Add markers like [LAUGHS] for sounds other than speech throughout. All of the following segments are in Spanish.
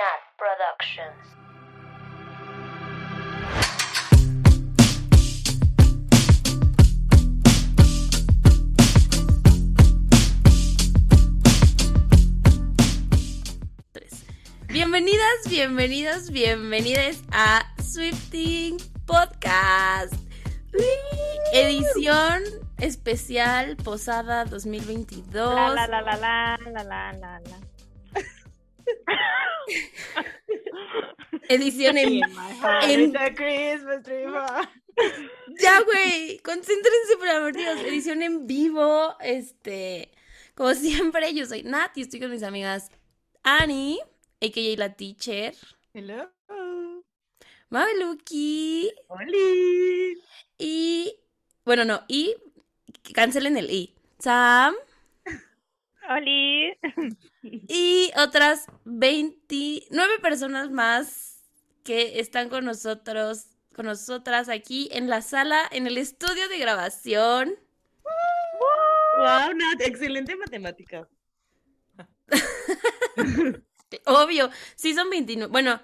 Nat Productions. Bienvenidas, bienvenidas a Swifting Podcast. Edición especial Posada 2022. La la Edición en, en-. Ya, güey, concéntrense por amor de Dios. Edición en vivo. Este, como siempre, yo soy Nat y estoy con mis amigas Annie, a.k.a. la teacher, Hello. Mabeluki Oli. y, bueno, no, y, cancelen el i, Sam Oli. [LAUGHS] y otras 29 personas más que están con nosotros, con nosotras aquí en la sala, en el estudio de grabación. Wow, Nat, excelente matemática. [LAUGHS] Obvio, sí son 29. Bueno,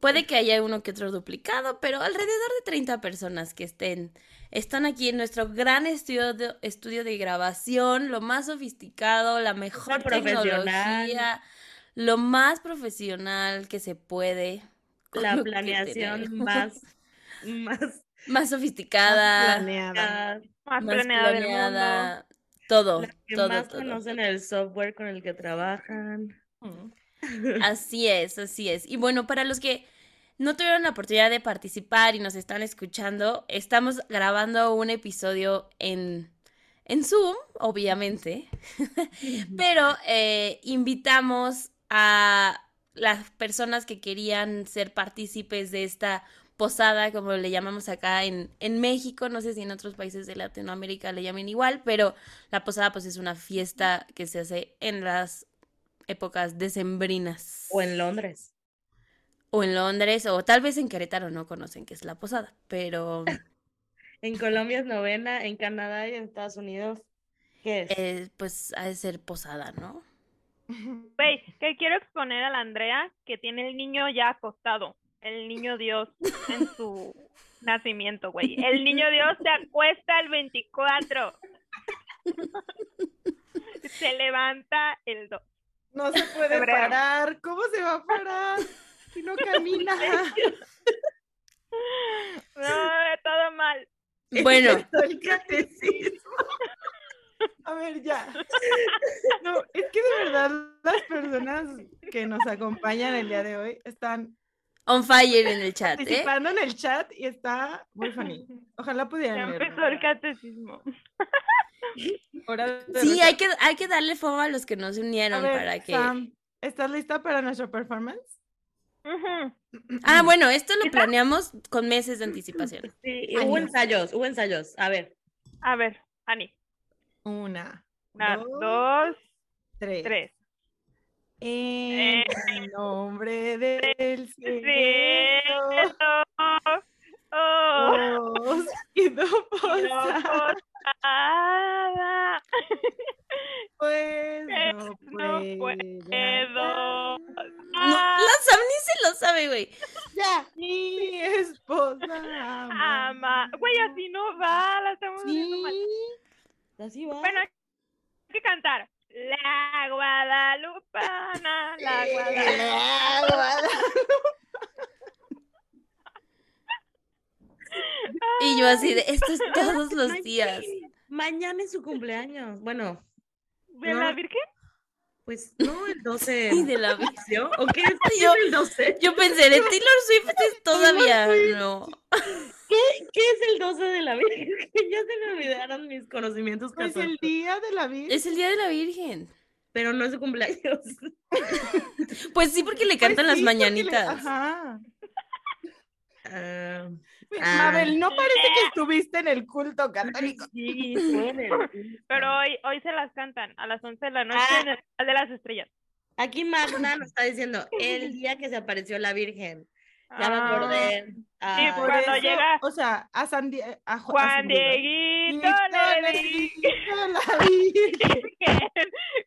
puede que haya uno que otro duplicado, pero alrededor de 30 personas que estén. Están aquí en nuestro gran estudio de, estudio de grabación, lo más sofisticado, la mejor tecnología, lo más profesional que se puede. La planeación más, [LAUGHS] más más sofisticada, Planeada. Más, más planeada, del planeada, todo, que todo, más todo. conocen el software con el que trabajan. mundo. Así es, así es. Y bueno, para los que no tuvieron la oportunidad de participar y nos están escuchando, estamos grabando un episodio en, en Zoom, obviamente, [LAUGHS] pero eh, invitamos a las personas que querían ser partícipes de esta posada, como le llamamos acá en, en México, no sé si en otros países de Latinoamérica le llamen igual, pero la posada pues es una fiesta que se hace en las épocas decembrinas. O en Londres. O en Londres, o tal vez en Querétaro no conocen qué es la posada, pero [LAUGHS] En Colombia es novena, en Canadá y en Estados Unidos, ¿qué es? eh, pues ha de ser posada, ¿no? [LAUGHS] Güey, que quiero exponer a la Andrea que tiene el niño ya acostado. El niño Dios en su [LAUGHS] nacimiento, güey. El niño Dios se acuesta el 24. Se levanta el 2. No se puede Febrero. parar. ¿Cómo se va a parar? Si no camina. [LAUGHS] No, todo mal. Bueno, [LAUGHS] El catecismo. A ver, ya. No, es que de verdad las personas que nos acompañan el día de hoy están on fire en el chat, ¿eh? participando en el chat y está muy funny. Ojalá Ya pudieran empezó verlo. el catecismo. [LAUGHS] Hora de [LAUGHS] Sí, hay que, hay que darle fuego a los que no se unieron ver, para que... Sam, ¿estás lista para nuestra performance? Ah, bueno, esto lo planeamos con meses de anticipación. [LAUGHS] Sí, hubo Años. ensayos, hubo ensayos. A ver, A ver, Ani. Una, Una, dos, dos, tres. tres. En el nombre del cielo. Cielo, oh, Os pido posada, posada, [LAUGHS] pues no no puedo. No, la Sam ni se lo sabe, güey. Ya, mi esposa ama. Ama. Güey, así no va, la estamos haciendo mal. Sí. así va. Bueno, hay que cantar. La Guadalupana, la [LAUGHS] Guadalupana. [LAUGHS] Y yo así de, esto es [LAUGHS] todos los días. Mañana es su cumpleaños. Bueno, ¿De la. Virgen? pues no el 12. [LAUGHS] Y de la. ¿no? ¿O qué es, ¿Qué Yo- el 12? Yo pensé, de Taylor Swift es todavía, no. ¿Qué, qué es el 12 de la Virgen? Que ya se me olvidaron mis conocimientos Pues el católicos. día de la vida. Es el Día de la Virgen. Pero no es su cumpleaños. Pues sí, porque le Pues cantan las porque le- mañanitas. Ajá. Ah, Ah. Mabel, no parece que estuviste en el culto católico. [LAUGHS] sí. [LAUGHS] Pero hoy, hoy se las cantan a las 11 de la noche Ah. en el de las Estrellas. Aquí Magna nos está diciendo [LAUGHS] el día que se apareció la Virgen. Ya me acordé. Sí, Ah, Cuando eso, llega- O sea, a San Die- a Ju- a Juan. Dieguito le dijo la Virgen.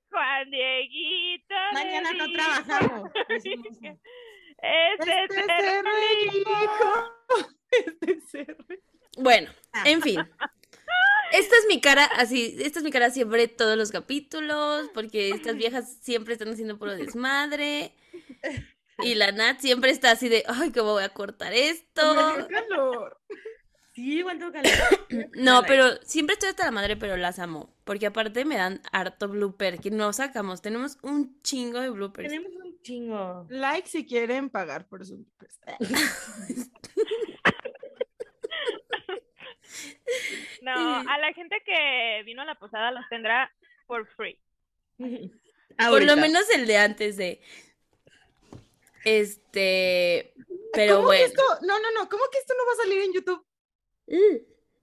Juan Dieguito mañana no trabajamos. decimos. Ese Este es se el rehijo. [LAUGHS] Este Bueno, Ah. en fin. Esta es mi cara, así, esta es mi cara siempre todos los capítulos, porque estas viejas siempre están haciendo puro desmadre. Y la Nat siempre está así de, ay, ¿cómo voy a cortar esto? Me calor. Sí, igual calor. [COUGHS] No, pero siempre estoy hasta la madre, pero las amo. Porque aparte me dan harto blooper, que no sacamos. Tenemos un chingo de bloopers. Tenemos un chingo. Like si quieren pagar por su. [LAUGHS] [LAUGHS] No, a la gente que vino a la posada los tendrá for free. [LAUGHS] Por lo menos el de antes de. Este. Pero ¿Cómo que bueno. esto? No, no, no. ¿Cómo que esto no va a salir en YouTube?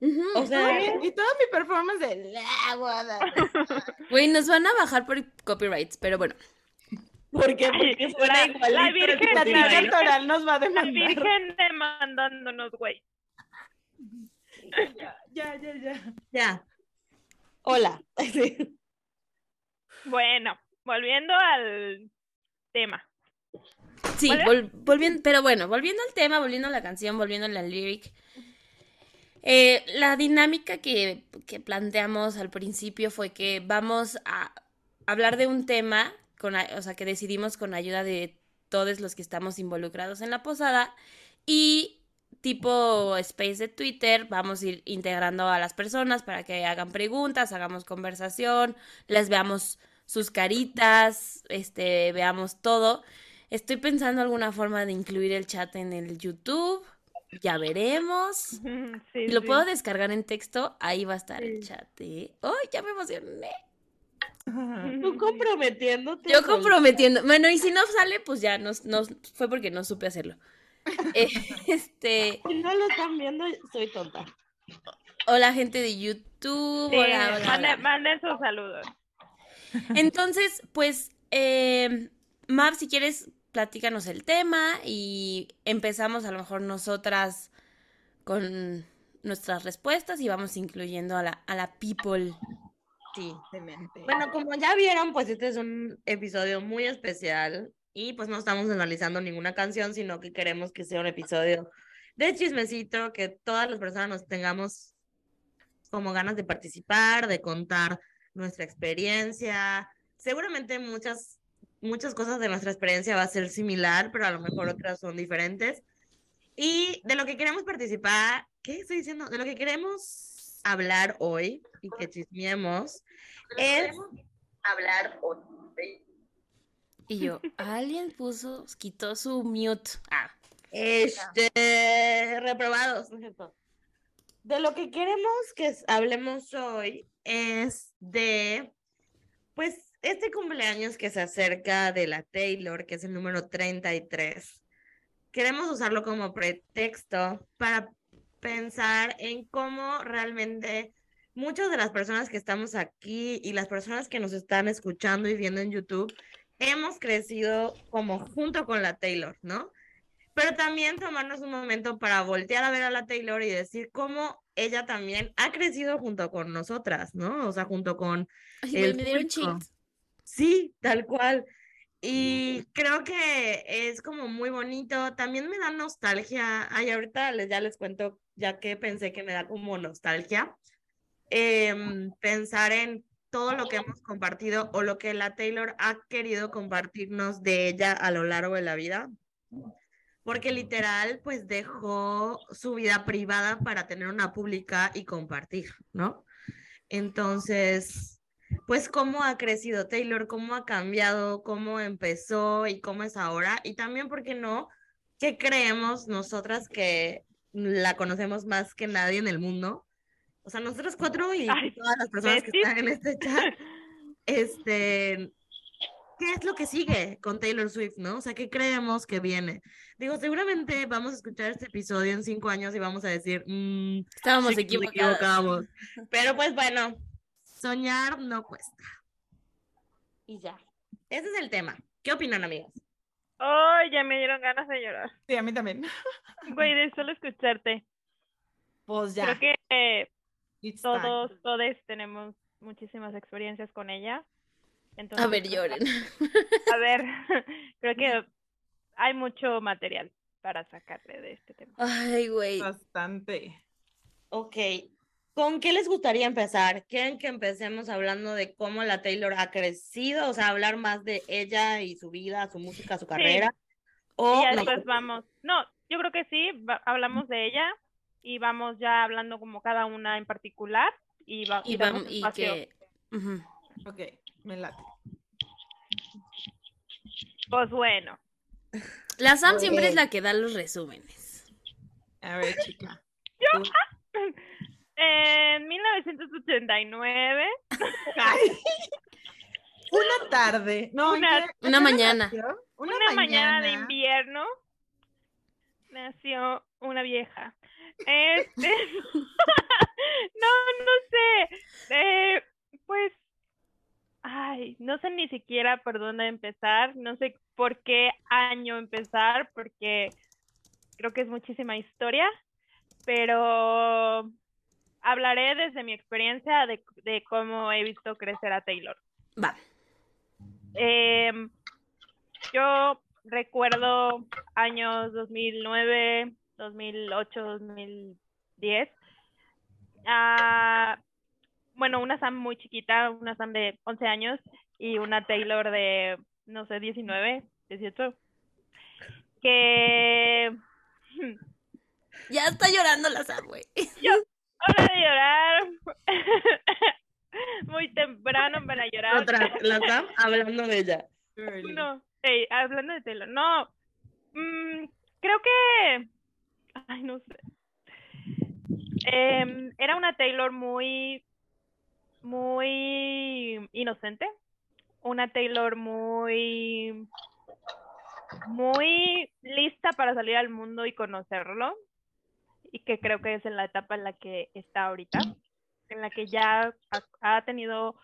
Ujú. O sea, Y toda mi performance de la guada. [LAUGHS] Güey, nos van a bajar por copyrights, pero bueno. ¿por qué? Porque suena La- igualito la Virgen, La la Virgen. Toral nos va a La demandar. Virgen demandándonos, güey. Ya, ya, ya, ya. Ya. Hola. [LAUGHS] Sí. Bueno, volviendo al tema. Sí, volviendo, pero bueno, volviendo al tema, volviendo a la canción, volviendo a la lyric. eh, la dinámica que, que planteamos al principio fue que vamos a hablar de un tema, con, o sea, que decidimos con ayuda de todos los que estamos involucrados en la posada y tipo space de Twitter, vamos a ir integrando a las personas para que hagan preguntas, hagamos conversación, les veamos sus caritas, este, veamos todo. Estoy pensando alguna forma de incluir el chat en el YouTube. Ya veremos. [LAUGHS] Sí, Si lo sí. puedo descargar en texto, ahí va a estar el chat. ¿eh? ¡Ay, ya me emocioné! Tú comprometiéndote. Yo comprometiendo. Bueno, y si no sale, pues ya no, no- fue porque no supe hacerlo. [LAUGHS] Este, Si no lo están viendo, soy tonta. hola gente de YouTube. Sí, hola, hola, mande- hola. manden sus saludos. [LAUGHS] Entonces, pues, eh, Mav, si quieres, platícanos el tema y empezamos a lo mejor nosotras con nuestras respuestas y vamos incluyendo a la, a la people. Sí. Bueno, como ya vieron, pues este es un episodio muy especial y pues no estamos analizando ninguna canción, sino que queremos que sea un episodio de chismecito, que todas las personas nos tengamos como ganas de participar, de contar nuestra experiencia. Seguramente muchas, muchas cosas de nuestra experiencia va a ser similar, pero a lo mejor otras son diferentes. Y de lo que queremos participar, ¿qué estoy diciendo? De lo que queremos hablar hoy y que chismeemos es hablar hoy. Y yo, alguien puso, quitó su mute. Ah, Este, reprobados. De lo que queremos que hablemos hoy es de, pues, este cumpleaños que se acerca de la Taylor, que es el número 33. Queremos usarlo como pretexto para pensar en cómo realmente muchas de las personas que estamos aquí y las personas que nos están escuchando y viendo en YouTube hemos crecido como junto con la Taylor, ¿no? Pero también tomarnos un momento para voltear a ver a la Taylor y decir cómo ella también ha crecido junto con nosotras, ¿no? O sea, junto con ay, El me, dieron. Sí, tal cual. Y creo que es como muy bonito. También me da nostalgia. Ay, ahorita les, ya les cuento, ya que pensé que me da como nostalgia. em, pensar en todo lo que hemos compartido o lo que la Taylor ha querido compartirnos de ella a lo largo de la vida. Porque literal, pues dejó su vida privada para tener una pública y compartir, ¿no? Entonces, pues cómo ha crecido Taylor, cómo ha cambiado, cómo empezó y cómo es ahora. Y también, ¿por qué no? ¿Qué creemos nosotras que la conocemos más que nadie en el mundo? O sea, nosotros cuatro y Ay, todas las personas que están en este chat, [LAUGHS] este, ¿qué es lo que sigue con Taylor Swift, no? O sea, ¿qué creemos que viene? Digo, seguramente vamos a escuchar este episodio en cinco años y vamos a decir, "Mm, Estábamos sí equivocados. equivocamos". Pero pues bueno, soñar no cuesta. Y ya. Ese es el tema. ¿Qué opinan, amigas? Ay, ya me dieron ganas de llorar. Sí, a mí también. Güey, de solo escucharte. Pues ya. Creo que eh, it's time. todos, todos tenemos muchísimas experiencias con ella. Entonces, A ver, lloren. [LAUGHS] A ver, [LAUGHS] creo que hay mucho material para sacarle de este tema. Ay, güey. Bastante. Ok. ¿Con qué les gustaría empezar? ¿Quieren que empecemos hablando de cómo la Taylor ha crecido? O sea, hablar más de ella y su vida, su música, su carrera. O y ya después vamos. No, yo creo que sí, hablamos de ella y vamos ya hablando como cada una en particular y, va, Y, damos vam- y que... Ujú. Ok, me late. Pues bueno, La Sam siempre es la que da los resúmenes. A ver, chica. [LAUGHS] en 1989, Ay. Una tarde. No, ¿en Una- una qué mañana. una mañana de invierno, nació una vieja. Este, [LAUGHS] no, no sé. Eh, pues, ay, no sé ni siquiera por dónde empezar, no sé por qué año empezar, porque creo que es muchísima historia, pero hablaré desde mi experiencia de, de cómo he visto crecer a Taylor. Va. Em, yo recuerdo años 2009, 2008, 2010. Ah, bueno, una Sam muy chiquita, una Sam de 11 años y una Taylor de, no sé, 19, 18. Que... [LAUGHS] Ya está llorando la Sam, güey. Hora de llorar. [LAUGHS] muy temprano para llorar. Otra, la Sam hablando de ella. No, ey, hablando de Taylor, no. mm, creo que. No sé. Em, era una Taylor muy. Muy inocente. Una Taylor muy. Muy lista para salir al mundo y conocerlo. Y que creo que es en la etapa en la que está ahorita. En la que ya ha tenido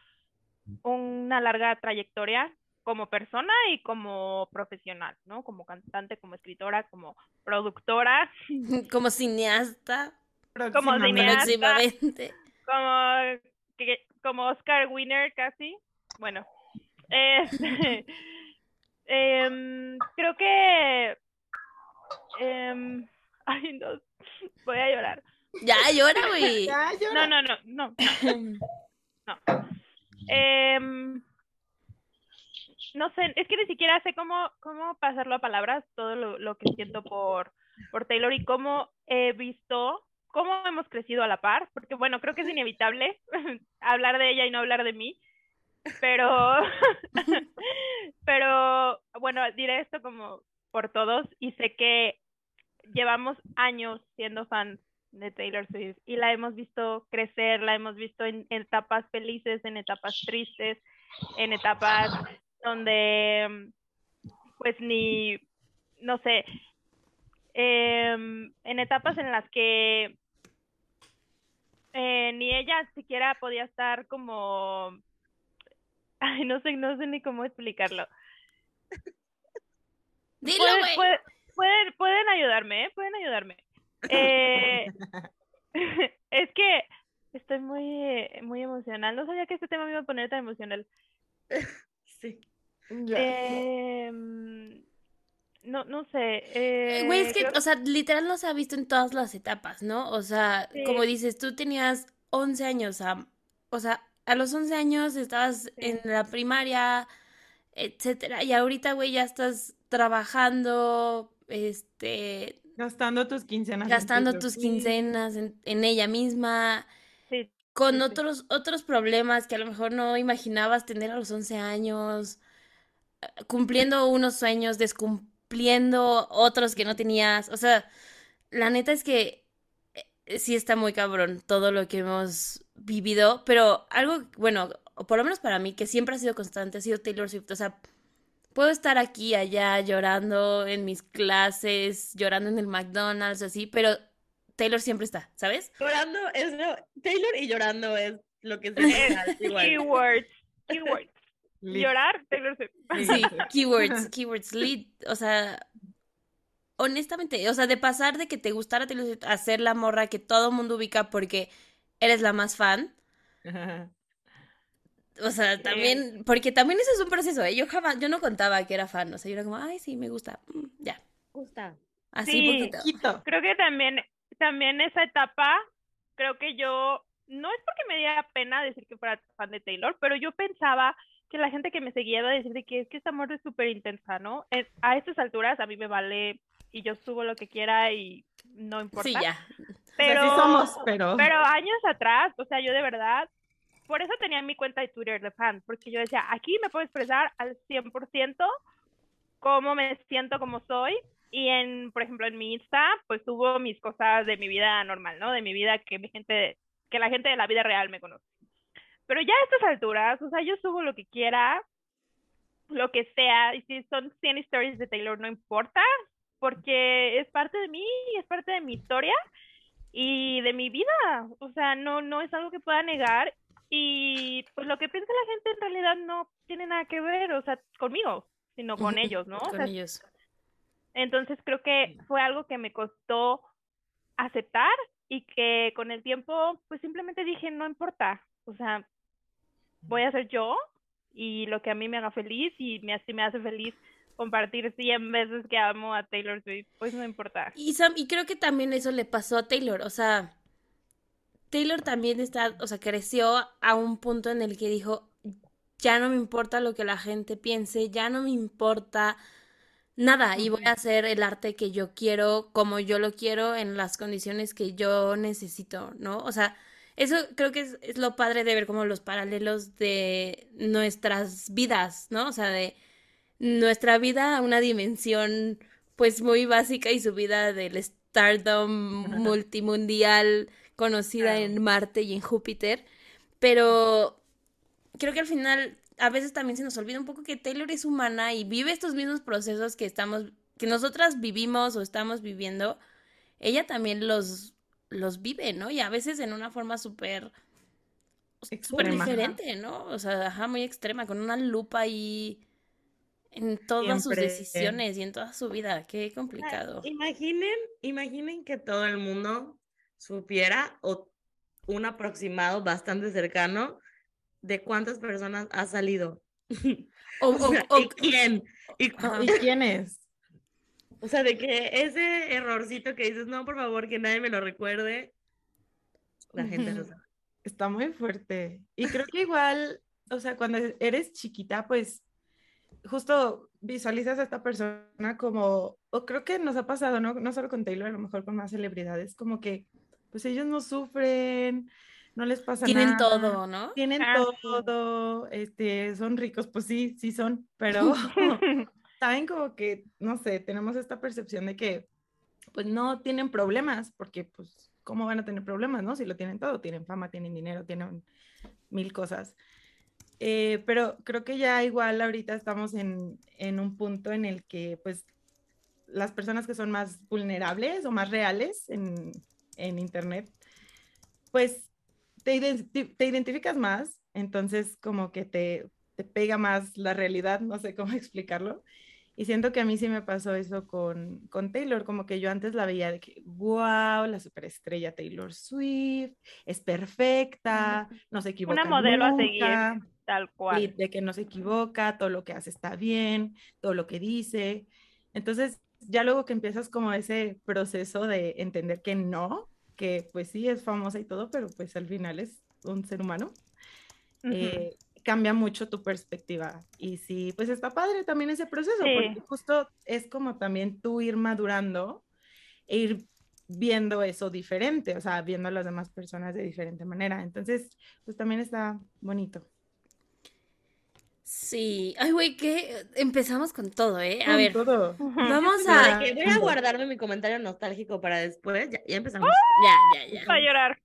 una larga trayectoria como persona y como profesional, ¿no? Como cantante, como escritora, como productora, [LAUGHS] Como cineasta, Próximamente. cineasta. próximamente. como, que- como Oscar winner casi. Bueno, [LAUGHS] este, [LAUGHS] em, creo que... em, ay, no, voy a llorar. Ya llora, güey. Ya, No, llora. no, no, no, no. Em, no sé, es que ni siquiera sé cómo, cómo pasarlo a palabras, todo lo, lo que siento por, por Taylor y cómo he visto, cómo hemos crecido a la par, porque bueno, creo que es inevitable [LAUGHS] hablar de ella y no hablar de mí, pero, [LAUGHS] pero bueno, diré esto como por todos y sé que llevamos años siendo fans de Taylor Swift y la hemos visto crecer, la hemos visto en, en etapas felices, en etapas tristes, en etapas donde pues ni, no sé, em, en etapas en las que eh, ni ella siquiera podía estar como, ay, no sé, no sé ni cómo explicarlo. Dilo, Pueden, pueden, pueden, pueden ayudarme, ¿eh? Pueden ayudarme. Eh, [LAUGHS] es que estoy muy, muy emocional. No sabía que este tema me iba a poner tan emocional. [LAUGHS] Sí. Em, no, no sé. Eh, eh, Güey, es que, creo- o sea, literal no se ha visto en todas las etapas, ¿no? O sea, Sí. como dices, tú tenías 11 años, Sam. O sea, a los 11 años estabas en la primaria, etcétera, y ahorita, güey, ya estás trabajando, este, Gastando tus quincenas. en gastando Taylor tus quincenas en, en ella misma, sí, con Sí, sí. otros, otros problemas que a lo mejor no imaginabas tener a los 11 años, eh, cumpliendo unos sueños, descumpliendo otros que no tenías. O sea, la neta es que eh, sí está muy cabrón todo lo que hemos vivido, pero algo, bueno, o por lo menos para mí, que siempre ha sido constante, ha sido Taylor Swift. O sea, puedo estar aquí, allá, llorando en mis clases, llorando en el McDonald's, así, pero Taylor siempre está, ¿sabes? Llorando es lo, Taylor y llorando es lo que se [LAUGHS] keywords, keywords. Lit. Llorar, Taylor Swift. Sí, [LAUGHS] keywords, keywords lead, o sea, honestamente, o sea, de pasar de que te gustara Taylor Swift a ser la morra que todo mundo ubica porque eres la más fan, O sea, también, porque también eso es un proceso, ¿eh? Yo jamás, yo no contaba que era fan, o sea, yo era como, ay, sí, me gusta, mm, ya. Gusta. Así Sí. poquito. Creo que también, también esa etapa, creo que yo, no es porque me diera pena decir que fuera fan de Taylor, pero yo pensaba que la gente que me seguía iba a decir de que es que esta amor es súper intensa, ¿no? En- a estas alturas a mí me vale y yo subo lo que quiera y no importa. Sí, ya. Pero, Así somos, pero... pero años atrás, o sea, yo de verdad, por eso tenía mi cuenta de Twitter de fan, porque yo decía, aquí me puedo expresar al 100% cómo me siento, cómo soy, y en, por ejemplo, en mi Insta, pues subo mis cosas de mi vida normal, ¿no? De mi vida que mi gente, que la gente de la vida real me conoce. Pero ya a estas alturas, o sea, yo subo lo que quiera, lo que sea, y si son 100 stories de Taylor, no importa, porque es parte de mí, es parte de mi historia y de mi vida. O sea, no, no es algo que pueda negar. Y pues lo que piensa la gente en realidad no tiene nada que ver, o sea, conmigo, sino con [LAUGHS] ellos, ¿no? O Con sea, ellos. entonces creo que fue algo que me costó aceptar y que con el tiempo pues simplemente dije, no importa, o sea, voy a ser yo y lo que a mí me haga feliz y me, si me hace feliz compartir 100 veces que amo a Taylor Swift, pues no importa. Y, Sam, y creo que también eso le pasó a Taylor, o sea, Taylor también está, o sea, creció a un punto en el que dijo, ya no me importa lo que la gente piense, ya no me importa nada y voy a hacer el arte que yo quiero, como yo lo quiero, en las condiciones que yo necesito, ¿no? O sea, eso creo que es, es lo padre de ver como los paralelos de nuestras vidas, ¿no? O sea, de nuestra vida a una dimensión pues muy básica y subida del stardom multimundial conocida en Marte y en Júpiter, pero creo que al final a veces también se nos olvida un poco que Taylor es humana y vive estos mismos procesos que estamos, que nosotras vivimos o estamos viviendo, ella también los, los vive, ¿no? Y a veces en una forma súper, súper diferente, ¿no? O sea, ajá, muy extrema, con una lupa ahí en todas sus Siempre. decisiones y en toda su vida. Qué complicado. Imaginen, imaginen que todo el mundo supiera o un aproximado bastante cercano de cuántas personas ha salido. [LAUGHS] O, O ¿y quién? Y. ¿Y quién es? O sea, de que ese errorcito que dices, no, por favor, que nadie me lo recuerde, la gente lo sabe. Está muy fuerte. Y creo que igual, o sea, cuando eres chiquita, pues justo visualizas a esta persona como, o creo que nos ha pasado, ¿no? No solo con Taylor, a lo mejor con más celebridades, como que, pues ellos no sufren, no les pasa tienen nada. todo, ¿no? Tienen Ah, todo, este, son ricos, pues sí, sí son, pero [LAUGHS] [LAUGHS] saben como que, no sé, tenemos esta percepción de que, pues no tienen problemas, porque pues, ¿cómo van a tener problemas, no? Si lo tienen todo, tienen fama, tienen dinero, tienen mil cosas. Eh, pero creo que ya igual ahorita estamos en, en un punto en el que, pues, las personas que son más vulnerables o más reales en, en Internet, pues te, te identificas más, entonces como que te, te pega más la realidad, no sé cómo [LAUGHS] explicarlo. Y siento que a mí sí me pasó eso con, con Taylor, como que yo antes la veía de que, wow, la superestrella Taylor Swift, es perfecta, no se equivoca Una modelo a seguir, nunca, tal y cual. de que no se equivoca, todo lo que hace está bien, todo lo que dice. Entonces, ya luego que empiezas como ese proceso de entender que no, que pues sí es famosa y todo, pero pues al final es un ser humano, Ujú. eh, cambia mucho tu perspectiva. Y sí, pues está padre también ese proceso, Sí. porque justo es como también tú ir madurando e ir viendo eso diferente, o sea, viendo a las demás personas de diferente manera. Entonces, pues también está bonito. Sí. Ay, güey, que empezamos con todo, ¿eh? A Con ver, todo. vamos Ya. a... Voy a guardarme mi comentario nostálgico para después. Ya, ya empezamos. Ya, ya, ya. Va a llorar.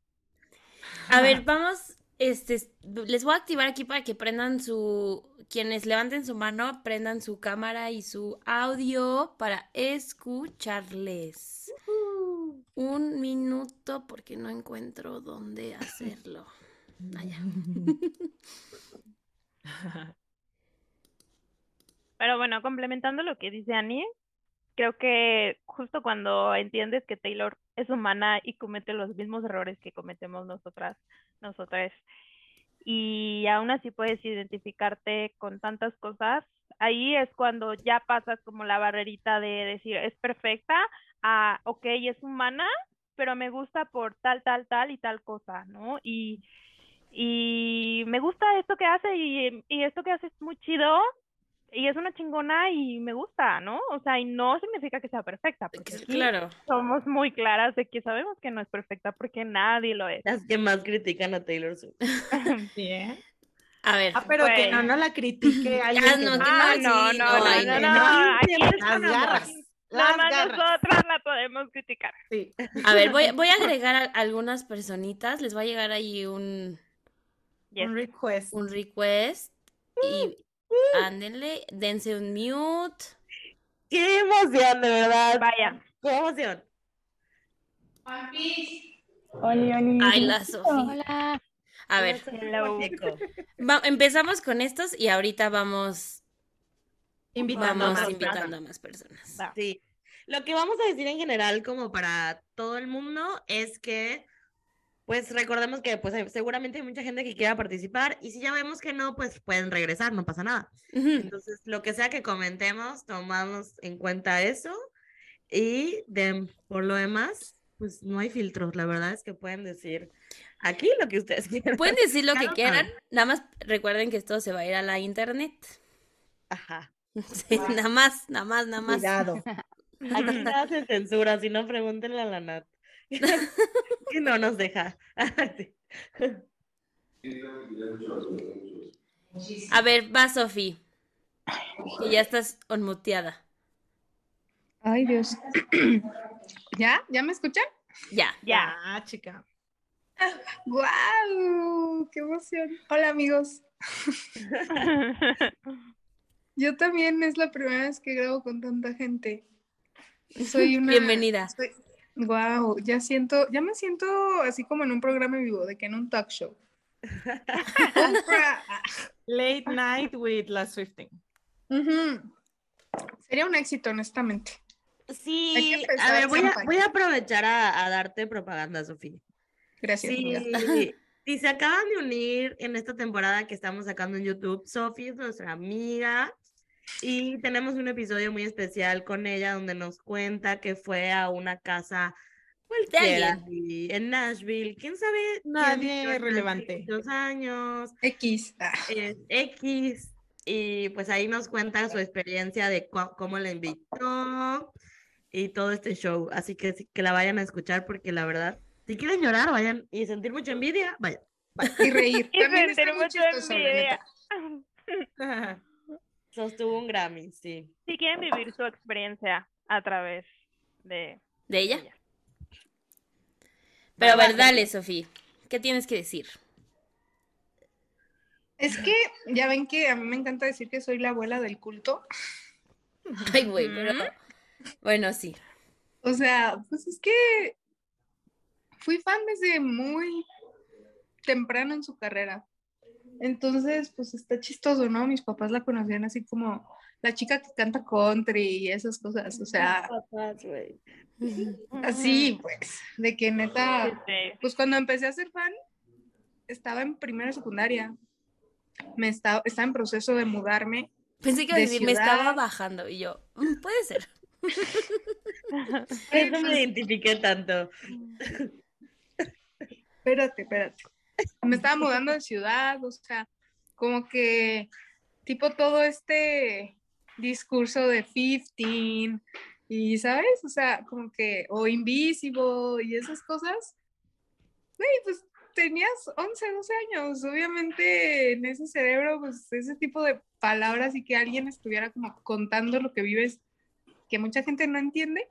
A ver, vamos, este, les voy a activar aquí para que prendan su, quienes levanten su mano, prendan su cámara y su audio para escucharles. Un minuto porque no encuentro dónde hacerlo. [LAUGHS] Allá. [LAUGHS] Pero bueno, complementando lo que dice Annie, creo que justo cuando entiendes que Taylor es humana y comete los mismos errores que cometemos nosotras, nosotras, y aún así puedes identificarte con tantas cosas, ahí es cuando ya pasas como la barrerita de decir es perfecta a, ok, es humana, pero me gusta por tal, tal, tal y tal cosa, ¿no? Y, y me gusta esto que hace y, y esto que hace es muy chido y es una chingona y me gusta, ¿no? O sea, y no significa que sea perfecta, porque aquí Claro. somos muy claras de que sabemos que no es perfecta porque nadie lo es. Las que más critican a Taylor Swift. [LAUGHS] Sí, ¿eh? A ver. Ah, pero que Güey. no, no la critique [LAUGHS] alguien Ah, que no, no- que Ah, sí, no, no, no, no, no, no, no, no. aquí Las garras. Nada Las más garras. nosotras la podemos criticar. Sí. A ver, voy, [LAUGHS] voy a agregar a algunas personitas. Les va a llegar ahí un, Yes. Un request. un request. Y ándenle, dense un mute. ¡Qué emoción, de verdad! Vaya. ¡Qué emoción! Oli, oli. Ay, la Sofía. Hola. A ver, Hello. Checo. va- empezamos con estos y ahorita vamos, Invitando vamos a más invitando personas. a más personas. Va. Sí. Lo que vamos a decir en general, como para todo el mundo, es que, pues recordemos que pues seguramente hay mucha gente que quiera participar y si ya vemos que no, pues pueden regresar, no pasa nada. Ujú. Entonces, lo que sea que comentemos, tomamos en cuenta eso y de, por lo demás, pues no hay filtros, la verdad es que pueden decir aquí lo que ustedes [LAUGHS] quieran. Pueden decir lo Ya que quieran, saben. nada más recuerden que esto se va a ir a la internet. Ajá. [LAUGHS] Sí, nada más, nada más, nada más. Cuidado. Aquí [LAUGHS] nada se censura, si no, pregúntenle a la Nat. [LAUGHS] que no nos deja. [LAUGHS] A ver, va Sofi. Que ya estás onmuteada. Ay, Dios. [CLEARS THROAT] ¿Ya? ¿Ya me escuchan? Ya. Ya. Ah, chica. ¡Guau! ¡Qué emoción! Hola, amigos. [LAUGHS] Yo también es la primera vez que grabo con tanta gente. Soy una. Bienvenida. soy- Guau, ya siento, ya me siento así como en un programa en vivo, de que en un talk show. [LAUGHS] [LAUGHS] Late night with la Swifting. Sería un éxito, honestamente. Sí, a ver, voy a, campaña. voy a aprovechar a, a darte propaganda, Sofía. Gracias. Sí, [LAUGHS] si se acaban de unir en esta temporada que estamos sacando en YouTube, Sofía es nuestra amiga y tenemos un episodio muy especial con ella donde nos cuenta que fue a una casa cualquiera y en Nashville, quién sabe, quién Nadie en relevante. Nashville Dos años, X. Ah, es X y pues ahí nos cuenta su experiencia de cómo la invitó y todo este show, así que sí, que la vayan a escuchar porque la verdad, si quieren llorar, vayan y sentir mucha envidia, vayan. y reír. [LAUGHS] Y sentir mucha envidia. [LAUGHS] Sostuvo un Grammy, sí. Si quieren vivir su experiencia a través de ¿De ella? ella. Pero a ver, dale, Sofi. ¿Qué tienes que decir? Es que ya ven que a mí me encanta decir que soy la abuela del culto. [LAUGHS] Ay, güey, pero. Bueno, sí. O sea, pues es que fui fan desde muy temprano en su carrera. Entonces, pues está chistoso, ¿no? Mis papás la conocían así como la chica que canta country y esas cosas. O sea, Papás, güey. así, pues, de que neta, pues cuando empecé a ser fan, estaba en primera secundaria. Me estaba, estaba en proceso de mudarme. Pensé que De decir, me estaba bajando. Y yo, "Mm, puede ser. Por [LAUGHS] eso me identifiqué tanto. Espérate, espérate. [LAUGHS] Me estaba mudando de ciudad, o sea, como que tipo todo este discurso de 15 y, ¿sabes? O sea, como que, o Invisible y esas cosas. Güey, pues tenías 11, 12 años. Obviamente en ese cerebro, pues ese tipo de palabras y que alguien estuviera como contando lo que vives, que mucha gente no entiende,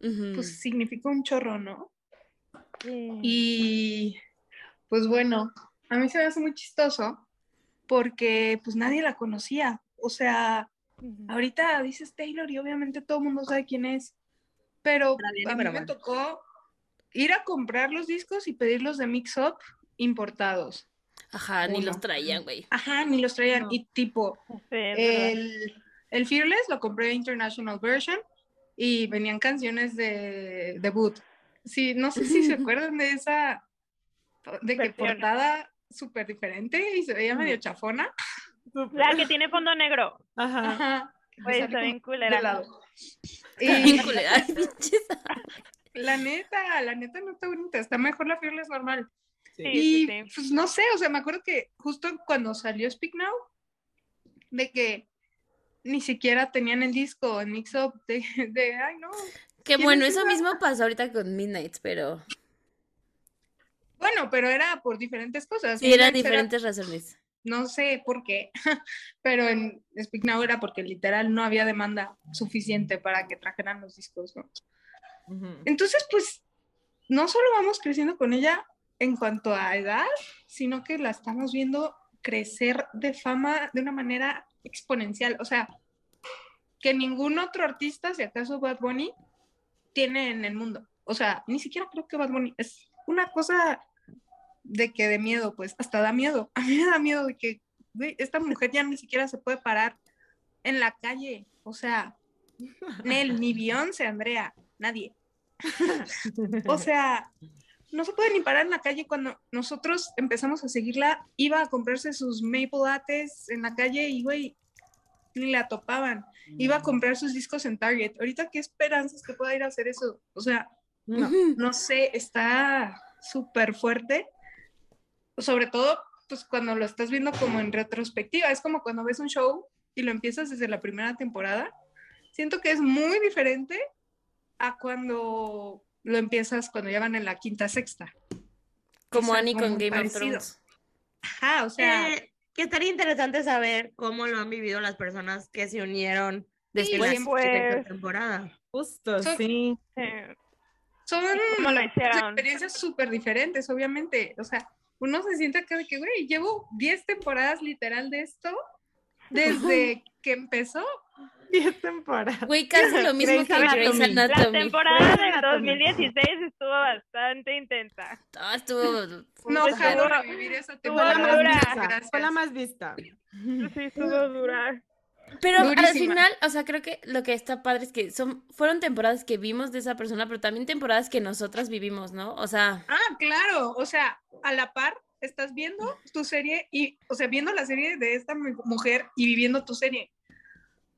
Ujú. pues significa un chorro, ¿no? Y pues bueno, a mí se me hace muy chistoso porque pues nadie la conocía. O sea, ahorita dices Taylor y obviamente todo el mundo sabe quién es, pero a mí me tocó ir a comprar los discos y pedirlos de Mix Up importados. Ajá, ni los traían, güey. Ajá, ni los traían. No. Y tipo, Sí, el, el Fearless lo compré International Version y venían canciones de debut. Sí, no sé si se [LAUGHS] acuerdan de esa, de que Versión. portada súper diferente y se veía medio chafona. La que tiene fondo negro. Ajá. Ajá. Sale está bien culera. Y culera. La neta, la neta no está bonita, está mejor la Fearless normal. Sí, y sí, sí. pues no sé, o sea, me acuerdo que justo cuando salió Speak Now, de que ni siquiera tenían el disco en Mix Up, de, de ay no. Que ¿Quién bueno, es eso esa? mismo pasó ahorita con Midnight, pero Bueno, pero era por diferentes cosas. sí, eran era- diferentes razones. no sé por qué, [LAUGHS] pero en Speak Now era porque literal no había demanda suficiente para que trajeran los discos, ¿no? Entonces, pues, no solo vamos creciendo con ella en cuanto a edad, sino que la estamos viendo crecer de fama de una manera exponencial. O sea, que ningún otro artista, si acaso Bad Bunny, tiene en el mundo. O sea, ni siquiera creo que Bad Bunny es una cosa de que de miedo, pues, hasta da miedo. [LAUGHS] A mí me da miedo de que, güey, esta mujer ya ni siquiera se puede parar en la calle. O sea, Nel, ni Beyoncé, Andrea, nadie. O [LAUGHS] sea, no se puede ni parar en la calle cuando nosotros empezamos a seguirla, iba a comprarse sus maple lattes en la calle y, güey, ni la topaban. Iba a comprar sus discos en Target. Ahorita, ¿qué esperanzas que pueda ir a hacer eso? O sea, No. No sé, está súper fuerte. Sobre todo, pues cuando lo estás viendo como en retrospectiva. Es como cuando ves un show y lo empiezas desde la primera temporada. Siento que es muy diferente a cuando lo empiezas cuando ya van en la quinta, sexta. Como O sea, Annie con Game parecido. of Thrones. Ajá, o sea, Eh, que estaría interesante saber cómo lo han vivido las personas que se unieron en la Pues, temporada. Justo, Son- sí. eh, son experiencias súper diferentes, obviamente. O sea, uno se siente acá de que, güey, llevo 10 temporadas literal de esto desde [LAUGHS] que empezó. 10 temporadas. Güey, casi lo mismo Grey's que Grey's Anatomy. La temporada del Anatomy. 2016 estuvo bastante intensa. Estuvo No, ojalá revivir esa estuvo Fue la temporada. Fue la más vista. Sí, estuvo dura. Pero al final, o sea, creo que lo que está padre es que son, fueron temporadas que vimos de esa persona, pero también temporadas que nosotras vivimos, ¿no? O sea, Ah, claro, o sea, a la par estás viendo tu serie y, o sea, viendo la serie de esta mu- mujer y viviendo tu serie.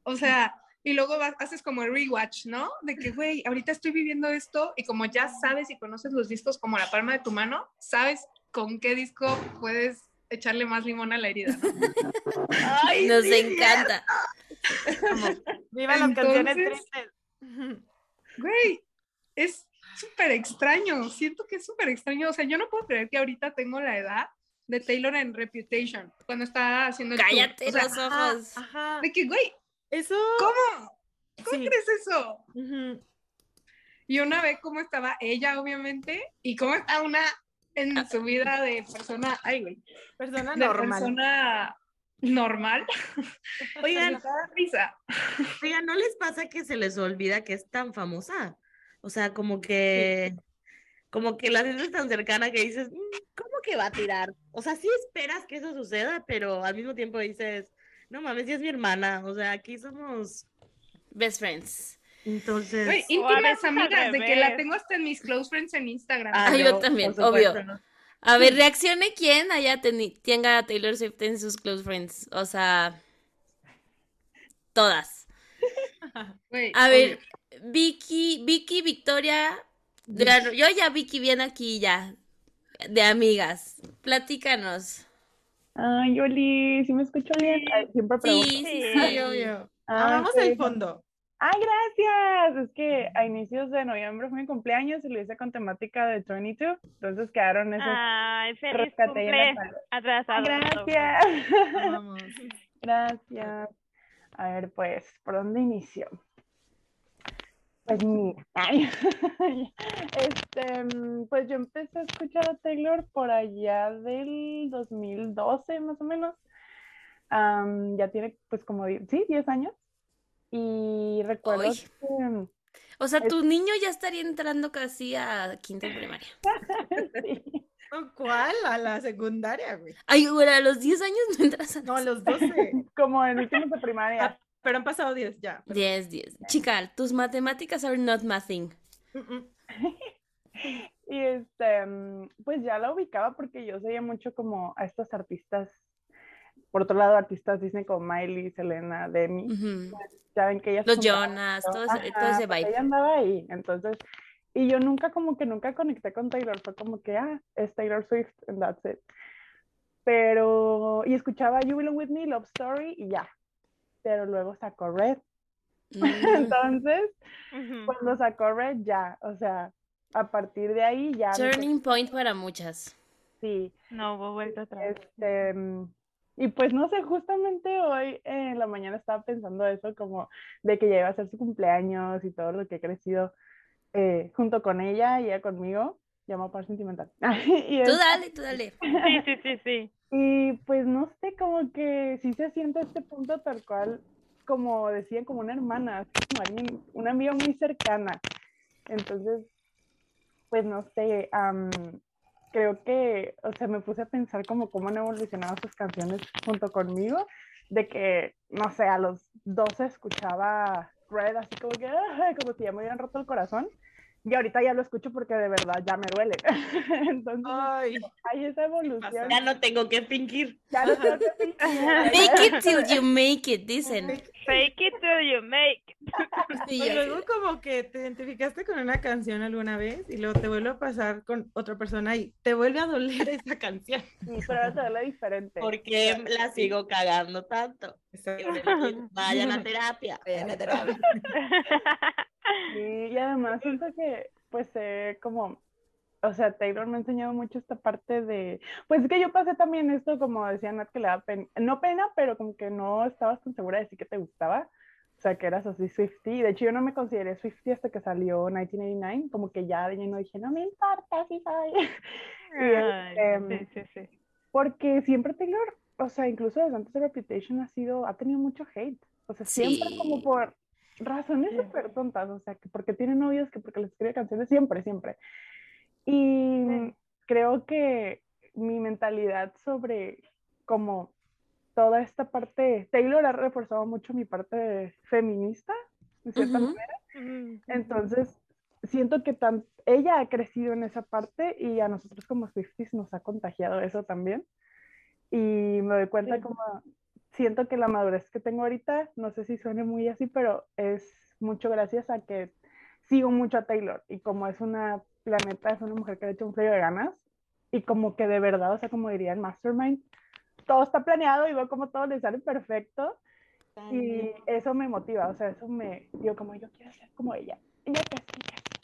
O sea, y luego vas, haces como el rewatch, ¿no? De que, güey, ahorita estoy viviendo esto y como ya sabes y conoces los discos como la palma de tu mano, sabes con qué disco puedes echarle más limón a la herida, ¿no? [LAUGHS] Ay, nos sí, encanta. Viva las canciones tristes. Güey, es súper extraño, siento que es súper extraño, o sea, yo no puedo creer que ahorita tengo la edad de Taylor en Reputation, cuando estaba haciendo el tour. Cállate O sea, los ojos. Ajá. de que, güey, Eso. ¿cómo? ¿Cómo Sí. crees eso? Y una vez cómo estaba ella, obviamente, y cómo está una en su vida de persona, ay, güey, Persona de normal. persona normal. [LAUGHS] Oigan, risa. oigan, ¿no les pasa que se les olvida que es tan famosa? O sea, como que, como que la sientes tan cercana que dices, "Mm, ¿cómo que va a tirar? O sea, sí esperas que eso suceda, pero al mismo tiempo dices, no mames, sí es mi hermana. O sea, aquí somos. Best friends. Entonces. Íntimas amigas, de que la tengo hasta en mis close friends en Instagram. Ah, yo no, también, obvio. ¿no? A ver, reaccione quién haya teni- tenga a Taylor Swift en sus close friends. O sea, todas. A ver, obvio. Vicky, Vicky, Victoria, gran- yo ya Vicky viene aquí ya, de amigas. Platícanos. Ay, Yoli, ¿sí me escucho bien? Ay, siempre pregunto. Sí, sí, Sí. obvio. Ah, Amamos el fondo. Ay, gracias. Es que a inicios de noviembre fue mi cumpleaños y lo hice con temática de 22. Entonces quedaron esos Ay, feliz cumple atrasado. Gracias. Amamos. [LAUGHS] Gracias. A ver, pues, ¿por dónde inicio? Pues mira, ay, [LAUGHS] este, pues yo empecé a escuchar a Taylor por allá del 2012 más o menos. Ya tiene pues como, sí, 10 años. Y recuerdo que, O sea, tu niño ya estaría entrando casi a quinta en primaria. [LAUGHS] sí, ¿No, ¿Cuál? A la secundaria, güey. Ay, güey, a los 10 años no entras a No, a los 12. [LAUGHS] como en últimos de primaria. Ah, pero han pasado 10 ya. pero- 10, 10. Chica, tus matemáticas are not mathing. Mm, mm. [LAUGHS] Y este, mm, pues ya la ubicaba porque yo seguía mucho como a estos artistas, por otro lado, artistas Disney como Miley, Selena, Demi. Ujú. Ya ven que ellas Los Jonas, todo. todo ese, todo Ajá, ese pues vibe. Ella andaba ahí, entonces, y yo nunca como que nunca conecté con Taylor, fue como que, ah, es Taylor Swift, and that's it. Pero, y escuchaba You Belong With Me, Love Story, y ya. Pero luego sacó Red. Mm. [LAUGHS] Entonces, cuando sacó Red, ya, o sea, a partir de ahí ya. me Turning point para muchas. Sí, No hubo vuelta atrás. este, mm, y pues no sé, justamente hoy en la mañana estaba pensando eso, como de que ya iba a ser su cumpleaños y todo lo que he crecido eh, junto con ella y ella conmigo, llamo par sentimental. [LAUGHS] y, Tú es- dale, tú dale. Sí, sí, sí, sí. y pues no sé, como que sí se siente este punto tal cual, como decían, como una hermana, así como alguien, una amiga muy cercana. Entonces, pues no sé, am, creo que, o sea, me puse a pensar como cómo han evolucionado sus canciones junto conmigo, de que, no sé, a los 12 escuchaba Red así como que, [LAUGHS] como si ya me hubieran roto el corazón, y ahorita ya lo escucho porque de verdad ya me duele. [LAUGHS] Entonces, Ay, hay esa evolución. Ya no tengo que fingir. Ya no tengo que fingir. [LAUGHS] Make it till you make it, dicen. Fake it till you make [LAUGHS] it. Y luego como que te identificaste con una canción alguna vez y luego te vuelve a pasar con otra persona y te vuelve a doler esa canción. Sí, pero ahora te duele diferente. Porque la sigo cagando tanto. Vayan a [LAUGHS] terapia. Vayan a terapia. [LAUGHS] Sí, y además siento que, pues, eh, como, o sea, Taylor me ha enseñado mucho esta parte de, pues es que yo pasé también esto, como decía Nat, que le da pena, no pena, pero como que no estabas tan segura de sí que te gustaba, o sea, que eras así Swiftie, de hecho yo no me consideré Swiftie hasta que salió 1989, como que ya de lleno dije, no me importa si soy, [LAUGHS] Y, Ay, este, sí, sí, sí. porque siempre Taylor, o sea, incluso desde antes de Reputation ha sido, ha tenido mucho hate, o sea, siempre como Sí. por razones súper tontas, o sea, que porque tiene novios, que porque les escribe canciones, siempre, siempre. Y Sí. creo que mi mentalidad sobre como toda esta parte, Taylor ha reforzado mucho mi parte feminista, de cierta Ujú. manera. Ujú. Entonces, siento que tan, ella ha crecido en esa parte y a nosotros como Swifties nos ha contagiado eso también. Y me doy cuenta Sí. como, siento que la madurez que tengo ahorita, no sé si suene muy así, pero es mucho gracias a que sigo mucho a Taylor y como es una, la neta, es una mujer que le ha hecho un frío de ganas y como que de verdad, o sea, como diría el Mastermind, todo está planeado y veo como todo le sale perfecto y eso me motiva, o sea, eso me, yo como yo quiero ser como ella, ella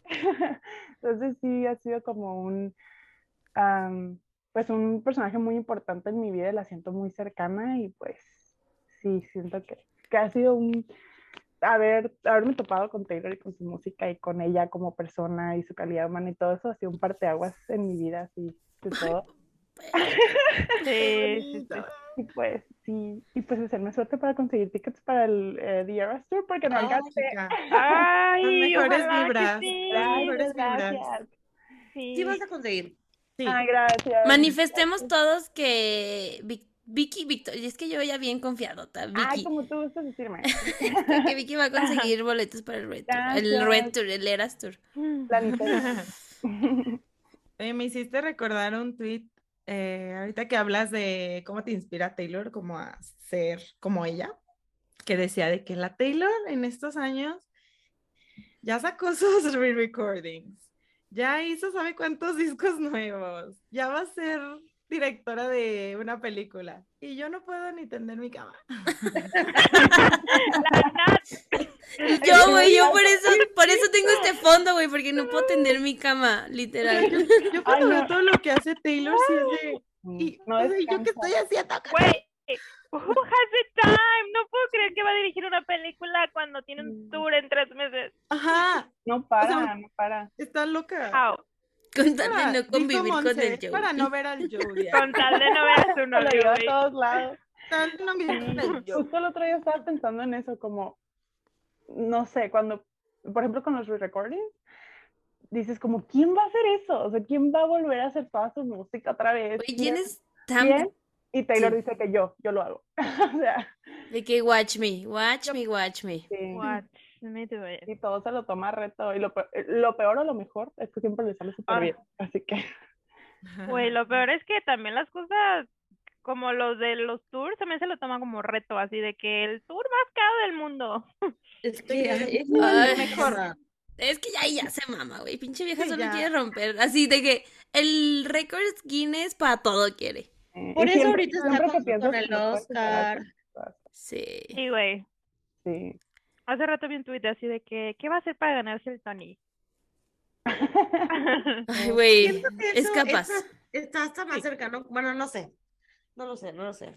[LAUGHS] Entonces sí ha sido como un, am, pues un personaje muy importante en mi vida, la siento muy cercana y pues sí, siento que, que ha sido un, haber, haberme topado con Taylor y con su música y con ella como persona y su calidad humana y todo eso ha sido un parteaguas en mi vida, así, de todo. Sí, sí, sí. Y pues sí, y pues hacerme suerte para conseguir tickets para el eh, The Eras Tour porque no alcancé. chica, [LAUGHS] Ay, Las mejores vibras, sí. las mejores vibras. Sí. Sí vas a conseguir. Sí. Ay, gracias. Manifestemos todos que Vic- Vicky, Victoria, y es que yo ya bien confiadota, Ay, Vicky, como tú gustas decirme. [LAUGHS] que Vicky va a conseguir boletos para el Red Tour, el. Red Tour, el Eras Tour. [LAUGHS] Oye, me hiciste recordar un tweet eh, ahorita que hablas de cómo te inspira Taylor como a ser como ella, que decía de que la Taylor en estos años ya sacó [LAUGHS] sus re-recordings, ya hizo sabe cuántos discos nuevos, ya va a ser directora de una película y yo no puedo ni tender mi cama. [LAUGHS] Yo, güey, yo por eso, por eso tengo este fondo, güey, porque no puedo tender mi cama, literal. Yo, yo cuando Ay, veo no. todo lo que hace Taylor, sí es de... Y, No o sea, ¿y yo qué estoy haciendo acá? Güey, who has the time? No puedo creer que va a dirigir una película cuando tiene un Mm. tour en tres meses. Ajá, No para, sea, no para. está loca. How? Con tal de no convivir con el Joe. Para no ver al Joe. diario. [LAUGHS] Con tal de no ver a su [LAUGHS] Lo novio, lleva a todos lados. Tal de no. Justo el otro día estaba pensando en eso, como, no sé, cuando, por ejemplo, con los re-recordings, dices como, ¿quién va a hacer eso? O sea, ¿quién va a volver a hacer toda su música otra vez? Oye, ¿quién es tan ¿Quién? Y Taylor Sí. dice que yo, yo lo hago. [LAUGHS] o sea, de que watch me, watch me, watch me? sí. Watch me do it. Y todo se lo toma reto. Y lo, pe- lo peor o lo mejor es que siempre le sale súper Ah. bien. Así que. [LAUGHS] Güey, lo peor es que también las cosas como los de los tours también se lo toman como reto, así de que el tour más caro del mundo. [LAUGHS] Es que es mejor. Es que ya, ya se mama, güey. Pinche vieja Sí, solo ya. quiere romper. Así de que el récord Guinness para todo quiere. Eh, Por y eso siempre- ahorita está siempre que con- con el Oscar. Sí. Sí, güey. Sí. Hace rato vi un tweet así de que, ¿qué va a hacer para ganarse el Tony? [LAUGHS] Ay, [LAUGHS] güey. Es capaz. Está, está hasta más cercano. Bueno, no sé. No lo sé, no lo sé.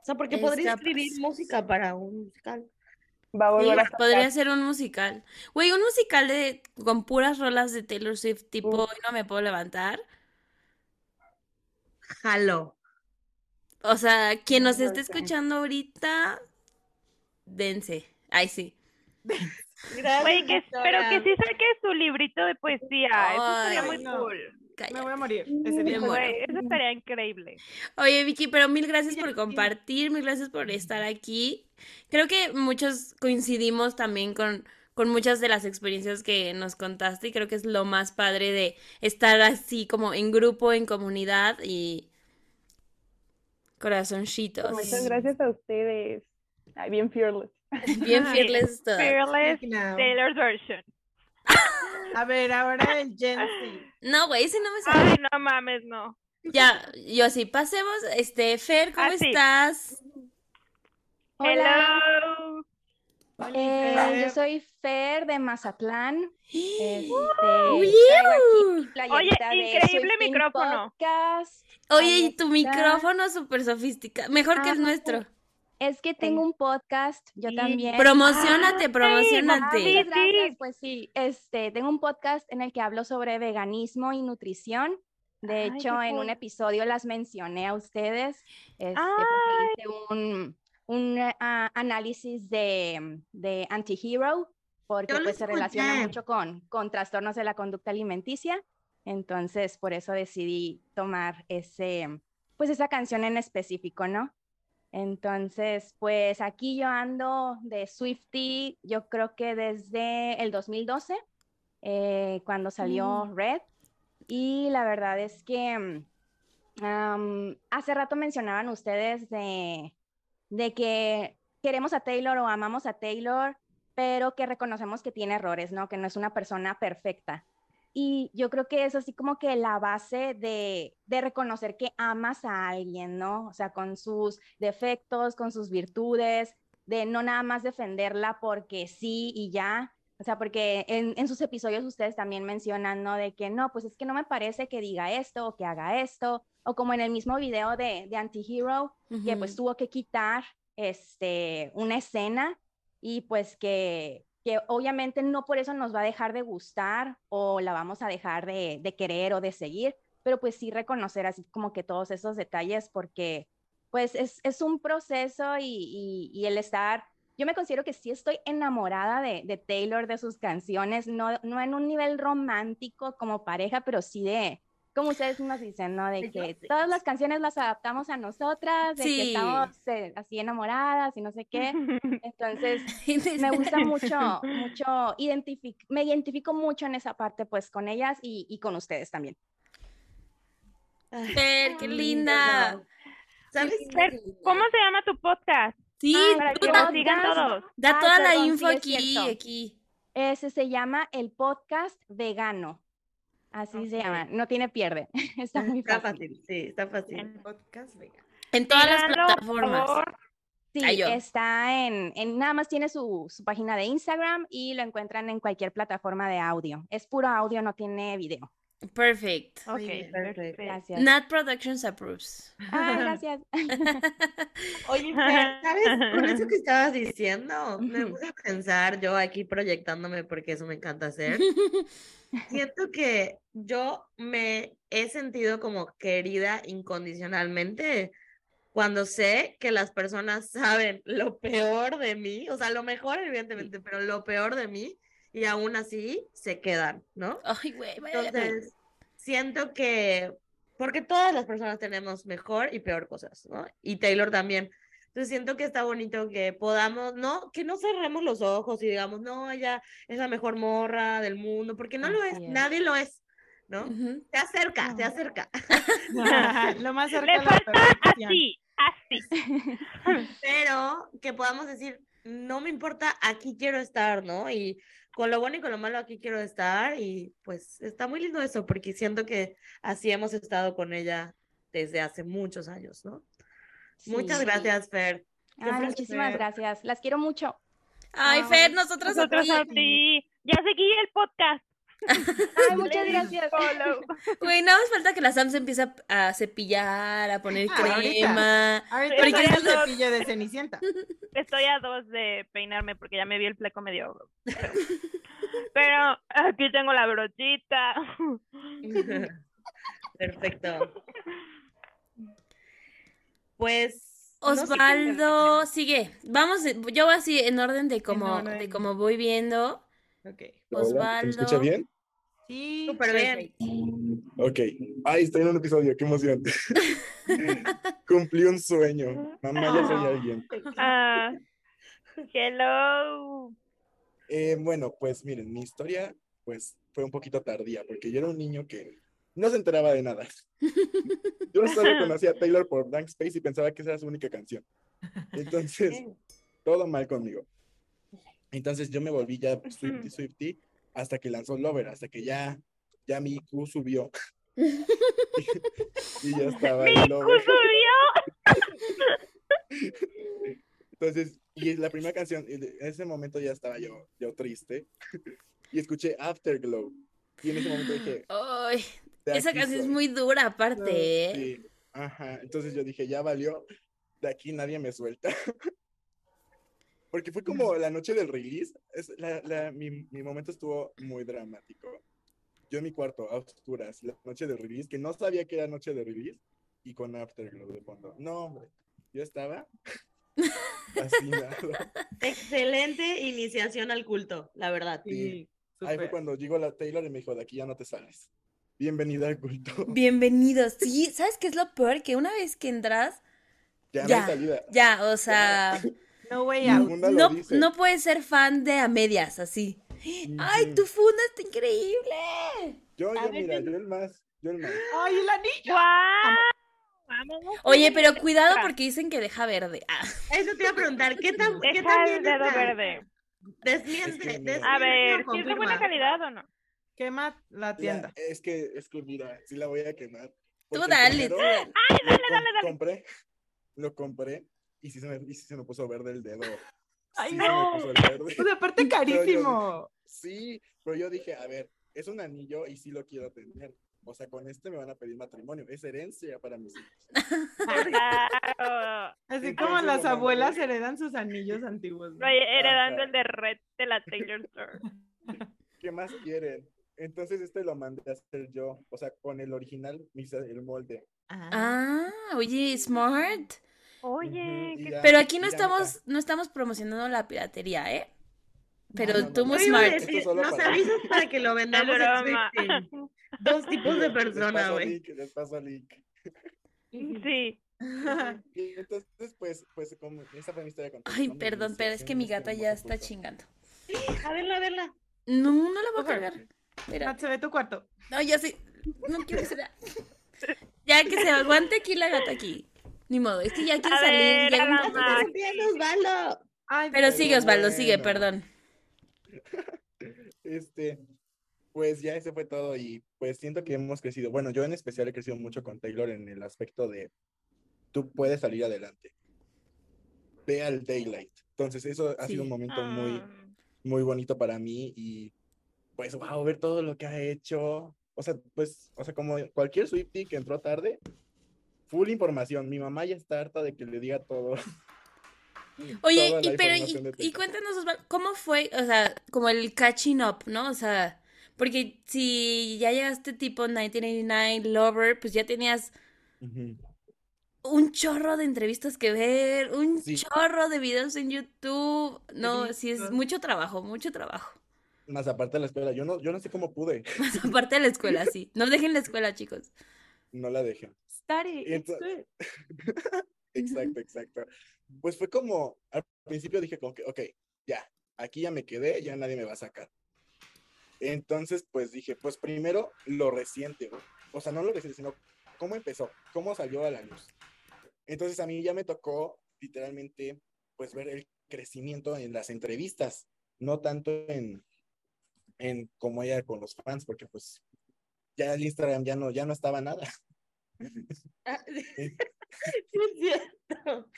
O sea, porque Es podría capaz. escribir música para un musical. Va a volver a Sí, podría sacar. ser un musical. Güey, un musical de con puras rolas de Taylor Swift, tipo no me puedo levantar. Jalo. O sea, quien nos esté escuchando ahorita, dense. Ay, sí. [LAUGHS] Gracias, Güey, que, pero que sí saque su librito de poesía. Eso sería muy no. cool. Me voy a morir ese día. Güey, eso estaría increíble. Oye, Vicky, pero mil gracias por compartir, mil gracias por estar aquí. Creo que muchos coincidimos también con, con muchas de las experiencias que nos contaste y creo que es lo más padre de estar así como en grupo, en comunidad y corazoncitos. Muchas gracias a ustedes. Ay, bien fearless. Bien Ay, fearless todas. Fearless. Taylor's version. A ver, ahora el Gen Z. No, güey, ese no me sale. Ay, no mames, no. Ya, yo sí, pasemos. Este, Fer, ¿cómo Ah, sí. estás? Hola, Hello. Eh, yo soy Fer de Mazatlán. Este, aquí uh. playerita de increíble micrófono. Podcast. Oye, y tu micrófono súper sofisticado, mejor que el Ah, nuestro. Es que tengo un podcast, yo Sí. también. Promocionate, Ah, promocionate. sí. muchas gracias. Pues sí, este, tengo un podcast en el que hablo sobre veganismo y nutrición. De Ay, hecho, en un episodio las mencioné a ustedes. Este, hice un, un ah, análisis de, de Antihero, porque pues se relaciona mucho con, con trastornos de la conducta alimenticia. Entonces, por eso decidí tomar ese, pues esa canción en específico, ¿no? Entonces, pues aquí yo ando de Swifty, yo creo que desde el 2012, eh, cuando salió Red. Y la verdad es que mm, hace rato mencionaban ustedes de, de que queremos a Taylor o amamos a Taylor, pero que reconocemos que tiene errores, ¿no? Que no es una persona perfecta. Y yo creo que es así como que la base de, de reconocer que amas a alguien, ¿no? O sea, con sus defectos, con sus virtudes, de no nada más defenderla porque sí y ya. O sea, porque en, en sus episodios ustedes también mencionan, ¿no? De que no, pues es que no me parece que diga esto o que haga esto. O como en el mismo video de, de Antihero, que pues tuvo que quitar este, una escena y pues que, que obviamente no por eso nos va a dejar de gustar o la vamos a dejar de, de querer o de seguir, pero pues sí reconocer así como que todos esos detalles porque pues es, es un proceso y, y- y el estar, yo me considero que sí estoy enamorada de, de Taylor, de sus canciones, no, no en un nivel romántico como pareja, pero sí de, como ustedes nos dicen, ¿no? De que todas las canciones las adaptamos a nosotras, de Sí. que estamos eh, así enamoradas y no sé qué. [LAUGHS] Entonces, [LAUGHS] me gusta [LAUGHS] mucho, mucho, identific me identifico mucho en esa parte, pues, con ellas y, y con ustedes también. Fer, qué linda. ¿Sabes Fer, qué? ¿Cómo se llama tu podcast? Sí, Ay, Para tú que podcast. todos. da Ay, toda la perdón, info sí, aquí, aquí. Ese se llama el podcast vegano. Así se llama, no tiene pierde. [LAUGHS] Está muy Está fácil. fácil, sí, está fácil. En- Podcast vegano. En todas las plataformas. favor. Sí, está en, en, nada más tiene su, su página de Instagram y lo encuentran en cualquier plataforma de audio. Es puro audio, no tiene video. Perfect. Ok. Gracias. Nat Productions approves. Ay, [LAUGHS] gracias. [LAUGHS] Oye, ¿sabes? Con eso que estabas diciendo, me puse a pensar yo aquí proyectándome porque eso me encanta hacer. [LAUGHS] Siento que yo me he sentido como querida incondicionalmente cuando sé que las personas saben lo peor de mí, o sea, lo mejor evidentemente, pero lo peor de mí y aún así se quedan, ¿no? Ay, güey, vaya. Entonces, siento que, porque todas las personas tenemos mejor y peor cosas, ¿no? Y Taylor también, Entonces siento que está bonito que podamos, no, que no cerremos los ojos y digamos, no, ella es la mejor morra del mundo, porque no lo es, nadie lo es, ¿no? Ujú. Se acerca, se No. acerca. [LAUGHS] [LAUGHS] Lo más cerca Le falta así, así. pero que podamos decir, no me importa, aquí quiero estar, ¿no? Y con lo bueno y con lo malo aquí quiero estar y pues está muy lindo eso porque siento que así hemos estado con ella desde hace muchos años, ¿no? Muchas gracias, Fer. Placer. muchísimas gracias. Las quiero mucho. Ay, Ay, Fer, nosotros a ti. a ti. Ya seguí el podcast. Ay, [LAUGHS] muchas gracias. Güey, nada más falta que la Sam se empiece a, a cepillar, a poner Ah, ahorita. crema. Ahorita Porque estoy cepillo de Cenicienta. [LAUGHS] Estoy a dos de peinarme porque ya me vi el fleco medio. Pero aquí tengo la brochita. [LAUGHS] Perfecto. Pues. no Osvaldo, sigue. Vamos, yo voy así en orden de como, orden. de como voy viendo. Ok. Hola, ¿se me escucha Osvaldo. bien? Sí. Súper bien. Ok. Ay, estoy en un episodio, qué emoción. [LAUGHS] Cumplí un sueño. Mamá, ya soy alguien. Ah, hello. Eh, bueno, pues miren, mi historia pues fue un poquito tardía porque yo era un niño que no se enteraba de nada. Yo solo [LAUGHS] conocía a Taylor por Blank Space y pensaba que esa era su única canción. Entonces, todo mal conmigo. Entonces yo me volví ya Swifty Swifty hasta que lanzó Lover, hasta que ya, ya mi IQ subió. [LAUGHS] y ya estaba en Lover. [LAUGHS] Entonces, y la primera canción, en ese momento ya estaba yo, yo triste. [LAUGHS] y escuché Afterglow. Y en ese momento dije, Ay, "De esa canción es soy". muy dura aparte, ¿eh? Sí, ajá. Entonces yo dije, ya valió, de aquí nadie me suelta. Porque fue como la noche del release. Es, la, la- mi, mi momento estuvo muy dramático. Yo en mi cuarto, a oscuras, la noche del release, que no sabía que era noche de release, y con Afterglow de fondo. No, hombre, yo estaba [LAUGHS] fascinado. Excelente iniciación al culto, la verdad. Sí. Ahí fue cuando llegó la Taylor y me dijo, de aquí ya no te sales. Bienvenida al culto. Bienvenidos. Sí, ¿sabes qué es lo peor? Que una vez que entras, Ya no Ya. hay salida. ya, o sea, No way out. no, no puedes ser fan de a medias así. ¡Ay, tu funda está increíble! Yo, yo, mira, yo- yo el más, yo el más. ¡Ay, el anillo! ¡Guau! Vamos. Oye, pero cuidado porque dicen que deja verde. Ah, Eso te iba a preguntar, ¿qué tan, [LAUGHS] qué Deja tan el bien dedo está? verde. Desmiente, desmiente A ver, ¿sí es de buena calidad o no? Quema la La- tienda. es que, es que mira, sí la voy a quemar. tú dale, tú primero dale. lo com- Compré, lo compré y sí se me, y sí se me puso verde el dedo. [LAUGHS] Ay, Sí se no. me puso el verde. Pues aparte [LAUGHS] Pero yo carísimo. Sí, pero yo dije, a ver, es un anillo y sí lo quiero tener. O sea, con este me van a pedir matrimonio. Es herencia para mis hijos. [LAUGHS] Claro. Así Entonces como las abuelas heredan sus anillos antiguos. heredando Ajá. el de red de la Taylor Store. ¿Qué más quieren? Entonces este lo mandé a hacer yo. O sea, con el original me hice el molde. Ah, oye, smart. Oye, qué ya- Pero aquí no estamos, no estamos promocionando la piratería, ¿eh? Pero No, no, tú no. muy a smart. Decir, nos para- avisas para que lo vendamos. Dos tipos de [LAUGHS] Les persona, paso güey. les paso link. Sí. [LAUGHS] Y [LAUGHS] entonces, pues, pues, como esa fue mi historia con Ay, con perdón, pero es que mi gata ya está chingando. [GASPS] A verla, a verla. No, no la voy a cargar. Mira, se ve tu cuarto. no, ya sí. No quiero que se vea. Ya que se aguante aquí la gata aquí. Ni modo, es que ya quiere salir. ver, llega un a la punto ma- que- Estás bien, Osvaldo. Ay, Pero sigue, Osvaldo, sigue, perdón. [LAUGHS] Este, pues ya ese fue todo y pues siento que hemos crecido. Bueno, yo en especial he crecido mucho con Taylor en el aspecto de tú puedes salir adelante. Ve al daylight. Entonces eso ha sido un Sí. momento muy, Ah, muy bonito para mí y pues wow, ver todo lo que ha hecho. O sea, pues, o sea, como cualquier Swiftie que entró tarde, full información. Mi mamá ya está harta de que le diga todo. [LAUGHS] Oye, y pero, y, cuéntanos, ¿cómo fue, o sea, como el catching up, ¿no? O sea, porque si ya llegaste tipo 1989, Lover, pues ya tenías un chorro de entrevistas que ver, un Sí. chorro de videos en YouTube. No, sí es mucho trabajo, mucho trabajo. Más aparte de la escuela, yo no, yo no sé cómo pude, [LAUGHS] Más aparte de la escuela, sí. No dejen la escuela, chicos. no la dejé. Study, Y it's ento- good. [LAUGHS] Exacto, exacto. Pues fue como, al principio dije como que, ok, ya, aquí ya me quedé, ya nadie me va a sacar. Entonces, pues dije, pues primero lo reciente, güey. o sea, no lo reciente, sino cómo empezó, cómo salió a la luz. Entonces a mí ya me tocó literalmente, pues ver el crecimiento en las entrevistas, no tanto en, en cómo ella con los fans, porque pues ya el Instagram ya no, ya no estaba nada. Ah, [LAUGHS] sí, es cierto.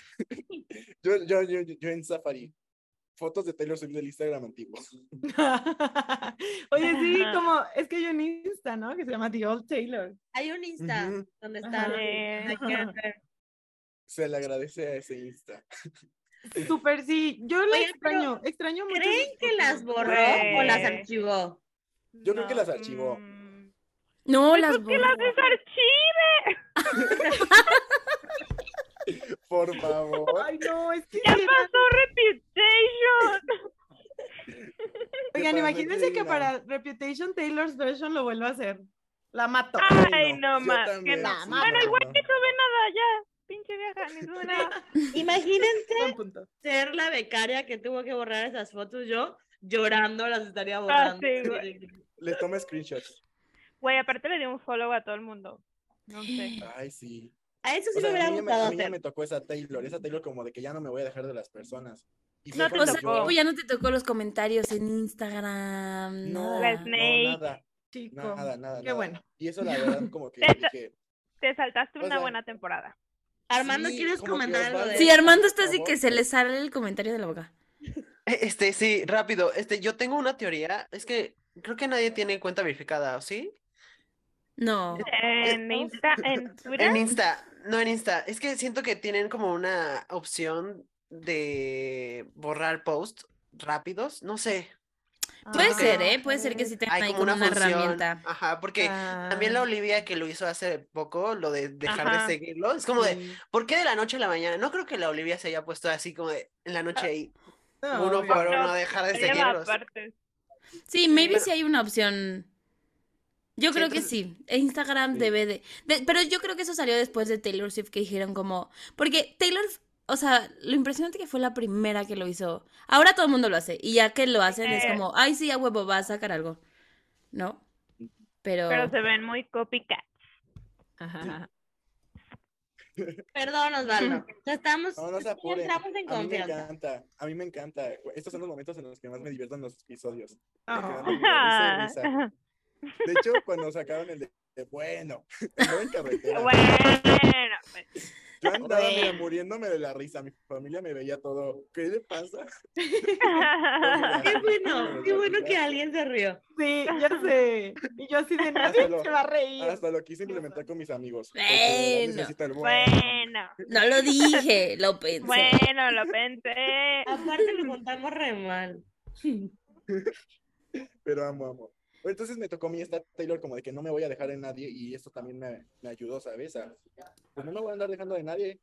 Yo, yo, yo, yo en Safari, fotos de Taylor Swift del Instagram antiguo. [LAUGHS] Oye, sí, como, es que hay un Insta, ¿no? Que se llama The Old Taylor. Hay un Insta donde está. [LAUGHS] Se le agradece a ese Insta. Súper, sí, yo la extraño, extraño mucho. ¿Creen que las borró o las archivó? Yo creo que las archivó. Mm, No, las ¿Por qué las borró. desarchive? [LAUGHS] Por favor. Ay, no, es que Ya sí, pasó Reputation. [LAUGHS] Oigan, imagínense que para Reputation Taylor's version lo vuelvo a hacer. La mato. Ay, no yo más. Que no. sí, Bueno, no, igual no. ni sube nada ya. Pinche vieja, ni sube nada. [LAUGHS] Imagínense ser la becaria que tuvo que borrar esas fotos. Yo llorando las estaría borrando. sí, güey. Le toma screenshots. Güey, aparte le di un follow a todo el mundo. No sé. [GASPS] Ay, sí. A eso sí O sea, me hubiera gustado a mí ya me tocó esa Taylor, esa Taylor como de que ya no me voy a dejar de las personas. Y No te O sea, yo- ya no te tocó los comentarios en Instagram. No, La nada. Snake. no, nada, Chico. nada, nada. Qué nada. bueno. Y eso la verdad como que [LAUGHS] dije, Te saltaste O una sea, buena temporada. Armando, Sí, ¿quieres comentar algo de Sí? Armando está así que se le sale el comentario de la boca. Eh, Este, sí, rápido. Este, yo tengo una teoría. Es que creo que nadie tiene cuenta verificada, ¿o sí? No. En Insta, en [LAUGHS] Twitter. En Insta, no en Insta. Es que siento que tienen como una opción de borrar posts rápidos. No sé. Puede Ah, ser, ¿eh? Puede ser que sí tengan Hay ahí como una herramienta. Ajá, porque también la Ah, Olivia que lo hizo hace poco, lo de dejar Ajá. de seguirlo, es como de. ¿por qué de la noche a la mañana? No creo que la Olivia se haya puesto así como de en la noche ahí, No, uno obvio. por No, uno dejar de seguirlos. Sí, maybe Pero- sí hay una opción. Yo creo que entonces- sí. Instagram Sí. debe de, de- Pero yo creo que eso salió después de Taylor Swift que dijeron como. Porque Taylor, o sea, lo impresionante que fue la primera que lo hizo. Ahora todo el mundo lo hace. Y ya que lo hacen es Eh. como, ay, sí, a huevo, va a sacar algo. ¿No? Pero. Pero se ven muy copycat. Ajá. [LAUGHS] Perdón, Osvaldo. [LAUGHS] Ya estamos. no, no se entramos en A mí me confianza. encanta, a mí me encanta. Estos son los momentos en los que más me divierten los episodios. Ah. risa risa. [LAUGHS] De hecho, cuando sacaron el de, de bueno, andaba en carretera. Bueno, pues. Yo andaba mira, muriéndome de la risa. Mi familia me veía todo. ¿Qué le pasa? [LAUGHS] Qué bueno, qué bueno que alguien se rió. Sí, ya sé. Y yo así de nadie lo- se va a reír. Hasta lo quise implementar con mis amigos. Bueno. el bueno. bueno, No lo dije, lo pensé. bueno, lo pensé. Aparte lo contamos re mal. [LAUGHS] Pero amo, amo. Pero Entonces me tocó a mí esta Taylor como de que no me voy a dejar de nadie y esto también me, me ayudó, ¿sabes? A, pues no me voy a andar dejando de nadie.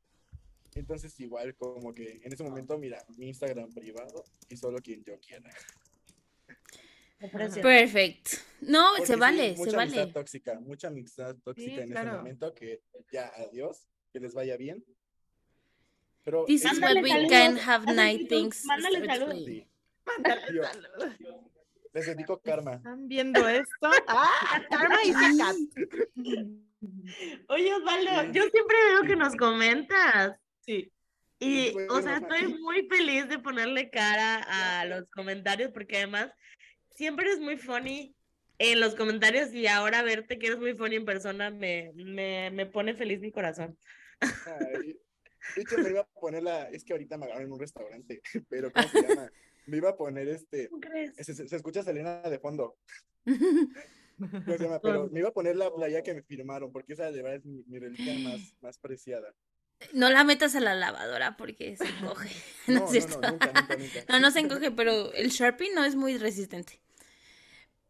Entonces igual como que en ese momento, mira, mi Instagram privado y solo quien yo quiera. Perfecto. No, Porque se sí, vale, mucha se amistad vale. tóxica, mucha amistad tóxica Sí, en ese claro. momento que ya, adiós, que les vaya bien. Pero This is es- what we saludos can have things. mándale saludos. sí, Mándale saludos. Les dedico karma. ¿Están viendo esto? [LAUGHS] ¡Ah! Karma y Cat. Oye, Osvaldo, yo siempre veo que nos comentas. Sí. Y, Pues, o sea, estoy muy feliz de ponerle cara a los comentarios porque además siempre eres muy funny en los comentarios y ahora verte que eres muy funny en persona me, me, me pone feliz mi corazón. Ay, de hecho, me iba a poner la. Es que ahorita me agarraron en un restaurante, [LAUGHS] pero ¿cómo se llama? Me iba a poner este. ¿Cómo crees? Se, se- escucha Selena de fondo. ¿Cómo se llama? Pero me iba a poner la playa que me firmaron, porque esa de verdad es mi, mi reliquia más, [GASPS] más preciada. No la metas a la lavadora porque se encoge. [LAUGHS] No, No, es no, cierto. no, nunca, nunca, nunca. No, no se encoge, pero el Sharpie no es muy resistente.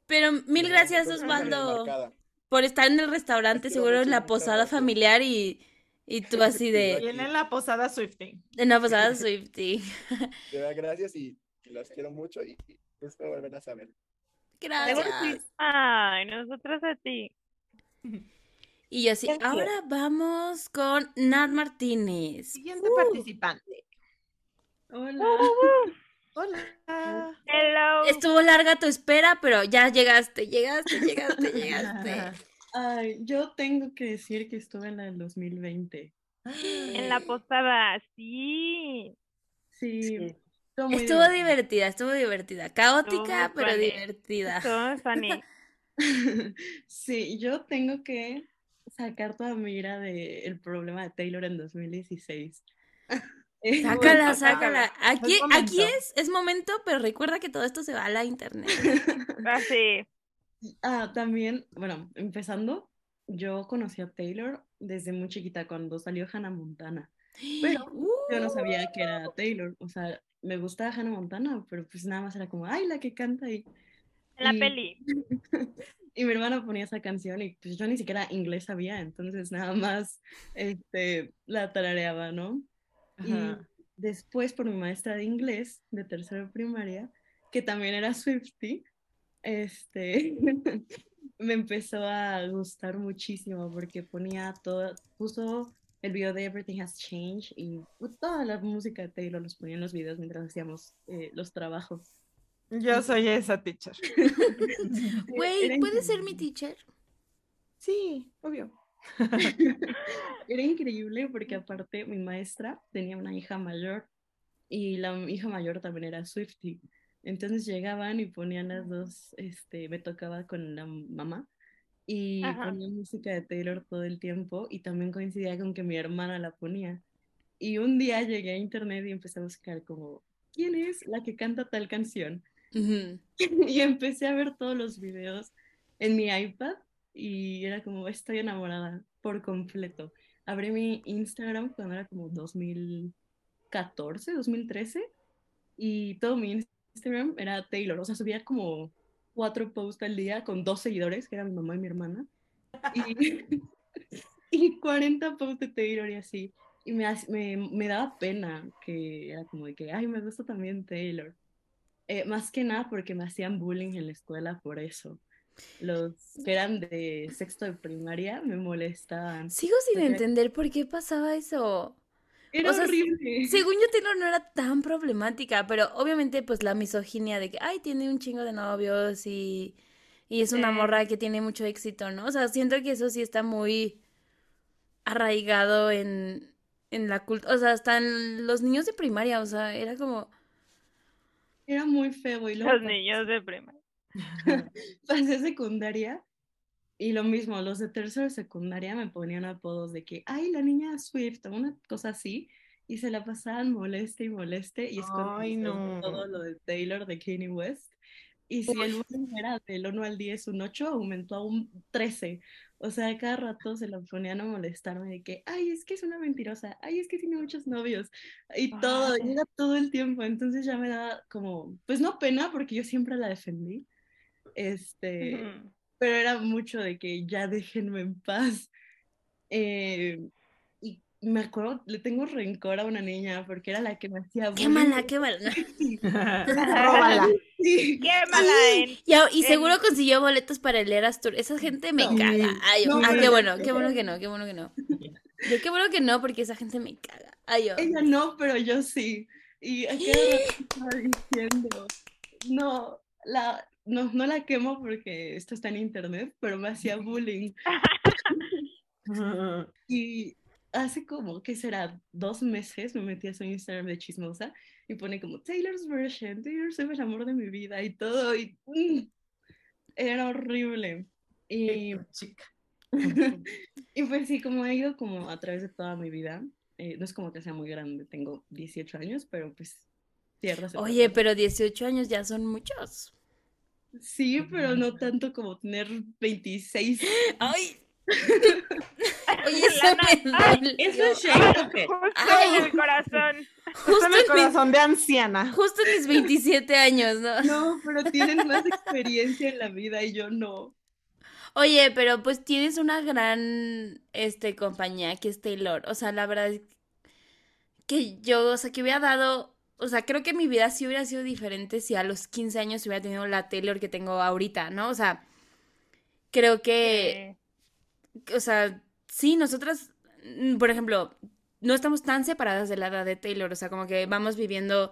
Pero mil No, gracias, Osvaldo, por estar en el restaurante, seguro en la posada gracias. familiar y, y tú así de, [LAUGHS] Viene en la posada Swifting. en la posada Swifty. De verdad, gracias y las quiero mucho y, espero volver a saber. Gracias. Ay, nosotros a ti. Y yo you. ahora vamos con Nat Martínez. Siguiente participante. Hola. Hola. Hello. Estuvo larga tu espera, pero ya llegaste, llegaste, llegaste, llegaste. [LAUGHS] Ay, yo tengo que decir que estuve en la del 2020. En la posada, sí. Sí, estuvo muy divertida, estuvo divertida. Caótica, muy pero funny. divertida. Estuvo funny. [LAUGHS] Sí, yo tengo que sacar toda mi ira del problema de Taylor en 2016. [LAUGHS] Eh, Sácala, sácala. Aquí, aquí es, es momento, pero recuerda que todo esto se va a la internet. [LAUGHS] Así. Ah, también, bueno, empezando, yo conocí a Taylor desde muy chiquita cuando salió Hannah Montana. Pero yo no sabía que era Taylor. O sea, me gustaba Hannah Montana, pero pues nada más era como, ay, la que canta ahí. La Y- peli. [LAUGHS] Y mi hermana ponía esa canción y pues yo ni siquiera inglés sabía, entonces nada más este, la tarareaba, ¿no? Y Ajá. después por mi maestra de inglés de tercero de primaria, que también era Swiftie, este, [LAUGHS] me empezó a gustar muchísimo porque ponía todo, puso el video de Everything Has Changed y toda la música de Taylor los ponía en los videos mientras hacíamos eh, los trabajos. Yo soy esa teacher. [LAUGHS] Güey, ¿puedes ser mi teacher? Sí, obvio. [LAUGHS] Era increíble porque aparte mi maestra tenía una hija mayor y la hija mayor también era Swiftie. Entonces llegaban y ponían las dos, este, me tocaba con la mamá y Ajá. ponían música de Taylor todo el tiempo y también coincidía con que mi hermana la ponía. Y un día llegué a internet y empecé a buscar como, ¿quién es la que canta tal canción? Ujú. [LAUGHS] y empecé a ver todos los videos en mi iPad y era como, estoy enamorada por completo. Abrí mi Instagram cuando era como 2014, 2013 y todo mi Instagram era Taylor, o sea, subía como cuatro posts al día con dos seguidores, que eran mi mamá y mi hermana, y, [LAUGHS] y 40 posts de Taylor y así. Y me, me, me daba pena que era como de que, ay, me gusta también Taylor. Eh, más que nada porque me hacían bullying en la escuela por eso. Los que eran de sexto de primaria me molestaban. Sigo sin Porque- entender por qué pasaba eso. Era o sea, horrible. Según yo, Taylor no era tan problemática, pero obviamente, pues la misoginia de que, ay, tiene un chingo de novios y, y es una Sí. morra que tiene mucho éxito, ¿no? O sea, siento que eso sí está muy arraigado en, en la cultura, o sea, hasta en los niños de primaria, o sea, era como, Era muy feo. Y luego Los niños de prima. [LAUGHS] pasé secundaria y lo mismo, los de tercero de secundaria me ponían apodos de que, ay, la niña Swift, o una cosa así, y se la pasaban moleste y moleste y Ay, escondiendo no. todo lo de Taylor, de Kanye West. Y si el bullying era del 1 al 10 un 8, aumentó a un 13. O sea, cada rato se lo ponían a molestarme de que, ay, es que es una mentirosa, ay, es que tiene muchos novios, y todo, y era todo el tiempo. Entonces ya me daba como, pues no pena, porque yo siempre la defendí. Este, Ujú. Pero era mucho de que ya déjenme en paz. Eh, y me acuerdo, le tengo rencor a una niña porque era la que me hacía qué bullying. mala, qué mala. Róbala. Sí. Qué mala en. Y, y En- seguro consiguió boletos para el Eras Tour. Esa gente me No. caga. Ay, No, ah, qué bueno, qué bueno que no, qué bueno que no. Yo qué bueno que no, porque esa gente me caga. Ay, yo. Ella no, pero yo sí. Y a cada [GASPS] rato estaba diciendo, no, la, no, no la quemo porque esto está en internet, pero me hacía bullying. [LAUGHS] Y hace como, ¿qué será? Dos meses me metí a su Instagram de chismosa y pone como Taylor's version, Taylor Swift el amor de mi vida y todo. Y mm, era horrible. Y, Chica. [LAUGHS] y pues sí, como he ido como a través de toda mi vida, eh, no es como que sea muy grande, tengo 18 años, pero pues cierras Oye, pero 18 años ya son muchos. Sí, pero no tanto como tener 26. Ay. [LAUGHS] Oye, dolió. Eso es shade, ¿o qué? Justo Ay. en el corazón. Justo Justo en el corazón de anciana. justo en mis 27 años, ¿no? No, pero tienen más experiencia en la vida y yo no. Oye, pero pues tienes una gran este compañía que es Taylor. O sea, la verdad es que yo, o sea, que hubiera dado, o sea, creo que mi vida sí hubiera sido diferente si a los 15 años hubiera tenido la Taylor que tengo ahorita, ¿no? O sea, creo que Eh, o sea, sí, nosotras, mm, por ejemplo, no estamos tan separadas de la edad de Taylor, o sea, como que vamos viviendo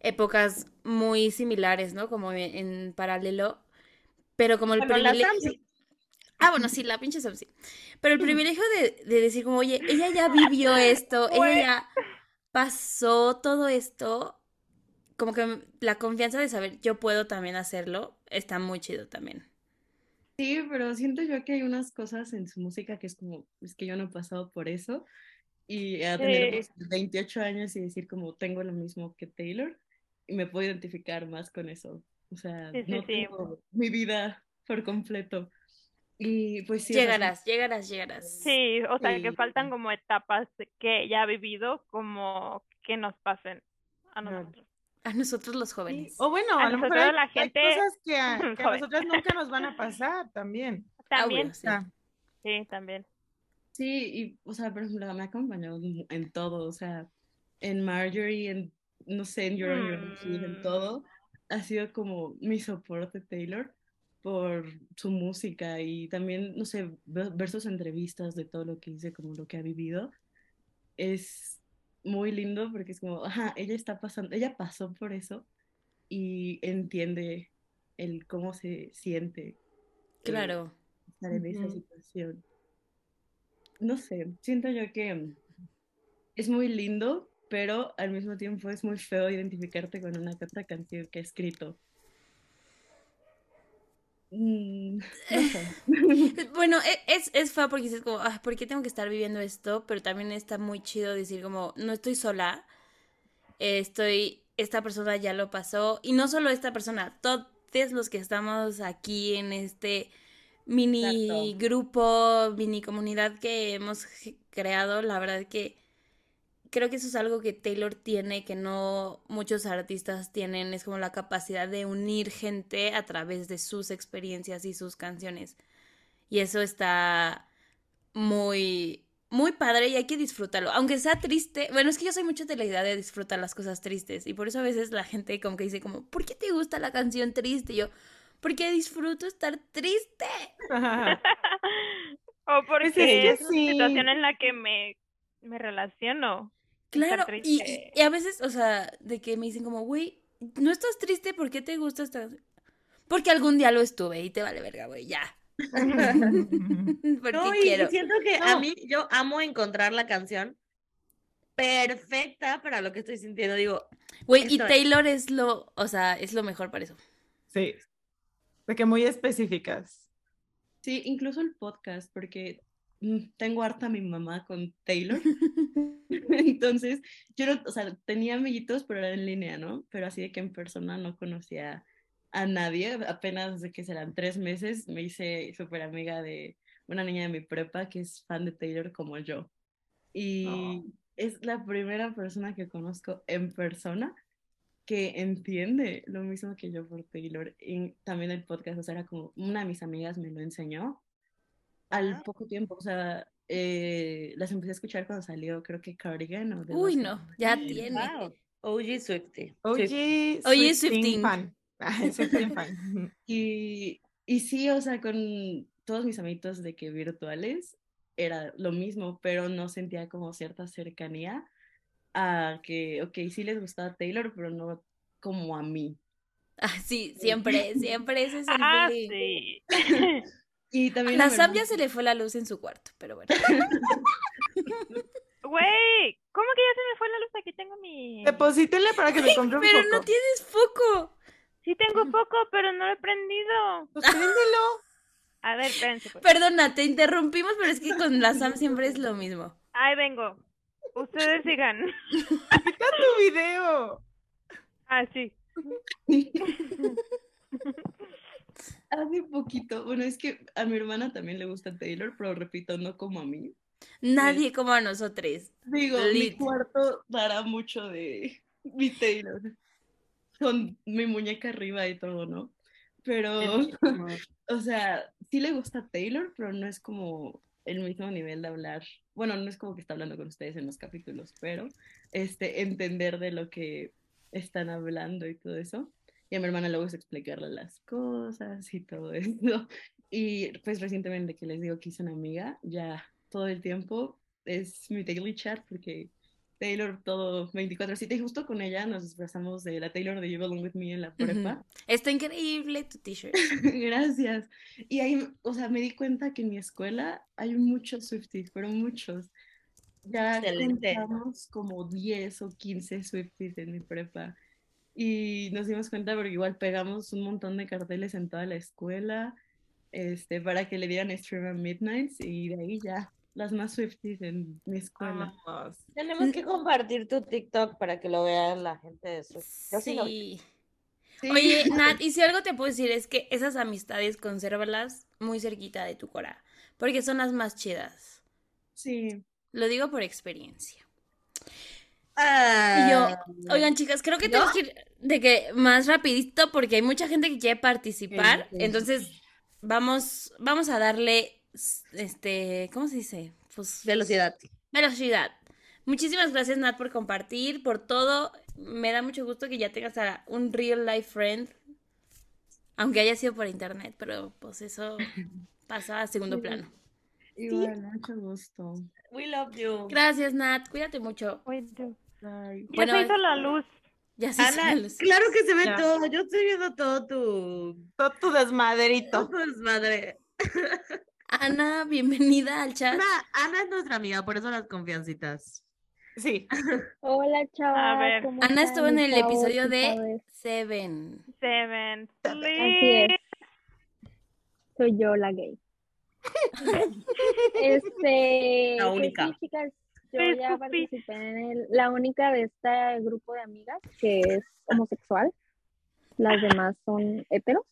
épocas muy similares, ¿no? Como en, en paralelo, pero como el Bueno, privilegio... Ah, bueno, sí, la pinche Sam sí. Pero el [LAUGHS] privilegio de, de decir como, oye, ella ya vivió esto, ella ya pasó todo esto, como que la confianza de saber yo puedo también hacerlo, está muy chido también. Sí, pero siento yo que hay unas cosas en su música que es como, es que yo no he pasado por eso. Y a tener Sí. pues, 28 años y decir como tengo lo mismo que Taylor, y me puedo identificar más con eso. O sea, Sí, sí, no sí. tengo mi vida por completo. Y pues sí, o sea, sí, Llegarás, llegarás, llegarás. Sí, o sea, que faltan como etapas que ella ha vivido como que nos pasen a nosotros. A nosotros los jóvenes. O bueno, A a lo mejor nosotros hay, la hay gente cosas que [LAUGHS] a, que a nosotras nunca nos van a [LAUGHS] pasar también. Ah, También, bueno, sí. Ah, sí, también. Sí, y, o sea, por ejemplo, me ha acompañado en en todo, o sea, en Marjorie, en, no sé, en Your Own Kid, en Mm. todo, ha sido como mi soporte Taylor por su música y también, no sé, ve- ver sus entrevistas de todo lo que dice, como lo que ha vivido, es muy lindo porque es como, ajá, ella está pasando, ella pasó por eso y entiende el cómo se siente eh, Claro. estar en esa situación. No sé, siento yo que es muy lindo, pero al mismo tiempo es muy feo identificarte con una que otra canción que ha escrito. Mm, no sé. [LAUGHS] [LAUGHS] Bueno, e- es, es feo porque dices como, "Ah, ¿por qué tengo que estar viviendo esto? Pero también está muy chido decir como, no estoy sola, eh, estoy, esta persona ya lo pasó, y no solo esta persona, todos los que estamos aquí en este mini Exacto. grupo, mini comunidad que hemos creado, la verdad que creo que eso es algo que Taylor tiene, que no muchos artistas tienen, es como la capacidad de unir gente a través de sus experiencias y sus canciones. Y eso está muy, muy padre y hay que disfrutarlo. Aunque sea triste, bueno, es que yo soy mucho de la idea de disfrutar las cosas tristes y por eso a veces la gente como que dice como, ¿por qué te gusta la canción triste? Y yo, porque disfruto estar triste. [LAUGHS] O porque es que es una situación en la que me, me relaciono. Claro, y, a veces, o sea, de que me dicen como, güey, ¿no estás triste? ¿Por qué te gusta esta? Porque algún día lo estuve y te vale verga, güey, ya. [LAUGHS] [LAUGHS] Porque No, y, quiero. siento que a mí, yo amo encontrar la canción perfecta para lo que estoy sintiendo. Digo, Güey, y es. Taylor es lo, o sea, es lo mejor para eso. Sí. De que muy específicas. Sí, incluso el podcast, porque tengo harta a mi mamá con Taylor. [LAUGHS] [LAUGHS] Entonces, yo no, o sea, tenía amiguitos, pero era en línea, ¿no? Pero así de que en persona no conocía a nadie. Apenas de que serán tres meses, me hice súper amiga de una niña de mi prepa que es fan de Taylor como yo. Y es la primera persona que conozco en persona que entiende lo mismo que yo por Taylor. Y también el podcast, o sea, era como una de mis amigas me lo enseñó al Ah. poco tiempo, o sea, eh, las empecé a escuchar cuando salió, creo que Cardigan o Uy, no, ya Y- tiene. wow, OG Swiftie. Oye, Oye, Swifting Swifting. fan. [LAUGHS] Fan. Y, y sí, o sea, con todos mis amiguitos de que virtuales era lo mismo, pero no sentía como cierta cercanía a que, ok, sí les gustaba Taylor, pero no como a mí. Ah, sí, siempre, [LAUGHS] siempre ese es el Ah, sí. [LAUGHS] Y también la a hermana- ya se le fue la luz en su cuarto, pero bueno. [LAUGHS] Güey, ¿cómo que ya se me fue la luz? Aquí tengo mi... Deposítenle para que se compre un Pero foco. no tienes foco. Sí tengo poco, pero no lo he prendido. Pues préndelo. [LAUGHS] A ver, espérense. Pues. Perdona, te interrumpimos, pero es que con la Sam siempre es lo mismo. Ahí vengo. Ustedes sigan. Quita tu video. Ah, sí. [LAUGHS] Hace poquito, bueno, es que a mi hermana también le gusta Taylor, pero repito, no como a mí. Nadie como a nosotros. Digo, mi cuarto dará mucho de mi Taylor, con mi muñeca arriba y todo, ¿no? Pero, [LAUGHS] o sea, sí le gusta Taylor, pero no es como el mismo nivel de hablar. Bueno, no es como que está hablando con ustedes en los capítulos, pero este, entender de lo que están hablando y todo eso. Y a mi hermana luego es explicarle las cosas y todo [LAUGHS] eso. Y pues recientemente que les digo que hice una amiga, ya todo el tiempo es mi daily chat porque Taylor todo 24/7 y justo con ella nos disfrazamos de la Taylor de You Belong With Me en la prepa. Está increíble tu t-shirt. [LAUGHS] Gracias. Y ahí, o sea, me di cuenta que en mi escuela hay muchos Swifties, pero muchos. Ya contamos como 10 o 15 Swifties en mi prepa. Y nos dimos cuenta porque igual pegamos un montón de carteles en toda la escuela este, para que le dieran Stream at Midnights y de ahí ya las más Swifties en mi escuela. Vamos. Tenemos que compartir tu TikTok para que lo vea la gente de su. Yo sí lo vi. Sí. Oye, [LAUGHS] Nat, y si algo te puedo decir es que esas amistades consérvalas muy cerquita de tu cora, porque son las más chidas. Sí. Lo digo por experiencia. Ah, Y yo, oigan, chicas, creo que tengo que ir de que más rapidito porque hay mucha gente que quiere participar. Sí, sí, Entonces, vamos, vamos a darle este, ¿cómo se dice? Pues Velocidad. velocidad. Muchísimas gracias, Nat, por compartir, por todo. Me da mucho gusto que ya tengas a un real life friend. Aunque haya sido por internet, pero pues eso [LAUGHS] pasa a segundo plano. Igual, mucho gusto. We love you. Gracias, Nat. Cuídate mucho. Bye. Ya Bueno, se hizo la luz. Ya se hizo Ana, la luz. claro que se ve Ya. todo. Yo estoy viendo todo tu. Todo tu desmadrito. Todo tu desmadre. Ana, bienvenida al chat. Ana, Ana es nuestra amiga, por eso las confiancitas. Sí. Hola. ¿cómo Ana estuvo en el episodio de? Seven. Seven. Así Please. es. Soy yo la gay. [LAUGHS] este. La pues única. sí, chicas. Yo ya participé en el, la única de este grupo de amigas que es homosexual. Las demás son heteros.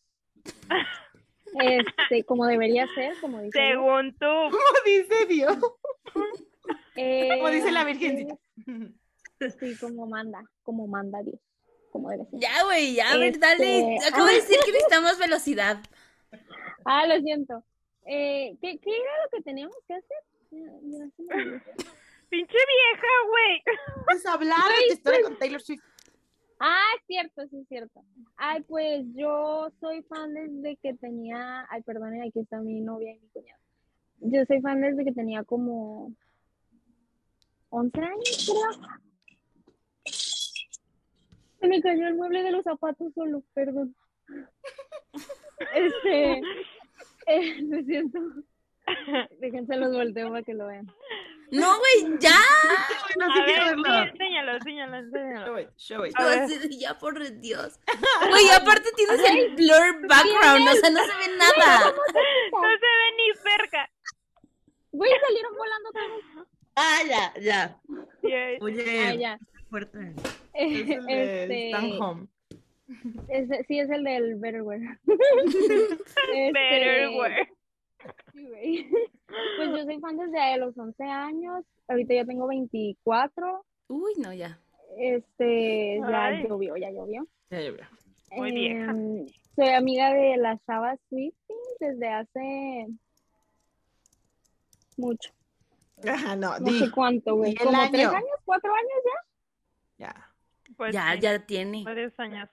Este, como debería ser, como dice. Dios. Según tú. Como dice Dios. Como Eh, dice la Virgencita. Sí, como manda, como manda Dios, como debe ser. Ya, güey, ya, a ver, dale. Este, Acabo de ah. decir que necesitamos velocidad. Ah, lo siento. Eh, ¿qué, ¿Qué era lo que teníamos que hacer? Ya- ya. Pinche vieja, güey. Pues hablar de tu historia con Taylor Swift. Ah, es cierto, sí es cierto. Ay, pues yo soy fan desde que tenía, ay, perdone, aquí está mi novia y mi cuñado. Yo soy fan desde que tenía como 11 años, creo. Se me cayó el mueble de los zapatos solo, perdón. [LAUGHS] Este, eh, lo siento. Déjense los volteo para que lo vean. No, güey, ya. Bueno, A sí quiero ver, sí, enséñalo, enséñalo, enséñalo. Show it, show it. A ya, por Dios. [LAUGHS] Güey, aparte tienes el blur background, o sea, no se ve nada. [LAUGHS] No se ve ni cerca. Güey, salieron volando todos. Ah, ya, ya. Yes. Oye, Ah, ya. fuerte. Es el de Este, Stan Home. sí, es el del Betterware. [LAUGHS] Betterware. Sí, güey. [LAUGHS] Pues yo soy fan desde los 11 años. Ahorita ya tengo 24. Uy, no, ya. Este, ya Ay. llovió, ya llovió. Ya llovió. Muy vieja. Em, soy amiga de la Chava Swiftie desde hace mucho. Ajá, no, No di. sé cuánto, güey. ¿Como tres año. años? ¿Cuatro años ya? Ya. Pues Ya, sí, ya tiene. varios años.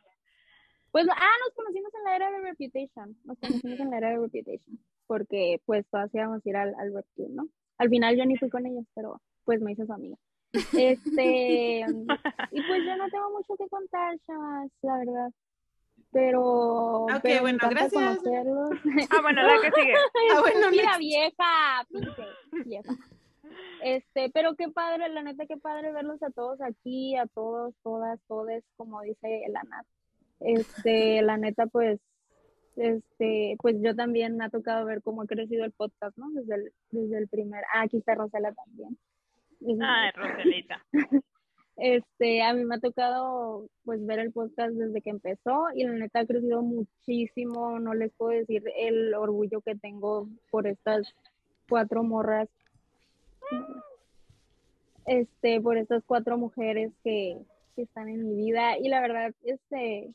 Pues, ah, nos conocimos en la era de Reputation. Nos conocimos en la era de Reputation. Porque, pues, todas íbamos a ir al, al ¿no? Al final yo ni fui con ellos, pero, pues, me hice su amiga. Este, [LAUGHS] y pues yo no tengo mucho que contar, chavas, la verdad. Pero, Ok, pero bueno, gracias. conocerlos. Ah, bueno, la que sigue. [LAUGHS] Ah, bueno, Mira, vieja. Este, pero qué padre, la neta, qué padre verlos a todos aquí, a todos, todas, todes, como dice la Nat. Este, la neta, pues, este, pues yo también me ha tocado ver cómo ha crecido el podcast, ¿no? Desde el, desde el primer, ah, aquí está Rosela también. Es- Ay, [LAUGHS] Roselita. este, a mí me ha tocado pues ver el podcast desde que empezó y la neta ha crecido muchísimo, no les puedo decir el orgullo que tengo por estas cuatro morras, este, por estas cuatro mujeres que, que están en mi vida y la verdad, este,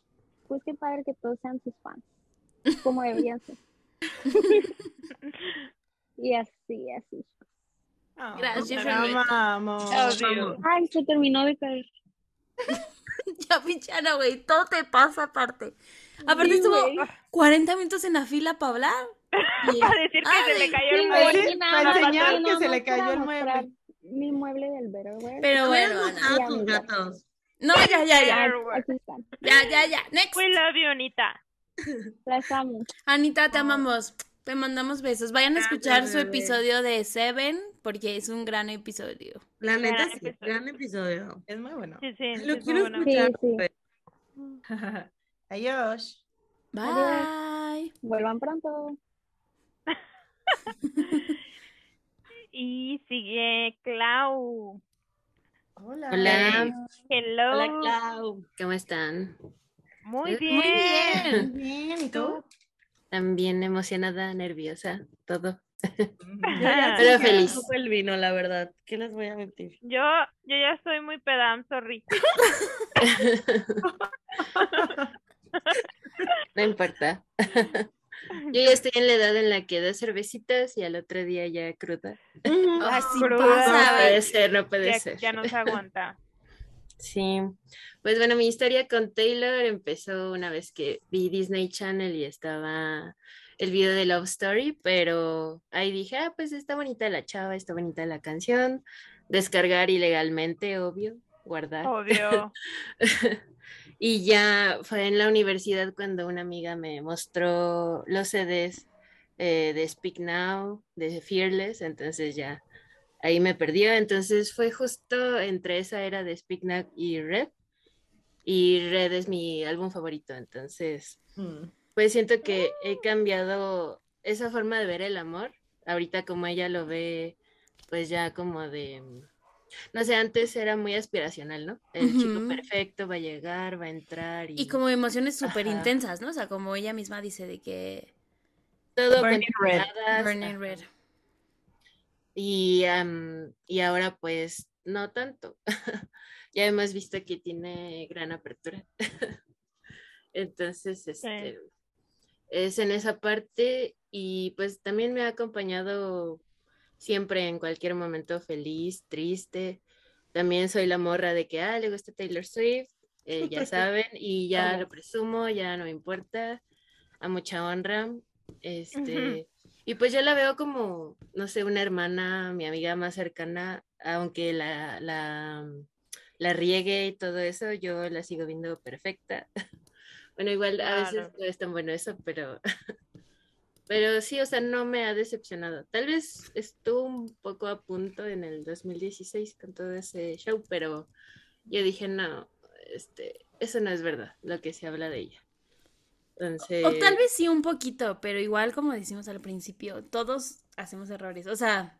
pues qué padre que todos sean sus fans, como deberían ser. [LAUGHS] y así, así. Ah, Gracias, amamos. Ay, se terminó de caer. [LAUGHS] ya, pichana, güey, todo te pasa aparte. Aparte estuvo 40 minutos en la fila para hablar. [LAUGHS] Para decir que se le cayó el mueble. güey, para enseñar que se le cayó el mueble. Mi mueble del Betterware. Pero Hubieran bueno. No, ya, ya, ya. Ya, ya, ya. Next. We love you, Anita. Las amo. Anita, te amamos. Te mandamos besos. Vayan a escuchar su bebé. episodio de Seven porque es un gran episodio. La neta, Gran sí, episodio. gran episodio. Es muy bueno. Sí, sí. sí, Lo es muy quiero bueno. escuchar. Sí, güey. [LAUGHS] Adiós. Bye. Vuelvan pronto. [LAUGHS] Y sigue Clau. Hola. Hola, Hello. Hola, Clau. ¿cómo están? Muy Muy bien. Muy bien. Bien, ¿y tú? También emocionada, nerviosa, todo. [LAUGHS] Pero feliz. el vino, la verdad. ¿Qué les voy a mentir? Yo, yo ya estoy muy pedam, sorry. [LAUGHS] [LAUGHS] No importa. Yo ya estoy en la edad en la que da cervecitas y al otro día ya cruda. Así Cruda. No pasa, puede güey. ser, no puede Ya, ser. ya no se aguanta. Sí, pues bueno, mi historia con Taylor empezó una vez que vi Disney Channel y estaba el video de Love Story, pero ahí dije, ah, pues está bonita la chava, está bonita la canción, descargar ilegalmente, obvio, guardar. Obvio. [LAUGHS] Y ya fue en la universidad cuando una amiga me mostró los CDs eh, de Speak Now, de Fearless, entonces ya ahí me perdió. Entonces fue justo entre esa era de Speak Now y Red. Y Red es mi álbum favorito, entonces Mm. pues siento que he cambiado esa forma de ver el amor. Ahorita como ella lo ve, pues ya como de, no sé, antes era muy aspiracional, ¿no? El chico perfecto va a llegar, va a entrar y, Y como emociones súper intensas, ¿no? O sea, como ella misma dice de que todo Burning Red. Burning ajá. Red. Y, y ahora pues no tanto. [LAUGHS] ya hemos visto que tiene gran apertura. [LAUGHS] Entonces, este, es en esa parte y pues también me ha acompañado siempre en cualquier momento feliz, triste. También soy la morra de que, ah, le gusta Taylor Swift, eh, ya [LAUGHS] saben, y ya lo presumo, ya no me importa, a mucha honra. Este, y pues yo la veo como, no sé, una hermana, mi amiga más cercana, aunque la, la, la riegue y todo eso, yo la sigo viendo perfecta. [LAUGHS] Bueno, igual a veces no es tan bueno eso, pero, [LAUGHS] pero sí, o sea, no me ha decepcionado. Tal vez estuvo un poco a punto en el 2016 con todo ese show, pero yo dije, no, este, eso no es verdad, lo que se habla de ella. Entonces, O tal vez sí un poquito, pero igual como decimos al principio, todos hacemos errores. O sea,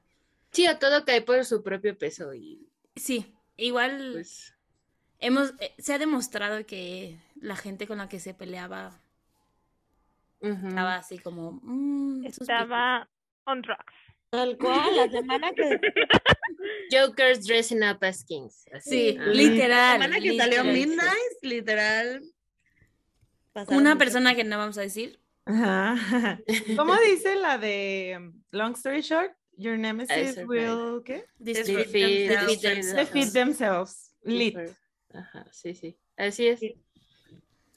sí, a todo cae por su propio peso y sí, igual pues hemos, eh, se ha demostrado que la gente con la que se peleaba estaba así como... mm. Estaba on drugs. Tal cual, la semana que [LAUGHS] Jokers dressing up as kings. así. Sí, Ah. literal. La semana que salió literal. Midnight, literal. Pasaron Una persona que no vamos a decir. Ajá. [LAUGHS] ¿Cómo dice la de um, Long Story Short? Your nemesis will, ¿qué? Defeat- defeat themselves. Defeat themselves. Lit. Ajá, sí, sí. Así es.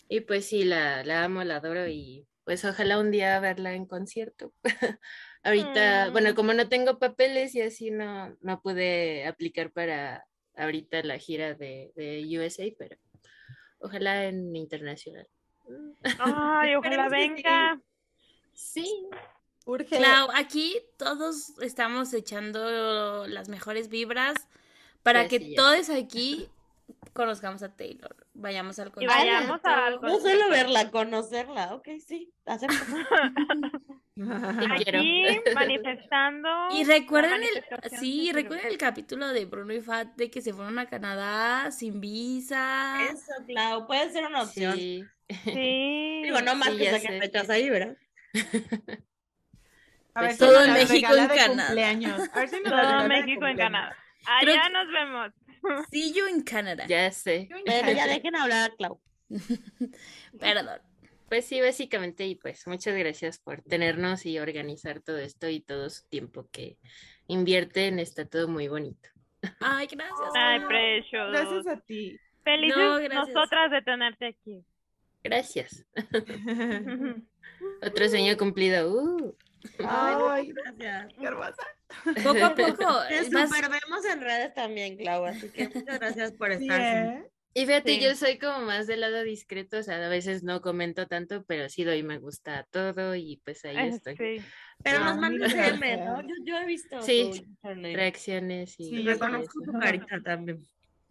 Y pues sí, la, la amo, la adoro y pues ojalá un día verla en concierto. [LAUGHS] ahorita, Mm. bueno, como no tengo papeles y así no, no pude aplicar para ahorita la gira de, de USA, pero ojalá en internacional. Ay, [LAUGHS] ojalá venga. Sí. Urge. Clau, aquí todos estamos echando las mejores vibras para Ya que sí, todos aquí conozcamos a Taylor. Vayamos al concierto. vayamos al no solo verla, conocerla. Ok, sí, [LAUGHS] quiero. Aquí manifestando. Y recuerden el, sí, de recuerden el capítulo de Bruno y Fat de que se fueron a Canadá sin visa. Eso, Clau, puede ser una opción. Sí. Sí. Digo, no más Sí, que saquen fechas ahí, ¿verdad? A ver Todo en México, en Canadá. A ver si nos [LAUGHS] la Todo México en. Canadá. Allá que- nos vemos. [LAUGHS] See you in Canada. Ya sé. Pero ya dejen hablar a Clau. [LAUGHS] Perdón. Pues sí, básicamente, y pues muchas gracias por tenernos y organizar todo esto y todo su tiempo que invierten, está todo muy bonito. Ay, gracias. Ay, Clau. precious. Gracias a ti. Felices No, gracias. nosotras de tenerte aquí. Gracias. [LAUGHS] Otro sueño cumplido. Uh. Ay, Gracias. qué hermosa. Poco a poco. [LAUGHS] Te super vemos en redes también, Clau, así que muchas gracias por Sí, estar. ¿eh? Y fíjate, Sí. yo soy como más del lado discreto, o sea, a veces no comento tanto, pero sí doy me gusta a todo y pues ahí Eh, estoy. sí. Pero nos mandas. DM, ¿no? Yo, yo he visto Sí. Reacciones y... Sí, yo Reconozco tu carita también.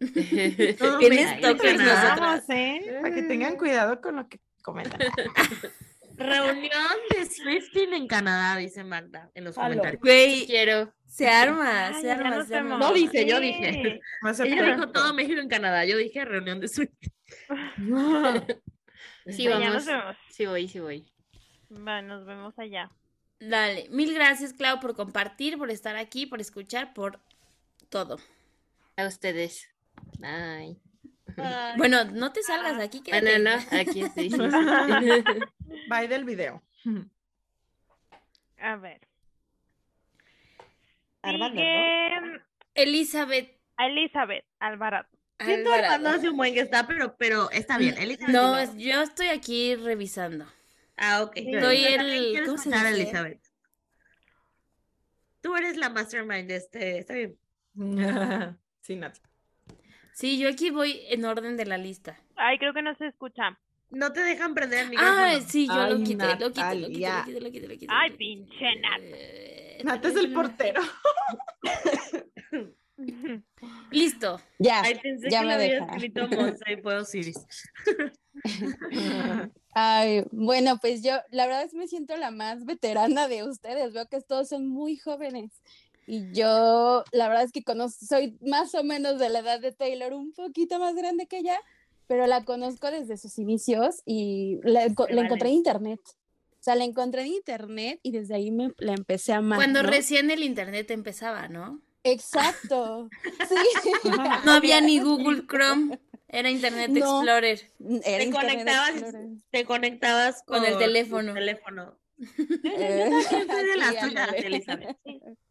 [LAUGHS] [LAUGHS] Tienes me- toques. Vamos, ¿eh? Para que tengan cuidado con lo que comentan. [LAUGHS] Reunión de Swifting en Canadá, dice Magda en los comentarios. Güey, Quiero. se arma, Ay, se arma, se arma. No dice, yo Sí. dije. A ser Ella dijo todo México en Canadá. Yo dije reunión de Swifting. Sí, Ya vamos. Sí voy, sí voy. Va, nos vemos allá. Dale, mil gracias, Clau, por compartir, por estar aquí, por escuchar, por todo. A ustedes. Bye. Bueno, no te salgas de aquí, Ah, quédate. no, no, aquí sí, [LAUGHS] [LAUGHS] Bye del video. A ver. Armando, ¿no? Sigue Elizabeth Elizabeth Alvarado. Siento Alvarado. Armando hace un buen que está, pero, pero está bien. Elizabeth No, es- yo estoy aquí revisando. Ah, ok. Soy el- ¿cómo se dice? Elizabeth. Tú eres la mastermind de este. Está bien. [LAUGHS] Sí, Nati. Sí, yo aquí voy en orden de la lista. Ay, creo que no se escucha. No te dejan prender el micrófono. Ah, sí, yo lo quité, lo quité, lo quité, lo quité, lo quité, lo quité. Ay, lo quité. pinche Nat. Eh, Nat es el portero. [LAUGHS] Listo. Ya, Ay, pensé ya que lo me había deja. escrito [LAUGHS] Monse y puedo Osiris. Ay, bueno, pues yo la verdad es que me siento la más veterana de ustedes. Veo que todos son muy jóvenes. Y yo, la verdad es que conozco, soy más o menos de la edad de Taylor, un poquito más grande que ella, pero la conozco desde sus inicios y la, encontré en internet. O sea, la encontré en internet y desde ahí me la empecé a amar. Cuando ¿no? recién el internet empezaba, ¿no? Exacto. Sí. [LAUGHS] No había ni Google Chrome, era Internet No. Explorer. Era Te Internet conectabas, Explorer. te conectabas Con el teléfono. Eh, Yo también soy de [LAUGHS] las sí, tuyas, ándale. Elizabeth.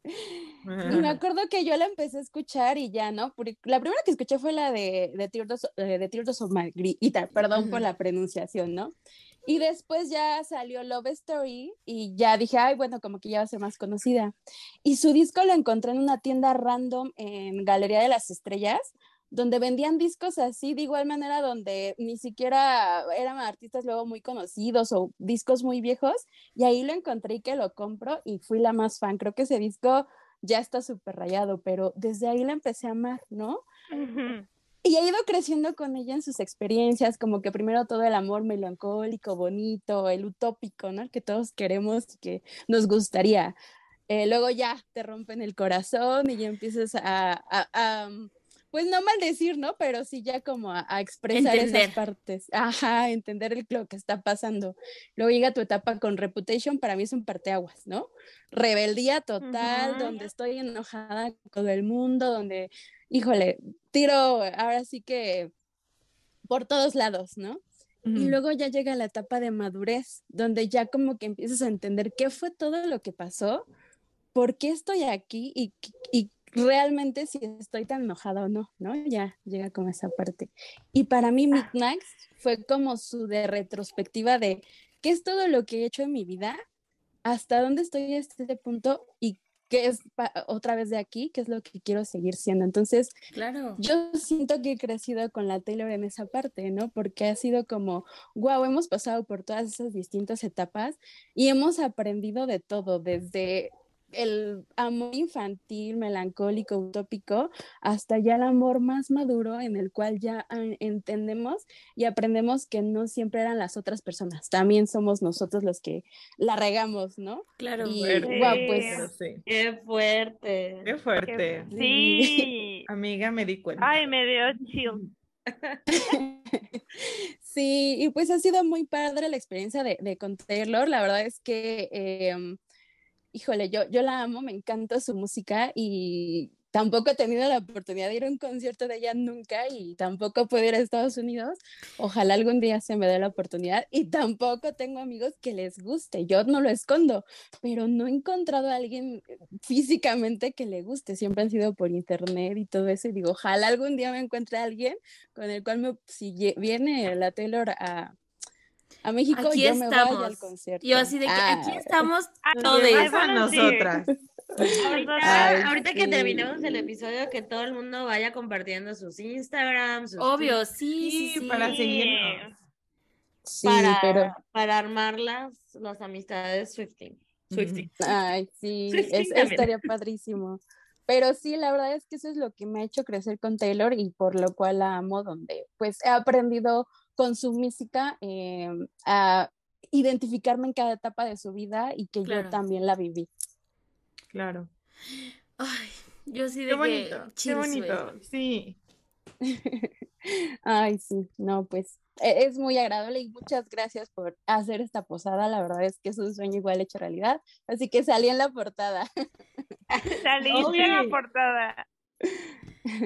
Y me acuerdo que yo la empecé a escuchar y ya, ¿no? La primera que escuché fue la de, de, Tears, of, eh, de Tears of Margarita, perdón por la pronunciación, ¿no? Y después ya salió Love Story y ya dije, ay, bueno, como que ya va a ser más conocida. Y su disco lo encontré en una tienda random en Galería de las Estrellas, donde vendían discos así, de igual manera, donde ni siquiera eran artistas luego muy conocidos o discos muy viejos. Y ahí lo encontré y que lo compro y fui la más fan. Creo que ese disco ya está súper rayado, pero desde ahí la empecé a amar, ¿no? Y he ido creciendo con ella en sus experiencias, como que primero todo el amor melancólico, bonito, el utópico, ¿no? El que todos queremos y que nos gustaría. Eh, luego ya te rompen el corazón y ya empiezas a, a- a, pues no maldecir, ¿no? Pero sí ya como a, a expresar Entender. esas partes. Ajá, entender el, lo que está pasando. Luego llega tu etapa con Reputation, para mí es un parteaguas, ¿no? Rebeldía total, donde estoy enojada con el mundo, donde, híjole, tiro ahora sí que por todos lados, ¿no? Y luego ya llega la etapa de madurez, donde ya como que empiezas a entender qué fue todo lo que pasó, por qué estoy aquí y, y realmente si estoy tan enojada o no, ¿no? Ya llega como esa parte. Y para mí Midnight fue como su de retrospectiva de qué es todo lo que he hecho en mi vida, hasta dónde estoy hasta este punto y qué es otra vez de aquí, qué es lo que quiero seguir siendo. Entonces, Claro. yo siento que he crecido con la Taylor en esa parte, ¿no? Porque ha sido como, wow, hemos pasado por todas esas distintas etapas y hemos aprendido de todo, desde el amor infantil, melancólico, utópico, hasta ya el amor más maduro en el cual ya ah, entendemos y aprendemos que no siempre eran las otras personas, también somos nosotros los que la regamos, ¿no? Claro. Y Fuerte. wow, pues sí. Qué fuerte. Qué fuerte. Sí. Amiga, me di cuenta. Ay, me dio chill. [LAUGHS] Sí, y pues ha sido muy padre la experiencia de, de con Taylor. La verdad es que, em, híjole, yo, yo la amo, me encanta su música y tampoco he tenido la oportunidad de ir a un concierto de ella nunca y tampoco puedo ir a Estados Unidos. Ojalá algún día se me dé la oportunidad y tampoco tengo amigos que les guste. Yo no lo escondo, pero no he encontrado a alguien físicamente que le guste. Siempre han sido por internet y todo eso. Y digo, ojalá algún día me encuentre a alguien con el cual me, si viene la Taylor a, a México, Aquí yo me vaya al estamos. concierto. Yo así de que Ah, aquí estamos todos. sí. nosotras. Ahorita, Ay, ahorita que sí. terminemos el episodio, que todo el mundo vaya compartiendo sus Instagrams, sus Obvio, sí, sí, Sí, para seguirnos. Sí, para, pero para armar las, las amistades Swifting. Swifting. Ay, sí, sí, es, también. estaría padrísimo. Pero sí, la verdad es que eso es lo que me ha hecho crecer con Taylor y por lo cual la amo, donde pues he aprendido con su música eh, a identificarme en cada etapa de su vida y que Claro. yo también la viví. Claro. Ay, yo sí de Qué que bonito, qué cheers, güey. bonito. Sí. [LAUGHS] Ay, sí, no, pues e- es muy agradable y muchas gracias por hacer esta posada. La verdad es que es un sueño igual hecho realidad. Así que salí en la portada. [LAUGHS] Saliste [LAUGHS] en la portada.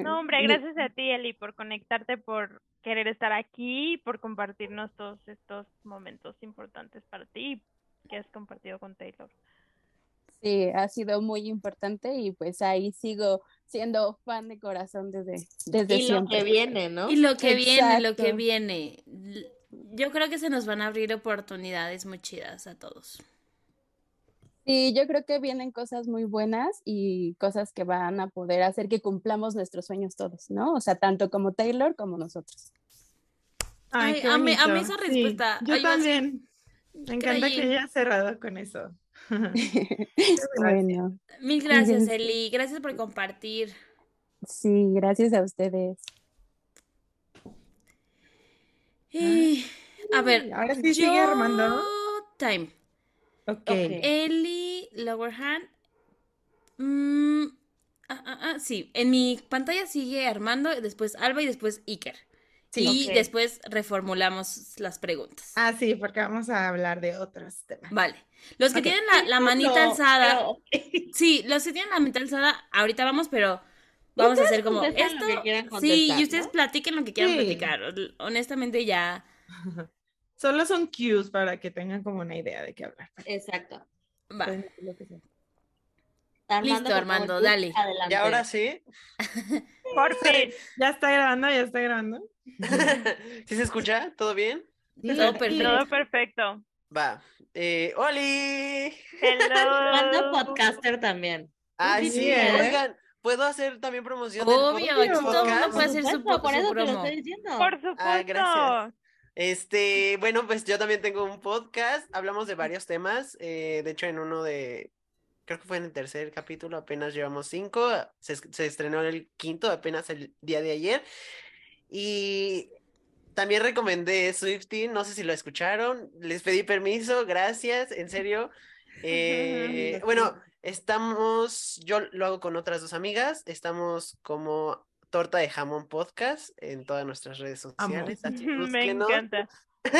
No, [LAUGHS] hombre, gracias a ti, Eli, por conectarte, por querer estar aquí, por compartirnos todos estos momentos importantes para ti que has compartido con Taylor. Sí, ha sido muy importante y pues ahí sigo siendo fan de corazón desde, desde Y lo siempre. que viene, ¿no? Y lo que viene, lo que viene. Yo creo que se nos van a abrir oportunidades muy chidas a todos. Sí, yo creo que vienen cosas muy buenas y cosas que van a poder hacer que cumplamos nuestros sueños todos, ¿no? O sea, tanto como Taylor como nosotros. Ay, Ay, amé- amé esa Sí, respuesta. yo Ay, también. Me encanta que Creí. haya cerrado con eso. [LAUGHS] Bueno, Mil gracias. Eli. Gracias por compartir. sí, gracias a ustedes. Y, a ver, Ahora sí sigue Armando. Time. Ok. Ok. Eli Lowerhand. Mm, ah, ah, ah, sí, en mi pantalla sigue Armando, después Alba y después Iker. Sí. y después reformulamos las preguntas. Ah, sí, porque vamos a hablar de otros temas. Vale. Los que tienen la, la manita No, alzada. Sí, los que tienen la manita alzada, ahorita vamos, pero vamos a hacer como esto. lo que quieran sí, y ustedes ¿no? platiquen lo que quieran Sí. platicar. Honestamente ya. [LAUGHS] Solo son cues para que tengan como una idea de qué hablar. Exacto. Va. Pueden decir lo que sea. Armando, Listo, favor, Armando, dale. Adelante. Y ahora sí. [LAUGHS] Por fin. Ya está grabando, ya está grabando. [LAUGHS] ¿Sí se escucha? ¿Todo bien? Todo perfecto. Todo perfecto. Va. Eh, ¡Oli! Armando Hello. podcaster también. Ay, Sí, ¿eh? oigan, ¿puedo hacer también promoción del Obvio, pod- aquí todo el mundo podcast? puede hacer su, por su eso te lo estoy diciendo. Por supuesto. Ah, gracias. Este, bueno, pues yo también tengo un podcast. Hablamos de varios temas. eh, de hecho, en uno de, creo que fue en el tercer capítulo, apenas llevamos cinco. Se, se estrenó el quinto apenas el día de ayer. Y también recomendé Swifty, no sé si lo escucharon. Les pedí permiso, gracias, en serio. [LAUGHS] Eh, bueno, estamos, yo lo hago con otras dos amigas. Estamos como Torta de Jamón Podcast en todas nuestras redes sociales. así [LAUGHS] Me encanta. [LAUGHS]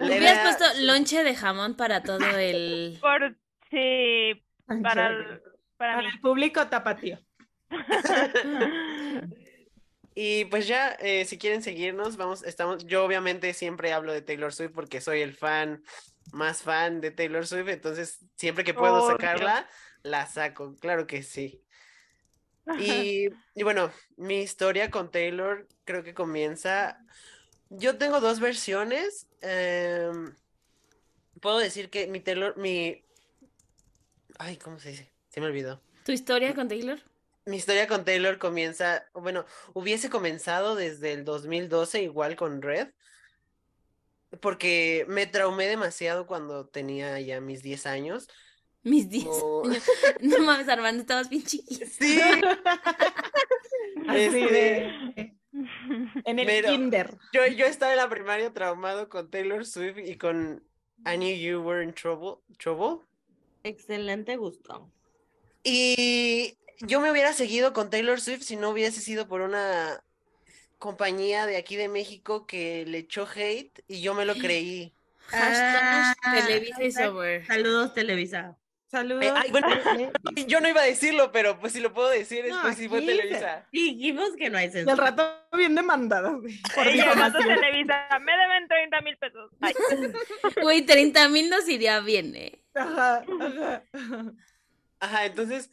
Le Hubieras puesto lonche de jamón para todo el. [LAUGHS] Por sí, para, el- para Para mí. el público tapatío. Y pues ya, eh, si quieren seguirnos, vamos, estamos, yo obviamente siempre hablo de Taylor Swift porque soy el fan más fan de Taylor Swift, entonces siempre que puedo sacarla, la saco, claro que sí. Y, y bueno, mi historia con Taylor creo que comienza. Yo tengo dos versiones. em, puedo decir que mi Taylor, mi. Ay, ¿cómo se dice? Se me olvidó. ¿Tu historia con Taylor? Mi historia con Taylor comienza, bueno, hubiese comenzado desde el 2012 igual con Red, porque me traumé demasiado cuando tenía ya mis 10 años. Mis 10 como- años. [LAUGHS] No mames, Armando, estabas bien chiquito. Sí, [LAUGHS] Así de. En el pero- kinder. yo, yo estaba en la primaria traumado con Taylor Swift y con I Knew You Were in Trouble. trouble. Excelente gusto. Y yo me hubiera seguido con Taylor Swift si no hubiese sido por una compañía de aquí de México que le echó hate y yo me lo [GASPS] creí. Hashtag Ah, Televisa is over. Saludos, Televisa. Saludos. Eh, ay, bueno, [LAUGHS] [LAUGHS] yo no iba a decirlo, pero pues si lo puedo decir es No, pues si fue Televisa. Dijimos que no hay Y al censura. rato bien demandada. güey, [LAUGHS] por Ey, al rato. Televisa, me deben 30 mil pesos. Güey, 30 mil nos iría bien, ¿eh? Ajá, ajá. Ajá, entonces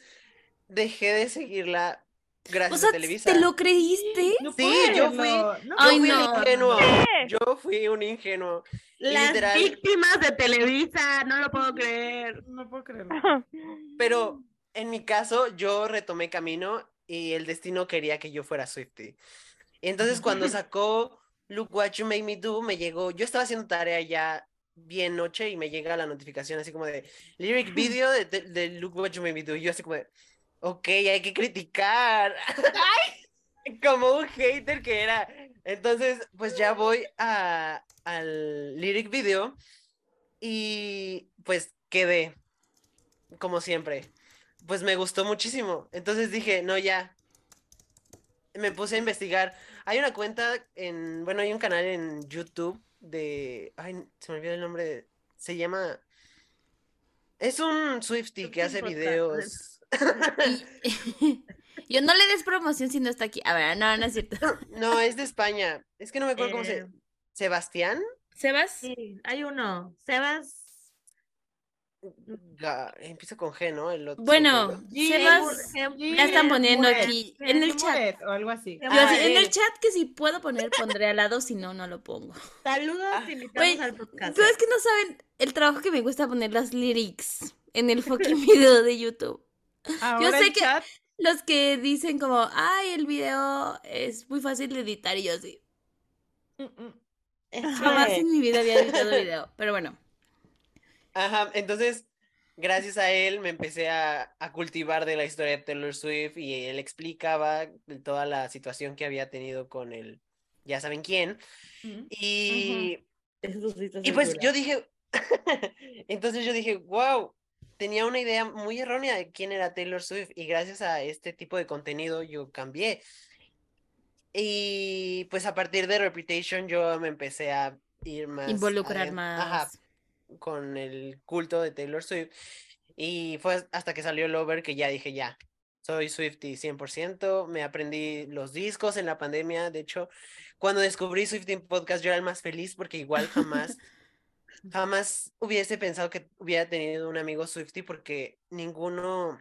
dejé de seguirla O gracias sea, a Televisa. ¿te lo creíste? No Sí, puedes, yo fui, no, no yo Ay, fui no. un ingenuo. ¿Qué? Yo fui un ingenuo. Las Literal. víctimas de Televisa, no lo puedo creer. No puedo creerlo. [LAUGHS] Pero en mi caso, yo retomé camino y el destino quería que yo fuera Swiftie. Y entonces cuando [LAUGHS] sacó Look What You Made Me Do, me llegó, yo estaba haciendo tarea ya bien noche y me llega la notificación así como de lyric [LAUGHS] video de, de- de Look What You Made Me Do. Y yo así como de, ok, hay que criticar. ¡Ay! [LAUGHS] Como un hater que era. Entonces, pues ya voy a, al lyric video y pues quedé, como siempre. Pues me gustó muchísimo. Entonces dije, no, ya. Me puse a investigar. Hay una cuenta en, bueno, hay un canal en YouTube de, ay, se me olvidó el nombre. Se llama, es un Swiftie que hace videos. [LAUGHS] Yo no le des promoción si no está aquí. A ver, no, no es cierto. [LAUGHS] No, es de España. Es que no me acuerdo cómo se. Eh, Sebastián. ¿Sebas? Sí, hay uno. Sebas. Ga- Empieza con G, ¿no? El otro Bueno. Sebas, ya están poniendo aquí en el chat. O algo así. Yo Ah, así, en el chat que si puedo poner, pondré al lado, si no, no lo pongo. Saludos, Ah, invitamos al podcast. Pero es que no saben el trabajo que me cuesta poner las lyrics en el fucking [LAUGHS] video de YouTube. Ahora sé el que- chat, Los que dicen como, ay, el video es muy fácil de editar y yo mm, mm. Es Jamás que- en mi vida había editado video. Pero bueno. Ajá, entonces, gracias a él me empecé a, a cultivar de la historia de Taylor Swift y él explicaba toda la situación que había tenido con el, ya saben quién. Y, Eso sí está y pues yo dije, [LAUGHS] entonces yo dije, wow, tenía una idea muy errónea de quién era Taylor Swift y gracias a este tipo de contenido yo cambié. Y pues a partir de Reputation yo me empecé a ir más Involucrar aden- ajá, más. con el culto de Taylor Swift. Y fue hasta que salió Lover que ya dije, ya, soy Swiftie 100%. Me aprendí los discos en la pandemia. De hecho, cuando descubrí Swiftie Podcast, yo era el más feliz porque igual jamás, [LAUGHS] jamás hubiese pensado que hubiera tenido un amigo Swiftie porque ninguno,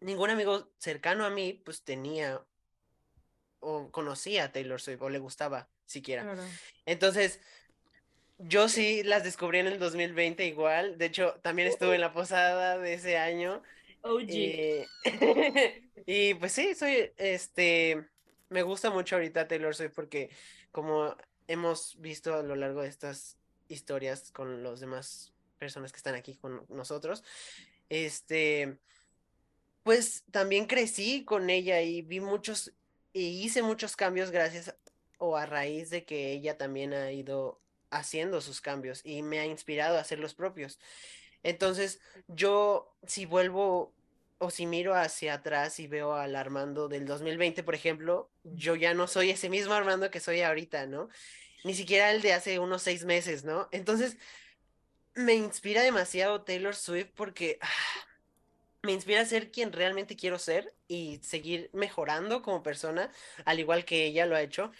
ningún amigo cercano a mí, pues tenía o conocía a Taylor Swift o le gustaba siquiera. Claro. Entonces, yo sí las descubrí en el 2020 igual. De hecho, también estuve en la posada de ese año. OG. eh, [LAUGHS] y pues sí, soy, este, me gusta mucho ahorita Taylor Swift porque como hemos visto a lo largo de estas historias con los demás personas que están aquí con nosotros, este, pues también crecí con ella y vi muchos, y hice muchos cambios gracias o a raíz de que ella también ha ido haciendo sus cambios y me ha inspirado a hacer los propios. Entonces, yo si vuelvo o si miro hacia atrás y veo al Armando del 2020, por ejemplo, yo ya no soy ese mismo Armando que soy ahorita, ¿no? Ni siquiera el de hace unos seis meses, ¿no? Entonces, me inspira demasiado Taylor Swift porque ah, me inspira a ser quien realmente quiero ser y seguir mejorando como persona, al igual que ella lo ha hecho.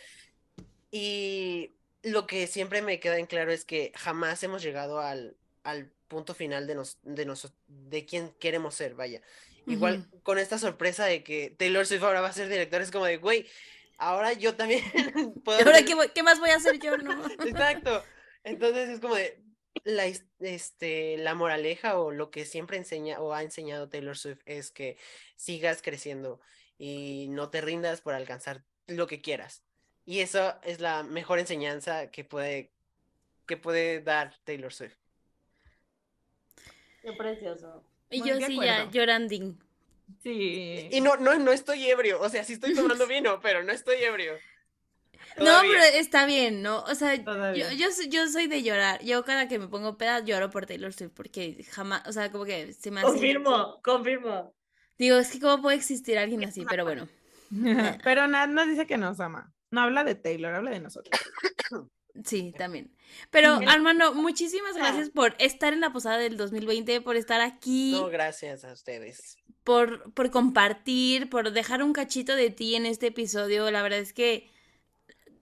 Y lo que siempre me queda en claro es que jamás hemos llegado al, al punto final de, nos, de, de quién queremos ser, vaya. Igual con esta sorpresa de que Taylor Swift ahora va a ser director, es como de, güey, ahora yo también [LAUGHS] puedo ¿Ahora qué, voy- qué más voy a hacer yo? No. [LAUGHS] Exacto. Entonces es como de la, este, la moraleja o lo que siempre enseña o ha enseñado Taylor Swift es que sigas creciendo y no te rindas por alcanzar lo que quieras. Y eso es la mejor enseñanza que puede, que puede dar Taylor Swift. Qué precioso. Y Muy yo sí ya acuerdo. Sí. Y no, no, no estoy ebrio, o sea, sí estoy tomando vino, pero no estoy ebrio. [LAUGHS] No, pero está bien, ¿no? O sea, yo, yo, soy- yo soy de llorar. Yo cada que me pongo peda lloro por Taylor Swift porque jamás, o sea, como que se me hace... Confirmo, confirmo. Digo, es que cómo puede existir alguien así, pero bueno. [LAUGHS] Pero Nat nos dice que nos ama. No habla de Taylor, habla de nosotros. [COUGHS] Sí, también. Pero Armando, muchísimas Ah. gracias por estar en la posada del 2020, por estar aquí, No, gracias a ustedes. Por, por compartir, por dejar un cachito de ti en este episodio. La verdad es que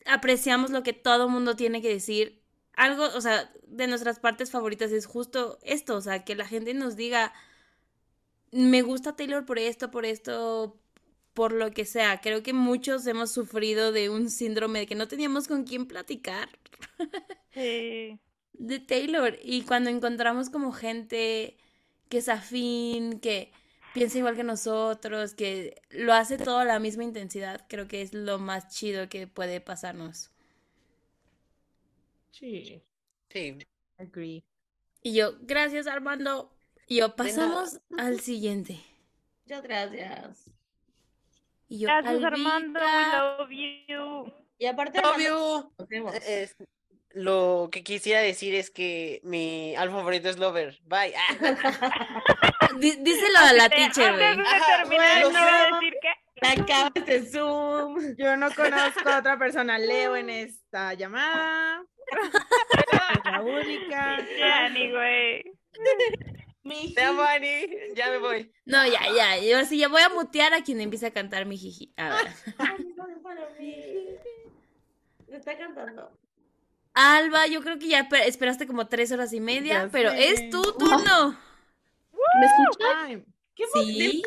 apreciamos lo que todo mundo tiene que decir. Algo, o sea, de nuestras partes favoritas es justo esto, o sea, que la gente nos diga, me gusta Taylor por esto, por esto, por lo que sea. Creo que muchos hemos sufrido de un síndrome de que no teníamos con quién platicar [LAUGHS] Sí. de Taylor. Y cuando encontramos como gente que es afín, que piensa igual que nosotros, que lo hace todo a la misma intensidad, creo que es lo más chido que puede pasarnos. Sí. Sí. Agree. Y yo, gracias Armando. Y yo, pasamos al siguiente. Muchas gracias. Y yo, Gracias, Armando. We love you. Y aparte, Armando. Es- lo que quisiera decir es que mi alfa favorito es Lover. Bye. [LAUGHS] Dí- Díselo a la teacher, güey. Antes de decir que Acabas de Zoom. Yo no conozco a otra persona Leo en esta llamada. Es la única. Yanni, güey. Mi Te amo, Ani. Ya me voy. No, ya, ya. Yo sí, ya voy a mutear a quien empiece a cantar mi jiji. A ver. para mí. Me está cantando. Alba, yo creo que ya esper- esperaste como tres horas y media, Ya pero sé. es tu turno. ¿Me escuchan? ¿Qué Sí.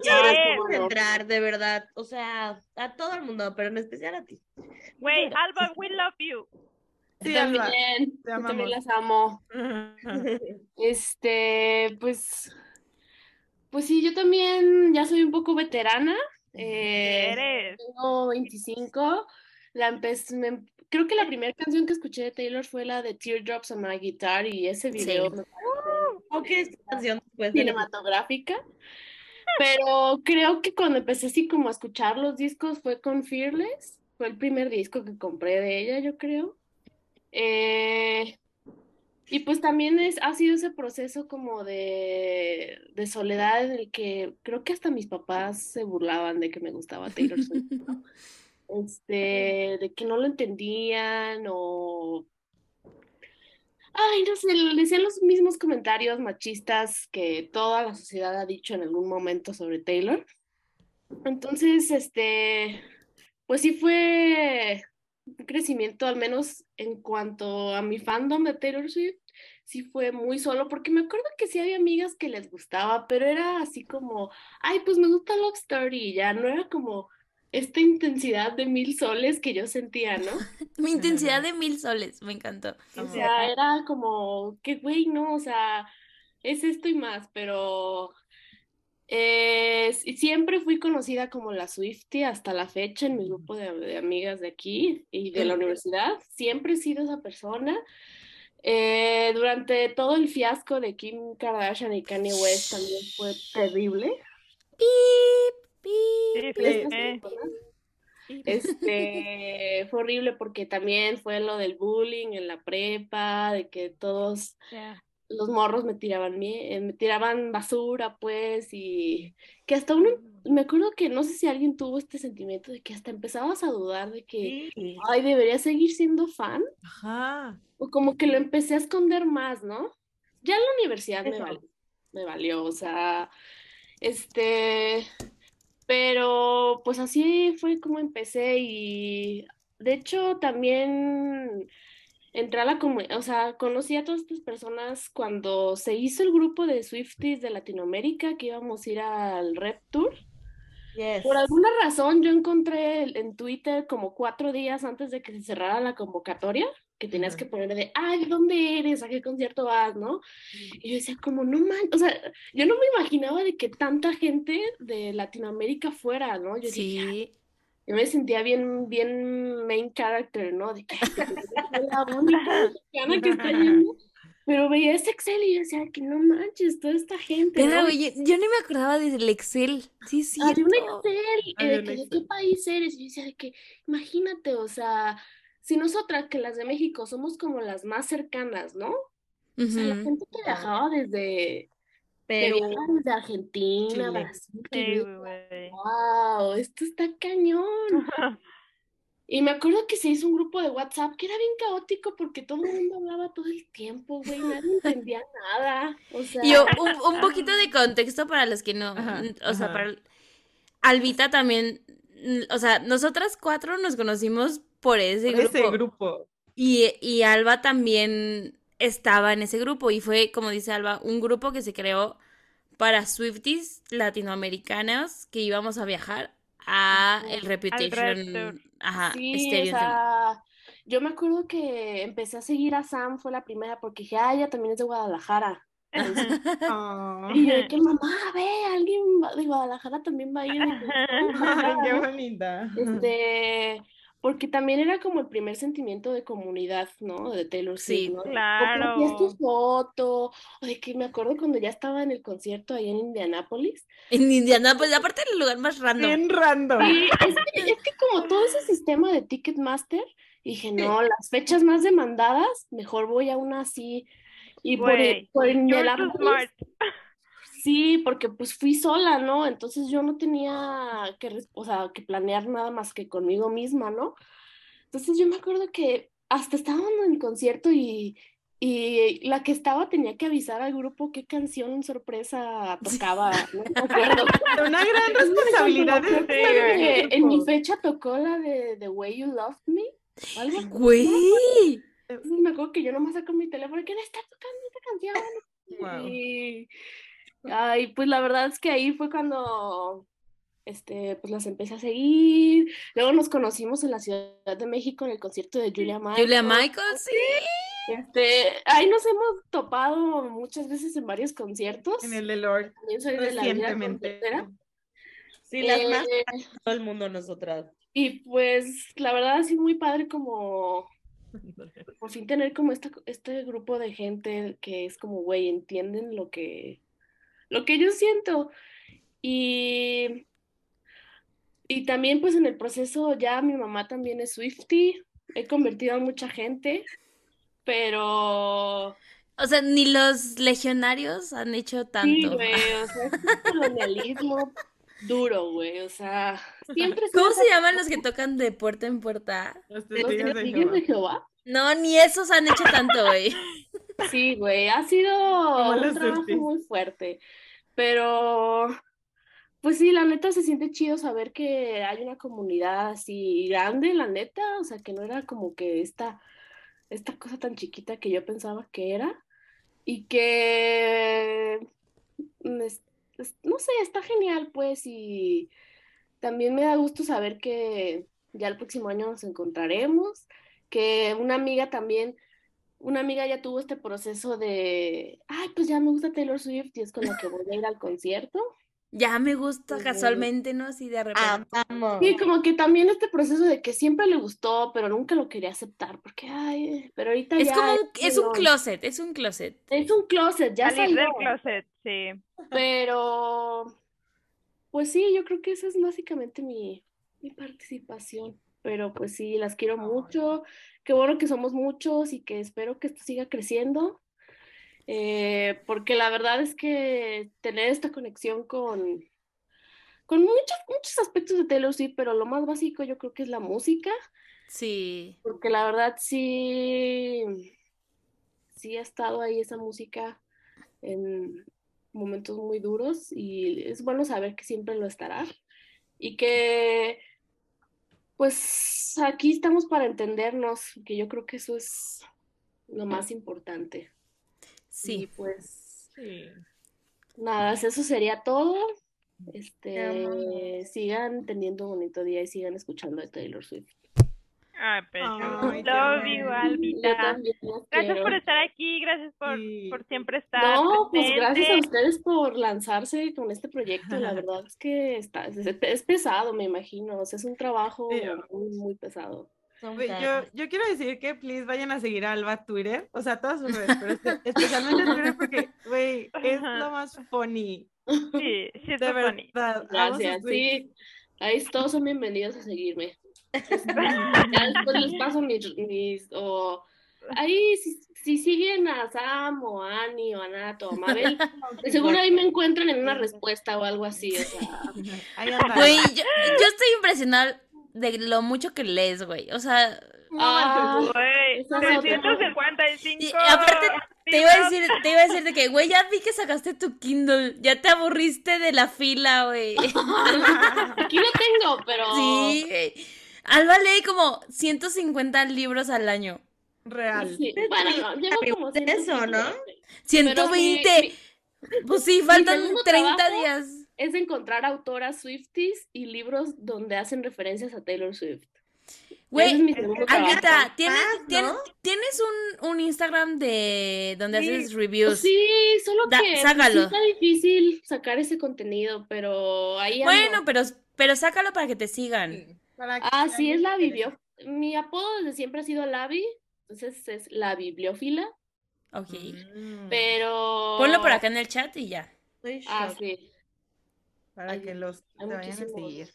Yes. por entrar, de verdad. O sea, a todo el mundo, pero en especial a ti. Güey, Alba, we love you. Sí, Alba. también, te yo también las amo. [LAUGHS] Este, pues, pues sí, yo también ya soy un poco veterana. eh, Eres. tengo 25. La empecé, me- creo que la primera canción que escuché de Taylor fue la de Teardrops on My Guitar y ese video Sí. me parece Aunque esta canción después de cinematográfica. Pero creo que cuando empecé así como a escuchar los discos fue con Fearless. Fue el primer disco que compré de ella, yo creo. Eh, y pues también es, ha sido ese proceso como de, de soledad en el que creo que hasta mis papás se burlaban de que me gustaba Taylor Swift, ¿no? [LAUGHS] Este, de que no lo entendían o Ay, no sé, le decían los mismos comentarios machistas que toda la sociedad ha dicho en algún momento sobre Taylor. Entonces, este, pues sí fue un crecimiento, al menos en cuanto a mi fandom de Taylor Swift, sí fue muy solo, porque me acuerdo que sí había amigas que les gustaba, pero era así como, ay, pues me gusta Love Story, ya no era como esta intensidad de mil soles que yo sentía, ¿no? [LAUGHS] Mi intensidad de mil soles, me encantó. O sea, era como, que güey, no, o sea, es esto y más, pero eh, siempre fui conocida como la Swiftie hasta la fecha en mi grupo de, de amigas de aquí y de la universidad. Siempre he sido esa persona. Eh, durante todo el fiasco de Kim Kardashian y Kanye West también fue terrible. Pip, Sí, sí, personas. Este, fue horrible porque también fue lo del bullying en la prepa, de que todos los morros me tiraban, eh, me tiraban basura, pues, y que hasta uno, me acuerdo que no sé si alguien tuvo este sentimiento de que hasta empezabas a dudar de que, Sí. ay, debería seguir siendo fan, Ajá. o como que lo empecé a esconder más, ¿no? Ya en la universidad me valió, me valió, o sea, este, pero pues así fue como empecé y de hecho también entré a la comunidad, o sea, conocí a todas estas personas cuando se hizo el grupo de Swifties de Latinoamérica que íbamos a ir al Rep Tour. Yes. Por alguna razón yo encontré en Twitter como cuatro días antes de que se cerrara la convocatoria que tenías que poner de, ay, ¿de dónde eres? ¿A qué concierto vas? ¿No? Y yo decía como, no man, o sea, yo no me imaginaba de que tanta gente de Latinoamérica fuera, ¿no? Yo dije, Sí. yo me sentía bien, bien main character, ¿no? De la única mexicana que está yendo. [LAUGHS] Pero veía ese Excel y yo decía que no manches, toda esta gente, Pero, ¿no? yo, yo ni me acordaba del Excel. Sí, sí. Había un Excel y Había de un que de qué país eres. Y yo decía de que, imagínate, o sea, si nosotras que las de México somos como las más cercanas, ¿no? O sea, la gente que viajaba desde, viajaba desde Argentina, Chile. Brasil, yo, wow, esto está cañón. [LAUGHS] Y me acuerdo que se hizo un grupo de WhatsApp que era bien caótico porque todo el mundo hablaba todo el tiempo, güey, nadie [LAUGHS] entendía nada. O sea, Y un, un poquito de contexto para los que no, Ajá, o sea, ajá. para Albita también, o sea, nosotras cuatro nos conocimos por ese Por grupo. ese grupo. Y, y Alba también estaba en ese grupo y fue, como dice Alba, un grupo que se creó para Swifties latinoamericanos que íbamos a viajar a el Reputation, ajá, sí, o Stadium Tour. sea, yo me acuerdo que empecé a seguir a Sam, fue la primera, porque dije, ah, ella también es de Guadalajara. Entonces, [LAUGHS] Ah, y yo que, mamá, ve, alguien va- de Guadalajara también va a ir. Qué [LAUGHS] bonita. Este, porque también era como el primer sentimiento de comunidad, ¿no? De Taylor Swift, Sí. ¿no? Claro. compartías tu foto, o de que me acuerdo cuando ya estaba en el concierto ahí en Indianápolis. En Indiana, pues aparte era el lugar más random. Bien random. Es que, es que como todo ese sistema de Ticketmaster, dije, no, las fechas más demandadas, mejor voy a una así. Y por, Güey, por too Indianápolis. Sí, porque pues fui sola, ¿no? Entonces yo no tenía que, o sea, que planear nada más que conmigo misma, ¿no? Entonces yo me acuerdo que hasta estábamos en el concierto y, y la que estaba tenía que avisar al grupo qué canción sorpresa tocaba, [LAUGHS] no me acuerdo. Una gran responsabilidad. De en mi fecha tocó la de The Way You Loved Me, algo. Güey. Entonces me acuerdo que yo nomás saco mi teléfono y que está tocando esta canción. Wow. Y, ay, pues la verdad es que ahí fue cuando este, pues las empecé a seguir. Luego nos conocimos en la Ciudad de México en el concierto de Julia Michaels. Julia Michaels, sí. Este, ahí nos hemos topado muchas veces en varios conciertos. En el de Lord. También soy de la vida. Sí, las más Eh, todo el mundo nosotras. Y pues la verdad ha sido muy padre como [LAUGHS] por fin tener como esta, este grupo de gente que es como, güey, entienden lo que, lo que yo siento. Y, y también pues en el proceso ya mi mamá también es Swiftie, he convertido a mucha gente, pero O sea, ni los legionarios han hecho sí, tanto. güey, o sea, es un colonialismo [LAUGHS] duro, güey, o sea, siempre ¿Cómo se llaman [LAUGHS] los que tocan de puerta en puerta? Los testigos de Jehová. No, ni esos han hecho tanto, güey. Sí, güey, ha sido un trabajo muy fuerte, pero pues sí, la neta se siente chido saber que hay una comunidad así grande, la neta, o sea, que no era como que esta, esta cosa tan chiquita que yo pensaba que era y que, mm, no sé, está genial, pues, y también me da gusto saber que ya el próximo año nos encontraremos, que una amiga también una amiga ya tuvo este proceso de, ay, pues ya me gusta Taylor Swift y es con la que voy a ir al concierto. Ya me gusta casualmente, ¿no? Así de repente. Amamos. Sí, como que también este proceso de que siempre le gustó, pero nunca lo quería aceptar, porque, ay, pero ahorita Es ya como un, es un melón. closet, es un closet. Es un closet, ya Salir del salió, closet, sí. pero, pues sí, yo creo que esa es básicamente mi, mi participación, pero pues sí, las quiero mucho, qué bueno que somos muchos y que espero que esto siga creciendo. eh, porque la verdad es que tener esta conexión con, con muchos, muchos aspectos de Taylor Swift, pero lo más básico yo creo que es la música, Sí. porque la verdad sí, sí ha estado ahí esa música en momentos muy duros y es bueno saber que siempre lo estará y que pues aquí estamos para entendernos, que yo creo que eso es lo más importante. Y Sí. pues Sí. nada, eso sería todo. Te Este, sigan teniendo un bonito día y sigan escuchando de Taylor Swift. Ay, pero Ay, te love amo. you, Yo Albita. Gracias por estar aquí, gracias por, Sí. por siempre estar No, pues gracias a presente. ustedes por lanzarse con este proyecto. La [LAUGHS] verdad es que está, es, es pesado, me imagino. O sea, es un trabajo Sí. muy, muy pesado. Yo, yo quiero decir que please vayan a seguir a Alba Twitter, o sea, todas sus redes, pero espe- [LAUGHS] especialmente Twitter porque, güey, es lo más funny. Sí, sí, es De funny. verdad. Gracias. Sí, ahí todos son bienvenidos a seguirme. [LAUGHS] Ya después les paso mis, mis o ahí si, si siguen a Sam o a Annie o a Nat o a Mabel, [LAUGHS] de seguro ahí me encuentran en una respuesta o algo así, o sea. [LAUGHS] Güey, yo, yo estoy impresionada, de lo mucho que lees, güey. O sea, Ah, Güey, esa es otra. 355. y aparte te iba a decir, te iba a decir de que, güey, ya vi que sacaste tu Kindle, ya te aburriste de la fila, güey. Aquí lo tengo, pero. Sí, güey. Alba lee como 150 libros al año. Real. Sí, bueno, no, llevo como Eso, ¿no? 120. Pues sí, faltan segundo 30 trabajo días. Es encontrar autoras Swifties y libros donde hacen referencias a Taylor Swift. Güey, es ¿tienes, Paz, tienes, ¿no? tienes un, un Instagram de donde Sí, haces reviews? Sí, solo Da- que pues, sácalo. está difícil sacar ese contenido, pero ahí ando. Bueno, pero, pero sácalo para que te sigan. Para que Ah, sea sí, es la biblio. Mi apodo desde siempre ha sido Labi, entonces es la bibliófila, Ok. Mm, pero... Ponlo por acá en el chat y ya. Estoy Ah, sí. Para Hay- que los te vayan a seguir.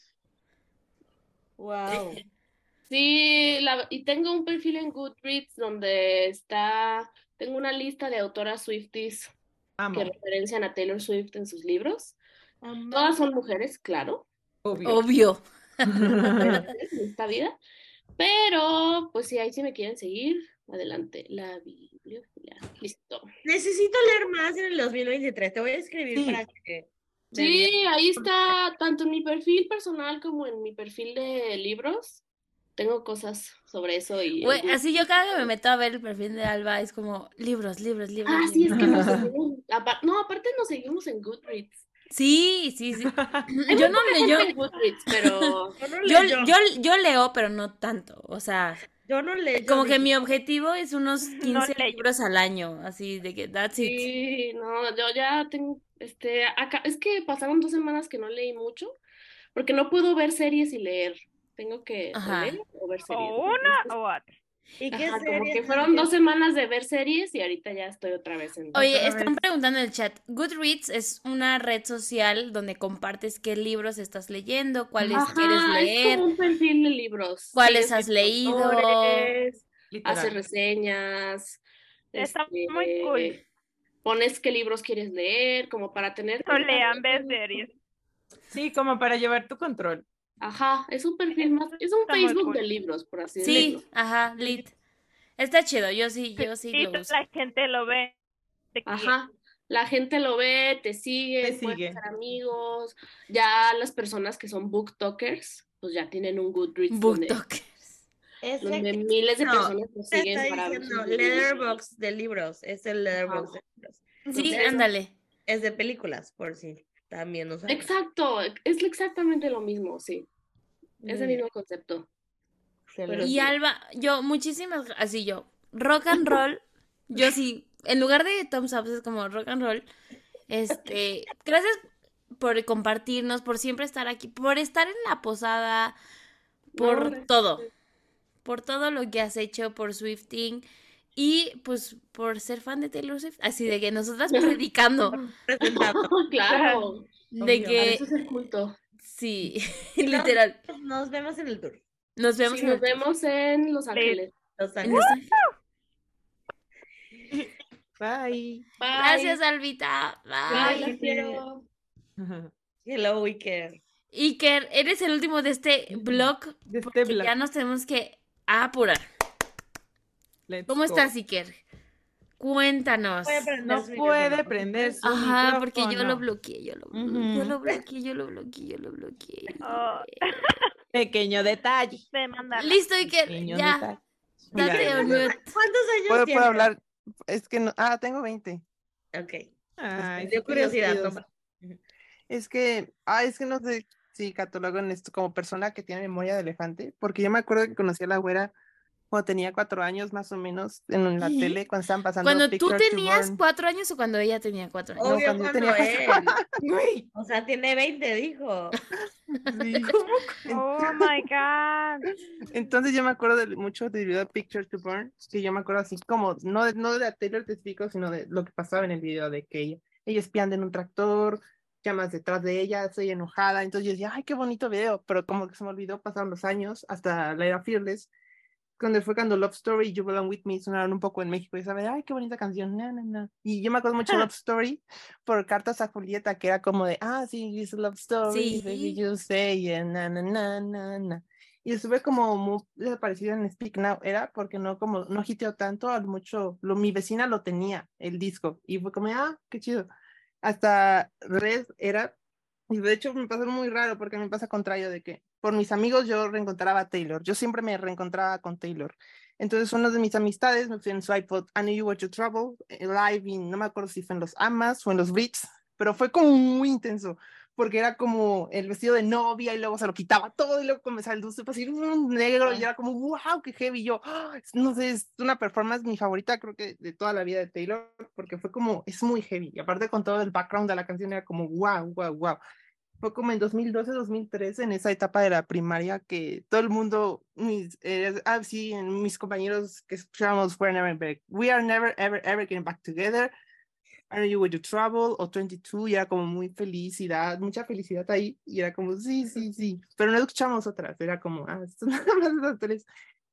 Wow. [LAUGHS] Sí, la- y tengo un perfil en Goodreads donde está, tengo una lista de autoras Swifties Amo. que referencian a Taylor Swift en sus libros. Todas son mujeres, claro, Obvio. Obvio. [LAUGHS] [LAUGHS] esta vida. Pero, pues si ahí sí me quieren seguir, adelante. La bibliófila. Listo. Necesito leer más en el 2023. Te voy a escribir Sí. para que. Sí, ahí está, tanto en mi perfil personal como en mi perfil de libros. Tengo cosas sobre eso y... Así yo cada que me meto a ver el perfil de Alba es como libros, libros, libros. Ah, sí, es que nos libros. [LAUGHS] seguimos. No, aparte nos seguimos en Goodreads. Sí, sí, sí. [LAUGHS] Yo no leo, pero... Yo no yo, leo. yo, yo leo, pero no tanto. O sea, Yo no leo. como que mi objetivo es unos [LAUGHS] 15 leo. libros al año, así de que that's it. Sí, no, yo ya tengo, este, acá, es que pasaron dos semanas que no leí mucho, porque no puedo ver series y leer. Tengo que leer o ver series. O una Entonces, o otra. ¿Y qué ajá, como que fueron dos semanas de ver series y ahorita ya estoy otra vez en... Oye, Otra están vez. preguntando en el chat. Goodreads es una red social donde compartes qué libros estás leyendo, cuáles Ajá, quieres es leer, como un perfil de libros. cuáles Sigues has leído. hace reseñas. Está este, muy cool. Pones qué libros quieres leer, como para tener... No lean, ver series. Sí, como para llevar tu control. Ajá, es un perfil más, es un Está Facebook cool. de libros, por así Sí, decirlo. ajá, lit. Está chido, yo sí, yo sí Y lo uso. la gente lo ve. Ajá. La gente lo ve, te sigue, Te pueden sigue. ser amigos. Ya las personas que son booktokers, pues ya tienen un Goodreads donde, Booktokers. Donde que- miles de no, personas lo siguen está para diciendo. Letterbox de libros. Es el Letterbox de libros. Sí, Entonces, ándale. Es de películas, por si también no sabes. Exacto, es exactamente lo mismo, sí. Es el mismo concepto. Pero Y sí. Alba, yo, muchísimas, así yo, rock and roll, [LAUGHS] yo sí, en lugar de thumbs up es como rock and roll, este, [LAUGHS] gracias por compartirnos, por siempre estar aquí, por estar en la posada, por No, todo, por todo lo que has hecho, por Swifting y pues por ser fan de Taylor Swift, así de que nosotras [LAUGHS] predicando, claro, de Obvio. que, eso es el culto. Sí, [LAUGHS] literal, Nos vemos en el tour. nos vemos Sí, en nos el- vemos en Los Ángeles. Los. Bye. [LAUGHS] Bye. Gracias, Albita. Bye, Bye. las quiero. Hello, Iker. Iker, eres el último de este blog De este blog. ya nos tenemos que apurar. Let's ¿Cómo go. estás, Iker? Cuéntanos. Puede No puede prender su Ajá, porque yo lo bloqueé, yo lo, Ujú. yo lo bloqueé, yo lo bloqueé, yo lo bloqueé. Oh. Pequeño detalle. De. Listo, Iker, Pequeño ya, detalle. date Ya. on mute. ¿Cuántos años ¿Puedo, tienes? puedo hablar? Es que no. Ah, tengo 20. Ok. Ay, sí, curiosidad. Es que, ah, es que no sé si catalogo en esto como persona que tiene memoria de elefante, porque yo me acuerdo que conocí a la güera cuando tenía cuatro años más o menos en la tele cuando estaban pasando Cuando tú tenías cuatro años o cuando ella tenía cuatro años. No, cuando cuando tenía O sea, tiene 20, dijo. Sí. [LAUGHS] Oh my God. [LAUGHS] Entonces yo me acuerdo de, mucho del video Picture to Burn, que yo me acuerdo así como, no de, no de la Taylor Testigo, sino de lo que pasaba en el video, de que ella, ella espiando en un tractor, llamas detrás de ella, estoy enojada, entonces yo decía, ay, qué bonito video, pero como que se me olvidó, pasaron los años, hasta la era Fearless, cuando fue cuando Love Story y You Belong With Me sonaron un poco en México, y sabes, ay, qué bonita canción, na, na, na. y yo me acuerdo mucho de Love Story por Cartas a Julieta, que era como de, ah, sí, it's a love story, Sí. baby, you say, na, na, na, na, na. Y estuve como muy desaparecida en Speak Now, era porque no como, no hiteó tanto, al mucho, lo, mi vecina lo tenía, el disco, y fue como, ah, qué chido. Hasta Red era, y de hecho me pasó muy raro porque me pasa contrario de que por mis amigos yo reencontraba a Taylor, yo siempre me reencontraba con Taylor. Entonces una de mis amistades me fui en su iPod, I Knew You Were Your Trouble, eh, live, y no me acuerdo si fue en los Amas o en los Brits, pero fue como muy intenso porque era como el vestido de novia y luego se lo quitaba todo y luego comenzaba el dulce así negro y era como wow qué heavy yo ¡ah! no sé es una performance mi favorita creo que de toda la vida de Taylor porque fue como es muy heavy y aparte con todo el background de la canción era como wow wow wow fue como en 2012 2013 en esa etapa de la primaria que todo el mundo mis eh, ah, sí mis compañeros que escuchábamos we are never we are never ever ever getting back together Are You With Your Trouble o 22 y era como muy felicidad, mucha felicidad ahí y era como sí, sí, sí, pero no escuchamos otras, era como, ah, [LAUGHS] nada más esas tres.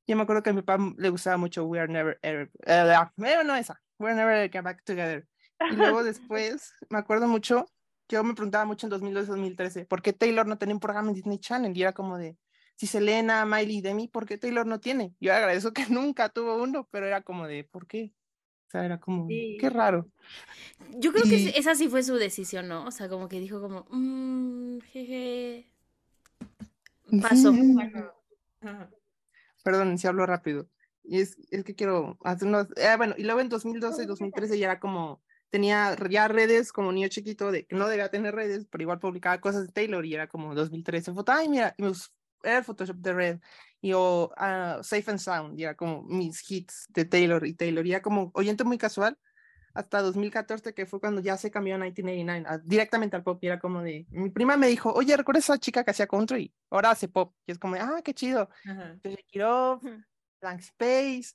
Yo me acuerdo que a mi papá le gustaba mucho We Are Never Ever, uh, no esa, We Are Never Get Back Together. Y luego [LAUGHS] después, me acuerdo mucho, yo me preguntaba mucho en 2012-2013, ¿por qué Taylor no tenía un programa en Disney Channel? Y era como de, si Selena, Miley y Demi, ¿por qué Taylor no tiene? Yo agradezco que [LAUGHS] nunca tuvo uno, pero era como de, ¿por qué? O sea, era como, qué raro. Yo creo que esa sí fue su decisión, ¿no? O sea, como que dijo como, mmm, jeje. Pasó. Perdón, si hablo rápido. Y es, es que quiero hacer unos... Eh, bueno, y luego en 2012 y 2013 ya era como, tenía ya redes como niño chiquito, de que no debía tener redes, pero igual publicaba cosas de Taylor y era como 2013, foto, ay, mira, era el Photoshop de red y o uh, Safe and Sound, ya como mis hits de Taylor y Taylor, ya como oyente muy casual, hasta 2014, que fue cuando ya se cambió a 1989, directamente al pop, y era como de, mi prima me dijo, oye, ¿recuerdas esa chica que hacía country? Ahora hace pop, y es como, ah, qué chido. Kirov, Blank Space,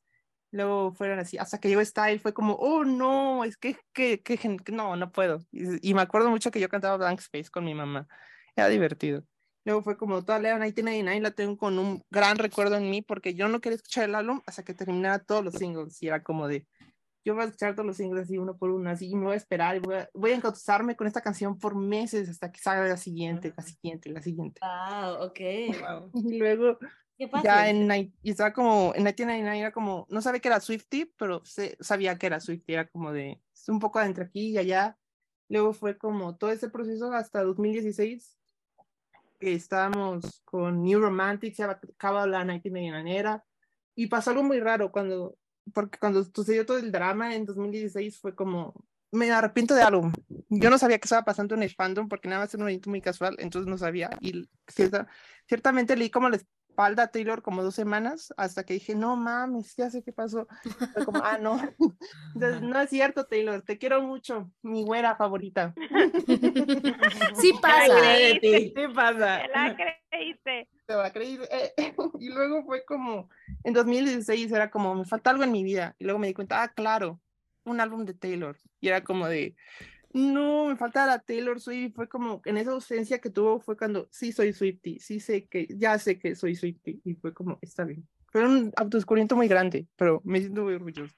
luego fueron así, hasta que llegó Style, fue como, oh, no, es que, que, que, no, no puedo. Y, y, me acuerdo mucho que yo cantaba Blank Space con mi mamá, era divertido. Luego fue como toda la 1999 la tengo con un gran recuerdo en mí porque yo no quería escuchar el álbum hasta que terminara todos los singles y era como de yo voy a escuchar todos los singles así uno por uno así y me voy a esperar y voy a, voy con esta canción por meses hasta que salga la siguiente, la siguiente, la siguiente. Ah, ok. Wow. [LAUGHS] Y luego ya en y estaba como en 1999 era como no sabía que era Swifty, pero se, sabía que era Swifty, era como de un poco de entre aquí y allá. Luego fue como todo ese proceso hasta 2016 que estábamos con New Romantic, se acaba la 1999 era, y pasó algo muy raro cuando, porque cuando sucedió todo el drama en 2016 fue como, me arrepiento de algo. Yo no sabía que estaba pasando en el fandom porque nada más era un evento muy casual, entonces no sabía. Y cierta, ciertamente leí como les espalda Taylor como dos semanas hasta que dije, no mames, ya sé qué pasó. Fue como, ah, no. [LAUGHS] Entonces, no es cierto, Taylor, te quiero mucho, mi güera favorita. [LAUGHS] Sí pasa. Sí pasa. Te la creíste. Te la creíste. Eh, [LAUGHS] y luego fue como, en 2016 era como, me falta algo en mi vida. Y luego me di cuenta, ah, claro, un álbum de Taylor. Y era como de, no, me falta la Taylor Swift. Fue como en esa ausencia que tuvo, fue cuando sí soy Swifty, sí sé que, ya sé que soy Swifty. Y fue como, está bien. Fue un autodescubrimiento muy grande, pero me siento muy orgulloso.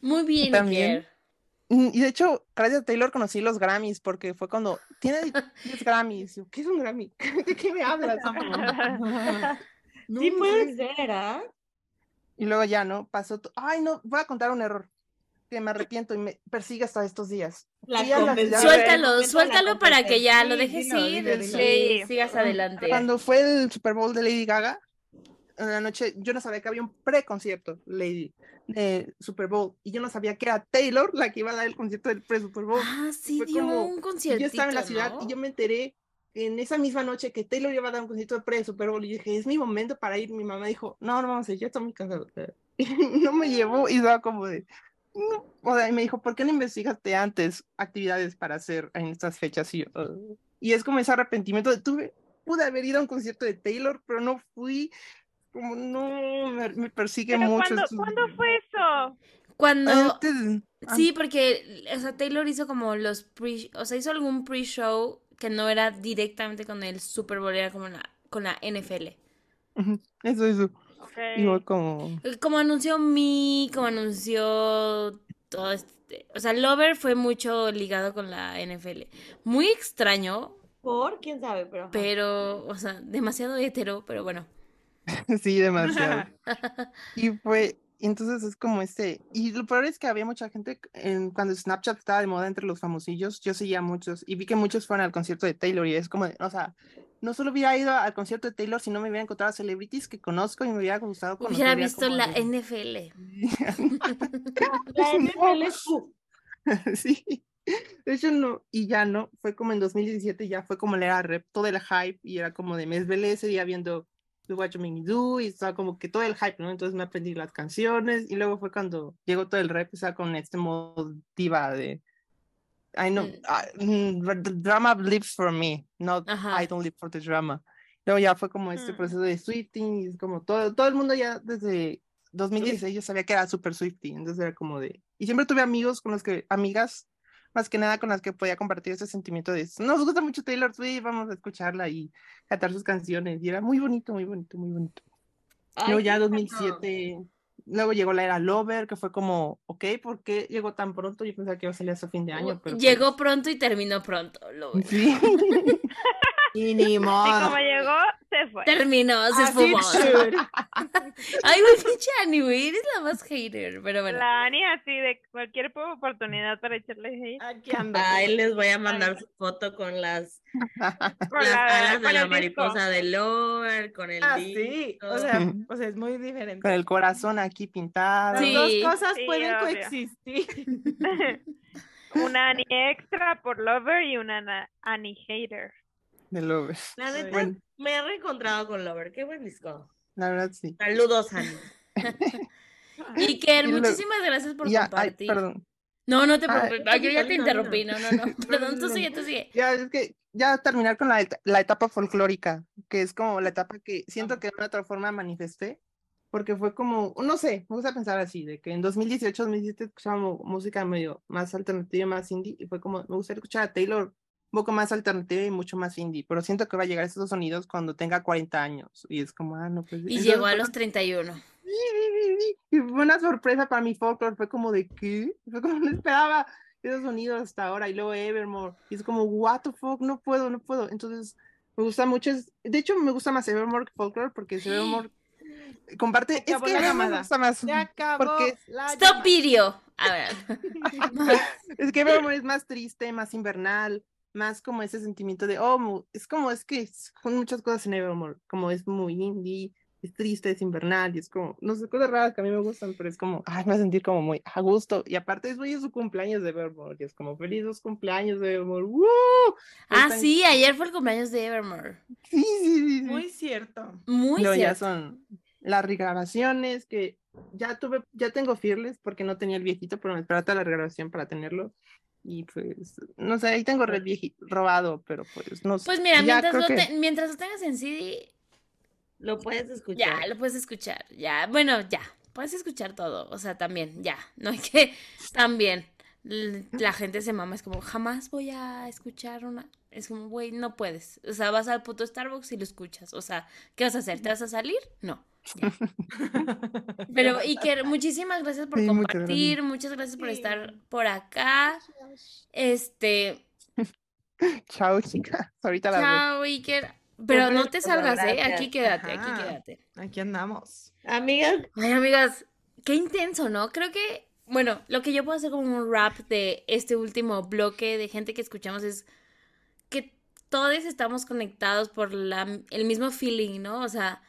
Muy bien, también. Y de hecho, gracias a Taylor conocí los Grammys, porque fue cuando tiene 10 [LAUGHS] Grammys. ¿Qué es un Grammy? [LAUGHS] ¿De qué me hablas? [LAUGHS] sí puede ser, ¿ah? Y luego ya, ¿no? Pasó. Ay, no, voy a contar un error que me arrepiento y me persigue hasta estos días. suéltalo, suéltalo para que ya lo dejes ir y sigas adelante. Cuando fue el Super Bowl de Lady Gaga, en la noche yo no sabía que había un pre-concierto Lady de Super Bowl y yo no sabía que era Taylor la que iba a dar el concierto del pre-Super Bowl. Ah, sí, dio un concierto. Yo estaba en la ciudad y yo me enteré en esa misma noche que Taylor iba a dar un concierto de pre-Super Bowl y dije, es mi momento para ir. Mi mamá dijo, no, no vamos a ir, ya estoy muy cansado. [LAUGHS] Y no me llevó y estaba como de, o sea, y me dijo, ¿por qué no investigaste antes actividades para hacer en estas fechas? Y, y es como ese arrepentimiento de tuve, pude haber ido a un concierto de Taylor, pero no fui, como no, me, persigue mucho. ¿cuándo, fue eso? Cuando... sí, porque, o sea, Taylor hizo como los pre, o sea, hizo algún pre-show que no era directamente con el Super Bowl, era como la, con la NFL. Eso, eso como... Como anunció Mi, como anunció todo este... O sea, Lover fue mucho ligado con la NFL. Muy extraño. ¿Por? ¿Quién sabe? Pero... Pero, o sea, demasiado hetero, pero bueno. [LAUGHS] Sí, demasiado. [LAUGHS] Y fue, entonces es como este, y lo peor es que había mucha gente, en, cuando Snapchat estaba de moda entre los famosillos, yo seguía a muchos y vi que muchos fueron al concierto de Taylor y es como, de, o sea, no solo hubiera ido al concierto de Taylor, sino me hubiera encontrado a celebrities que conozco y me hubiera gustado conocer. Hubiera visto la de- NFL. La NFL es su- [LAUGHS] sí. De hecho, no, y ya no, fue como en 2017, ya fue como le era rep, todo el hype, y era como de mes velé ese día viendo The What You Make Me Do, y estaba como que todo el hype, ¿no? Entonces me aprendí las canciones, y luego fue cuando llegó todo el rep, o sea, con este modo diva de, I know, ah, mm, the drama lives for me, not I don't live for the drama. Luego ya fue como este proceso de Swifting, y es como todo, todo el mundo ya desde 2016 yo sabía que era súper Swifty, entonces era como de, y siempre tuve amigos con los que, amigas, más que nada con las que podía compartir ese sentimiento de, nos gusta mucho Taylor Swift, vamos a escucharla y cantar sus canciones, y era muy bonito, muy bonito, muy bonito. luego Ay, ya qué 2007, luego llegó la era Lover, que fue como, ok, ¿por qué llegó tan pronto? Yo pensaba que iba a salir hasta fin de año, pero... Llegó pronto y terminó pronto. Lo pues, sí. [LAUGHS] y ni [LAUGHS] Y modo. como llegó, se fue. Terminó, se should. [LAUGHS] Ay, güey, pinche Annie, güey, eres la más hater, pero bueno. La Ani así de cualquier oportunidad para echarle hate. Aquí Ahí les voy a mandar su foto con las, Con las la- alas con de la mariposa de Lover, con el Ah, sí, disco. o sea, o [LAUGHS] sea, es muy diferente. Con el corazón aquí pintado. Sí. Las dos cosas Sí, pueden obvio. coexistir. una Ani extra por lover y una na- Ani hater. De Lover. La neta, Bueno, me he reencontrado con Lover. Qué buen disco. la verdad sí. Saludos, Ani. Iker, [LAUGHS] muchísimas gracias por Ya, ay, compartir. perdón. No, no te Ay, preocupes. Ay, yo ya te interrumpí. No, no, no. [LAUGHS] Perdón, tú sigue, tú sigue. Ya, es que ya terminar con la, et- la etapa folclórica, que es como la etapa que siento que de una otra forma manifesté, porque fue como, no sé, me gusta pensar así, de que en 2018, 2017 escuchábamos música medio más alternativa, más indie, y fue como, me gustaría escuchar a Taylor poco más alternativa y mucho más indie, pero siento que va a llegar a esos sonidos cuando tenga 40 años, y es como, ah, no, pues... Y llegó a los 31. y fue una sorpresa para mi folklore, fue como de qué, [LAUGHS] fue como no esperaba esos sonidos hasta ahora, y luego Evermore, y es como, what the fuck, no puedo, no puedo, entonces me gusta mucho, es- de hecho me gusta más Evermore que folklore, porque Evermore [GASPS] comparte, es que la me gusta más, Se acabó porque la Stop video. A ver. [LAUGHS] [LAUGHS] es que Evermore es más triste, más invernal, más como ese sentimiento de, oh, es como, es que son muchas cosas en Evermore, como es muy indie, es triste, es invernal, y es como, no sé, cosas raras que a mí me gustan, pero es como, ay, me va a sentir como muy a gusto, y aparte es hoy es su cumpleaños de Evermore, y es como, feliz dos cumpleaños de Evermore, ¡Woo! Ah, Están- sí, ayer fue el cumpleaños de Evermore. Sí, sí, sí, sí. Muy cierto. Muy ya cierto. son las regrabaciones que ya tuve, ya tengo Fearless porque no tenía el viejito, pero me esperaba toda la regrabación para tenerlo. Y pues, no sé, ahí tengo Red viejito robado, pero pues no sé. Pues mira, mientras lo, que- te- mientras lo tengas en CD, Lo puedes escuchar. ya, lo puedes escuchar. Ya, bueno, ya. Puedes escuchar todo. O sea, también, ya. [LAUGHS] No hay que. También. La gente se mama. Es como, jamás voy a escuchar una. Es como, güey, no puedes. O sea, vas al puto Starbucks y lo escuchas. O sea, ¿qué vas a hacer? ¿Te vas a salir? No. [LAUGHS] Pero, Iker, muchísimas gracias por Sí, muchas compartir. gracias. Muchas gracias por estar por acá. Este. [LAUGHS] Chao, chicas. Ahorita la. Chao, Iker. Pero no te salgas, ¿eh? Aquí quédate, aquí quédate. Aquí andamos. Amigas, Ay, amigas, qué intenso, ¿no? Creo que, bueno, lo que yo puedo hacer como un rap de este último bloque de gente que escuchamos es que todos estamos conectados por la, el mismo feeling, ¿no? O sea,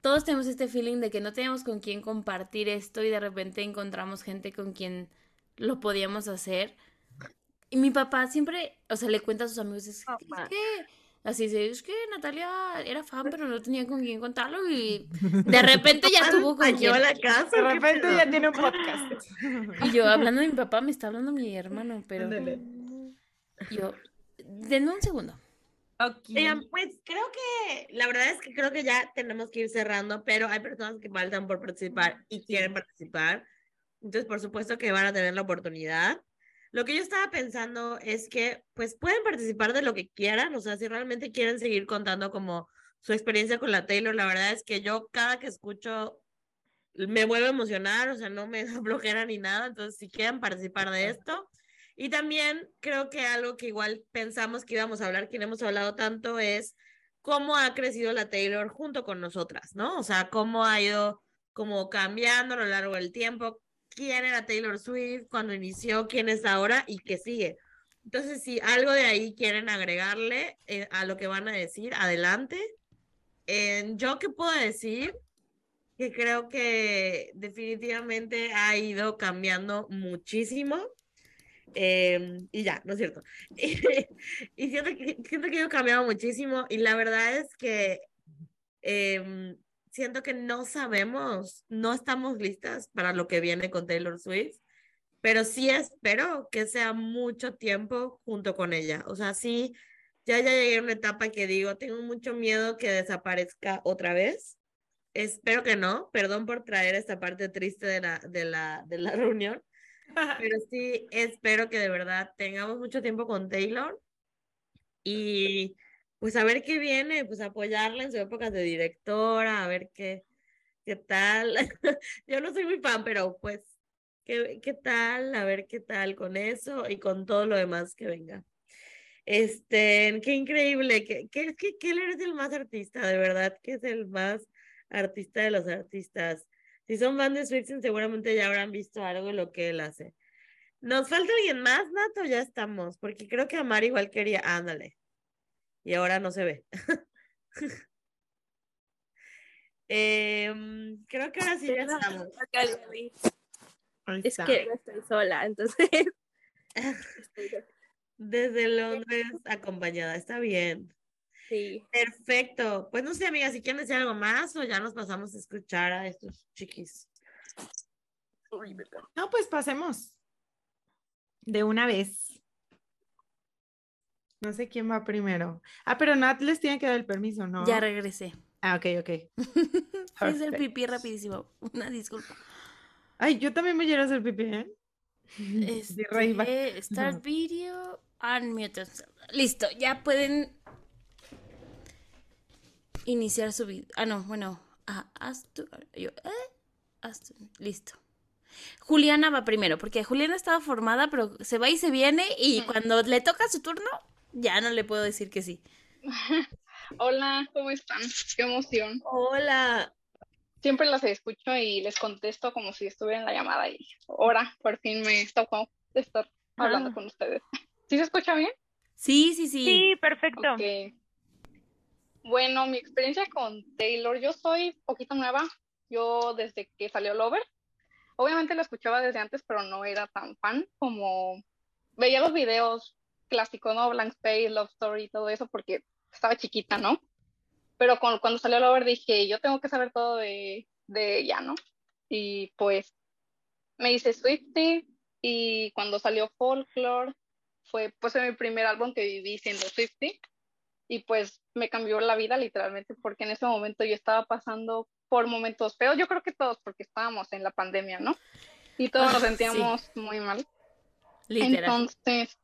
todos tenemos este feeling de que no tenemos con quién compartir esto y de repente encontramos gente con quien lo podíamos hacer. Y mi papá siempre, o sea, le cuenta a sus amigos, es, es que, así dice, es que Natalia era fan, pero no tenía con quién contarlo y [LAUGHS] de repente ya tuvo con quién. la casa. De ¿qué repente ya tiene un podcast. [LAUGHS] Y yo hablando de mi papá, me está hablando mi hermano, pero Ándale. yo, denme un segundo. Ok. Oigan, pues creo que, la verdad es que creo que ya tenemos que ir cerrando, pero hay personas que faltan por participar y quieren participar. Entonces, por supuesto que van a tener la oportunidad. Lo que yo estaba pensando es que, pues, pueden participar de lo que quieran, o sea, si realmente quieren seguir contando como su experiencia con la Taylor, la verdad es que yo cada que escucho me vuelvo a emocionar, o sea, no me [LAUGHS] da flojera ni nada, entonces si quieren participar de esto. Y también creo que algo que igual pensamos que íbamos a hablar, que no hemos hablado tanto, es cómo ha crecido la Taylor junto con nosotras, ¿no? O sea, cómo ha ido como cambiando a lo largo del tiempo, quién era Taylor Swift cuando inició, quién es ahora y qué sigue. Entonces, si algo de ahí quieren agregarle eh, a lo que van a decir, adelante. Eh, yo qué puedo decir, que creo que definitivamente ha ido cambiando muchísimo. Em, y ya, no es cierto. [LAUGHS] y siento que, siento que ha ido cambiando muchísimo y la verdad es que em, siento que no sabemos, no estamos listas para lo que viene con Taylor Swift, pero sí espero que sea mucho tiempo junto con ella. O sea, sí, ya, ya llegué a una etapa que digo, tengo mucho miedo que desaparezca otra vez. Espero que no, perdón por traer esta parte triste de la, de la, de la [LAUGHS] reunión, pero [LAUGHS] sí espero que de verdad tengamos mucho tiempo con Taylor y pues a ver qué viene, pues apoyarla en su época de directora, a ver qué, qué tal. [LAUGHS] Yo no soy muy fan, pero pues, ¿qué, qué tal? A ver qué tal con eso y con todo lo demás que venga. Este, qué increíble, que, que, que, que él es el más artista, de verdad, que es el más artista de los artistas. Si son fans de Swixen, seguramente ya habrán visto algo de lo que él hace. ¿Nos falta alguien más, Nato? Ya estamos, porque creo que Amar igual quería, ándale y ahora no se ve. [LAUGHS] Em, creo que ahora sí ya estamos. Es que no estoy sola, entonces. [LAUGHS] Desde Londres acompañada, está bien. Sí. Perfecto. Pues no sé, amiga, si quieren decir algo más o ya nos pasamos a escuchar a estos chiquis. No, pues pasemos. De una vez. No sé quién va primero. Ah, pero Nat les tiene que dar el permiso, ¿no? Ya regresé. Ah, ok, ok. [LAUGHS] Es el pipí rapidísimo. Una disculpa. Ay, yo también me quiero hacer pipí, ¿eh? [LAUGHS] Este, start video, unmute. Listo, ya pueden iniciar su video. Ah, no, bueno. Ah, yo, ¿eh? Listo. Juliana va primero, porque Juliana estaba formada, pero se va y se viene, y cuando le toca su turno, ya no le puedo decir que sí. [LAUGHS] Hola, ¿cómo están? Qué emoción. Hola. Siempre las escucho y les contesto como si estuviera en la llamada y ahora por fin me tocó estar hablando Ah. con ustedes. [LAUGHS] ¿Sí se escucha bien? Sí, sí, sí. Sí, perfecto. Ok. Bueno, mi experiencia con Taylor, yo soy poquito nueva. Yo desde que salió Lover, obviamente la escuchaba desde antes, pero no era tan fan como veía los videos clásicos, ¿no? Blank Space, Love Story todo eso porque estaba chiquita, ¿no? Pero cuando salió Lover dije, yo tengo que saber todo de, de ella, ¿no? Y pues me hice Swiftie y cuando salió Folklore fue pues mi primer álbum que viví siendo Swiftie y pues me cambió la vida literalmente porque en ese momento yo estaba pasando por momentos feos, yo creo que todos porque estábamos en la pandemia, ¿no? Y todos Ah, nos sí. sentíamos muy mal. Literal. Entonces,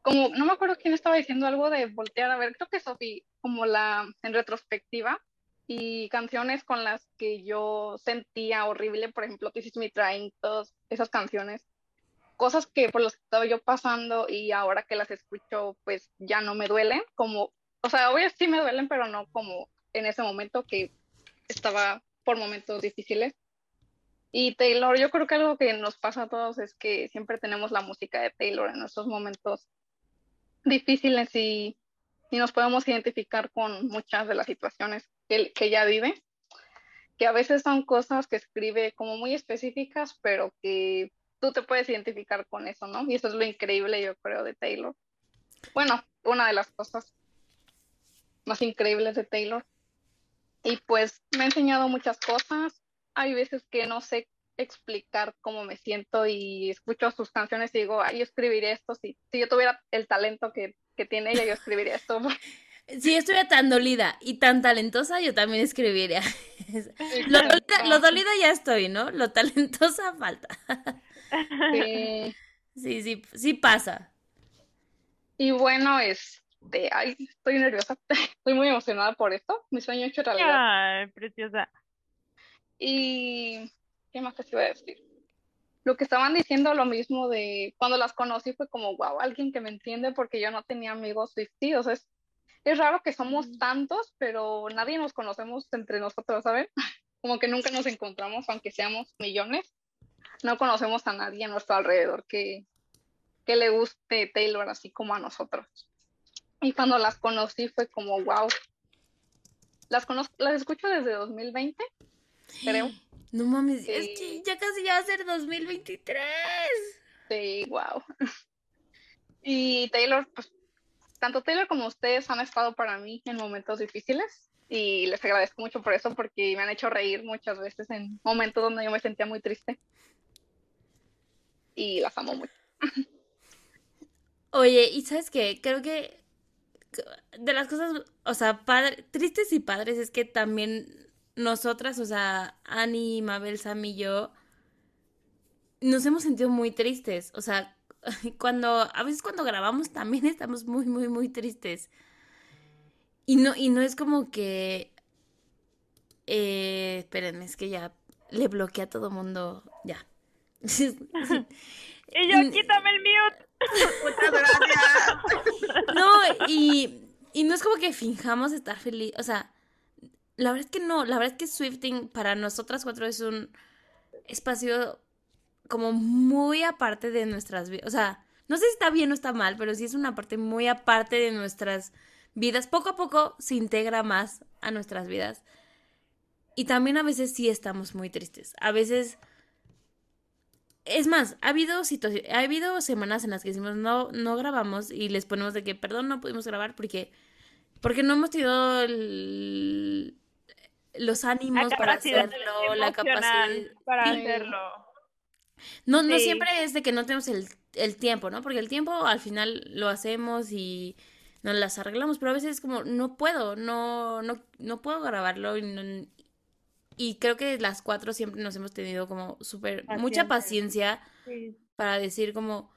como no me acuerdo quién estaba diciendo algo de voltear a ver, creo que Sofi, como la en retrospectiva y canciones con las que yo sentía horrible, por ejemplo, This Is Me Trying, todas esas canciones, cosas que por las que estaba yo pasando y ahora que las escucho, pues ya no me duelen, como, o sea, obvio sí me duelen, pero no como en ese momento que estaba por momentos difíciles. Y Taylor, yo creo que algo que nos pasa a todos es que siempre tenemos la música de Taylor en nuestros momentos difíciles y, y nos podemos identificar con muchas de las situaciones que, que ella vive, que a veces son cosas que escribe como muy específicas, pero que tú te puedes identificar con eso, ¿no? Y eso es lo increíble, yo creo, de Taylor. Bueno, una de las cosas más increíbles de Taylor. Y pues me ha enseñado muchas cosas. Hay veces que no sé explicar cómo me siento y escucho sus canciones y digo, ay, yo escribiría esto. Si, si yo tuviera el talento que, que tiene ella, yo escribiría esto. [LAUGHS] Si yo estuviera tan dolida y tan talentosa, yo también escribiría. [LAUGHS] Lo dolida, lo dolida ya estoy, ¿no? Lo talentosa [LAUGHS] falta. Sí. [LAUGHS] Sí, sí, sí pasa. Y bueno, este, ay, estoy nerviosa. [LAUGHS] Estoy muy emocionada por esto. Mi sueño hecho realidad. Ay, preciosa. Y, ¿qué más te iba a decir? Lo que estaban diciendo, lo mismo de cuando las conocí fue como, wow, alguien que me entiende porque yo no tenía amigos Swiftie. O sea, es, es raro que somos tantos, pero nadie nos conocemos entre nosotros, ¿saben? [LAUGHS] Como que nunca nos encontramos, aunque seamos millones. No conocemos a nadie a nuestro alrededor que, que le guste Taylor así como a nosotros. Y cuando las conocí fue como, wow. Las, conozco, las escucho desde 2020, creo. [GASPS] No mames, es que ya casi ya va a ser 2023. Sí, wow. [LAUGHS] Y Taylor, pues, tanto Taylor como ustedes han estado para mí en momentos difíciles y les agradezco mucho por eso porque me han hecho reír muchas veces en momentos donde yo me sentía muy triste. Y las amo mucho. Oye, y sabes qué, creo que de las cosas, o sea, padre, tristes y padres es que también nosotras, o sea, Annie, Mabel, Sam y yo, nos hemos sentido muy tristes. O sea, [LAUGHS] cuando, a veces cuando grabamos también [LAUGHS] estamos muy, muy, muy tristes. Y no, y no es como que, eh, espérenme, es que ya le bloqueé a todo mundo. [LAUGHS] y yo, quítame el mute. [LAUGHS] Muchas gracias. No, y, y no es como que finjamos estar feliz, o sea, la verdad es que no, la verdad es que Swifting para nosotras cuatro es un espacio como muy aparte de nuestras vidas, o sea, no sé si está bien o está mal, pero sí es una parte muy aparte de nuestras vidas. Poco a poco se integra más a nuestras vidas. Y también a veces sí estamos muy tristes. A veces es más, ha habido ha habido semanas en las que decimos no, no grabamos y les ponemos de que perdón, no pudimos grabar porque, porque no hemos tenido los ánimos para hacerlo, la capacidad para hacerlo. No, no siempre es de que no tenemos el, el, tiempo, ¿no? Porque el tiempo al final lo hacemos y nos las arreglamos, pero a veces es como, no puedo, no, no, no puedo grabarlo y, no, y creo que las cuatro siempre nos hemos tenido como súper, mucha paciencia. para decir como,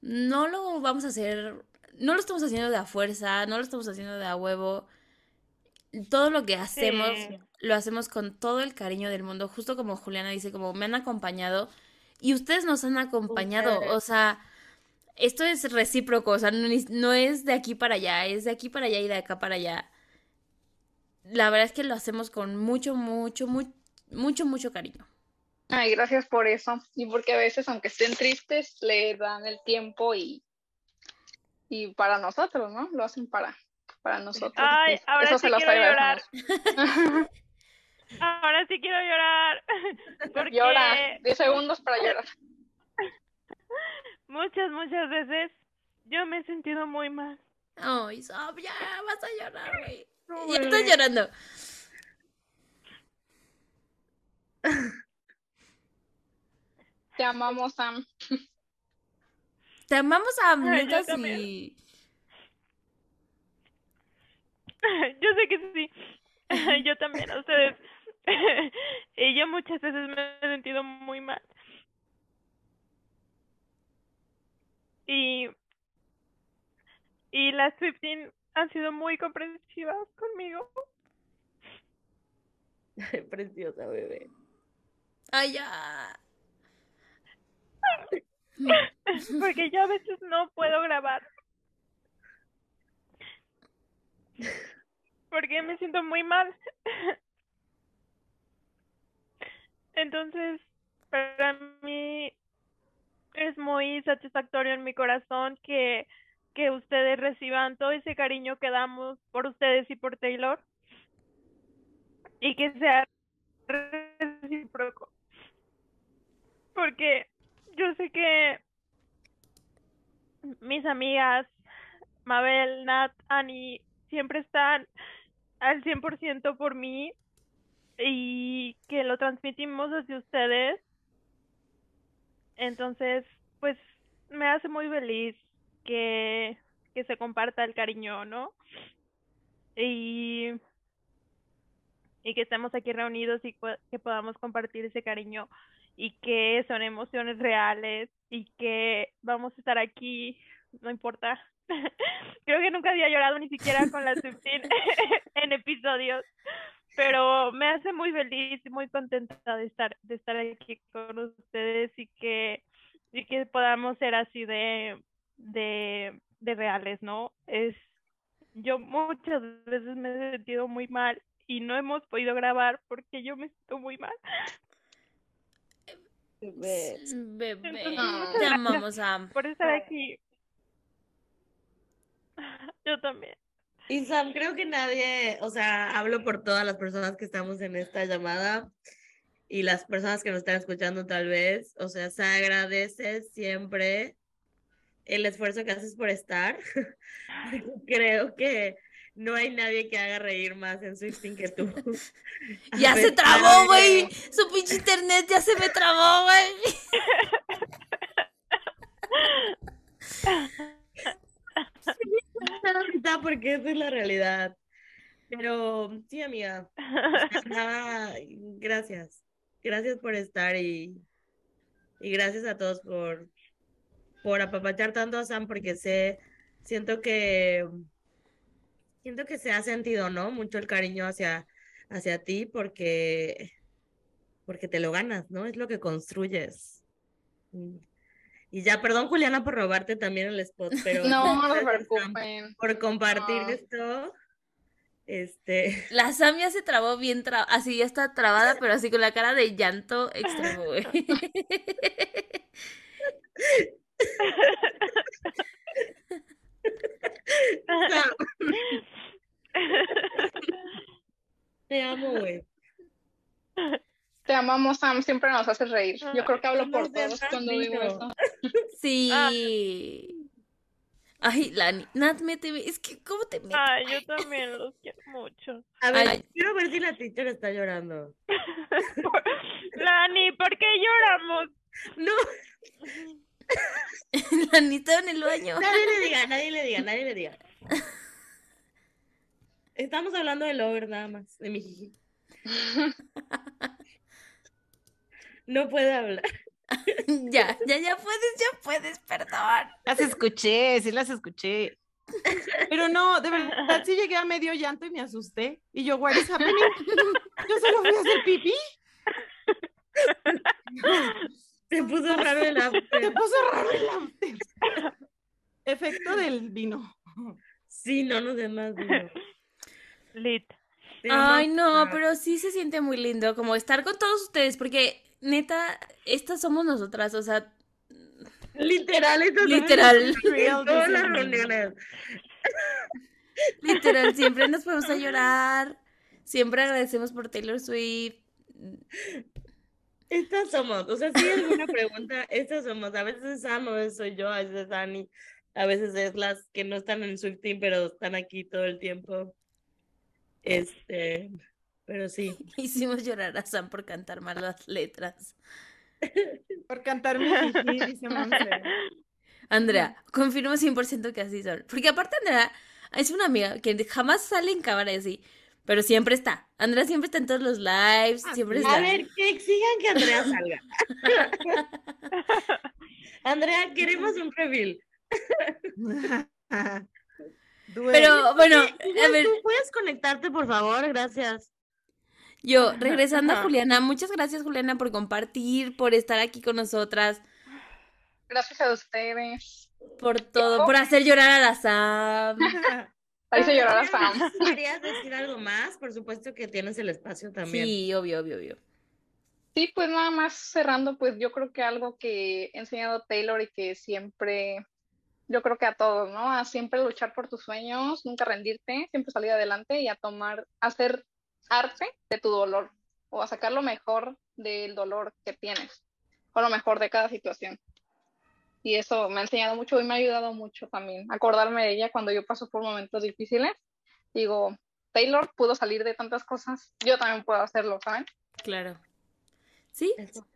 no lo vamos a hacer, no lo estamos haciendo de a fuerza, no lo estamos haciendo de a huevo. Todo lo que hacemos, lo hacemos con todo el cariño del mundo, justo como Juliana dice, como me han acompañado y ustedes nos han acompañado, o sea, esto es recíproco, o sea, no, no es de aquí para allá, es de aquí para allá y de acá para allá la verdad es que lo hacemos con mucho, mucho, mucho, mucho, mucho cariño. Ay, gracias por eso. Y porque a veces, aunque estén tristes, le dan el tiempo y, y para nosotros, ¿no? Lo hacen para, para nosotros. Ay, [LAUGHS] [LAUGHS] ahora sí quiero llorar. [LAUGHS] ahora sí quiero llorar. Porque... Llora, 10 segundos para llorar. Muchas, muchas veces yo me he sentido muy mal. Ay, Sob, ya vas a llorar, güey. Ya estoy llorando. Te amamos, Sam. Te amamos, Sam. Ay, yo sí. Yo sé que sí. Yo también, a ustedes. [LAUGHS] Y yo muchas veces me he sentido muy mal. Y, y las Swifting han sido muy comprensivas conmigo. [LAUGHS] Preciosa bebé. Ay, ya. [LAUGHS] Porque yo a veces no puedo grabar. Porque me siento muy mal. Entonces, para mí es muy satisfactorio en mi corazón que, que ustedes reciban todo ese cariño que damos por ustedes y por Taylor. Y que sea recíproco. Porque yo sé que mis amigas, Mabel, Nat, Annie, siempre están al 100% por mí y que lo transmitimos hacia ustedes. Entonces, pues me hace muy feliz que, que se comparta el cariño, ¿no? Y, y que estemos aquí reunidos y que podamos compartir ese cariño y que son emociones reales y que vamos a estar aquí, no importa. [LAUGHS] Creo que nunca había llorado ni siquiera con la Swiftin [LAUGHS] en episodios, pero me hace muy feliz y muy contenta de estar de estar aquí con ustedes y que y que podamos ser así de de, de reales, ¿no? Es yo muchas veces me he sentido muy mal y no hemos podido grabar porque yo me siento muy mal. Bebé. Bebé, Entonces, te amamos, Sam. por estar aquí. [LAUGHS] Yo también. Y Sam, creo que nadie, o sea, hablo por todas las personas que estamos en esta llamada y las personas que nos están escuchando tal vez, o sea, se agradece siempre el esfuerzo que haces por estar. [LAUGHS] Creo que no hay nadie que haga reír más en Swifting que tú. [LAUGHS] Ya se trabó, güey. Su pinche internet ya se me trabó, güey. [LAUGHS] porque esa es la realidad. Pero sí, amiga. sea, nada, gracias. Gracias por estar y, y gracias a todos por, por apapachar tanto a Sam porque sé, siento que siento que se ha sentido, ¿no? Mucho el cariño hacia, hacia ti porque, porque te lo ganas, ¿no? Es lo que construyes. Mm. Y ya, perdón, Juliana, por robarte también el spot, [LAUGHS] pero No, no se [LAUGHS] preocupen. por compartir No. esto. Este, La Sam ya se trabó bien trabada, así ya está trabada, pero así con la cara de llanto extremo, güey. [LAUGHS] [LAUGHS] Te amo, güey. Te amamos, Sam, siempre nos haces reír. Yo creo que hablo por todos cuando digo eso. Sí. Ay, Lani, Nat, méteme. Es que, ¿cómo te metes? Ay, yo también los quiero mucho. A ver, Ay. quiero ver si la teacher está llorando. [LAUGHS] Lani, ¿por qué lloramos? No, [LAUGHS] Lanita en el baño. nadie le diga, nadie le diga, nadie le diga. [LAUGHS] Estamos hablando de Lover nada más, de mi jiji. [LAUGHS] No puede hablar. Ya, ya, ya puedes, ya puedes, perdón. Las escuché, sí las escuché. Pero no, de verdad sí llegué a medio llanto y me asusté. Y yo, what is happening? Yo solo fui a hacer pipí. Se puso raro el Se [LAUGHS] after. puso raro el after. Efecto del vino. Sí, no nos den más vino. Lit. Te Ay, no, pero sí se siente muy lindo como estar con todos ustedes, porque neta, estas somos nosotras, o sea, Literal, esto [LAUGHS] Literal. Todas las reuniones. literal, siempre nos [LAUGHS] podemos a llorar, siempre agradecemos por Taylor Swift. Estas somos, o sea, si hay alguna pregunta, estas somos. A veces es Sam, a veces soy yo, a veces es Dani, a veces es las que no están en Swift Team, pero están aquí todo el tiempo. Este, pero sí. [LAUGHS] Hicimos llorar a Sam por cantar mal las letras. [LAUGHS] Por cantar mi jiji, dice. [LAUGHS] Andrea, confirmo 100% que así son. Porque aparte Andrea es una amiga que jamás sale en cámara y así, pero siempre está. Andrea siempre está en todos los lives, siempre está. A ver, que exijan que Andrea salga. [LAUGHS] Andrea, queremos un reveal. [LAUGHS] Pero bueno, a ver, ¿Tú puedes conectarte, por favor? Gracias. yo regresando a. Juliana, muchas gracias Juliana por compartir, por estar aquí con nosotras, Gracias a ustedes. por todo, por hacer llorar a la Sam. [LAUGHS] La hice llorar a ¿Querías decir algo más? Por supuesto que tienes el espacio también. Sí, obvio, obvio, obvio. Sí, pues nada más cerrando, pues yo creo que algo que he enseñado Taylor y que siempre, yo creo que a todos, ¿no? A siempre luchar por tus sueños, nunca rendirte, siempre salir adelante y a tomar, a hacer arte de tu dolor o a sacar lo mejor del dolor que tienes o lo mejor de cada situación. Y eso me ha enseñado mucho y me ha ayudado mucho también. Acordarme de ella cuando yo paso por momentos difíciles. Digo, Taylor pudo salir de tantas cosas, yo también puedo hacerlo, ¿saben? Claro. ¿Sí? Eso.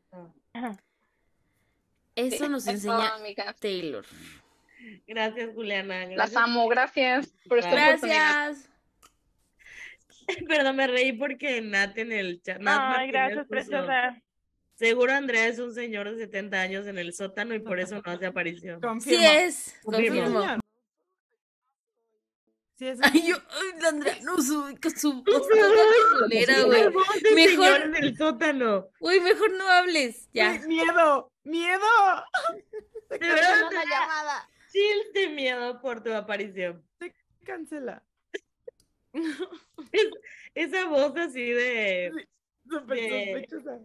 Eso Sí, nos enseña amigas. Taylor. Gracias, Juliana. Las Gracias. amo, gracias por esta. Gracias. [LAUGHS] Perdón, me reí porque Nat en el chat. Nat Ay, Martínez gracias, puso, preciosa. Seguro Andrea es un señor de 70 años en el sótano y por eso no hace aparición. Sí es, Confirmo. confirmo. Sí, es Ay, yo, ay, la Andrea, no, su, con su culera, güey. Mejor- en el sótano. Uy, mejor no hables, ya. Ay, Miedo, miedo. Una Andrea, llamada. chills de miedo por tu aparición. cancela. [LAUGHS] Es- esa voz así de. Súper de- sospechosa.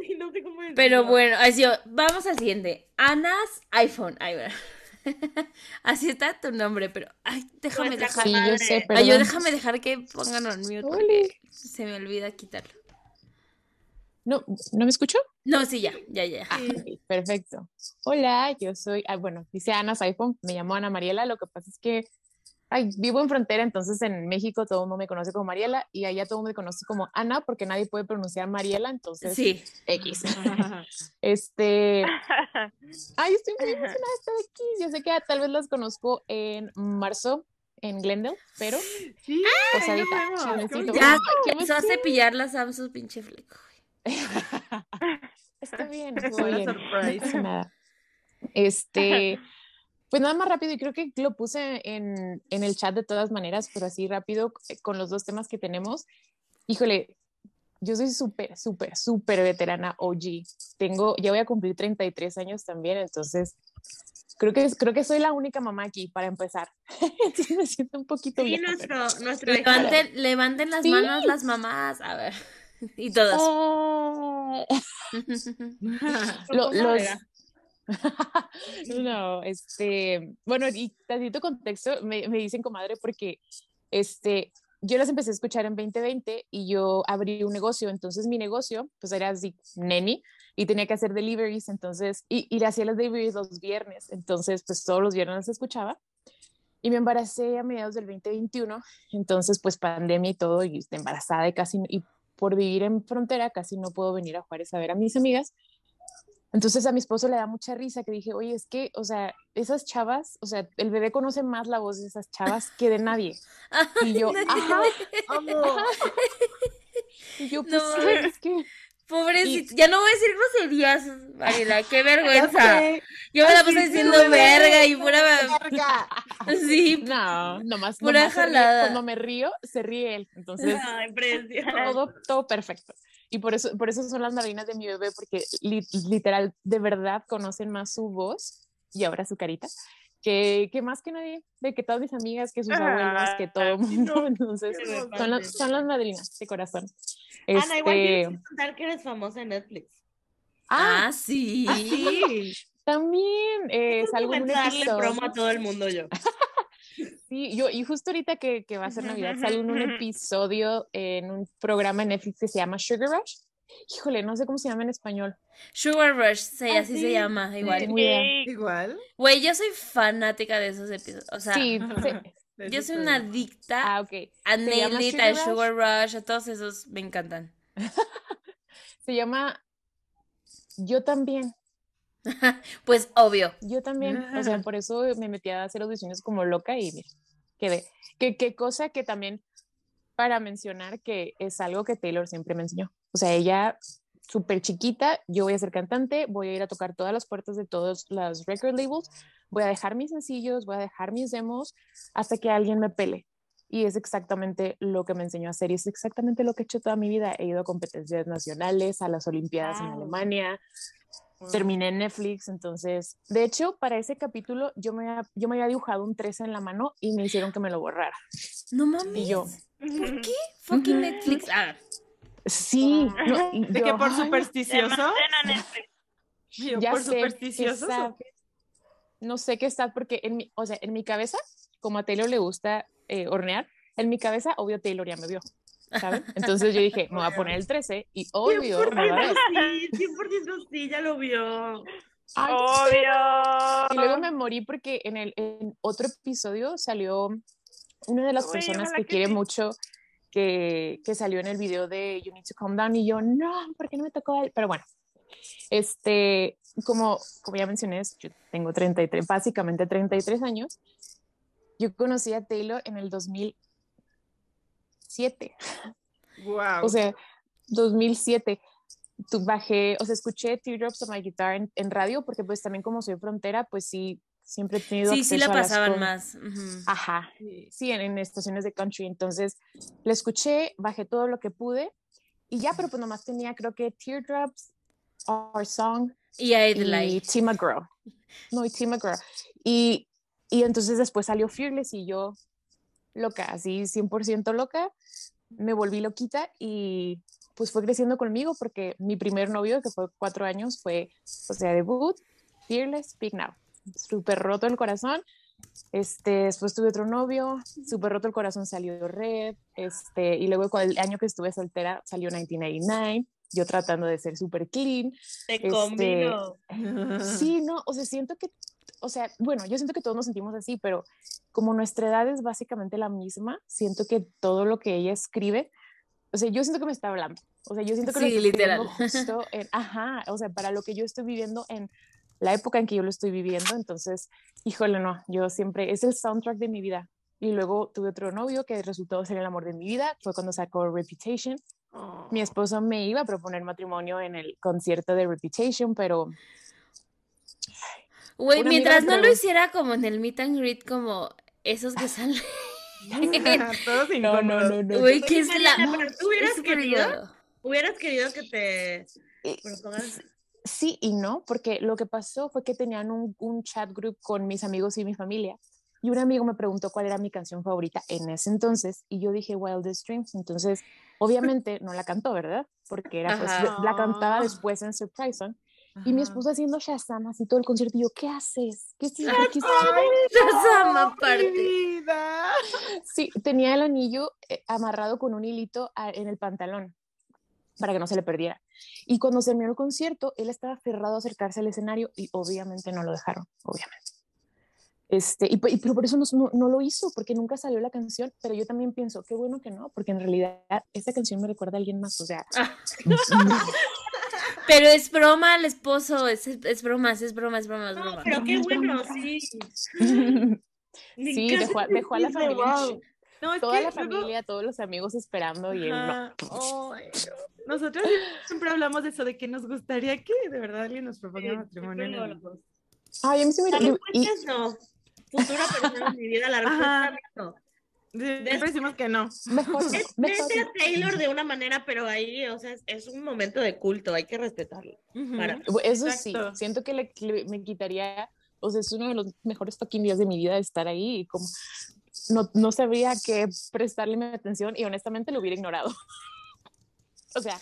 [LAUGHS] Sí, no sé cómo Pero bueno, así, vamos al siguiente. Ana's iPhone. Ay, bueno. [LAUGHS] Así está tu nombre, pero ay, déjame Nuestra dejar. Sí, yo sé, Ay, yo déjame dejar que pongan on mute porque se me olvida quitarlo. No, ¿no me escucho? No, sí, ya, ya, ya. Ah, perfecto. Hola, yo soy, ah, bueno, dice Ana's iPhone, me llamo Ana Mariela, lo que pasa es que ay, vivo en frontera, entonces en México todo el mundo me conoce como Mariela y allá todo el mundo me conoce como Ana porque nadie puede pronunciar Mariela, entonces Sí. X. [LAUGHS] Este, [LAUGHS] ay, estoy muy emocionada de estar aquí. Yo sé que tal vez las conozco en marzo en Glendale, pero Sí, pues ahí ahorita, Ya ¡Qué empezó a cepillar la Sam su pinche fleco. [LAUGHS] Está bien, una bien. No nada. Este, pues nada más rápido, y creo que lo puse en, en el chat de todas maneras, pero así rápido eh, con los dos temas que tenemos. Híjole, yo soy súper, súper, súper veterana OG. Tengo, ya voy a cumplir 33 años también, entonces creo que, creo que soy la única mamá aquí para empezar. [LAUGHS] Entonces me siento un poquito Sí, vieja, pero- nuestro, nuestro. Levanten, levanten las Sí. manos las mamás. A ver. [LAUGHS] Y todas. Ah. [LAUGHS] Lo- ¿Cómo los... [LAUGHS] no, este, bueno, y tantito contexto, me, me dicen comadre porque, este, yo las empecé a escuchar en 2020 y yo abrí un negocio, entonces mi negocio, pues era así, neni, y tenía que hacer deliveries, entonces, y, y hacía las deliveries los viernes, entonces, pues todos los viernes las escuchaba. Y me embaracé a mediados del 2021, entonces, pues pandemia y todo, y embarazada y casi, y por vivir en frontera, casi no puedo venir a Juárez a ver a mis amigas. Entonces a mi esposo le da mucha risa que dije, oye, es que, o sea, esas chavas, o sea, el bebé conoce más la voz de esas chavas que de nadie. [LAUGHS] Y yo, ajá, ajá. [LAUGHS] Y yo, pues No. sí, es que... Pobrecito. Ya no voy a decir groserías, Mariela. Qué [LAUGHS] vergüenza. Yo me la puse diciendo verga y pura. Verga. Sí. No, nomás, Pura nomás se ríe. jalada. Cuando me río, se ríe él. Entonces, Ay, todo, todo perfecto. Y por eso, por eso son las madrinas de mi bebé, porque li- literal, de verdad conocen más su voz y ahora su carita, que, que más que nadie, de que todas mis amigas, que sus abuelos, que todo el mundo. Entonces, son las, son las madrinas de corazón. Ana, igual Este, tienes que contar que eres famosa en Netflix. ah, Ah, sí. Sí. [LAUGHS] también eh, salgo en un darle promo episodio. a todo el mundo yo. Sí, yo, y justo ahorita que, que va a ser Navidad, salgo en un episodio en un programa en Netflix que se llama Sugar Rush. Híjole, no sé cómo se llama en español. Sugar Rush, sí, Ah, así sí. se llama, igual. Sí. Igual. Güey, yo soy fanática de esos episodios. O sea, Sí, [LAUGHS] yo soy una adicta Ah, ok. a Nail It, a Sugar Sugar Rush, a todos esos me encantan. [LAUGHS] Se llama Yo también. [LAUGHS] Pues obvio. Yo también. O sea, por eso me metí a hacer audiciones como loca y mira, quedé. Que, qué cosa que también para mencionar que es algo que Taylor siempre me enseñó. O sea, ella súper chiquita, yo voy a ser cantante, voy a ir a tocar todas las puertas de todos los record labels, voy a dejar mis sencillos, voy a dejar mis demos hasta que alguien me pele. Y es exactamente lo que me enseñó a hacer y es exactamente lo que he hecho toda mi vida. He ido a competencias nacionales, a las Olimpiadas en. Alemania, terminé en Netflix, entonces, de hecho, para ese capítulo yo me, había- yo me había dibujado un 13 en la mano y me hicieron que me lo borrara. No mames. Y yo, ¿Por qué? Fucking Netflix. Ah, sí, no, De que por "Ay, supersticioso. [LAUGHS] Yo ya por sé, supersticioso. No sé qué está, porque en mi, o sea, en mi cabeza, como a Taylor le gusta eh, hornear, en mi cabeza, obvio, Taylor ya me vio, ¿saben? [LAUGHS] Entonces yo dije, me voy a poner el 13 y obvio, me va a ver. 100% sí, 100% sí, ya lo vio. Ay, Obvio. Y luego me morí porque en el en otro episodio salió una de las Uy, personas que que quiere sí. mucho que, que salió en el video de You Need to Calm Down y yo, no, ¿por qué no me tocó él? Pero bueno, este, como, como ya mencioné, yo tengo 33, básicamente 33 años. Yo conocí a Taylor en el 2007. Wow. O sea, 2007. Tu- bajé, o sea, escuché Teardrops on My Guitar en, en radio porque pues también como soy frontera, pues sí, siempre he tenido Sí, sí la pasaban más. ujú. Ajá, sí, en, en estaciones de country. Entonces, la escuché, bajé todo lo que pude y ya, pero pues nomás tenía creo que Teardrops, Our Song Y a y. Tim McGraw. No, y Tim McGraw. Y, y entonces después salió Fearless y yo loca, así 100% loca, me volví loquita y pues fue creciendo conmigo porque mi primer novio, que fue cuatro años, fue, o sea, debut, Fearless, Speak Now. Súper roto el corazón. Este, después tuve otro novio, súper roto el corazón salió Red, este, y luego con el año que estuve soltera salió 1989, yo tratando de ser súper clean. Te este, combino. Sí, [LAUGHS] no, o sea, siento que, o sea, bueno, yo siento que todos nos sentimos así, pero como nuestra edad es básicamente la misma, siento que todo lo que ella escribe, o sea, yo siento que me está hablando, o sea, yo siento que lo Sí, está literal. justo en, ajá, o sea, para lo que yo estoy viviendo en la época en que yo lo estoy viviendo, entonces, híjole, no, yo siempre, es el soundtrack de mi vida. Y luego tuve otro novio que resultó ser el amor de mi vida, fue cuando sacó Reputation. Mi esposo me iba a proponer matrimonio en el concierto de Reputation, pero Güey, mientras no lo hiciera como en el meet and greet, como esos que salen. [LAUGHS] Todos [LAUGHS] no, no, no, no. Güey, que es la. ¿tú hubieras es querido? Hubieras querido que te propongan- sí y no, porque lo que pasó fue que tenían un, un chat group con mis amigos y mi familia. Y un amigo me preguntó cuál era mi canción favorita en ese entonces y yo dije Wildest Dreams. Entonces, obviamente no la cantó, ¿verdad? Porque era, pues, la cantaba después en Surprise Song. Y mi esposo haciendo Shazam así todo el concierto. Y yo, ¿qué haces? ¿Qué estás qué estás [LAUGHS] Shazam aparte. Sí, tenía el anillo eh, amarrado con un hilito a- en el pantalón para que no se le perdiera. Y cuando se terminó el concierto, él estaba aferrado a acercarse al escenario y obviamente no lo dejaron, obviamente. Este, y, y- pero por eso no, no- no lo hizo, porque nunca salió la canción, pero yo también pienso, qué bueno que no, porque en realidad esta canción me recuerda a alguien más, o sea, [LAUGHS] Pero es broma al esposo, es, es broma, es broma, es broma, es broma. Pero qué bueno, sí. [LAUGHS] Sí, dejó, dejó a la familia. No, es toda que la luego- familia, todos los amigos esperando y él no. No. Nosotros siempre hablamos de eso, de que nos gustaría que de verdad alguien nos proponga matrimonio. en el- Ay, a mí sí me y- no. Futura persona de mi vida, la respuesta no. Siempre decimos que no. Mejor Es mejor vete a no. Taylor de una manera, pero ahí, o sea, es, es un momento de culto, hay que respetarlo. Para- Bu- Eso sí, Exacto. siento que le, le- me quitaría, o sea, es uno de los mejores fucking días de mi vida estar ahí y como no, no sabría qué prestarle mi atención y honestamente lo hubiera ignorado. [LAUGHS] o sea,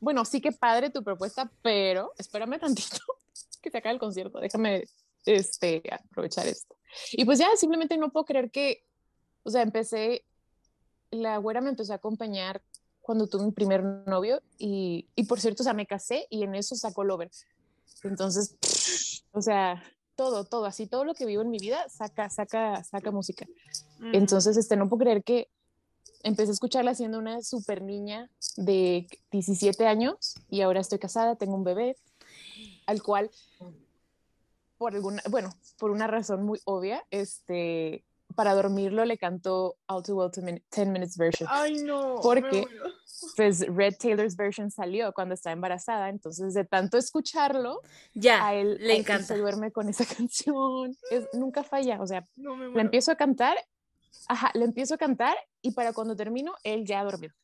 bueno, sí que padre tu propuesta, pero espérame tantito [LAUGHS] que se acabe el concierto, déjame este, aprovechar esto. Y pues ya, simplemente no puedo creer que, o sea, empecé, la güera me empezó a acompañar cuando tuve mi primer novio y, y por cierto, o sea, me casé y en eso sacó Lover. Entonces, o sea, todo, todo, así todo lo que vivo en mi vida saca, saca, saca música. Entonces, este, no puedo creer que empecé a escucharla siendo una super niña de 17 años y ahora estoy casada, tengo un bebé, al cual, por alguna, bueno, por una razón muy obvia, este, para dormirlo le cantó All Too Well 10 Minutes Version. Ay, no. Porque, [LAUGHS] pues, Red Taylor's version salió cuando estaba embarazada, entonces de tanto escucharlo, Ya, a él, le a él encanta. se duerme con esa [LAUGHS] canción. Es, nunca falla, o sea, No le empiezo a cantar, ajá, le empiezo a cantar y para cuando termino, él ya dormido.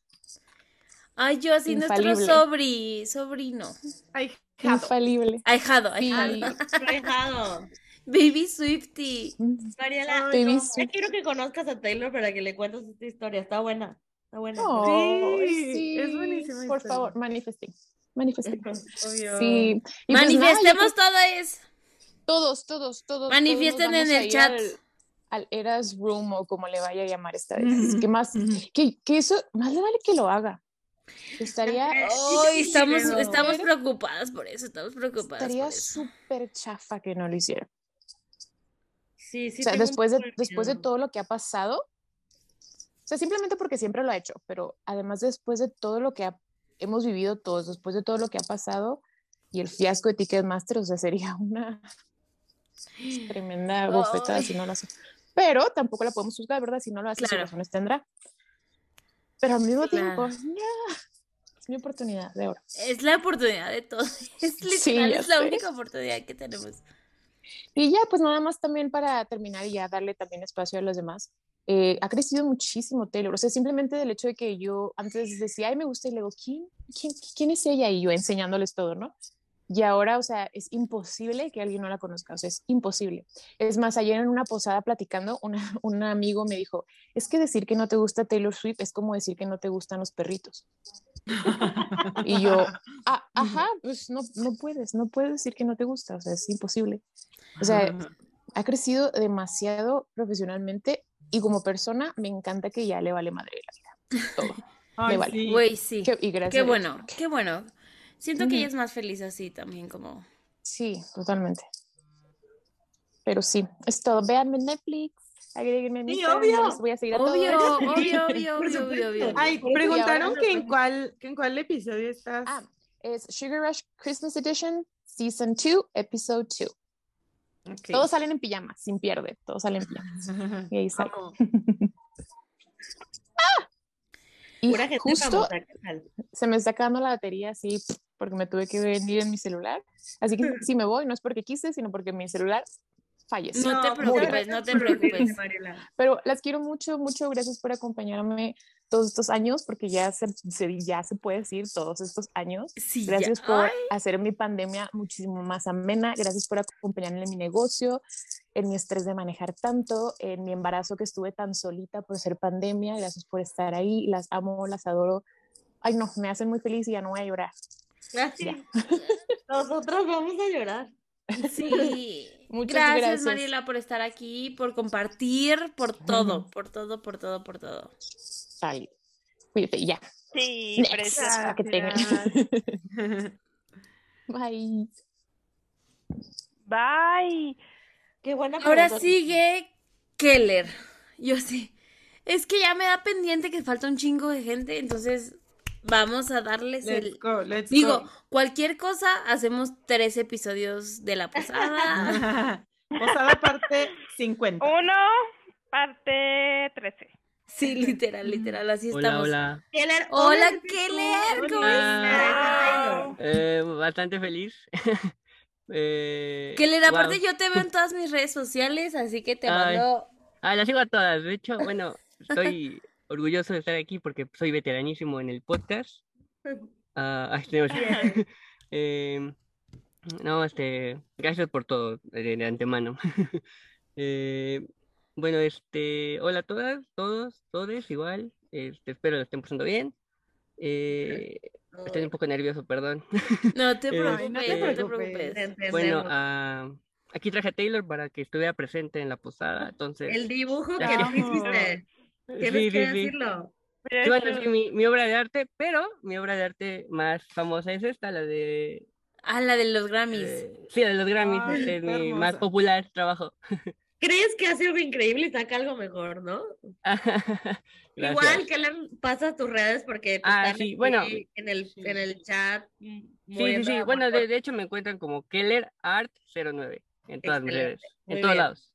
Ay, yo así, nuestro Infalible. sobri, sobrino. Ay, Infalible. Ahijado, Sí. [LAUGHS] ahijado. Baby Swifty. Mariela, Baby no, Sweet. ya quiero que conozcas a Taylor para que le cuentes esta historia. Está buena. Está buena. Ay, Sí, es buenísima Por historia. favor, manifesting. [LAUGHS] Obvio. Sí. y pues Manifestemos creo- todos. todos, todos, todos. Manifiesten todos en el chat. Al, al Eras Room o como le vaya a llamar esta vez. Ujú, Que más, que, que eso, más le vale que lo haga. Estaría, Ay, estamos, estamos preocupadas por eso, estamos preocupadas estaría súper chafa que no lo hiciera. Sí, sí. o sea, después de, después de todo lo que ha pasado, o sea, simplemente porque siempre lo ha hecho, pero además después de todo lo que ha- hemos vivido todos, después de todo lo que ha pasado y el fiasco de Ticketmaster, o sea, sería [LAUGHS] una tremenda bofetada si no lo hace. Pero tampoco la podemos juzgar, ¿verdad? Si no lo hace, sus Claro. razones tendrá. Pero al mismo Claro. tiempo, es mi oportunidad de oro. Es la oportunidad de todos. [LAUGHS] Es Sí, literal, ya es la sé. única oportunidad que tenemos. Y ya, pues nada más también para terminar y ya darle también espacio a los demás. eh, ha crecido muchísimo Taylor. O sea, simplemente del hecho de que yo antes decía, ay, me gusta, y luego, ¿quién, quién, quién es ella? Y yo enseñándoles todo, ¿no? Y ahora, o sea, es imposible que alguien no la conozca, o sea, es imposible. Es más, ayer en una posada platicando, una, [LAUGHS] un amigo me dijo, es que decir que no te gusta Taylor Swift es como decir que no te gustan los perritos. y yo, "Ah, ajá, pues no, no puedes, no puedes decir que no te gusta, o sea, es imposible. O sea, ha crecido demasiado profesionalmente y como persona me encanta que ya le vale madre la vida. Todo. [LAUGHS] le vale. Güey, sí. Qué- y gracias Qué bueno, qué bueno. Siento que ella es más feliz así también, como. Sí, totalmente. Pero sí, es todo. Véanme en Netflix. Agréguenme en Sí, Instagram, obvio. los voy a seguir a todos. [LAUGHS] [LAUGHS] Obvio, obvio, obvio, obvio, obvio, obvio. Ay, preguntaron que en cuál, que en cuál episodio estás. Ah, es Sugar Rush Christmas Edition, Season 2, Episode 2. Todos salen en pijamas, sin pierde. Todos salen en pijamas. [LAUGHS] Y ahí sale. [LAUGHS] ¡Ah! Y justo se me está acabando la batería así porque me tuve que venir en mi celular. Así que [LAUGHS] si me voy, no es porque quise, sino porque mi celular falleció. No te preocupes, no te preocupes. [LAUGHS] Pero las quiero mucho, mucho. Gracias por acompañarme todos estos años, porque ya se, se- ya se puede decir todos estos años. Sí, ya. Gracias por Ay. hacer mi pandemia muchísimo más amena. Gracias por acompañarme en mi negocio, en mi estrés de manejar tanto, en mi embarazo que estuve tan solita por ser pandemia. Gracias por estar ahí. Las amo, las adoro. Ay, no, me hacen muy feliz y ya no voy a llorar. Gracias. Nosotros vamos a llorar. Sí. [LAUGHS] Muchas gracias, gracias. Mariela, por estar aquí, por compartir, por todo, por todo, por todo, por todo. Vale. Cuídate, y ya. Sí, Next, preciosa. para que tengan. [LAUGHS] Bye. Bye. Qué buena Ahora pregunta. sigue Keller. Yo sí. Es que ya me da pendiente que falta un chingo de gente, entonces vamos a darles Let's el. go, let's Digo, go. cualquier cosa, hacemos tres episodios de la posada. [LAUGHS] Posada parte 50. Uno, parte 13. Sí, literal, literal, así Hola, estamos. hola. Keller, Hola, hola, Keller, ¿cómo estás? eh, bastante feliz. [LAUGHS] eh, Keller, aparte wow. yo te veo en [LAUGHS] todas mis redes sociales, así que te Ay. mando. Ah, las sigo a todas. De hecho, bueno, estoy orgulloso de estar aquí porque soy veteranísimo en el podcast. [LAUGHS] Ah, ay, tenemos- Eh, no, este, gracias por todo de, de antemano. [LAUGHS] Eh, bueno, este, hola a todas, todos, todes, igual. Este, espero lo estén pasando bien. Eh, estoy un poco nervioso, perdón. [LAUGHS] No te Este, preocupes, no te preocupes. Bueno, ah, aquí traje a Taylor para que estuviera presente en la posada, entonces. El dibujo que tú hiciste. Tienes Sí, que sí, decirlo. Sí, bueno, mi, mi obra de arte, pero mi obra de arte más famosa es esta, la de... Ah, la de los Grammys. Sí, la de los Grammys, Ay, este es mi más hermosa. popular trabajo. [LAUGHS] ¿Crees que hace algo increíble y saca algo mejor, no? [LAUGHS] Igual que le pasas tus redes porque Ah, están sí, bueno. en el, en el chat. Sí, sí, sí, bueno, de, de hecho me encuentran como Keller Art 09 en todas mis Excelente, redes, muy en todos bien. lados.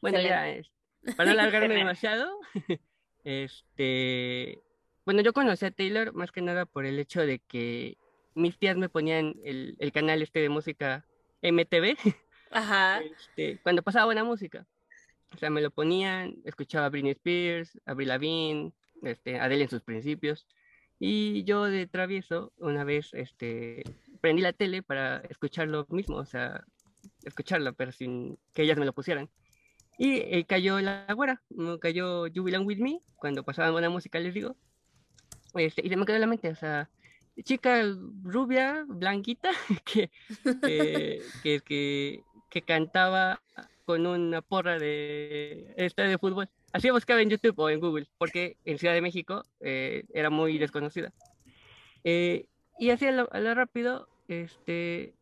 Bueno, ya, es- para [LAUGHS] no alargarme demasiado, [LAUGHS] este, bueno, yo conocí a Taylor más que nada por el hecho de que mis tías me ponían el, el canal este de música MTV, [LAUGHS] Ajá. este, cuando pasaba buena música. O sea, me lo ponían, escuchaba a Britney Spears, Avril Lavigne, este, Adele en sus principios. Y yo de travieso, una vez, este, prendí la tele para escuchar lo mismo, o sea, escucharlo, pero sin que ellas me lo pusieran. Y eh, cayó la güera, cayó You Belong With Me, cuando pasaban buena música, les digo. Este, y se me quedó en la mente, o sea, chica rubia, blanquita, [LAUGHS] que, que, [LAUGHS] que, que, que cantaba con una porra de estadio de fútbol. Así buscaba en YouTube o en Google, porque en Ciudad de México eh, era muy desconocida. Eh, y así a lo, a lo rápido, este,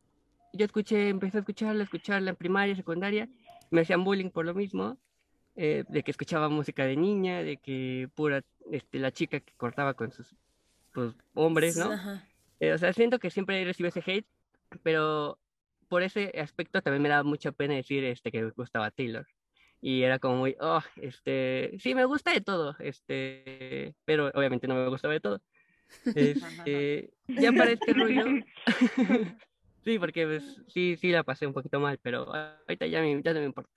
yo escuché, empecé a escucharla, escucharla en primaria, secundaria, me hacían bullying por lo mismo, eh, de que escuchaba música de niña, de que pura, este, la chica que cortaba con sus pues, hombres, ¿no? Ajá. Eh, o sea, siento que siempre recibí ese hate, pero por ese aspecto también me daba mucha pena decir este, que me gustaba Taylor. Y era como muy, oh, este, sí, me gusta de todo, este, pero obviamente no me gustaba de todo. [LAUGHS] Este, ya para este [LAUGHS] rollo, [LAUGHS] sí, porque pues, sí, sí la pasé un poquito mal, pero ahorita ya, me, ya no me importa.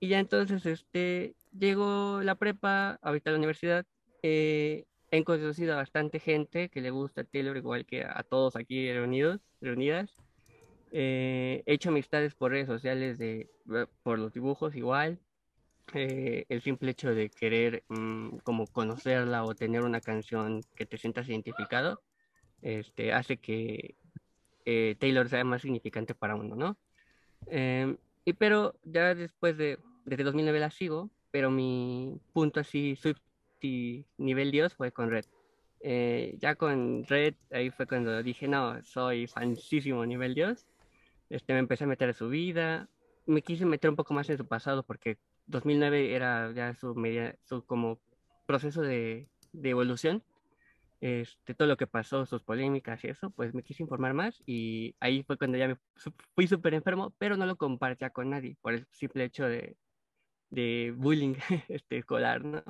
Y ya entonces, este, llegó la prepa, ahorita la universidad, eh, he conocido a bastante gente que le gusta Taylor igual que a todos aquí reunidos, reunidas. Eh, he hecho amistades por redes sociales, de, eh, por los dibujos igual. Eh, el simple hecho de querer mm, como conocerla o tener una canción que te sientas identificado, este, hace que eh, Taylor sea más significante para uno, ¿no? Em, y pero ya después de, desde 2009 la sigo, pero mi punto así, Swiftie nivel Dios fue con Red. Eh, ya con Red, ahí fue cuando dije, no, soy fansísimo nivel Dios. Este, me empecé a meter a su vida, me quise meter un poco más en su pasado porque 2009 era ya su media, su como proceso de, de evolución. Este, todo lo que pasó, sus polémicas y eso, pues me quise informar más y ahí fue cuando ya me fui súper enfermo, pero no lo compartía con nadie por el simple hecho de, de bullying [LAUGHS] este, escolar, ¿no?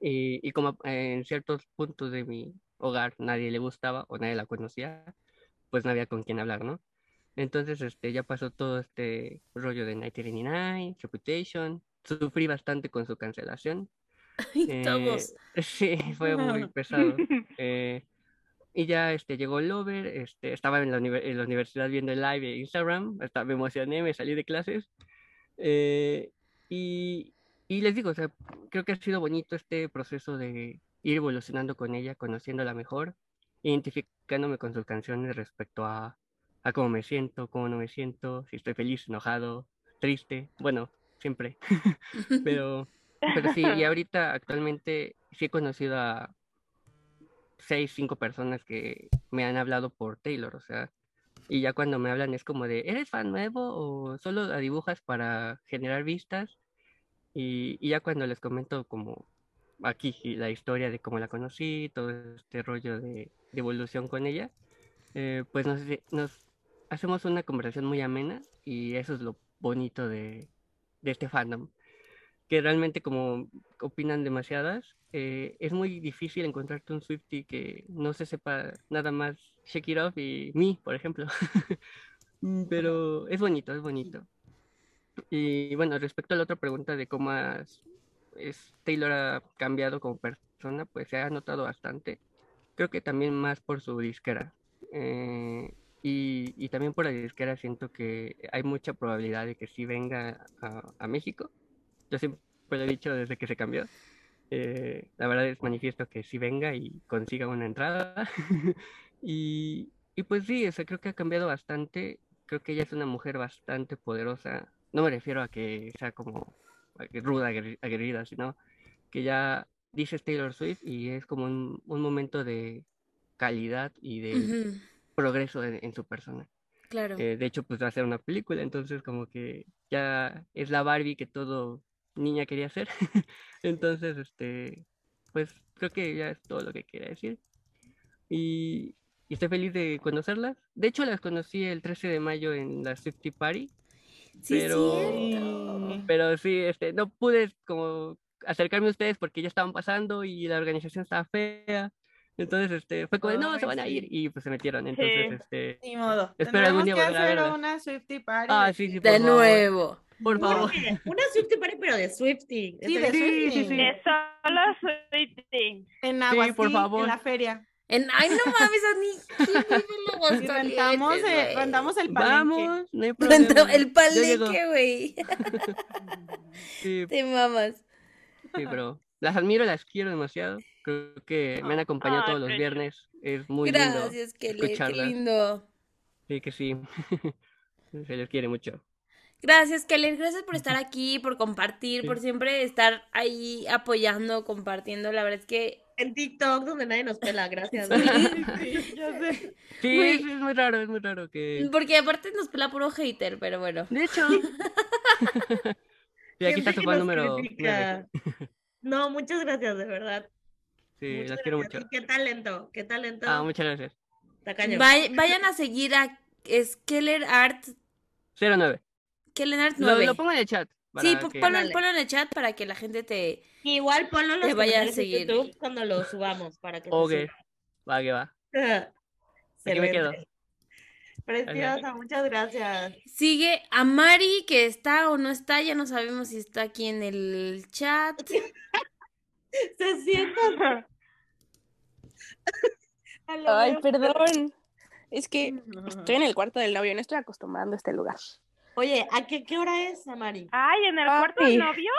Y, y como en ciertos puntos de mi hogar nadie le gustaba o nadie la conocía, pues no había con quién hablar, ¿no? Entonces, este, ya pasó todo este rollo de 1989, Reputation, sufrí bastante con su cancelación. [LAUGHS] Eh, todos. [LAUGHS] sí, fue muy [LAUGHS] pesado. Eh, y ya este, llegó Lover, este, estaba en la, en la universidad viendo el live de Instagram, hasta me emocioné, me salí de clases. Eh, y, y les digo, o sea, creo que ha sido bonito este proceso de ir evolucionando con ella, conociéndola mejor, identificándome con sus canciones respecto a, a cómo me siento, cómo no me siento, si estoy feliz, enojado, triste, bueno, siempre. pero, pero sí, y [LAUGHS] ahorita actualmente sí he conocido a seis, cinco personas que me han hablado por Taylor, o sea, y ya cuando me hablan es como de, ¿eres fan nuevo o solo la dibujas para generar vistas? Y, y ya cuando les comento como aquí la historia de cómo la conocí, todo este rollo de, de evolución con ella, eh, pues nos, nos hacemos una conversación muy amena y eso es lo bonito de, de este fandom, que realmente como opinan demasiadas, eh, es muy difícil encontrarte un Swiftie que no se sepa nada más Shake It Off y Me, por ejemplo. [LAUGHS] Mm, Pero es bonito, es bonito. Y bueno, respecto a la otra pregunta de cómo has- es, Taylor ha cambiado como persona, pues se ha notado bastante. Creo que también más por su disquera. Eh, y, y también por la disquera siento que hay mucha probabilidad de que sí venga a, a México. Yo siempre lo he dicho desde que se cambió. Eh, la verdad es manifiesto que sí venga y consiga una entrada. [LAUGHS] y, y pues sí, o sea, creo que ha cambiado bastante. Creo que ella es una mujer bastante poderosa. No me refiero a que sea como ruda, aguerri- aguerrida, sino que ya dices Taylor Swift y es como un, un momento de calidad y de progreso en, en su persona. Claro. Eh, de hecho, pues va a ser una película, entonces como que ya es la Barbie que todo niña quería ser. [LAUGHS] Entonces, este, pues creo que ya es todo lo que quería decir. Y, y estoy feliz de conocerlas. De hecho, las conocí el 13 de mayo en la Swiftie Party. Sí, pero, cierto. pero sí, este, no pude como acercarme a ustedes porque ya estaban pasando y la organización estaba fea. Entonces, este, fue como, de, no, se van a ir. Y pues se metieron. Entonces, Sí. este, Ni modo. espero algún día que hacer una Swiftie Party. Ah, sí, sí, De nuevo. Por favor. Una Swiftie Party, pero de Swiftie. Sí, de Estaría- Swiftie. De solo Swiftie. En Sí, Aguasí, por favor. en la feria. En, ay, no mames, Ani. ¿quién vive en los Y rentamos, eh, rentamos el palenque. Vamos, no hay problema. El palenque, güey. [LAUGHS] Sí, Te mamas. sí, pero las admiro, las quiero demasiado. Creo que me han acompañado todos los viernes. Es muy lindo Gracias. Qué escucharlas. lindo. Sí, que sí. [LAUGHS] Se les quiere mucho. Gracias, Kelly. Gracias por estar aquí, por compartir, Sí. por siempre estar ahí apoyando, compartiendo. La verdad es que En TikTok, donde nadie nos pela, gracias. Sí, [LAUGHS] ya sé. Sí, es, muy raro, es muy raro que... Porque aparte nos pela puro hater, pero bueno. De hecho. [LAUGHS] Sí, aquí está que fan número critica. 9. No, muchas gracias, de verdad. Sí, Muchas las quiero gracias. mucho. Y qué talento, qué talento. Ah, muchas gracias. Vayan a seguir a es Keller Art, 09. Keller Art Lo, 9. lo pongo en el chat. Sí, que- ponlo, ponlo en el chat para que la gente te... Igual ponlo en los vaya a de seguir. YouTube cuando lo subamos para que te Ok, va que va. [LAUGHS] Aquí me quedo. Preciosa, muchas gracias. Sigue a Mari, que está o no está, ya no sabemos si está aquí en el chat. [LAUGHS] Se sientan. [LAUGHS] A lo Ay, perdón. Es que estoy en el cuarto del novio, no estoy acostumbrando a este lugar. Oye, ¿a qué, qué hora es, Amari? Ay, ¿en el cuarto del novio?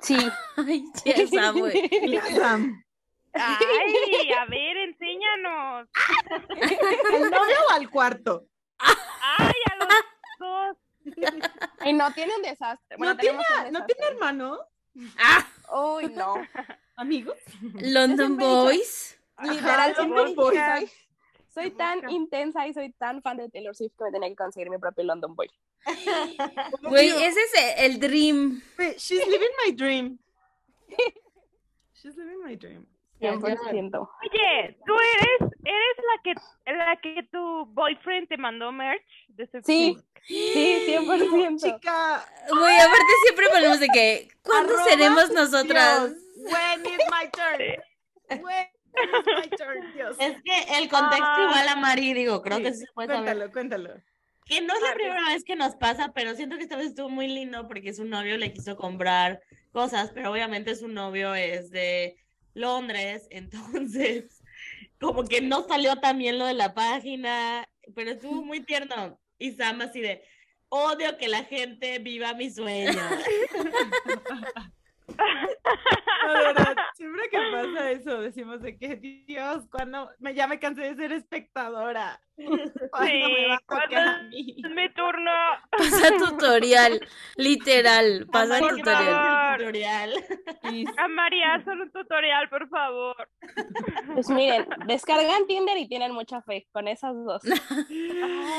Sí. [LAUGHS] Ay, ya sabe. [LAUGHS] Ay, a ver, enséñanos. [LAUGHS] ¿Al novio o al cuarto? Ay, a los dos. Y no tiene un desastre. Bueno, ¿No, tiene, ¿No tiene hermano? Ah, Uy, no. ¿Amigos? London Boys. Literal, London Boy. Soy, tan intensa y soy tan fan de Taylor Swift que me tenía que conseguir mi propio London Boy. [LAUGHS] Güey, ese es el dream. Wait, She's living my dream. She's living my dream. 100%. Oye, tú eres, eres la que, la que tu boyfriend te mandó merch de ese Sí, sí, 100%. Chica, Güey, aparte siempre ponemos de que, ¿cuándo Arroba seremos nosotras? Dios, when is my turn? When turn, Dios. Es que el contexto Ah. igual a Mari, digo, creo que sí se puede saber. Cuéntalo, cuéntalo. Que no es la primera vez que nos pasa, pero siento que esta vez estuvo muy lindo porque su novio le quiso comprar cosas, pero obviamente su novio es de Londres, entonces [LAUGHS] como que no salió tan bien lo de la página, pero estuvo muy tierno. Y Sam así de, odio que la gente viva mi sueño. [LAUGHS] [LAUGHS] Siempre que pasa eso, decimos de que, Dios, cuando me, ya me cansé de ser espectadora. [LAUGHS] ¿Cuándo me va a ¿cuándo tocar a mí? Es mi turno. [LAUGHS] Pasa tutorial, literal, [LAUGHS] pasa Amari, tutorial. tutorial. A María, solo un tutorial, por favor. Pues miren, descargan Tinder y tienen mucha fe con esas dos.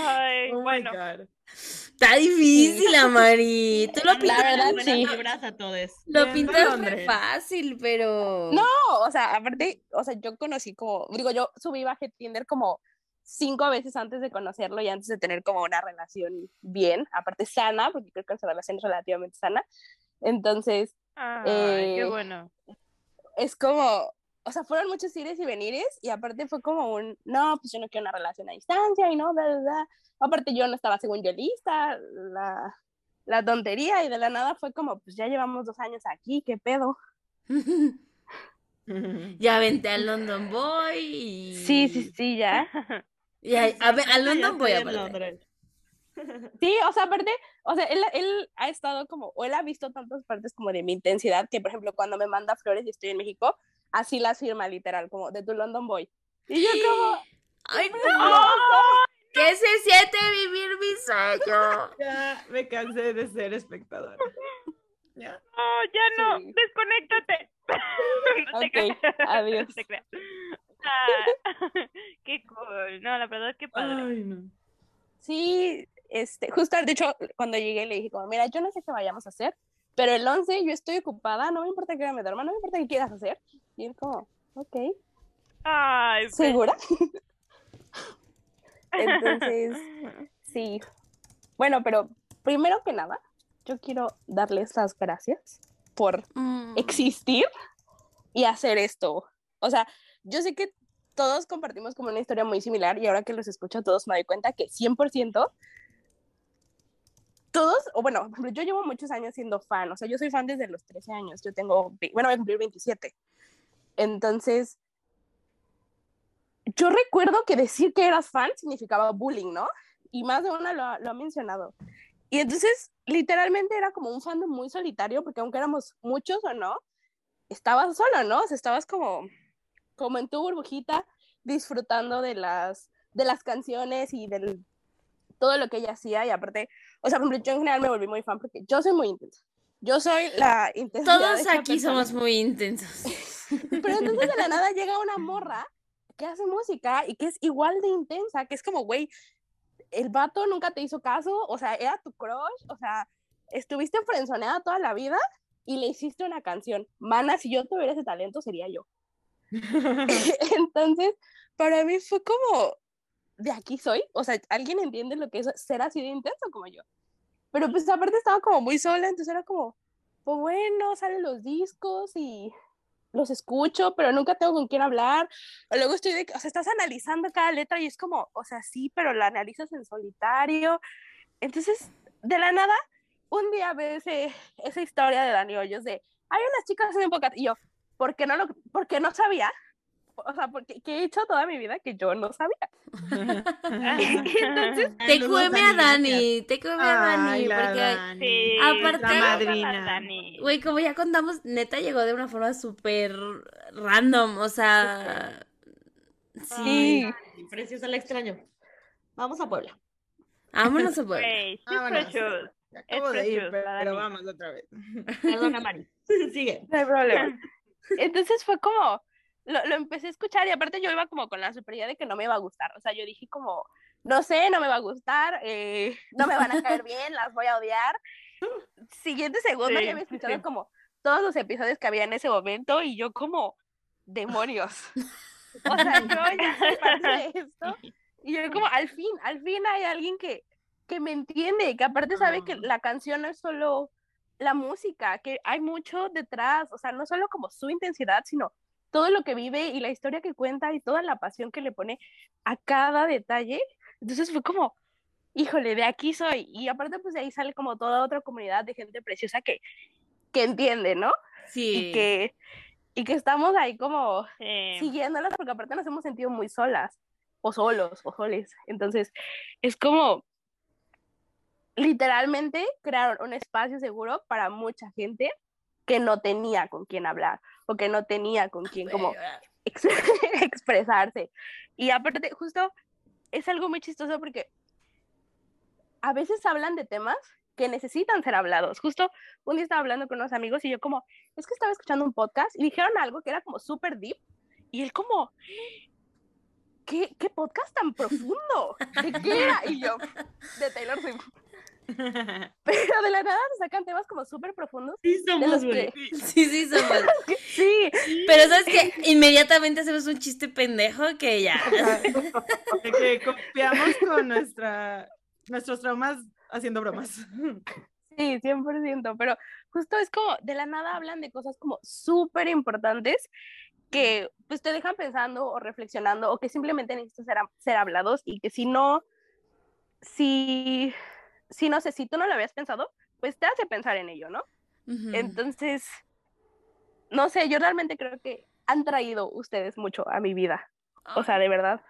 Ay, Oh my bueno. God. Está difícil, Amari. Tú lo La pintas, verdad, Buenas sí. vibras a todos. lo pintas muy fácil, pero... No, o sea, aparte, o sea, yo conocí como, digo, yo subí y bajé Tinder como cinco veces antes de conocerlo y antes de tener como una relación bien, aparte sana, porque creo que su relación es relativamente sana. Entonces, Ay, Eh, qué bueno. es como, o sea, fueron muchos ires y venires y aparte fue como un, no, pues yo no quiero una relación a distancia y no, bla, bla, bla. Aparte yo no estaba según yo lista, la, la tontería y de la nada fue como, pues ya llevamos dos años aquí, ¿qué pedo? [LAUGHS] Ya vente al London Boy y... Sí, sí, sí, ya. [LAUGHS] Y a, [LAUGHS] a Ya London en aparte. Londres. [LAUGHS] Sí, o sea, aparte, o sea, él, él ha estado como, o él ha visto tantas partes como de mi intensidad, que por ejemplo, cuando me manda flores y estoy en México, así las firma literal, como de tu London Boy. Y yo [GASPS] como, ¡Ay, no! ¿Qué se siente vivir mi sueño? [LAUGHS] Ya me cansé de ser espectadora. Ya. No, ya no, Sí. desconéctate. No Ok, adiós. no Ah, [LAUGHS] qué cool. No, la verdad, qué padre. Ay, no. sí, este, justo, de hecho, cuando llegué le dije como, mira, yo no sé qué vayamos a hacer, pero el 11 yo estoy ocupada, no me importa que me duerma, no me importa qué quieras hacer. Y él como, ok, Ay, pues, ¿segura? [LAUGHS] Entonces, sí. Bueno, pero primero que nada, yo quiero darles las gracias por Mm. existir y hacer esto. O sea, yo sé que todos compartimos como una historia muy similar y ahora que los escucho a todos me doy cuenta que 100% todos, o bueno, yo llevo muchos años siendo fan, o sea, yo soy fan desde los 13 años, yo tengo, bueno, voy a cumplir 27. Entonces, yo recuerdo que decir que eras fan significaba bullying, ¿no? Y más de una lo, lo ha mencionado. Y entonces, literalmente era como un fandom muy solitario, porque aunque éramos muchos o no, estabas solo, ¿no? O sea, estabas como, como en tu burbujita, disfrutando de las, de las canciones y del todo lo que ella hacía. Y aparte, o sea, por ejemplo, yo en general me volví muy fan porque yo soy muy intensa. Yo soy la intensidad. Todos aquí persona. somos muy intensos. [LAUGHS] Pero entonces de la nada llega una morra que hace música y que es igual de intensa, que es como, güey, el vato nunca te hizo caso, o sea, era tu crush, o sea, estuviste frenzoneada toda la vida y le hiciste una canción. Mana, si yo tuviera ese talento, sería yo. [LAUGHS] Entonces, para mí fue como, de aquí soy, o sea, alguien entiende lo que es ser así de intenso como yo. Pero pues aparte estaba como muy sola, entonces era como, pues bueno, salen los discos y los escucho, pero nunca tengo con quién hablar. O luego estoy de, o sea, estás analizando cada letra y es como, o sea, sí, pero la analizas en solitario. Entonces, de la nada, un día veo ese, esa historia de Dani Hoyos de, hay unas chicas en podcast, y yo, ¿por qué no lo, por qué no sabía o sea, porque que he hecho toda mi vida que yo no sabía. [LAUGHS] [LAUGHS] Entonces, [LAUGHS] Te cueme a Dani, te cueme a Dani, Ay, la porque Dani. Aparte, la madrina. Dani. güey, como ya contamos, neta llegó de una forma súper random, o sea, sí, Ay, preciosa, la extraño. Vamos a Puebla. vámonos a Puebla. Precious. Acabo Es de ir, pero, pero vamos otra vez. Perdona, Mari. Sigue. No hay problema. Entonces fue como, lo, lo empecé a escuchar y aparte yo iba como con la superioridad de que no me iba a gustar. O sea, yo dije como, no sé, no me va a gustar, eh, no me van a caer bien, las voy a odiar. Siguiente segundo Sí, ya había escuchado sí. como todos los episodios que había en ese momento y yo como, demonios. O sea, yo ya soy parte de esto. Y yo como, al fin, al fin hay alguien que, que me entiende, que aparte sabe que la canción no es solo la música, que hay mucho detrás, o sea, no solo como su intensidad, sino todo lo que vive y la historia que cuenta y toda la pasión que le pone a cada detalle. Entonces fue como, híjole, de aquí soy. Y aparte, pues de ahí sale como toda otra comunidad de gente preciosa que, que entiende, ¿no? Sí. Y que, y que estamos ahí como Sí. siguiéndolas, porque aparte nos hemos sentido muy solas, o solos, o soles. Entonces, es como literalmente crearon un espacio seguro para mucha gente que no tenía con quién hablar o que no tenía con quién como ex- [LAUGHS] expresarse. Y aparte, justo es algo muy chistoso porque a veces hablan de temas que necesitan ser hablados. Justo un día estaba hablando con unos amigos y yo como, es que estaba escuchando un podcast y dijeron algo que era como súper deep y él como, ¿qué, qué podcast tan profundo? ¿De qué era? Y yo, de Taylor Swift. [LAUGHS] Pero de la nada se sacan temas como súper profundos. Sí, somos, güey. que- Sí, sí, somos. [LAUGHS] Sí, Pero sabes que inmediatamente hacemos un chiste pendejo que ya. De que copiamos con nuestra, nuestros traumas haciendo bromas. Sí, 100%, pero justo es como de la nada hablan de cosas como súper importantes que pues te dejan pensando o reflexionando o que simplemente necesitan ser, ser hablados y que si no, si, si no sé, si tú no lo habías pensado, pues te hace pensar en ello, ¿no? Entonces, no sé, yo realmente creo que han traído ustedes mucho a mi vida. O sea, de verdad,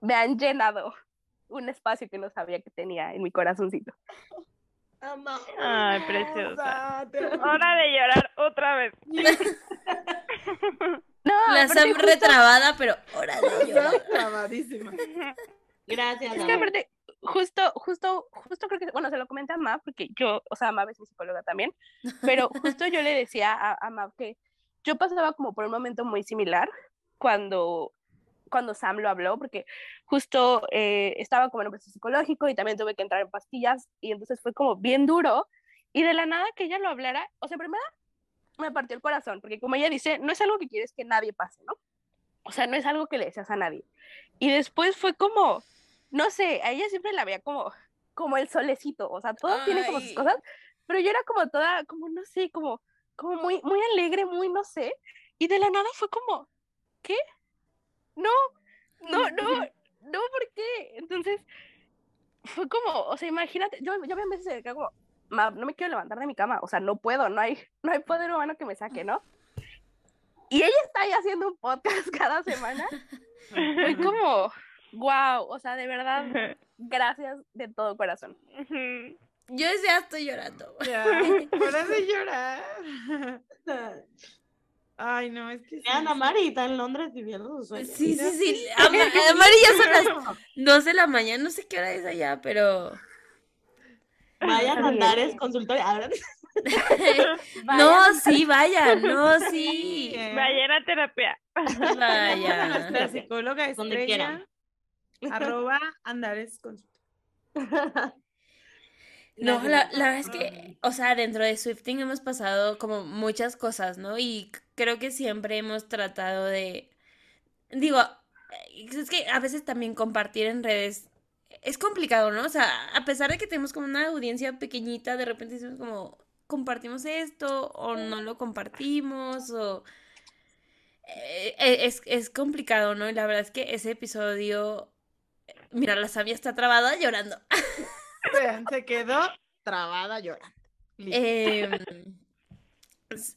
me han llenado un espacio que no sabía que tenía en mi corazoncito. Ay, preciosa. Hora de llorar otra vez. [LAUGHS] No, La Sam justo- retrabada, pero ahora de [LAUGHS] llorar. [LAUGHS] Trabadísima. Gracias. Es que aparte, justo, justo, justo creo que, bueno, se lo comenta a Mav, porque yo, o sea, Mav es mi psicóloga también, [LAUGHS] pero justo yo le decía a, a Mav que yo pasaba como por un momento muy similar cuando, cuando Sam lo habló, porque justo eh, estaba como en un proceso psicológico y también tuve que entrar en pastillas, y entonces fue como bien duro, y de la nada que ella lo hablara, o sea, primero me partió el corazón, porque como ella dice, no es algo que quieres que nadie pase, ¿no? O sea, no es algo que le deseas a nadie. Y después fue como, no sé, a ella siempre la veía como, como el solecito, o sea, todo tiene como sus Ay. cosas, pero yo era como toda, como no sé, como, como muy, muy alegre, muy no sé, y de la nada fue como, ¿qué? No, no, no, [LAUGHS] no, ¿por qué? Entonces, fue como, o sea, imagínate, yo, yo había veces como, "Ma, no me quiero levantar de mi cama, o sea, no puedo, no hay, no hay poder humano que me saque, ¿no? Y ella está ahí haciendo un podcast [LAUGHS] cada semana. Fue [LAUGHS] como, wow, o sea, de verdad, [LAUGHS] gracias de todo corazón. Yo ya estoy llorando. Ya, [LAUGHS] hora de llorar. Ay, no, es que sí. Ana Mari está en Londres viviendo sus sueños. Sí, sí, sí. Amari [LAUGHS] ya son las 2 de la mañana, no sé qué hora es allá, pero. Vayan a Andares consultorio. No, sí, vaya, no, sí. Vayan a terapia. Vaya. Nuestra psicóloga Donde estrella, quieran. [LAUGHS] arroba andares consulta. No, la, la verdad es que, o sea, dentro de Swifting hemos pasado como muchas cosas, ¿no? Y creo que siempre hemos tratado de, digo, es que a veces también compartir en redes es complicado, ¿no? O sea, a pesar de que tenemos como una audiencia pequeñita, de repente decimos como, compartimos esto o no lo compartimos o... eh, eh, es, es complicado, ¿no? Y la verdad es que ese episodio, mira, la sabia está trabada llorando. [LAUGHS] Vean, se quedó trabada llorando. Em,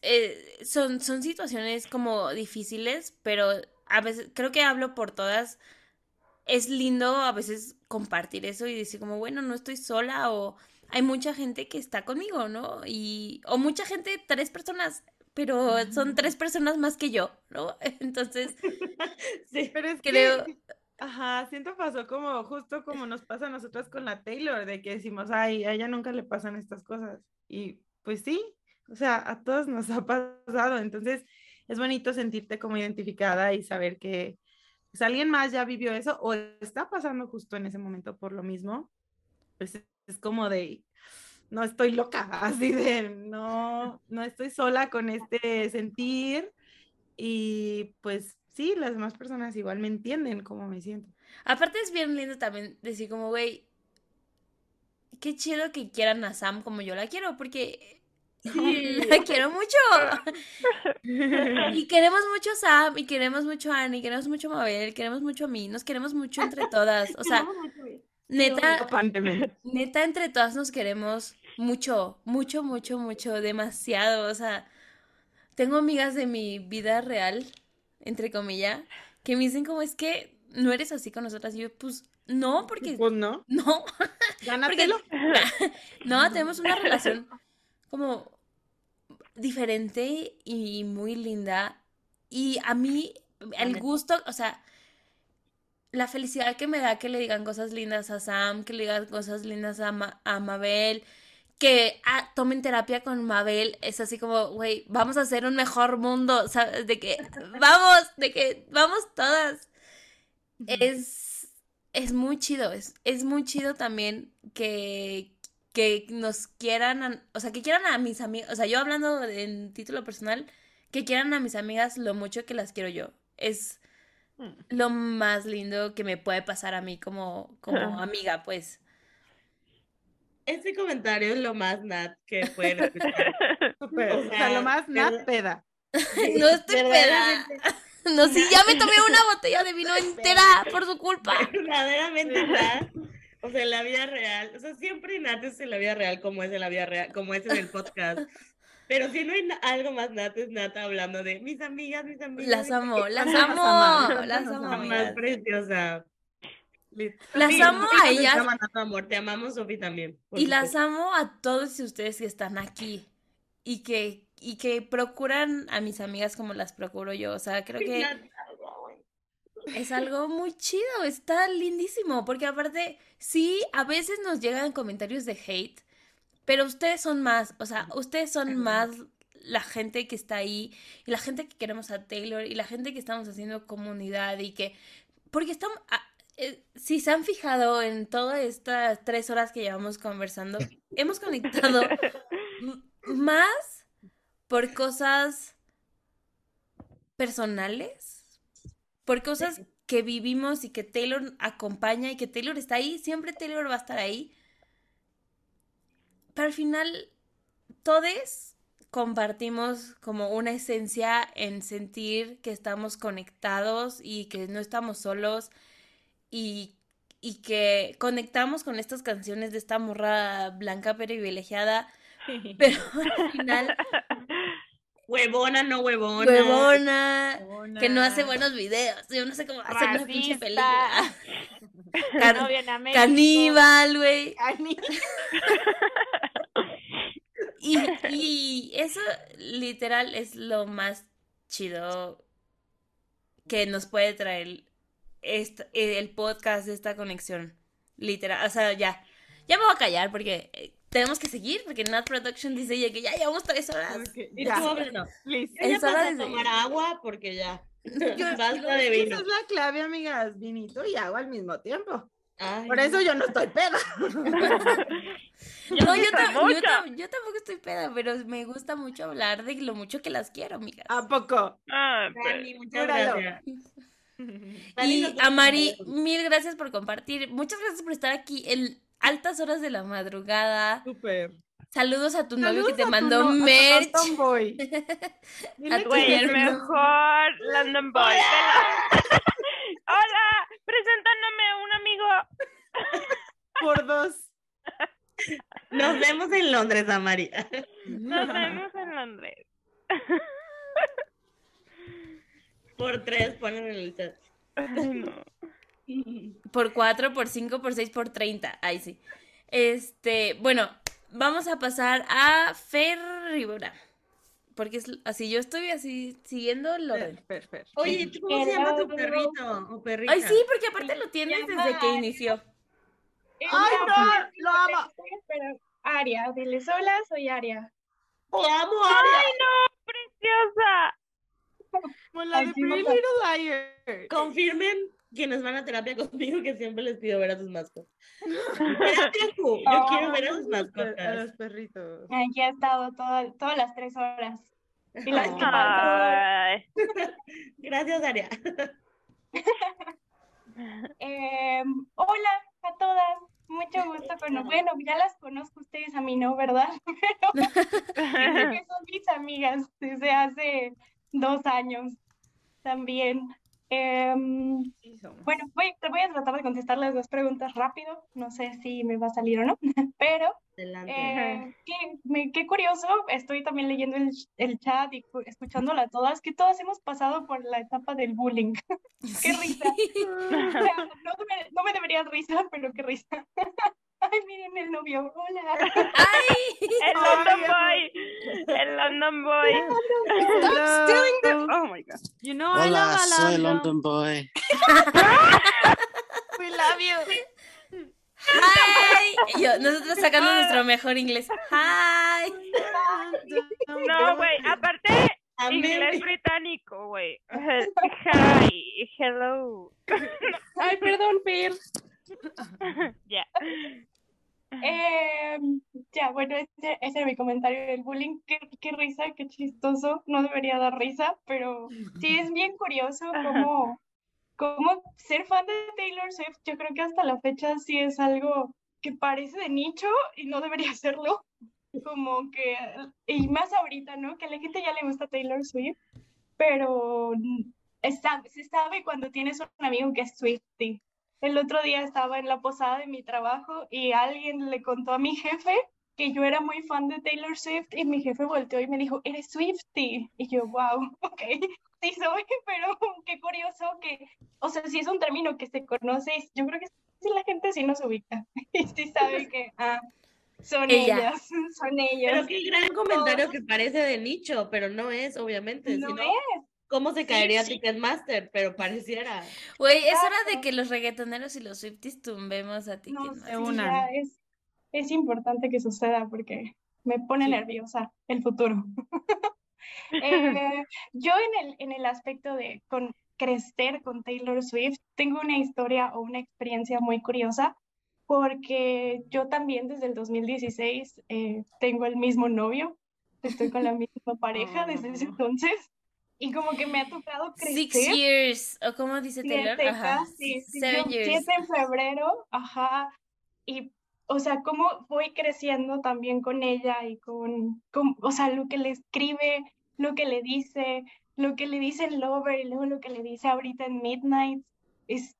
eh, son, son situaciones como difíciles, pero a veces, creo que hablo por todas, es lindo a veces compartir eso y decir como, bueno, no estoy sola o hay mucha gente que está conmigo, ¿no? Y, o mucha gente, tres personas, pero son tres personas más que yo, ¿no? [LAUGHS] Entonces, [LAUGHS] Sí, pero es creo... que, ajá, siento pasó como, justo como nos pasa a nosotras con la Taylor, de que decimos, ay, a ella nunca le pasan estas cosas. Y pues sí, o sea, a todos nos [LAUGHS] ha pasado. Entonces, es bonito sentirte como identificada y saber que pues, alguien más ya vivió eso o está pasando justo en ese momento por lo mismo. Pues es como de, no estoy loca, [LAUGHS] así de, no, no estoy sola con este sentir. Y pues sí, las demás personas igual me entienden cómo me siento. Aparte es bien lindo también decir como, güey, qué chido que quieran a Sam como yo la quiero, porque [LAUGHS] la quiero mucho. [LAUGHS] Y queremos mucho a Sam, y queremos mucho a Annie, queremos mucho a Mabel, queremos mucho a mí, nos queremos mucho entre [LAUGHS] todas. O sea, neta, entre todas nos queremos mucho, mucho, mucho, mucho, demasiado. O sea, tengo amigas de mi vida real, entre comillas, que me dicen como es que no eres así con nosotras. Y yo, pues, no, porque... Pues no. [LAUGHS] No. Gánatelo. [LAUGHS] No, tenemos una relación como diferente y muy linda. Y a mí, el gusto, o sea, la felicidad que me da que le digan cosas lindas a Sam, que le digan cosas lindas a, Ma- a Mabel, que ah, tomen terapia con Mabel, es así como, güey, vamos a hacer un mejor mundo, ¿sabes? De que, [LAUGHS] vamos, de que, vamos todas. Es, es muy chido, es, es muy chido también que, que nos quieran, o sea, que quieran a mis amigas, o sea, yo hablando en título personal, que quieran a mis amigas lo mucho que las quiero yo. Es lo más lindo que me puede pasar a mí como, como [LAUGHS] amiga, pues. Este comentario es lo más nat que pueden escuchar. [LAUGHS] O sea, lo más nat peda. No estoy peda. [LAUGHS] No, sí, ya me tomé una [LAUGHS] botella de vino entera por su culpa. Verdaderamente Nat. O sea, en la vida real. O sea, siempre Nat es en la vida real como es en la vida real, como es en el podcast. Pero si no hay algo más Nat, es Nat hablando de mis amigas, mis amigas. Las amo, amigas". las Las amo, las amo. Más preciosa. Las Sí, amo a ellas. te amor. Amamos, Sofi, también. Y las amo a todos ustedes que están aquí y que, y que procuran a mis amigas como las procuro yo. O sea, creo que es algo muy chido, está lindísimo, porque aparte, sí, a veces nos llegan comentarios de hate, pero ustedes son más, o sea, ustedes son más la gente que está ahí y la gente que queremos a Taylor y la gente que estamos haciendo comunidad y que, porque estamos, ah, eh, si se han fijado en todas estas tres horas que llevamos conversando, hemos conectado más por cosas personales, por cosas que vivimos y que Taylor acompaña y que Taylor está ahí, siempre Taylor va a estar ahí. Pero al final, todos compartimos como una esencia en sentir que estamos conectados y que no estamos solos y, y que conectamos con estas canciones de esta morra blanca privilegiada, [LAUGHS] pero al final Huevona, no huevona. huevona, que no hace buenos videos. Yo no sé cómo hacer una pinche película. [LAUGHS] Can- No viene a México. caníbal, güey. Y, y eso literal es lo más chido que nos puede traer esta- el podcast, esta conexión. Literal, o sea, ya. Ya me voy a callar porque eh, tenemos que seguir, porque Nat Production dice ya que ya llevamos tres horas. Ya. Listo. yo ya Es hora pasé de a tomar agua porque ya. Yo- [LAUGHS] Basta de vino. Esa es la clave, amigas. Vinito y agua al mismo tiempo. Ay, Por eso yo no estoy peda. [LAUGHS] No, yo, tam- yo tam- yo tampoco estoy peda, pero me gusta mucho hablar de lo mucho que las quiero, amigas. ¿A poco? Ah, pues. Dani, muchas Júralo. gracias. [LAUGHS] Y a Mari, mil gracias por compartir. Muchas gracias por estar aquí en altas horas de la madrugada. Súper. Saludos a tu novio que te mandó no- a tu merch. Boy. [LAUGHS] A tu Güey, el mejor London Boy. [LAUGHS] Hola, presentándome a un amigo. Por dos. Nos vemos en Londres, Amari. Nos vemos en Londres. Por tres, ponen en el chat. Por 4, por 5, por 6, por 30. Ahí sí. Este, bueno, vamos a pasar a Fer Rivera. Porque es así, yo estoy así siguiendo el orden. Fer, Fer. Oye, ¿tú ¿cómo se llama tu perrito o perrita? Ay, sí, porque aparte lo tienes desde que inició. ¡Ay, no! ¡Lo amo! Aria, diles hola, soy Aria. ¡Te amo, Aria! ¡Ay, no! ¡Preciosa! Como la de Pretty Little Liars. Confirmen quienes van a terapia conmigo que siempre les pido ver a sus mascotas. [LAUGHS] Yo quiero ver a sus A los mascotas. perritos. Aquí he estado toda- todas las tres horas. [LAUGHS] Y las que. [LAUGHS] Gracias, Aria. Eh, hola a todas, mucho gusto con Bueno, ya las conozco ustedes a mí, ¿no? ¿Verdad? Pero que son mis amigas desde hace dos años también. Em, bueno, voy, voy a tratar de contestar las dos preguntas rápido. No sé si me va a salir o no, [LAUGHS] pero eh, qué, qué curioso, estoy también leyendo el, el chat y cu- escuchándola todas, que todas hemos pasado por la etapa del bullying. [LAUGHS] Qué risa. [LAUGHS] O sea, no, me, no me debería risa, pero qué risa. Ay, miren el novio. Hola. [LAUGHS] El London Boy. El London Boy. [LAUGHS] Stop stealing the- Oh my god. You know I love Hola, soy Alondra. London Boy. [LAUGHS] We love you. Hi. Yo, nosotros sacando nuestro mejor inglés. Hi. No, güey, aparte, inglés británico, güey. Hi, hello. Ay, perdón, Per. Ya. Eh, ya, bueno, ese, ese era mi comentario del bullying. Qué, qué risa, qué chistoso. No debería dar risa, pero sí es bien curioso cómo, cómo ser fan de Taylor Swift. Yo creo que hasta la fecha sí es algo que parece de nicho y no debería [LAUGHS] serlo. Como que, y más ahorita, ¿no? Que a la gente ya le gusta Taylor Swift, pero está, se sabe cuando tienes un amigo que es Swiftie. El otro día estaba en la posada de mi trabajo y alguien le contó a mi jefe que yo era muy fan de Taylor Swift y mi jefe volteó y me dijo, eres Swiftie. Y yo, wow, [LAUGHS] ok, sí soy, [LAUGHS] pero qué curioso que, o sea, sí es un término que se conoce yo creo que sí la gente sí nos ubica [LAUGHS] y sí sabe que, ah, son Ella. ellas, son ellas. Pero qué gran comentario que parece de nicho, pero no es, obviamente. No si no, es. ¿Cómo se caería sí. Ticketmaster? Pero pareciera. Güey, es hora de que los reggaetoneros y los Swifties tumbemos a Ticketmaster. Es importante que suceda porque me pone nerviosa el futuro. [LAUGHS] Eh, yo en el, en el aspecto de con crecer con Taylor Swift, tengo una historia o una experiencia muy curiosa porque yo también desde el 2016 eh, tengo el mismo novio, estoy con la misma [LAUGHS] pareja desde ese entonces y como que me ha tocado crecer. Six years, o como dice Taylor, Siete, ajá. sí, Seven years. siete en febrero, ajá, y, o sea, cómo voy creciendo también con ella y con, con, o sea, lo que le escribe, lo que le dice, lo que le dice en Lover y luego lo que le dice ahorita en Midnight, es,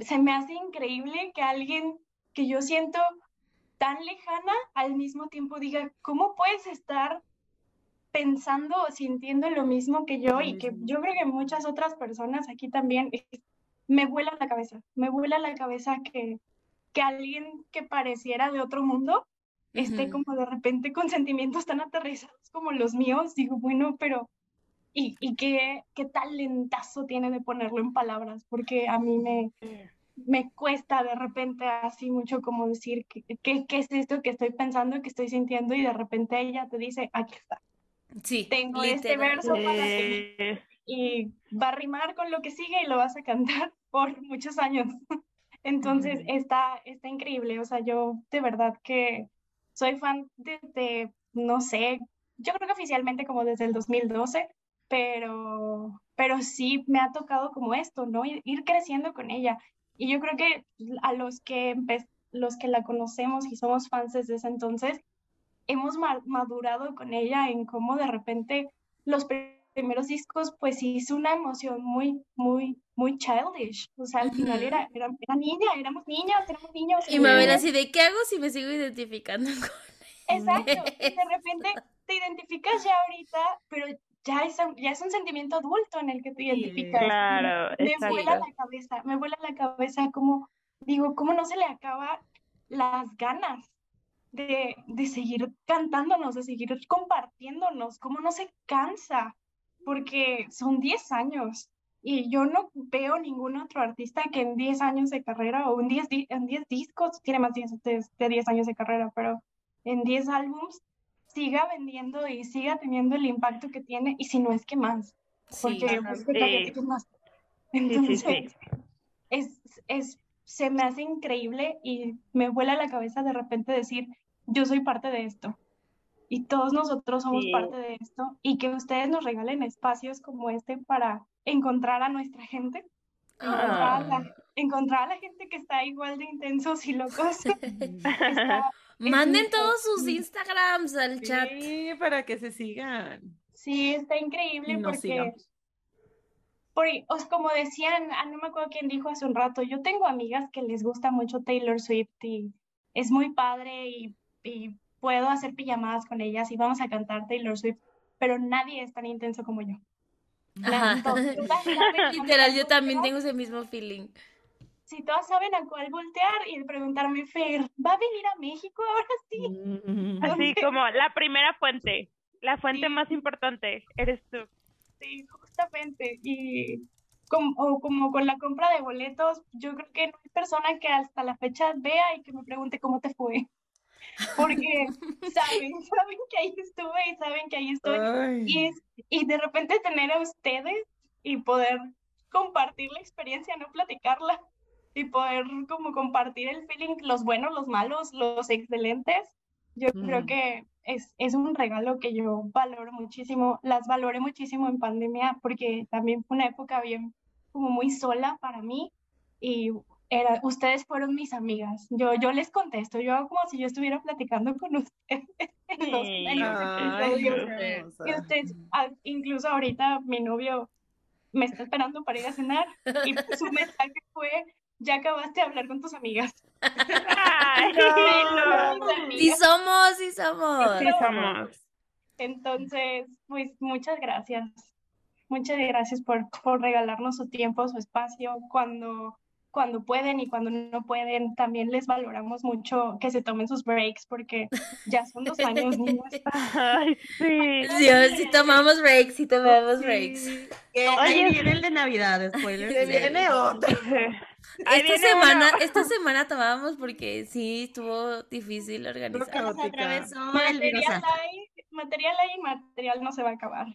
se me hace increíble que alguien que yo siento tan lejana al mismo tiempo diga, ¿cómo puedes estar pensando o sintiendo lo mismo que yo y que yo creo que muchas otras personas aquí también eh, me vuela la cabeza, me vuela la cabeza que, que alguien que pareciera de otro mundo esté como de repente con sentimientos tan aterrizados como los míos, digo, bueno, pero y, y qué, qué talentazo tiene de ponerlo en palabras, porque a mí me, me cuesta de repente así mucho como decir qué qué- qué es esto que estoy pensando, que estoy sintiendo y de repente ella te dice, aquí está. Sí, Tengo este literal. verso para ti y va a rimar con lo que sigue y lo vas a cantar [LAUGHS] por muchos años. [LAUGHS] Entonces está, está increíble, o sea, yo de verdad que soy fan desde, no sé, yo creo que oficialmente como desde el 2012, pero, pero sí me ha tocado como esto, ¿no? Ir, ir creciendo con ella. Y yo creo que a los que, los que la conocemos y somos fans desde ese entonces, hemos ma- madurado con ella en cómo de repente los pri- primeros discos, pues es una emoción muy, muy, muy childish. O sea, al final era, era, era niña, éramos niñas, éramos niños. Y me ven así de, ¿qué hago si me sigo identificando [LAUGHS] con Exacto, y de repente te identificas ya ahorita, pero ya es, un- ya es un sentimiento adulto en el que te identificas. Claro, me vuela exacto. la cabeza, me vuela la cabeza como, digo, cómo no se le acaba las ganas de, de seguir cantándonos, de seguir compartiéndonos, cómo no se cansa, porque son 10 años. Y yo no veo ningún otro artista que en 10 años de carrera o en 10, di- en 10 discos, tiene más de, de, de 10 años de carrera, pero en 10 álbums siga vendiendo y siga teniendo el impacto que tiene, y si no es que más, porque pues, ¿qué tal que sí. tiene más? Sí, sí, Entonces, sí. es, es, se me hace increíble y me vuela la cabeza de repente decir, yo soy parte de esto. Y todos nosotros somos Sí. parte de esto. Y que ustedes nos regalen espacios como este para encontrar a nuestra gente. Encontrar, a Ah. la, encontrar a la gente que está igual de intensos y locos. [LAUGHS] Está- Manden todos sus Instagrams al chat. Sí, para que se sigan. Sí, está increíble Y nos porque, sigamos. porque, os, como decían, ah, no me acuerdo quién dijo hace un rato, yo tengo amigas que les gusta mucho Taylor Swift y es muy padre y, y puedo hacer pijamadas con ellas y vamos a cantar Taylor Swift, pero nadie es tan intenso como yo. Ajá. [LAUGHS] Literal, yo también tengo ese mismo feeling. Sí, todas saben a cuál voltear y preguntarme, Fer, ¿va a venir a México ahora sí? Así como la primera fuente, la fuente más importante, eres tú. Sí, justamente. Y como, o como con la compra de boletos, yo creo que no hay persona que hasta la fecha vea y que me pregunte cómo te fue. Porque [LAUGHS] saben, saben que ahí estuve y saben que ahí estoy. Ay. Y, y de repente tener a ustedes y poder compartir la experiencia, no platicarla, y poder como compartir el feeling, los buenos, los malos, los excelentes, yo creo Ujú. que es, es un regalo que yo valoro muchísimo, las valoré muchísimo en pandemia porque también fue una época bien, como muy sola para mí y era, ustedes fueron mis amigas. Yo, yo les contesto, yo hago como si yo estuviera platicando con [LAUGHS] ustedes en los, en los Ay, episodios. qué hermosa. Y ustedes, ah, incluso ahorita mi novio me está esperando para ir a cenar y su mensaje fue, ya acabaste de hablar con tus amigas. Ay, [LAUGHS] No, no. mis Sí somos, sí somos. Sí somos. Entonces, pues muchas gracias. Muchas gracias por, por regalarnos su tiempo, su espacio, cuando, cuando pueden y cuando no pueden. También les valoramos mucho que se tomen sus breaks porque ya son dos años, niños. [LAUGHS] Ay, sí. Dios, si tomamos breaks, si tomamos breaks. Ahí viene el de Navidad, spoiler. Se viene otro. Ahí Esta semana, uno. esta semana tomábamos porque sí estuvo difícil organizar. atravesó. Material hay, material hay y material no se va a acabar.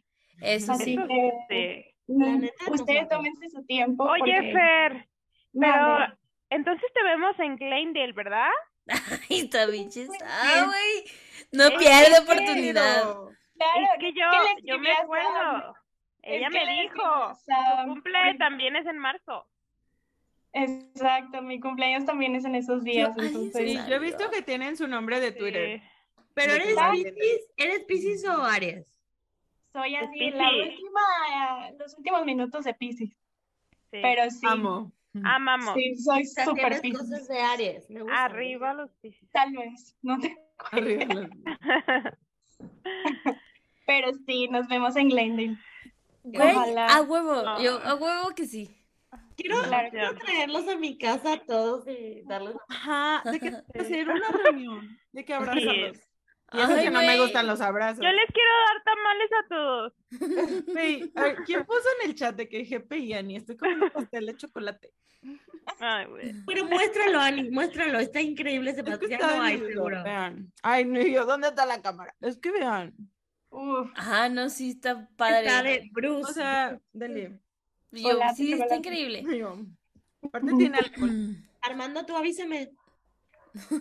Eso Así sí. que Sí. ustedes tómense su tiempo. Oye, porque- Fer, pero entonces te vemos en Glendale, ¿verdad? [LAUGHS] Ay, esta bicha Pues está, güey. No pierde oportunidad. Claro, Es que yo, ¿qué les yo me acuerdo. Ella me dijo, tu cumple también es en marzo. Exacto, mi cumpleaños también es en esos días, entonces... Sí, yo he visto que tienen su nombre de Twitter. Sí. Pero eres la Piscis, ¿eres Piscis o Aries? Soy así, la última, los últimos minutos de Piscis, Sí. pero sí, Amo. Amamos. sí, soy O sea, súper Piscis, cosas de Aries. Me gusta. Arriba los pisos. tal vez, no te... Arriba [LAUGHS] los- [LAUGHS] pero sí, nos vemos en Glendale. Güey, Ojalá. a huevo. No. Yo, a huevo que sí. Quiero, Claro. quiero traerlos a mi casa a todos y darles Ajá, de que [LAUGHS] hacer una reunión, de que abrazarlos. Y eso Ay, que no me güey. gustan los abrazos. Yo les quiero dar tamales a todos. [LAUGHS] A ver, ¿quién puso en el chat de que GP y Ani? Estoy comiendo [LAUGHS] pastel de chocolate. Ay, güey. Pero muéstralo, Ani, muéstralo. Está increíble ese Es que pastel. Ya está no hay, lindo, seguro. Vean. Ay, no, yo, ¿dónde está la cámara? Es que vean. Uf, Ajá, no, sí está padre. Está de Bruce. O sea, dele. Yo, Chocolate, sí, está increíble. Yo. Aparte tiene alcohol. Armando, tú avísame.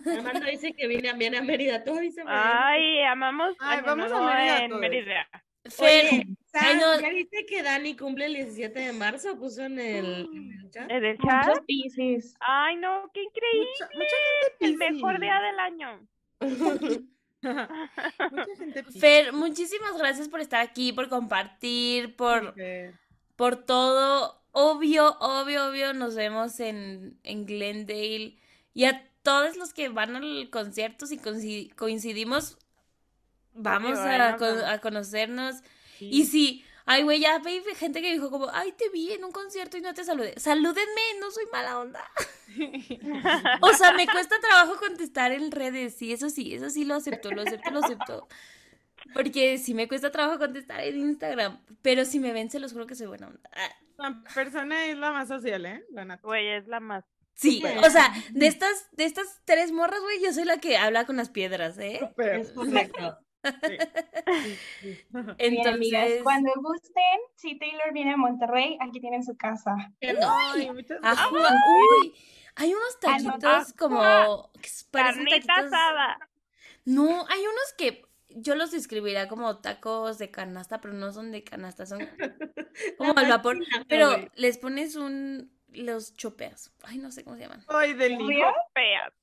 Armando dice que viene, viene a Mérida. Tú avísame. Ay, amamos Ay, Año vamos a Mérida en todos. Mérida. Fer, Oye, ay, no. ¿ya viste que Dani cumple el 17 de marzo? Puso en el, en el chat. ¿En el muchos chat? Ay, no, qué increíble. Mucha, mucha gente El mejor día del año. [LAUGHS] Mucha gente Piscis. Fer, muchísimas gracias por estar aquí, por compartir, por, por todo. Obvio, obvio, obvio, nos vemos en, en Glendale. Y a todos los que van al concierto, si coinci- coincidimos, vamos a, a conocernos. Y sí, ay, güey, ya ve gente que dijo como, ay, te vi en un concierto y no te saludé. Salúdenme, no soy mala onda. [LAUGHS] o sea, me cuesta trabajo contestar en redes, sí, eso sí, eso sí lo acepto, lo acepto, lo acepto. Porque sí me cuesta trabajo contestar en Instagram, pero si me ven, se los juro que soy buena onda. La persona es la más social, ¿eh? La. Güey, es la más. Sí, o sea, de estas, de estas tres morras, güey, yo soy la que habla con las piedras, ¿eh? Es correcto. [LAUGHS] Bien, amigas, Entonces, cuando gusten, si Taylor viene a Monterrey, aquí tienen su casa. Ay, ajá, uy, hay unos taquitos como que parecen Carnita taquitos- asada. No, hay unos que yo los describiría como tacos de canasta, pero no son de canasta, son [LAUGHS] como al vapor, pero les pones un los chopeas. Ay, no sé cómo se llaman. Ay, del ¿Frío? Feas.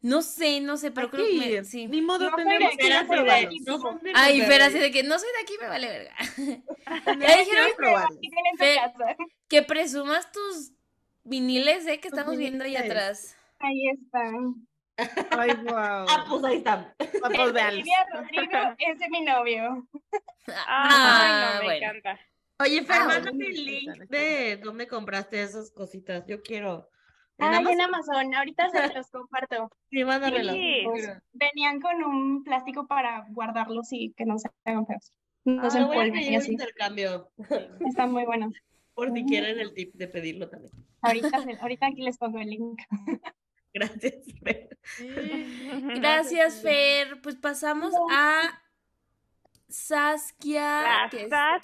No sé, no sé, pero creo que me- sí. ni modo No, tenemos pero que ir a probarlos. No Ay, así de que no soy de aquí, me vale verga. [LAUGHS] Ya que dijeron probarlos. Aquí tienen su Fe- casa. que presumas tus viniles, ¿eh? Que estamos viendo ahí atrás. Ahí están. Ay, wow. Ah, pues ahí están. Papos de Alf. Olivia Rodrigo es de mi novio. [LAUGHS] Ah, Ay, no, me bueno. encanta. Oye, Fer, Ah, el link de dónde compraste esas cositas. Yo quiero. ¿En Ah, Amazon? en Amazon. Ahorita se [LAUGHS] los comparto. Sí, mándamelo. Sí. Venían con un plástico para guardarlos y que no se hagan feos. No Ah, se empolven y así. intercambio. Están muy buenos. [LAUGHS] Por si quieren el tip de pedirlo también. [LAUGHS] Ahorita, aquí les pongo el link. Gracias, Fer. Gracias, Fer. Pues pasamos a Saskia. La que está-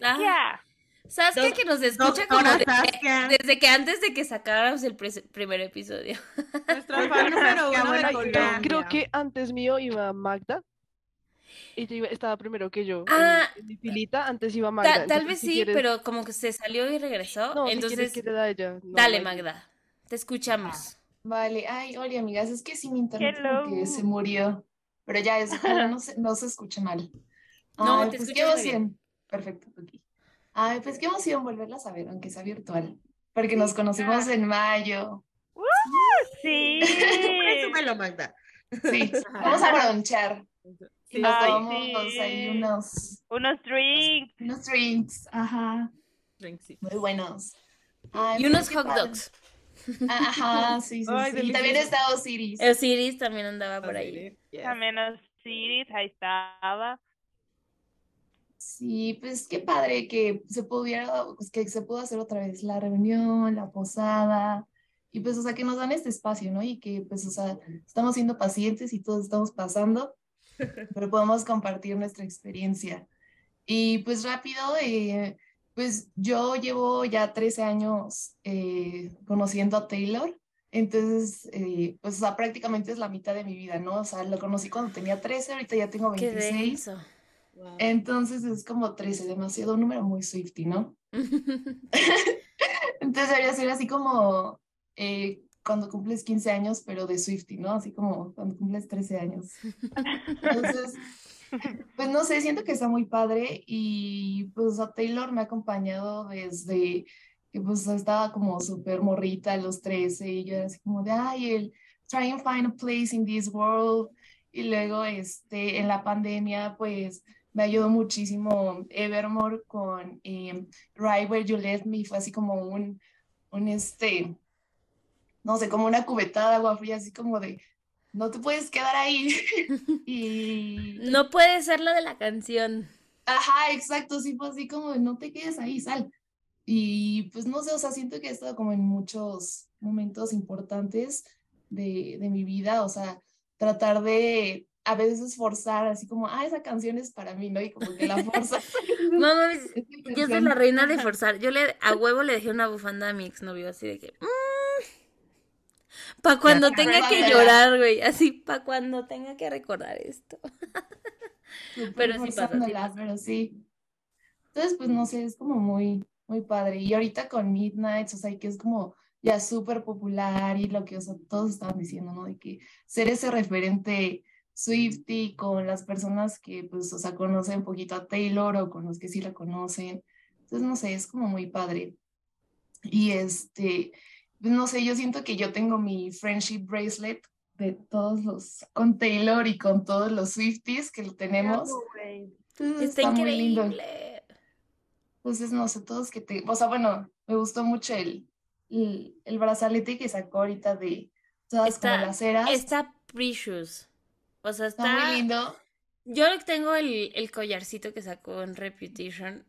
Saskia. Doc- que nos escucha como desde, que antes de que sacáramos el primer episodio. Nuestra fan número uno de Colombia. Creo que antes mío iba Magda. Ella iba- estaba primero que yo. Ah, en, mi filita, antes iba Magda. Ta- tal vez si sí, quieres- pero como que se salió y regresó. No, si entonces, quieres que te da ella. no, dale, Magda. Te escuchamos. Vale, ay, hola amigas, es que sí mi internet que se murió, pero ya es, no se, no se escuche mal. No, Ay, te pues muy bien. Perfecto, ok. Ay, pues qué emoción volverlas a ver, aunque sea virtual, porque nos conocimos en mayo. Sí. Presúmelo, [LAUGHS] Magda. Sí, [LAUGHS] vamos a bronchar. Y nos Ay, tomamos sí. ahí unos, Unos drinks. unos drinks, ajá, Drinksitos. muy buenos. Ay, Y pues unos hot padre. dogs. Ajá, sí, sí, Ay, sí. Y también está Osiris. Osiris también andaba por ahí. Yes. También Osiris, ahí estaba. Sí, pues qué padre que se pudiera, pues que se pudo hacer otra vez la reunión, la posada, y pues, o sea, que nos dan este espacio, ¿no? Y que, pues, o sea, estamos siendo pacientes y todos estamos pasando, [LAUGHS] pero podemos compartir nuestra experiencia. Y pues rápido, eh, pues yo llevo ya 13 años eh, conociendo a Taylor, entonces, eh, pues, o sea, prácticamente es la mitad de mi vida, ¿no? O sea, lo conocí cuando tenía 13, ahorita ya tengo Qué 26. denso. Entonces es como 13, demasiado un número muy Swifty, ¿no? [LAUGHS] Entonces debería ser así como eh, cuando cumples 15 años, pero de Swifty, ¿no? Así como cuando cumples 13 años. Entonces, pues no sé, siento que está muy padre y pues a Taylor me ha acompañado desde que pues estaba como súper morrita a los 13 y yo era así como de, ay, el try and find a place in this world. Y luego, este, en la pandemia, pues me ayudó muchísimo Evermore con eh, Right Where You Left Me, fue así como un, un, este, no sé, como una cubetada de agua fría, así como de, no te puedes quedar ahí. [LAUGHS] y... No puede ser la de la canción. Ajá, exacto, sí fue así como de, no te quedes ahí, sal. Y pues no sé, o sea, siento que he estado como en muchos momentos importantes de, de mi vida, o sea, tratar de a veces forzar, así como, ah, esa canción es para mí, ¿no? Y como que la [LAUGHS] forzas. No, mames, [LAUGHS] Esta yo soy la reina de forzar. Yo le a huevo le dejé una bufanda a mi exnovio, así de que. para cuando Ya, tenga que llorar, güey. Así, para cuando tenga que recordar esto. [LAUGHS] Súper Pero sí pasa, sí pasa. pero sí. Entonces, pues no sé, es como muy, muy padre. Y ahorita con Midnights, o sea, que es como ya súper popular y lo que, o sea, todos estaban diciendo, ¿no? De que ser ese referente Swifty con las personas que, pues, o sea, conocen un poquito a Taylor o con los que sí la conocen. Entonces, no sé, es como muy padre. Y este, pues, no sé, yo siento que yo tengo mi friendship bracelet de todos los, con Taylor y con todos los Swifties que lo tenemos. Entonces, Está muy lindo. increíble. Entonces, no sé, todos que te, o sea, bueno, me gustó mucho el, el, el brazalete que sacó ahorita de todas como las eras. está precious. O sea, Está está... muy lindo. Yo tengo el, el collarcito que sacó en Reputation.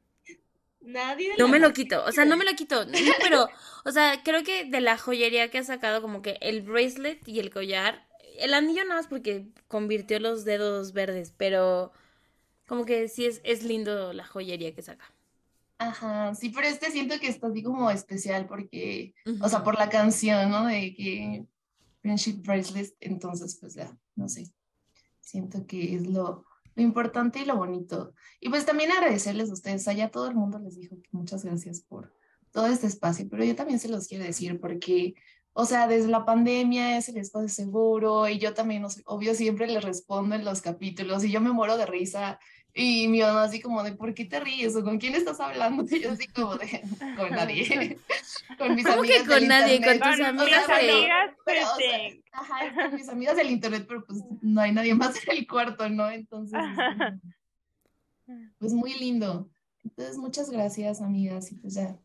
Nadie No me lo quito, o sea, no me lo quito, no, pero, o sea, creo que de la joyería que ha sacado como que el bracelet y el collar, el anillo nada más porque convirtió los dedos verdes, pero como que sí es, es lindo la joyería que saca. Ajá, sí, pero este siento que está así como especial porque, o sea, por la canción, ¿no? De que Friendship Bracelet, entonces, pues ya, no sé, siento que es lo, importante y lo bonito. Y pues también agradecerles a ustedes, allá todo el mundo les dijo muchas gracias por todo este espacio, pero yo también se los quiero decir porque, o sea, desde la pandemia es el espacio seguro y yo también, obvio, siempre les respondo en los capítulos y yo me muero de risa y mi mamá así como de, ¿por qué te ríes? ¿O con quién estás hablando? [LAUGHS] Y yo así como de, con nadie, [LAUGHS] con mis ¿Cómo que amigas con del nadie? Con internet. tus O sea, amigas pero- pero, o sea, ajá, es [LAUGHS] con mis amigas del internet, pero pues no hay nadie más en el cuarto, ¿no? Entonces, pues muy lindo. Entonces, muchas gracias, amigas, y pues ya.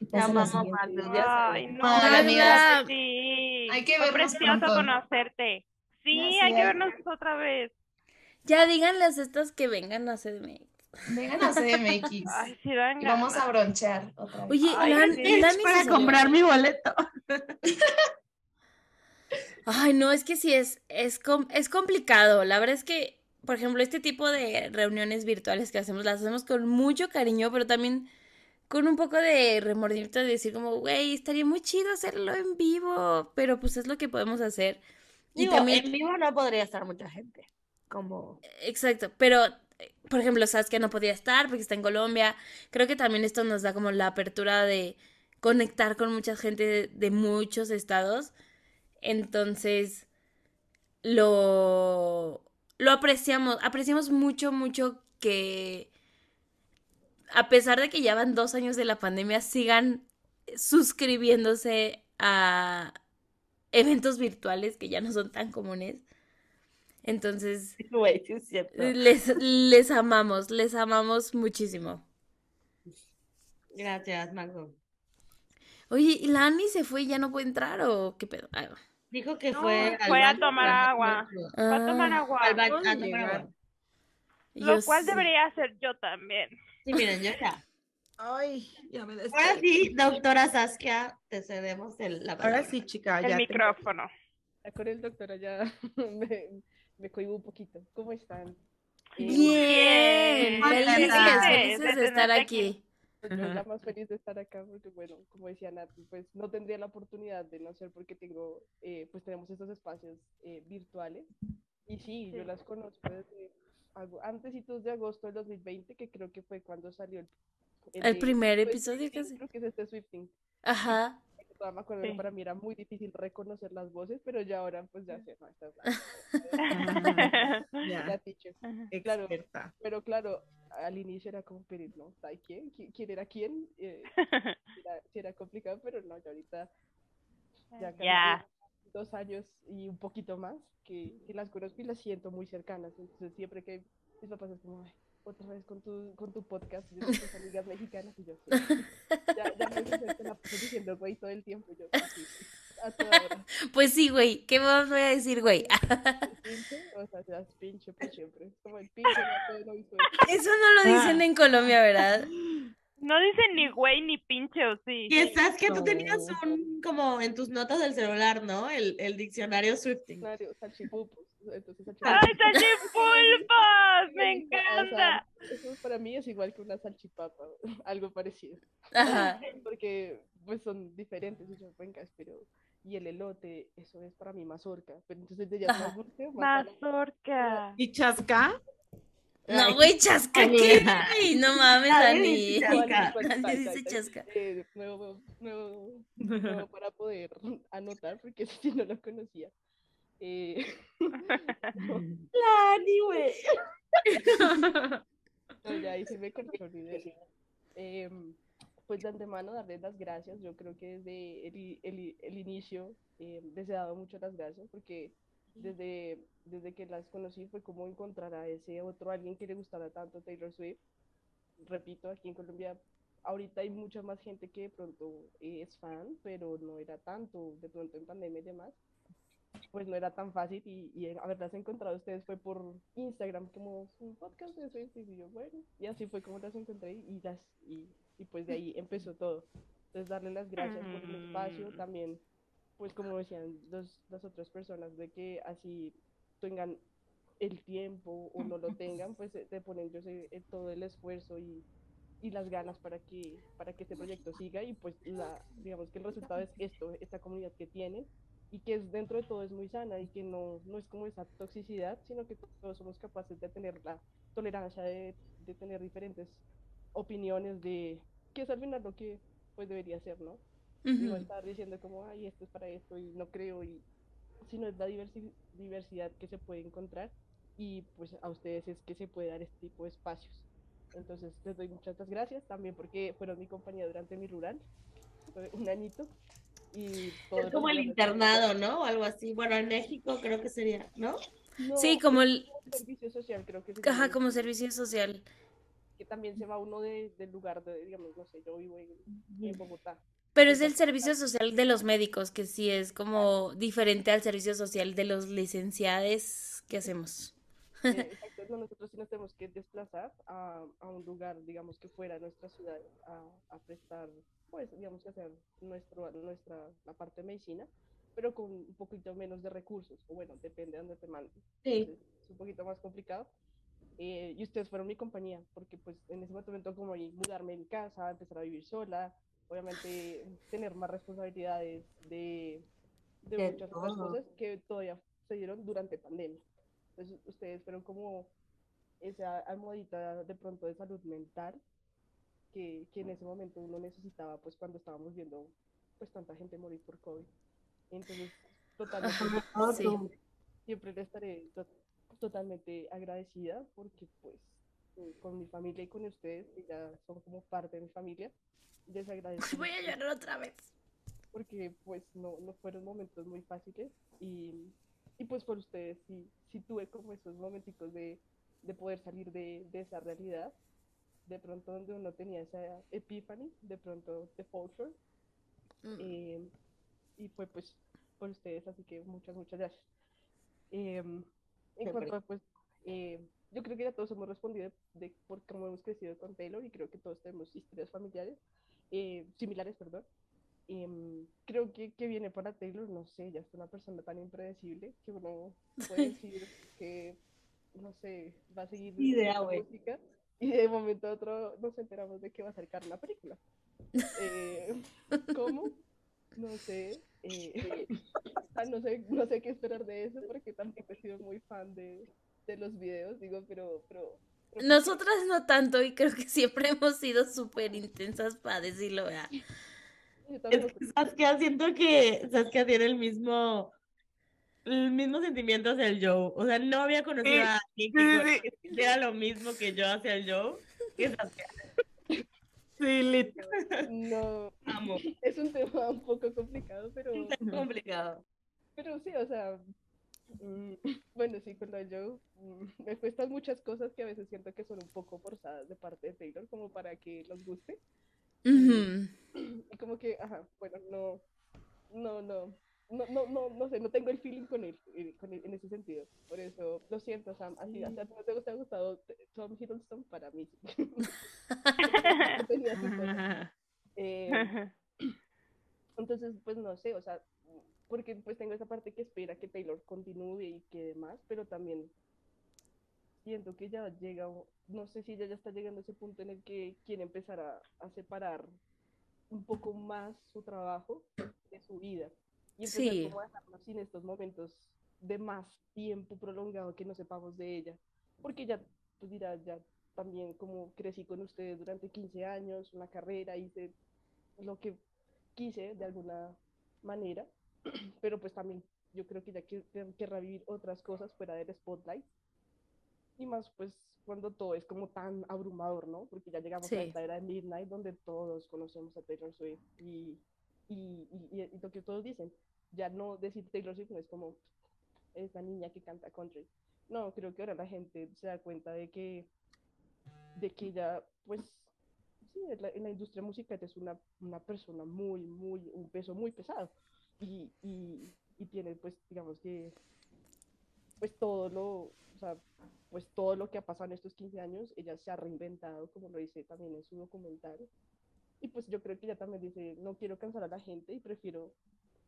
siguiente. Magda, ya Ay, no, Magda, amigas. sí. Hay que Fue vernos precioso pronto. conocerte. Sí, Ya hay que vernos otra vez. Ya díganles estas que vengan a CDMX. Vengan a CDMX. [LAUGHS] Ay, sí dan y vamos a bronchear otra vez. Oye, Ay, Lan- sí. Para comprar mi boleto. Ay, no, es que sí es, es, com- es complicado. La verdad es que, por ejemplo, este tipo de reuniones virtuales que hacemos, las hacemos con mucho cariño, pero también con un poco de remordimiento de decir como, güey, estaría muy chido hacerlo en vivo, pero pues es lo que podemos hacer. Y también, en vivo no podría estar mucha gente. Como. exacto, pero, eh, por ejemplo, Saskia no podía estar porque está en Colombia. Creo que también esto nos da como la apertura de conectar con mucha gente de, muchos estados. Entonces, lo, lo apreciamos, apreciamos mucho, mucho que a pesar de que ya van dos años de la pandemia, sigan suscribiéndose a eventos virtuales que ya no son tan comunes. Entonces, Güey, sí es cierto. les, les amamos, les amamos muchísimo. Gracias, Magdo. Oye, ¿y la Ani se fue y ya no puede entrar o qué pedo? Ah, Dijo que No, fue al fue a baño tomar para no agua. Fue a tomar ah, agua. Al baño a ¿Dónde tomar llegar? agua. Lo yo cual sí. debería hacer yo también. Sí, miren, ya está. Ay, ya me Ahora desperté. sí, doctora Saskia, te cedemos el, la Ahora palabra. sí, chica, El ya. te- micrófono. Con el doctor allá [LAUGHS] me, me cohibo un poquito. ¿Cómo están? Bien, Bien, felices, felices de estar aquí. Pues yo la más feliz de estar acá porque, bueno, como decía Nati, pues no tendría la oportunidad de no ser porque tengo, eh, pues tenemos estos espacios eh, virtuales. Y sí, yo las conozco desde antesitos de agosto del 2020, que creo que fue cuando salió el, El de- primer pues, episodio Swifting, casi. Creo que es este Swifting. Ajá. Todavía me acuerdo que para mí era muy difícil reconocer las voces, pero ya ahora pues ya sé, no, esta es [LAUGHS] Ya, la teacher. Claro, experta. pero claro, al inicio era como, pero no, ¿sabes quién? ¿Qui- ¿Quién era quién? Eh, [LAUGHS] era, sí era complicado, pero no, ya ahorita ya Ya. dos años y un poquito más que, que las conozco y las siento muy cercanas. Entonces siempre que mis papás es como, "Ay, otra vez con tu, con tu podcast de tus amigas mexicanas y yo sí. Ya, ya me te la paso diciendo güey todo el tiempo. Yo sí, sí, a toda hora. Pues sí, güey. ¿Qué más voy a decir, güey? Pinche, o sea, seas pinche por siempre. Como el pinche no hizo Eso no lo dicen en Colombia, ¿verdad? No dicen ni güey ni pinche, ¿o sí? Y estás que tú tenías un, como en tus notas del celular, ¿no? El, el diccionario Swifting. Diccionario, salchipupos. Entonces, ¡Ay, salchipulpos! [LAUGHS] ¡Me Sí, o sea, encanta! eso para mí es igual que una salchipapa, [LAUGHS] algo parecido. Ajá. [LAUGHS] Porque pues son diferentes, y pero y el elote, eso es para mí mazorca, pero entonces dulce, más salada. Mazorca. ¿Y chasca? No, güey, chasca, ¿qué? [LAUGHS] Ay, no mames, Nadie Dani. dice chasca. Dice chasca. Eh, nuevo, nuevo, nuevo para poder anotar, porque [LAUGHS] sí no lo conocía. Eh, [LAUGHS] güey. No, ya ahí sí me mi idea. Em, pues de antemano darles las gracias. Yo creo que desde el, el, el inicio em, les he dado mucho las gracias porque desde, desde que las conocí fue como encontrar a ese otro alguien que le gustara tanto Taylor Swift. repito, aquí en Colombia ahorita hay mucha más gente que de pronto es fan, pero no era tanto, de pronto en pandemia y demás, pues no era tan fácil y, y haberlas encontrado a ustedes fue por Instagram, como un podcast de eso, y yo, bueno, y así fue como las encontré y, las, y, y pues de ahí [LAUGHS] empezó todo. Entonces darle las gracias por el espacio, también, pues como decían dos, las otras personas, de que así tengan el tiempo o no lo tengan, [LAUGHS] pues te ponen yo sé, eh, todo el esfuerzo y, y las ganas para que, para que este proyecto siga y pues la, digamos que el resultado es esto, esta comunidad que tienen y que es, dentro de todo es muy sana y que no, no es como esa toxicidad, sino que todos somos capaces de tener la tolerancia de, de tener diferentes opiniones de qué es al final lo que pues debería ser, ¿no? Y no estar diciendo como, ay, esto es para esto y no creo, y sino es la diversi diversidad que se puede encontrar y pues a ustedes es que se puede dar este tipo de espacios. Entonces les doy muchas gracias también porque fueron mi compañía durante mi rural, un añito. Y es como el internado, ¿no? O algo así. Bueno, en México creo que sería, ¿no? sí, como el... Servicio social, creo que Ajá, como servicio social. Que también se va uno de, del lugar de, digamos, no sé, yo vivo en, en Bogotá. Pero es el servicio social de los médicos, que sí es como diferente al servicio social de los licenciados que hacemos. Eh, [LAUGHS] exacto, nosotros sí nos tenemos que desplazar a, a, un lugar, digamos, que fuera de nuestra ciudad a, a prestar, pues, digamos, que hacer nuestro, nuestra, la parte de medicina, pero con un poquito menos de recursos, o bueno, depende de dónde te manden. Sí. es un poquito más complicado. Eh, y ustedes fueron mi compañía, porque pues en ese momento como mudarme en casa, empezar a vivir sola, obviamente tener más responsabilidades de, de, de muchas otras cosas que todavía se dieron durante pandemia. Entonces ustedes fueron como esa almohadita de pronto de salud mental que, que, en ese momento uno necesitaba pues cuando estábamos viendo pues tanta gente morir por COVID. Entonces, totalmente, [LAUGHS] sí. siempre le estaré to totalmente agradecida porque pues con mi familia y con ustedes, que ya son como parte de mi familia, les agradezco. Voy a llorar otra vez. Porque pues no, no fueron momentos muy fáciles y, y pues por ustedes sí, sí tuve como esos momenticos de, de poder salir de, de, esa realidad, de pronto donde uno tenía esa epiphany, de pronto de Fulford, mm. eh, y fue pues por ustedes, así que muchas, muchas gracias. Eh, en cuanto a pues, eh, yo creo que ya todos hemos respondido de, de por cómo hemos crecido con Taylor y creo que todos tenemos historias familiares, eh, similares, perdón. Eh, creo que, que viene para Taylor, no sé, ya es una persona tan impredecible que uno puede [LAUGHS] decir que, no sé, va a seguir Idea, la música y de momento a otro nos enteramos de que va a acercar una película. Eh, ¿Cómo? No sé. Eh, [LAUGHS] no sé. No sé qué esperar de eso porque tampoco he sido muy fan de, de los videos, digo, pero, pero nosotras no tanto y creo que siempre hemos sido súper intensas para decirlo, ¿verdad? Es que Saskia, siento que Saskia tiene el mismo el mismo sentimiento hacia el Joe. O sea, no había conocido Sí, a alguien sí, que sintiera lo mismo que yo hacia el Joe. que Saskia. Sí, lit. [LAUGHS] No, Amo. es un tema un poco complicado, pero... Es complicado. Pero sí, o sea, [LAUGHS] bueno, sí, con la Joe mm, me cuestan muchas cosas que a veces siento que son un poco forzadas de parte de Taylor como para que los guste. Ujú. Y como que, ajá, bueno, no, no, no, no, no, no, no sé, no tengo el feeling con él, eh, con él en ese sentido. Por eso, lo siento, Sam, así, o sea, no te ha gustado Tom Hiddleston para mí. [LAUGHS] [LAUGHS] Tenía sus cosas. Eh, entonces, pues no sé, o sea, porque pues tengo esa parte que espera que Taylor continúe y que demás, pero también siento que ya llega, no sé si ella ya está llegando a ese punto en el que quiere empezar a, a separar un poco más su trabajo de su vida y empezar Sí. como a dejarnos sin estos momentos de más tiempo prolongado que no sepamos de ella, porque ya, pues dirá, ya también como crecí con ustedes durante 15 años, una carrera, hice lo que quise de alguna manera, [CLEARS THROAT] pero pues también yo creo que ya que, querrá vivir otras cosas fuera del spotlight y más pues cuando todo es como tan abrumador, ¿no? Porque ya llegamos a Sí. esta era de Midnight donde todos conocemos a Taylor Swift y, y, y, y- lo que todos dicen, ya no decir Taylor Swift no es como esa niña que canta country. No, creo que ahora la gente se da cuenta de que de que ella, pues, sí, en la, en la industria musical es una, una persona muy, muy, un peso muy pesado. Y, y, y tiene, pues, digamos que, pues todo lo, o sea, pues todo lo que ha pasado en estos 15 años, ella se ha reinventado, como lo dice también en su documental. Y pues yo creo que ella también dice, no quiero cansar a la gente y prefiero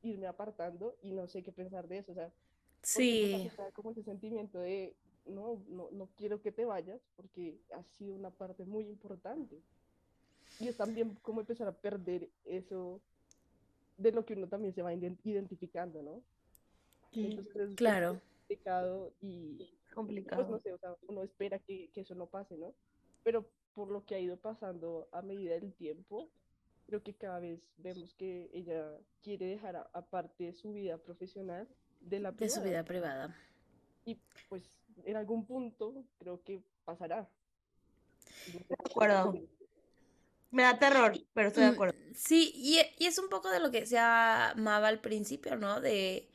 irme apartando y no sé qué pensar de eso, o sea, pues, Sí. está como ese sentimiento de, no, no, no quiero que te vayas porque has sido una parte muy importante. Y es también como empezar a perder eso de lo que uno también se va ident- identificando, ¿no? Entonces es- es Claro. complicado y Complicado. pues no sé, o sea, uno espera que, que eso no pase, ¿no? Pero por lo que ha ido pasando a medida del tiempo, creo que cada vez vemos que ella quiere dejar aparte su vida profesional de la De su privada. vida privada. Y pues en algún punto creo que pasará. De acuerdo. Me da terror, pero estoy de Mm, acuerdo. Sí, y, e- y es un poco de lo que decía Mava al principio, ¿no? De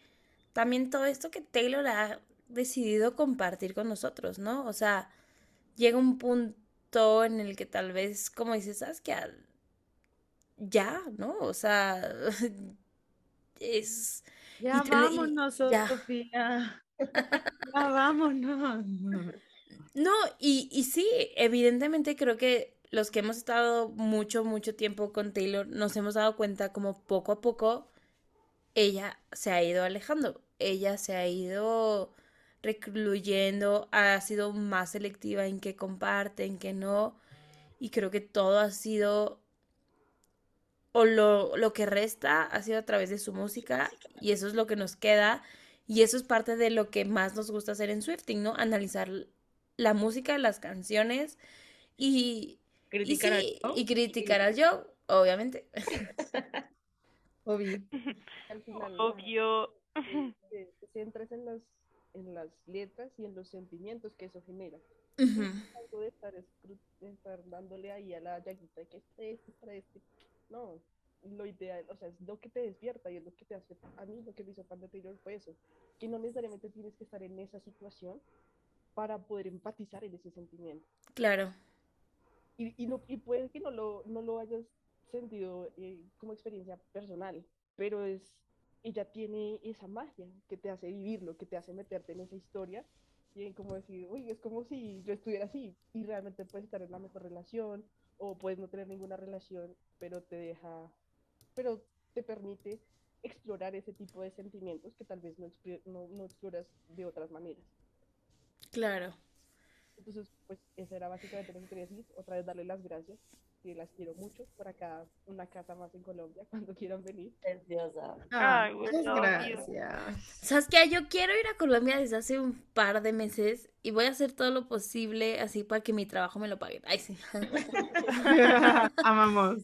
también todo esto que Taylor ha decidido compartir con nosotros, ¿no? O sea, llega un punto en el que tal vez, como dices, ¿sabes qué? Al- Ya, ¿no? O sea, [LAUGHS] es... Ya y te- y- vámonos, ya. Sofía. [LAUGHS] Ya vámonos. No, y, y sí, evidentemente creo que los que hemos estado mucho, mucho tiempo con Taylor nos hemos dado cuenta como poco a poco ella se ha ido alejando, ella se ha ido recluyendo, ha sido más selectiva en qué comparte, en qué no, y creo que todo ha sido, o lo, lo que resta ha sido a través de su música, y eso es lo que nos queda, y eso es parte de lo que más nos gusta hacer en Swifting, ¿no? Analizar la música, las canciones y, Criticar al sí, Joe. y criticar al Joe, obviamente. [LAUGHS] Obvio. [LAUGHS] Al final, Obvio. te, [LAUGHS] centras en las, en las letras y en los sentimientos que eso genera. Es algo de estar, de estar dándole ahí a la llaguita que este, este, para este. No, lo ideal, o sea, es lo que te despierta y es lo que te hace, a mí lo que me hizo fan de Taylor fue eso, que no necesariamente tienes que estar en esa situación para poder empatizar en ese sentimiento. Claro, Y, y, no, y puede que no lo, no lo hayas sentido eh, como experiencia personal, pero es, ella tiene esa magia que te hace vivirlo, que te hace meterte en esa historia y en como decir, uy, es como si yo estuviera así y realmente puedes estar en la mejor relación o puedes no tener ninguna relación, pero te deja, pero te permite explorar ese tipo de sentimientos que tal vez no, no, no exploras de otras maneras. claro. Entonces, pues esa era básicamente lo que quería decir. Otra vez darle las gracias, que las quiero mucho. Por acá, una casa más en Colombia, [LAUGHS] cuando quieran venir. Preciosa. Ay, muchas gracias. ¿Sabes qué? Yo quiero ir a Colombia desde hace un par de meses y voy a hacer todo lo posible así para que mi trabajo me lo paguen. Ay, sí. [LAUGHS] Amamos.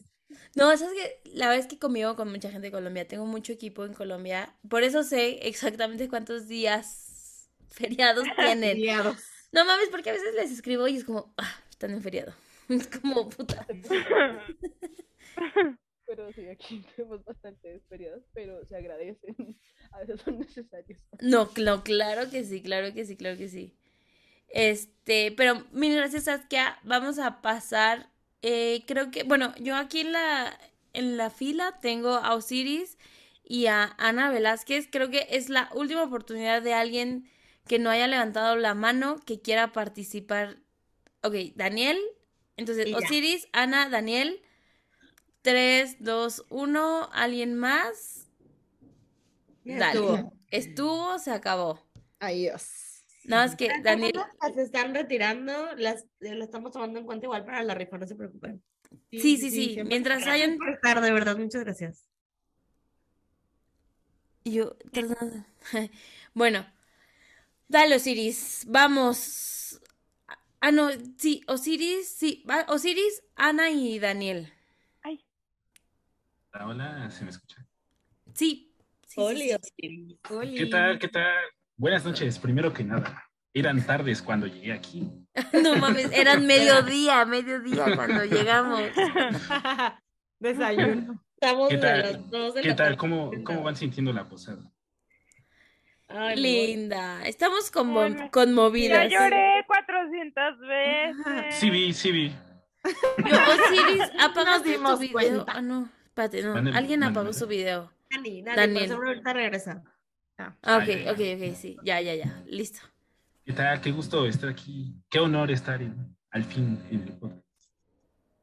No, ¿sabes qué? La verdad es que conmigo con mucha gente de Colombia, tengo mucho equipo en Colombia, por eso sé exactamente cuántos días [LAUGHS] feriados tienen. Feriados. No mames, porque a veces les escribo y es como, ah, están en feriado. [LAUGHS] Es como, puta. Pero sí, aquí [LAUGHS] tenemos bastantes periodos, pero se agradecen. [LAUGHS] A veces son necesarios. No, cl- claro que sí, claro que sí, claro que sí. Este, pero mil gracias, Saskia. Vamos a pasar. eh, creo que, bueno, yo aquí en la, en la fila tengo a Osiris y a Ana Velázquez. Creo que es la última oportunidad de alguien que no haya levantado la mano que quiera participar. Ok, Daniel. Entonces. Osiris, Ana, Daniel. 3, 2, 1. ¿Alguien más? Ya Dale. estuvo. Estuvo, se acabó. Adiós. Nada más que Daniel. se están retirando, las, eh, las estamos tomando en cuenta igual para la rifa, no se preocupen. Sí, sí, sí. Mientras hayan. por estar, de verdad, muchas gracias. Yo. [LAUGHS] Bueno. Dale, Osiris. Vamos. Ah, no. Sí, Osiris. Sí. va- Osiris, Ana y Daniel. Hola, hola, ¿se me escucha? Sí. sí, sí, Oli, sí. ¿Qué tal? ¿Qué tal? Buenas noches, primero que nada. Eran tardes cuando llegué aquí. [LAUGHS] No mames, eran mediodía, mediodía cuando [LAUGHS] llegamos. Desayuno. Estamos ¿Qué de las tal? dos de ¿Qué la tal? ¿Cómo, cómo van sintiendo la posada? Ay, muy Linda. Estamos conmo- Bueno, Ya conmovidas. lloré 400 400 veces. Sí vi, sí vi. Yo, Osiris, [LAUGHS] apagaste tu video. Ah, no, espérate, no. Mándeme, Alguien apagó su video. Dani, Dani, Daniel. por ahorita regresa. Ah, Ah, ok, ya, ya. ok, ok, sí. Ya, ya, ya. Listo. ¿Qué tal? Qué gusto estar aquí. Qué honor estar en- al fin en el podcast.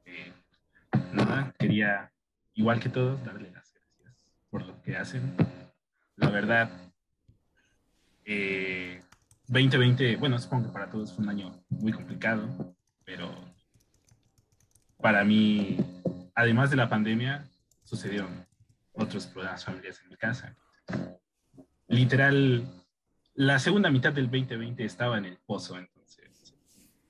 Eh, nada, quería, igual que todos, darle las gracias por lo que hacen. La verdad, eh, 2020, bueno, supongo que para todos fue un año muy complicado, pero para mí, además de la pandemia, sucedieron otros problemas familiares en mi casa. Literal, la segunda mitad del 2020 estaba en el pozo, entonces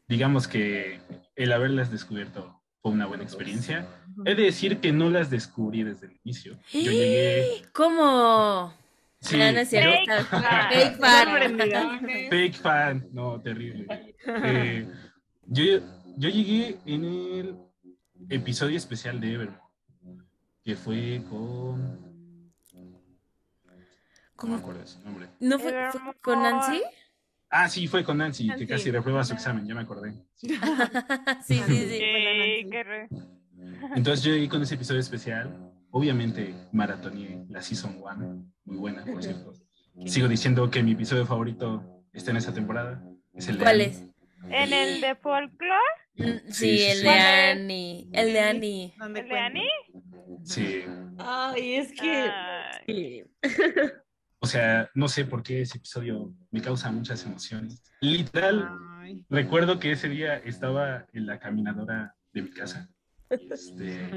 digamos que el haberlas descubierto fue una buena experiencia. He de decir que no las descubrí desde el inicio. Yo llegué... ¿Cómo? Sí, Ah, no es cierto. Fake fan. Fake fan, no, terrible. Eh, yo, yo llegué en el episodio especial de Evermore, que fue con... No me acuerdo de su nombre. ¿No fue, fue con Nancy? Ah, sí, fue con Nancy, que Nancy. casi reprueba su examen, ya me acordé. sí, [LAUGHS] sí, sí. Sí, Entonces yo llegué con ese episodio especial. Obviamente maratoneé la Season 1, muy buena, por cierto. Sigo diciendo que mi episodio favorito está en esa temporada. Es el de ¿Cuál Annie. es? ¿En el de folklore? Mm, Sí, el sí. de Annie. El de Annie. ¿El de Annie? Sí. Ay, es que. Ay. O sea, no sé por qué ese episodio me causa muchas emociones. Literal, recuerdo que ese día estaba en la caminadora de mi casa. Este,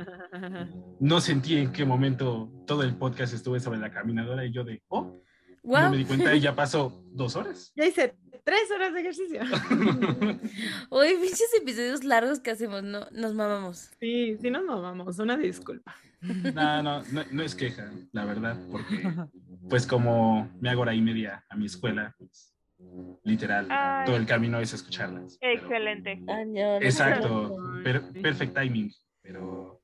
no sentí en qué momento todo el podcast estuve sobre la caminadora y yo de, oh, no Guau. me di cuenta y ya pasó dos horas. Ya hice tres horas de ejercicio. [LAUGHS] Uy, pinches episodios largos que hacemos, no, nos mamamos. Sí, sí nos mamamos, una disculpa. No, no, no, no es queja, la verdad, porque [LAUGHS] pues como me hago hora y media a mi escuela, pues, literal, Ay. todo el camino es escucharlas. Excelente. Exacto, per- perfect timing, pero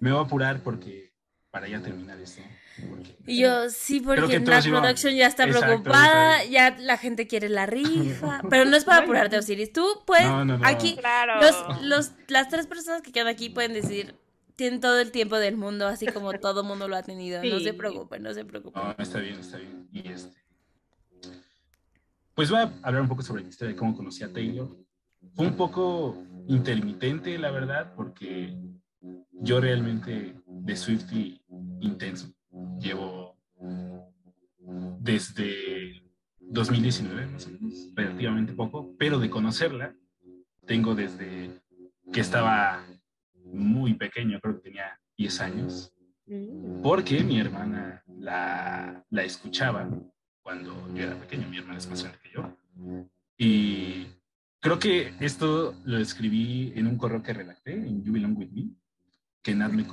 me voy a apurar porque para ya terminar esto. porque- Y yo, sí, porque que Nat Production ya está Exacto, preocupada, exacto. ya la gente quiere la rifa. Pero no es para apurarte, Osiris. Tú puedes, No, no, no. aquí, Claro. los, los, las tres personas que quedan aquí pueden decir, tienen todo el tiempo del mundo, así como todo mundo lo ha tenido. No se preocupen, no se preocupen. No, está bien, está bien. Y este. Pues voy a hablar un poco sobre mi historia de cómo conocí a Taylor. Fue un poco intermitente, la verdad, porque yo realmente de Swifty intenso. Llevo desde 2019, más o menos, relativamente poco, pero de conocerla tengo desde que estaba muy pequeño, creo que tenía 10 años, porque mi hermana la, la escuchaba cuando yo era pequeño, mi hermana es más grande que yo. Y creo que esto lo escribí en un correo que redacté en You Belong With Me, que Nat me,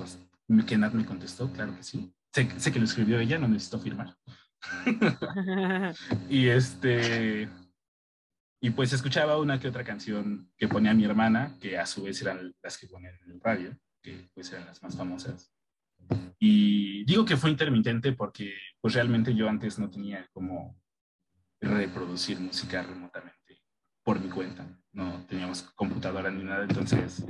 que Nat me contestó, claro que sí. Sé, sé que lo escribió ella, no necesito firmar. [LAUGHS] y este y pues escuchaba una que otra canción que ponía mi hermana, que a su vez eran las que ponían en el radio, que pues eran las más famosas. Y digo que fue intermitente porque pues realmente yo antes no tenía como reproducir música remotamente por mi cuenta. No teníamos computadora ni nada, entonces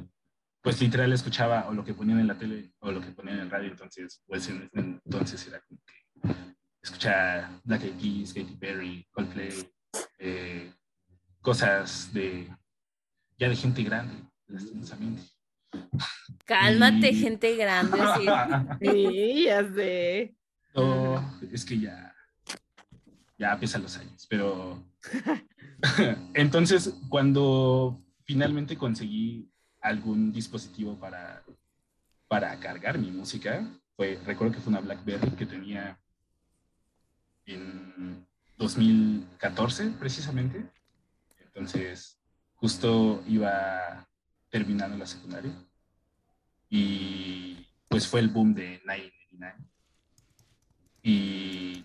pues literal escuchaba o lo que ponían en la tele o lo que ponían en el radio, entonces pues en ese entonces era como que escuchar Black Eyed Peas, Katy Perry, Coldplay, eh, cosas de ya de gente grande, lastimosamente. Cálmate, Y- gente grande. sí. [LAUGHS] Sí, ya sé. No, es que ya, ya pesan los años, pero [LAUGHS] entonces cuando finalmente conseguí algún dispositivo para, para cargar mi música, fue, recuerdo que fue una BlackBerry que tenía en 2014 precisamente, entonces justo iba terminando la secundaria y pues fue el boom de 999 y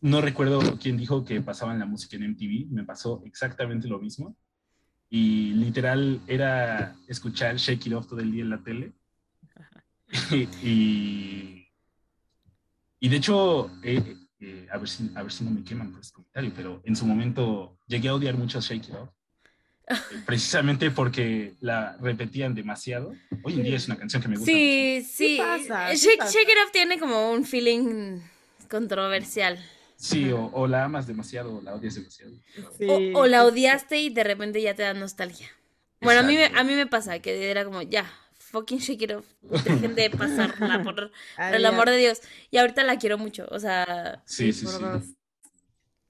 no recuerdo quién dijo que pasaban la música en MTV, me pasó exactamente lo mismo. Y literal era escuchar Shake It Off todo el día en la tele. [LAUGHS] y, y de hecho, eh, eh, a, ver si, a ver si no me queman por este comentario, pero en su momento llegué a odiar mucho Shake It Off. [LAUGHS] precisamente porque la repetían demasiado. Hoy en día es una canción que me gusta. Sí, sí. pasa, sí Shake, pasa. Shake It Off tiene como un feeling controversial. Sí, o, o la amas demasiado o la odias demasiado. O, o la odiaste y de repente ya te da nostalgia. Bueno, a mí, me, a mí me pasa que era como, ya, fucking shake it off. Dejen de pasarla por, [LAUGHS] por el amor de Dios. Y ahorita la quiero mucho. O sea, Sí, sí, por sí. dos.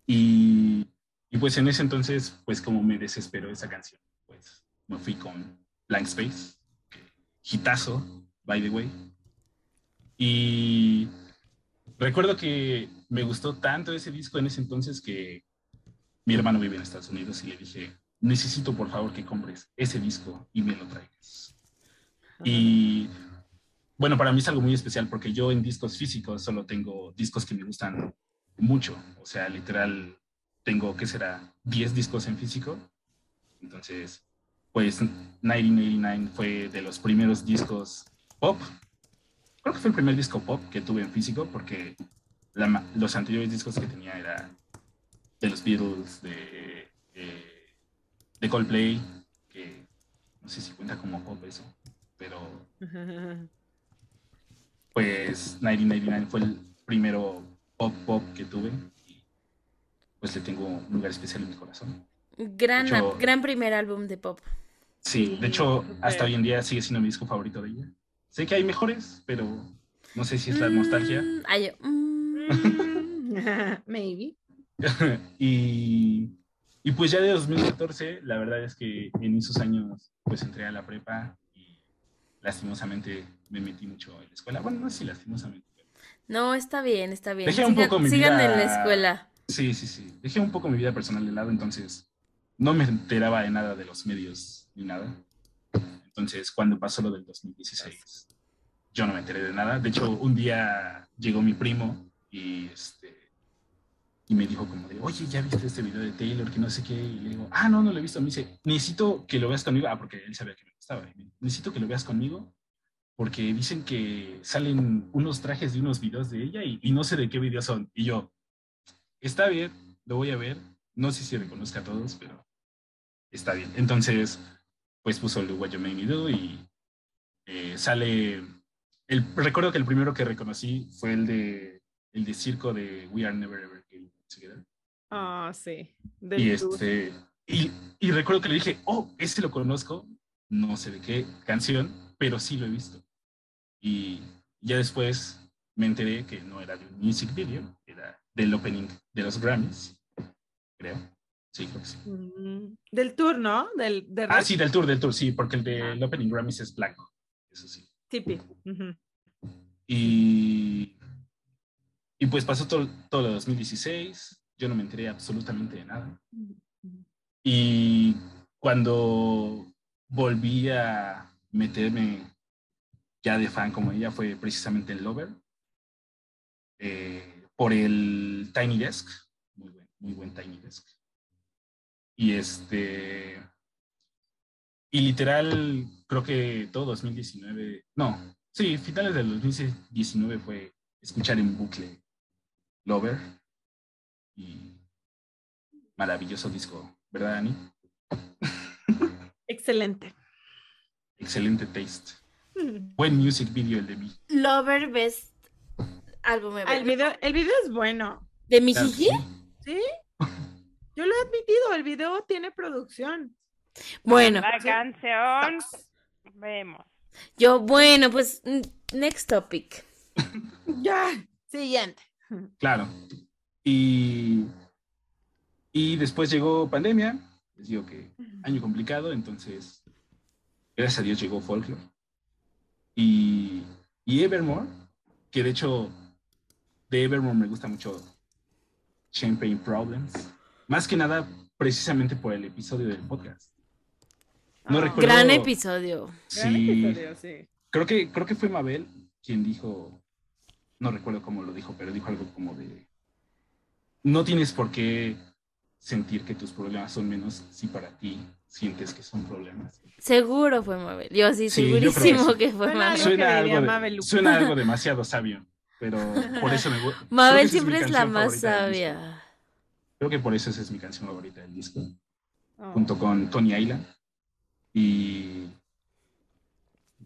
Y, y pues en ese entonces, pues como me desesperó esa canción, pues me fui con Blank Space, hitazo, by the way. Y recuerdo que me gustó tanto ese disco en ese entonces que mi hermano vive en Estados Unidos y le dije, necesito por favor que compres ese disco y me lo traigas. Y bueno, para mí es algo muy especial porque yo en discos físicos solo tengo discos que me gustan mucho. O sea, literal, tengo, ¿qué será? 10 discos en físico. Entonces, pues 1989 fue de los primeros discos pop. Creo que fue el primer disco pop que tuve en físico porque la los anteriores discos que tenía era de los Beatles, de, de, de Coldplay, que no sé si cuenta como pop eso, pero [LAUGHS] pues 1999 fue el primero pop pop que tuve pues le tengo un lugar especial en mi corazón. gran, hecho- gran primer álbum de pop. Sí, de hecho, hasta hoy en día sigue siendo mi disco favorito de ella. Sé que hay mejores, pero no sé si es la nostalgia. Mm, ay, [LAUGHS] mm, Maybe. [LAUGHS] y, y pues ya de 2014, la verdad es que en esos años pues entré a la prepa y lastimosamente me metí mucho en la escuela. Bueno, no sé si lastimosamente. no, está bien, está bien. Dejé un Sigan- poco mi sigan vida... en la escuela. Sí, sí, sí. Dejé un poco mi vida personal de lado, entonces no me enteraba de nada de los medios ni nada. Entonces, cuando pasó lo del 2016, yo no me enteré de nada. De hecho, un día llegó mi primo y, este, y me dijo como de, oye, ¿ya viste este video de Taylor? Que no sé qué. Y le digo, ah, no, no lo he visto. Me dice, necesito que lo veas conmigo. Ah, porque él sabía que me gustaba. Necesito que lo veas conmigo porque dicen que salen unos trajes de unos videos de ella y, y no sé de qué videos son. Y yo, está bien, lo voy a ver. No sé si reconozca a todos, pero está bien. Entonces, pues puso el What You Made Me Do y eh, sale. El, recuerdo que el primero que reconocí fue el de el de circo de We Are Never Ever Getting Together. Ah, sí. Del Y este. Y, y recuerdo que le dije, oh, ese lo conozco. No sé de qué canción, pero sí lo he visto. Y ya después me enteré que no era de un music video, del opening de los Grammys, creo. Sí, creo que sí. Mm, Del tour, ¿no? Del, de Ah, sí, del tour, del tour, sí, porque el del opening Grammys es blanco. Eso sí. Tipi. Ujú. Y, y pues pasó todo, todo el 2016, yo no me enteré absolutamente de nada. Y cuando volví a meterme ya de fan como ella fue precisamente en Lover, eh, por el Tiny Desk, muy buen, muy buen Tiny Desk. Y este, y literal, creo que todo 2019, no, sí, finales del 2019 fue escuchar en bucle Lover y maravilloso disco, ¿verdad, Ani? Excelente. Excelente taste. Mm. Buen music video el de mí. Lover Best álbum Ah, ever. el video, el video es bueno. ¿De mi sí. Yo lo he admitido, el video tiene producción. Bueno, La canción, vemos. yo, bueno, pues, next topic. [LAUGHS] Ya, siguiente. Claro. Y, y después llegó pandemia, les digo que año complicado, entonces, gracias a Dios llegó Folklore. Y, y Evermore, que de hecho, de Evermore me gusta mucho Champagne Problems. Más que nada, precisamente por el episodio del podcast. No Ah. recuerdo. Gran episodio. Gran Sí. episodio, sí. Creo que, creo que fue Mabel quien dijo, no recuerdo cómo lo dijo, pero dijo algo como de, no tienes por qué sentir que tus problemas son menos si para ti sientes que son problemas. Seguro fue Mabel. Yo sí, Sí, yo que segurísimo sí. que fue Suena Mabel. algo Suena que algo, diría de- Mabel. suena algo demasiado sabio, pero [LAUGHS] por eso me gusta. Mabel siempre es la más sabia. Creo que por eso esa es mi canción favorita del disco. junto con Tony Island. Y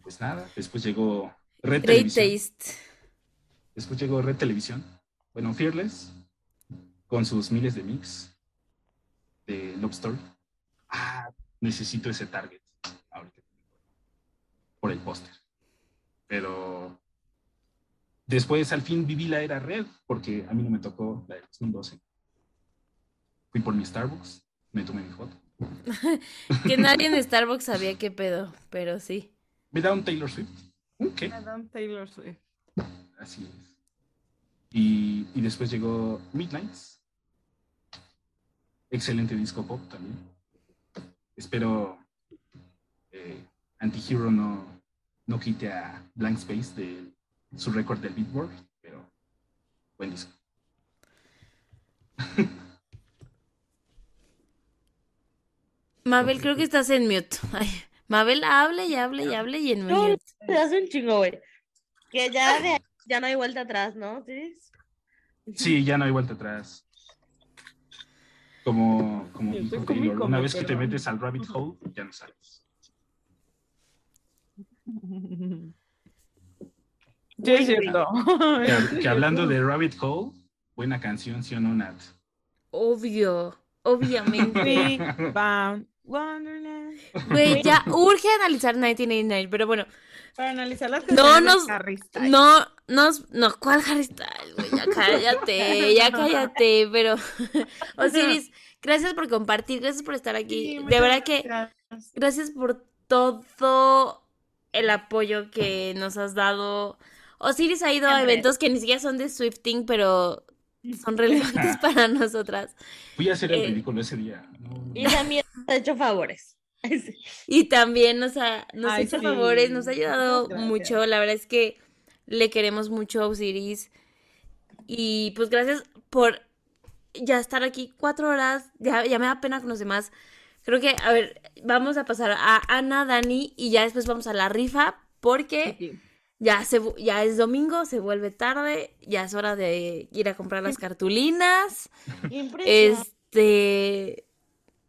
pues nada, después llegó Red Great Televisión. taste. Después llegó Red Televisión. Bueno, Fearless, con sus miles de mix de Love Story. Ah, necesito ese target ahorita. Por el póster. Pero después al fin viví la era red, porque a mí no me tocó la de 2012. Fui por mi Starbucks, me tomé mi foto. [LAUGHS] que nadie en Starbucks sabía qué pedo, pero sí. Me da un Taylor Swift. Ok. Madame Taylor Swift. Así es. Y, y después llegó Midnights. Excelente disco pop también. Espero eh, Antihero no, no quite a Blank Space de su récord del Beatboard, pero buen disco. [LAUGHS] Mabel, creo que estás en mute. Ay, Mabel, hable y hable y hable y en No, mute. te hace un chingo, güey. Que ya, de- ya no hay vuelta atrás, ¿no? ¿Sí? Sí, ya no hay vuelta atrás. Como, como dijo Taylor, una vez que te metes al rabbit hole, ya no sales. [LAUGHS] Sí, es cierto. Que, hab- [LAUGHS] que hablando de rabbit hole, buena canción, ¿sí o no, Nat? Obvio, obviamente. Bound [LAUGHS] Wonderland. Güey, ya urge analizar 1989, pero bueno. Para analizar las No de nos, Harry Styles. no, nos, no, ¿cuál Harry Styles, güey? Ya cállate, [LAUGHS] ya cállate, pero, Osiris, gracias por compartir, gracias por estar aquí, Sí, de verdad que, gracias. gracias por todo el apoyo que nos has dado. Osiris ha ido a eventos que ni siquiera son de Swifting, pero son relevantes [LAUGHS] para nosotras. Fui a hacer el Eh, ridículo ese día. Y también te ha hecho favores. [LAUGHS] Y también nos ha, nos Ay, hecho sí, favores, nos ha ayudado gracias. mucho. La verdad es que le queremos mucho a Osiris. Y pues gracias por ya estar aquí cuatro horas. Ya, ya me da pena con los demás. Creo que, a ver, vamos a pasar a Ana, Dani y ya después vamos a la rifa porque ya, se, ya es domingo, se vuelve tarde, ya es hora de ir a comprar las [LAUGHS] cartulinas. Impresionante. Este...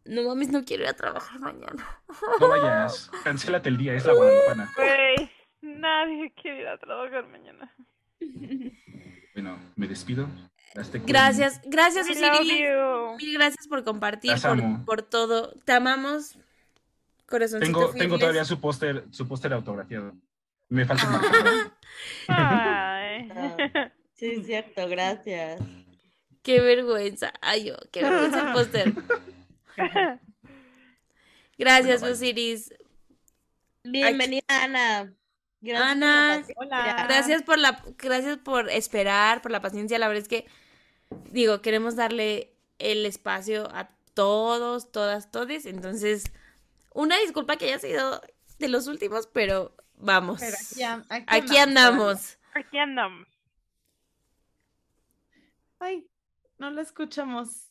No mames, no quiero ir a trabajar mañana. No vayas, cancélate el día, es la [LAUGHS] guadalupana. Güey, nadie quiere ir a trabajar mañana. Bueno, me despido. Gracias, gracias, Osiris. Mil gracias por compartir, por, por todo. Te amamos, corazoncito Tengo, tengo todavía su póster, su póster autografiado. Me falta marcarlo. Ay. Sí, es cierto, gracias. Qué vergüenza. Ay, yo, qué vergüenza el póster. Gracias, Osiris. Bienvenida, Ana. Gracias por la Ana, paciencia. gracias por la, gracias por esperar, por la paciencia. La verdad es que, digo, queremos darle el espacio a todos, todas, todes. Entonces, una disculpa que haya sido de los últimos, pero vamos. Pero aquí, an- aquí Aquí andamos. andamos. Aquí andamos. Ay, no la escuchamos.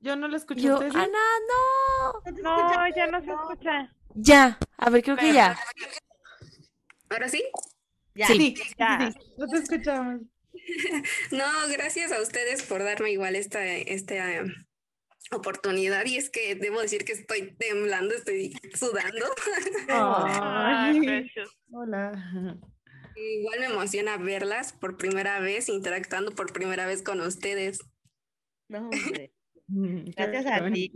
Yo no la escucho. Yo, ¿ustedes sí? Ana, no. No, ya no se escucha. Ya, a ver, creo que ya. ¿Ahora sí? Ya. Sí. Ya. No te escuchamos. [LAUGHS] No, gracias a ustedes por darme igual esta, esta oportunidad. Y es que debo decir que estoy temblando, estoy sudando. [LAUGHS] Ay, hola. Igual me emociona verlas por primera vez, interactuando por primera vez con ustedes. No, hombre. Mm, Gracias a ti.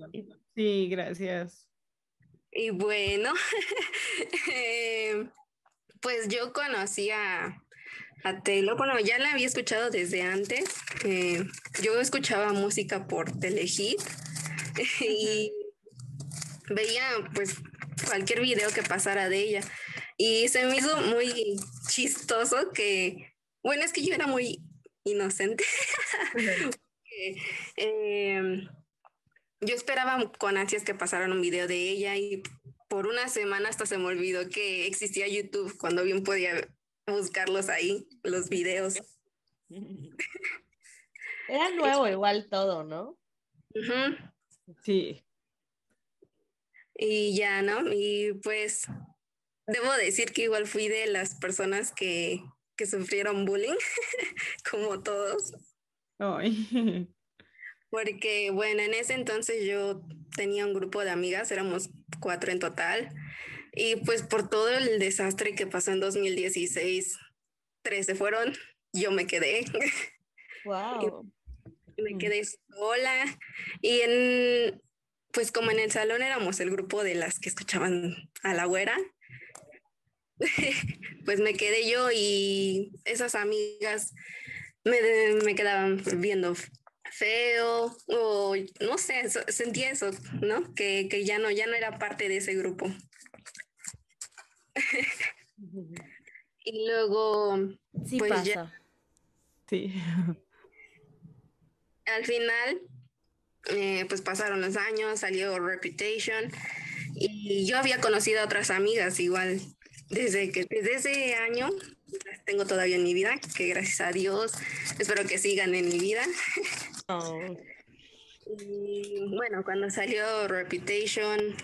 Sí, gracias. Y bueno, [LAUGHS] eh, pues yo conocí a, a Taylor, bueno, ya la había escuchado desde antes. eh, yo escuchaba música por Telehit [LAUGHS] y veía pues cualquier video que pasara de ella. Y se me hizo muy chistoso que, bueno, es que yo era muy inocente. [LAUGHS] Em, yo esperaba con ansias que pasaran un video de ella y por una semana hasta se me olvidó que existía YouTube cuando bien podía buscarlos ahí, los videos. [LAUGHS] Era nuevo igual todo, ¿no? Ujú. Sí. Y ya, ¿no? Y pues debo decir que igual fui de las personas que, que sufrieron bullying, [LAUGHS] como todos. Ay. [LAUGHS] porque bueno, en ese entonces yo tenía un grupo de amigas, éramos cuatro en total, y pues por todo el desastre que pasó en 2016, tres se fueron, yo me quedé. [LAUGHS] Wow. Me quedé sola y en pues como en el salón éramos el grupo de las que escuchaban a la güera [LAUGHS] pues me quedé yo y esas amigas me, me quedaban viendo feo o no sé, sentí eso, ¿no? Que, que ya no, ya no era parte de ese grupo. [LAUGHS] y luego, Sí pues pasa. ya Sí. [LAUGHS] al final, eh, pues pasaron los años, salió Reputation y yo había conocido a otras amigas igual desde que desde ese año las tengo todavía en mi vida, que gracias a Dios espero que sigan en mi vida. Y bueno, cuando salió Reputation,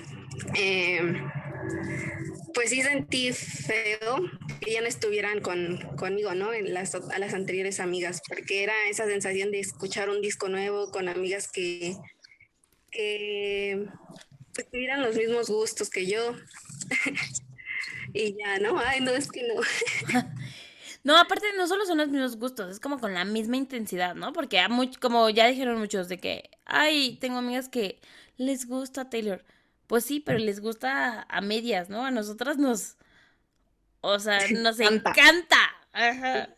eh, pues sí sentí feo que ya no estuvieran con, conmigo, ¿no? En las, a las anteriores amigas, porque era esa sensación de escuchar un disco nuevo con amigas que, que pues, tuvieran los mismos gustos que yo. [LAUGHS] y ya, ¿no? Ay, no, es que no. [LAUGHS] No, aparte no solo son los mismos gustos, es como con la misma intensidad, ¿no? Porque como ya dijeron muchos de que, ay, tengo amigas que les gusta Taylor. Pues sí, pero les gusta a medias, ¿no? A nosotras nos, o sea, nos encanta. Ajá.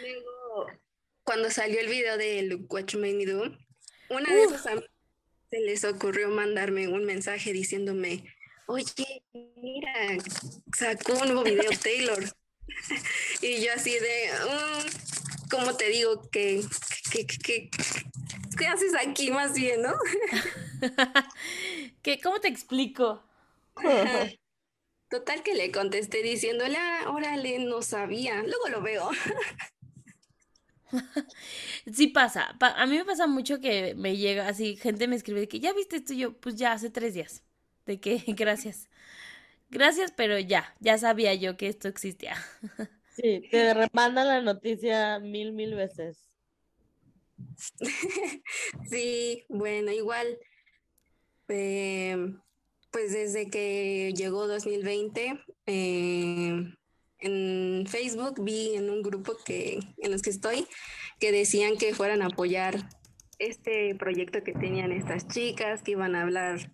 Luego, cuando salió el video de Look What You Made Me Do, una de esas amigas se les ocurrió mandarme un mensaje diciéndome, oye, mira, sacó un nuevo video Taylor. [LAUGHS] y yo así de, "Mm, ¿cómo te digo que, que, que, que- qué haces aquí más bien, no? [LAUGHS] ¿Qué, ¿Cómo te explico? Ajá. Total que le contesté diciéndole, "Ah, órale, no sabía, luego lo veo. [LAUGHS] Sí pasa. Pa- a mí me pasa mucho que me llega así, gente me escribe de que ya viste esto y yo, pues ya hace tres días. De que [LAUGHS] gracias. Gracias, pero ya, ya sabía yo que esto existía. Sí, te remandan la noticia mil, mil veces. [LAUGHS] Sí, bueno, igual, eh, pues desde que llegó 2020, eh, en Facebook vi en un grupo que, en los que estoy que decían que fueran a apoyar este proyecto que tenían estas chicas, que iban a hablar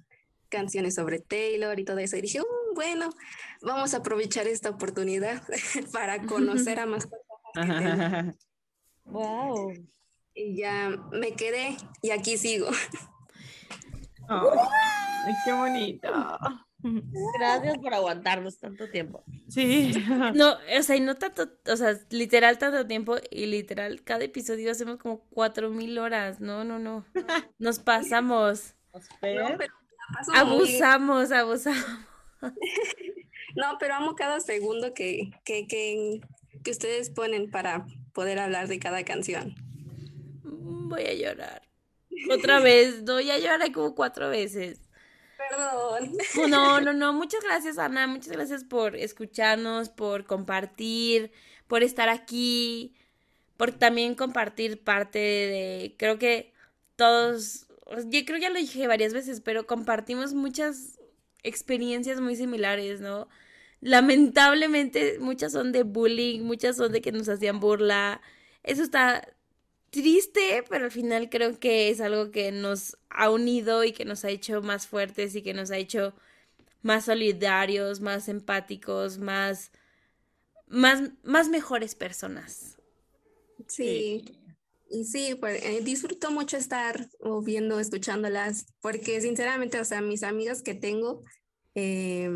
canciones sobre Taylor y todo eso. Y dije, "Uh, bueno, vamos a aprovechar esta oportunidad [LAUGHS] para conocer a más personas. Wow. [LAUGHS] Y ya me quedé y aquí sigo. Ay, qué bonito. Gracias por aguantarnos tanto tiempo. Sí. [LAUGHS] No, o sea, y no tanto, o sea, literal tanto tiempo y literal cada episodio hacemos como cuatro mil horas. No, no, no. Nos pasamos. No, pero muy. Abusamos, abusamos. [LAUGHS] No, pero amo cada segundo que, que, que, que ustedes ponen para poder hablar de cada canción. Voy a llorar. Otra vez, no, ya lloré como cuatro veces. Perdón. No, no, [LAUGHS] no. Muchas gracias, Ana. Muchas gracias por escucharnos, por compartir, por estar aquí, por también compartir parte de. Creo que todos. Yo creo que ya lo dije varias veces, pero compartimos muchas experiencias muy similares, ¿no? Lamentablemente, muchas son de bullying, muchas son de que nos hacían burla. Eso está triste, pero al final creo que es algo que nos ha unido y que nos ha hecho más fuertes y que nos ha hecho más solidarios, más empáticos, más, más, más mejores personas. Sí. Y sí, pues eh, disfruto mucho estar o viendo, escuchándolas, porque sinceramente, o sea, mis amigas que tengo, eh,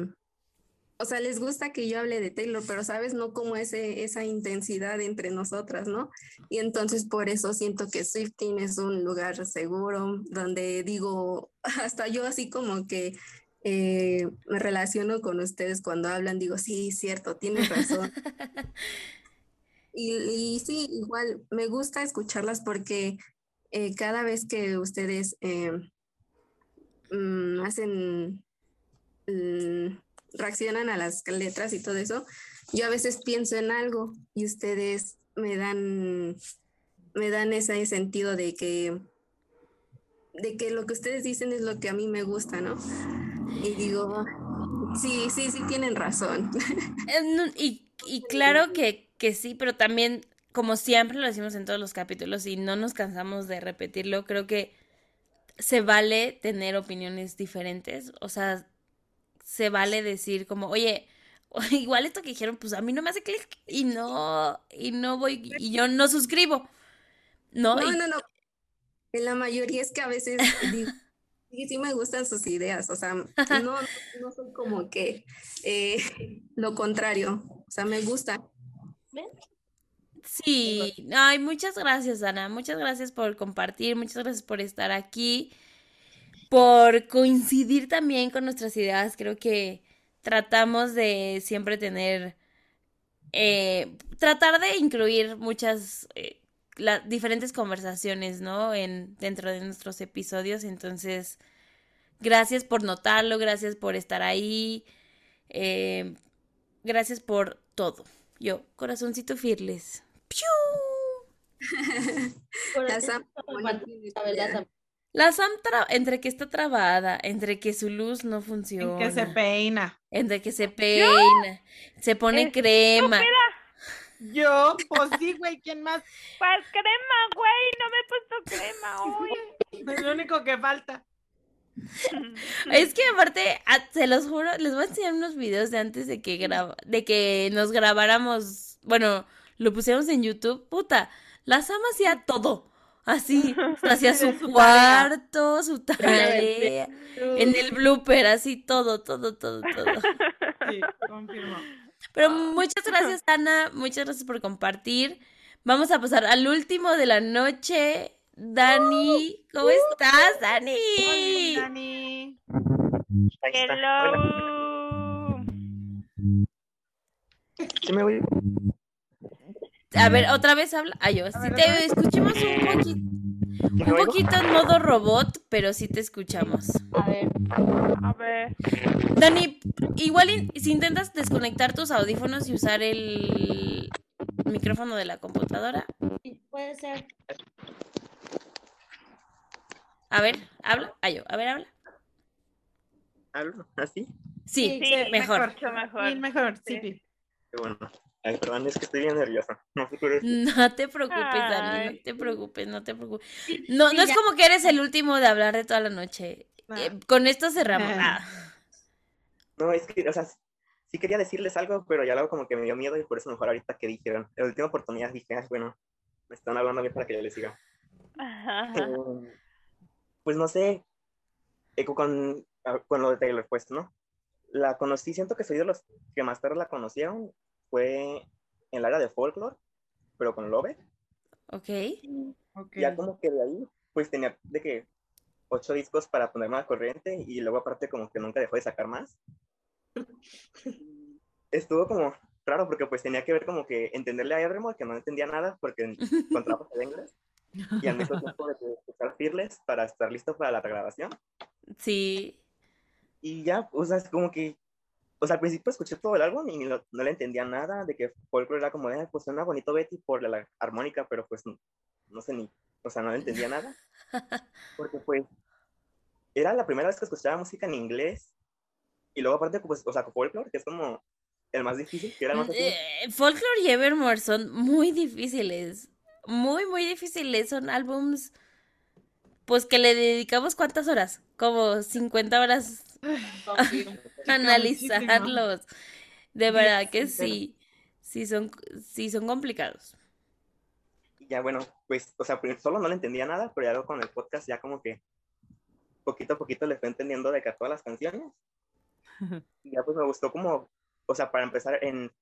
o sea, les gusta que yo hable de Taylor, pero sabes, no como ese, esa intensidad entre nosotras, ¿no? Y entonces por eso siento que Swifting es un lugar seguro, donde digo, [LAUGHS] hasta yo así como que eh, me relaciono con ustedes cuando hablan, digo, sí, cierto, tienes razón. [LAUGHS] Y, y sí, igual me gusta escucharlas porque eh, cada vez que ustedes eh, mm, hacen, mm, reaccionan a las letras y todo eso, yo a veces pienso en algo y ustedes me dan, me dan ese sentido de que, de que lo que ustedes dicen es lo que a mí me gusta, ¿no? Y digo, sí, sí, sí tienen razón. [LAUGHS] Eh, y claro que, que sí, pero también, como siempre lo decimos en todos los capítulos y no nos cansamos de repetirlo, creo que se vale tener opiniones diferentes. O sea, se vale decir como, oye, [LAUGHS] igual esto que dijeron, pues a mí no me hace clic y no, y no voy, y yo no suscribo. No, No, Y- no, no. En la mayoría es que a veces digo, [LAUGHS] sí, sí me gustan sus ideas, o sea, [LAUGHS] no, no soy como que eh, lo contrario, o sea, me gusta. Sí, ay, muchas gracias, Ana. Muchas gracias por compartir, muchas gracias por estar aquí, por coincidir también con nuestras ideas. Creo que tratamos de siempre tener, eh, tratar de incluir muchas, eh, la- diferentes conversaciones, ¿no? En, dentro de nuestros episodios. Entonces, gracias por notarlo, gracias por estar ahí, eh, gracias por todo. Yo, corazoncito fearless. La [LAUGHS] Sam- La verdad. La Sam tra- entre que está trabada, entre que su luz no funciona. que se peina. Entre que se peina, se pone crema. Yo, pues sí, güey, ¿quién más? ¿Cuál crema, güey? No me he puesto crema hoy. [LAUGHS] Es lo único que falta. Es que aparte, a- se los juro, les voy a enseñar unos videos de antes de que graba, de que nos grabáramos, bueno, lo pusiéramos en YouTube, puta, la Sam hacía todo, así, hacía [LAUGHS] su Su tarea. cuarto, su [LAUGHS] tarea, en el blooper, así, todo, todo, todo, todo. [LAUGHS] Sí, confirmo. Pero muchas gracias, Ana. Muchas gracias por compartir. Vamos a pasar al último de la noche. Dani, ¿cómo estás, Dani? Dani. Hello. Sí me voy. A ver, otra vez habla. Ay, yo, sí te escuchamos un poquito. Un poquito en modo robot, pero sí te escuchamos. A ver. A ver. Dani, igual si intentas desconectar tus audífonos y usar el micrófono de la computadora. Puede ser. A ver, habla. Ay, yo, a ver, habla. ¿Hablo así? Sí, Sí, mejor. Mucho mejor. Sí, mejor, sí. Sí. Qué bueno. Ay, perdón, es que estoy bien nerviosa. [LAUGHS] No te preocupes, Dani, Ay. no te preocupes, no te preocupes. No, no es como que eres el último de hablar de toda la noche. Eh, con esto cerramos. Ah. No, es que, o sea, sí quería decirles algo, pero ya luego como que me dio miedo y por eso mejor ahorita que dijeron. En la última oportunidad dije, "Ay, bueno, me están hablando bien para que yo les siga. Eh, pues no sé, con, ah, con lo de Taylor, pues, ¿no? La conocí, siento que soy de los que más tarde la conocieron, fue en el área de folklore, pero con Love. Ok. Ya como que de ahí, pues tenía de que ocho discos para ponerme al corriente y luego aparte como que nunca dejó de sacar más. [LAUGHS] Estuvo como raro porque pues tenía que ver como que entenderle a Evermore que no entendía nada porque encontraba [LAUGHS] de inglés y al mismo tiempo de que escuchar Fearless para estar listo para la grabación. Sí. Y ya, o sea, es como que, o sea, al principio escuché todo el álbum y no, no le entendía nada, de que folklore era como de, "Ay, pues suena bonito Betty por la, la armónica, pero pues no, no sé ni, o sea, no le entendía nada. [LAUGHS] Porque pues era la primera vez que escuchaba música en inglés y luego aparte, pues, o sea, folklore, que es como el más difícil, que era más fácil. Eh, Folklore y Evermore son muy difíciles. Muy, muy difíciles. Son álbums, pues que le dedicamos cuántas horas? Como 50 horas [LAUGHS] analizarlos. De verdad que sí. Sí son, sí son complicados. Ya, bueno, pues, o sea, pues, solo no le entendía nada, pero ya con el podcast ya como que poquito a poquito le fui entendiendo de que a todas las canciones. [LAUGHS] Y ya pues me gustó como, o sea, para empezar en,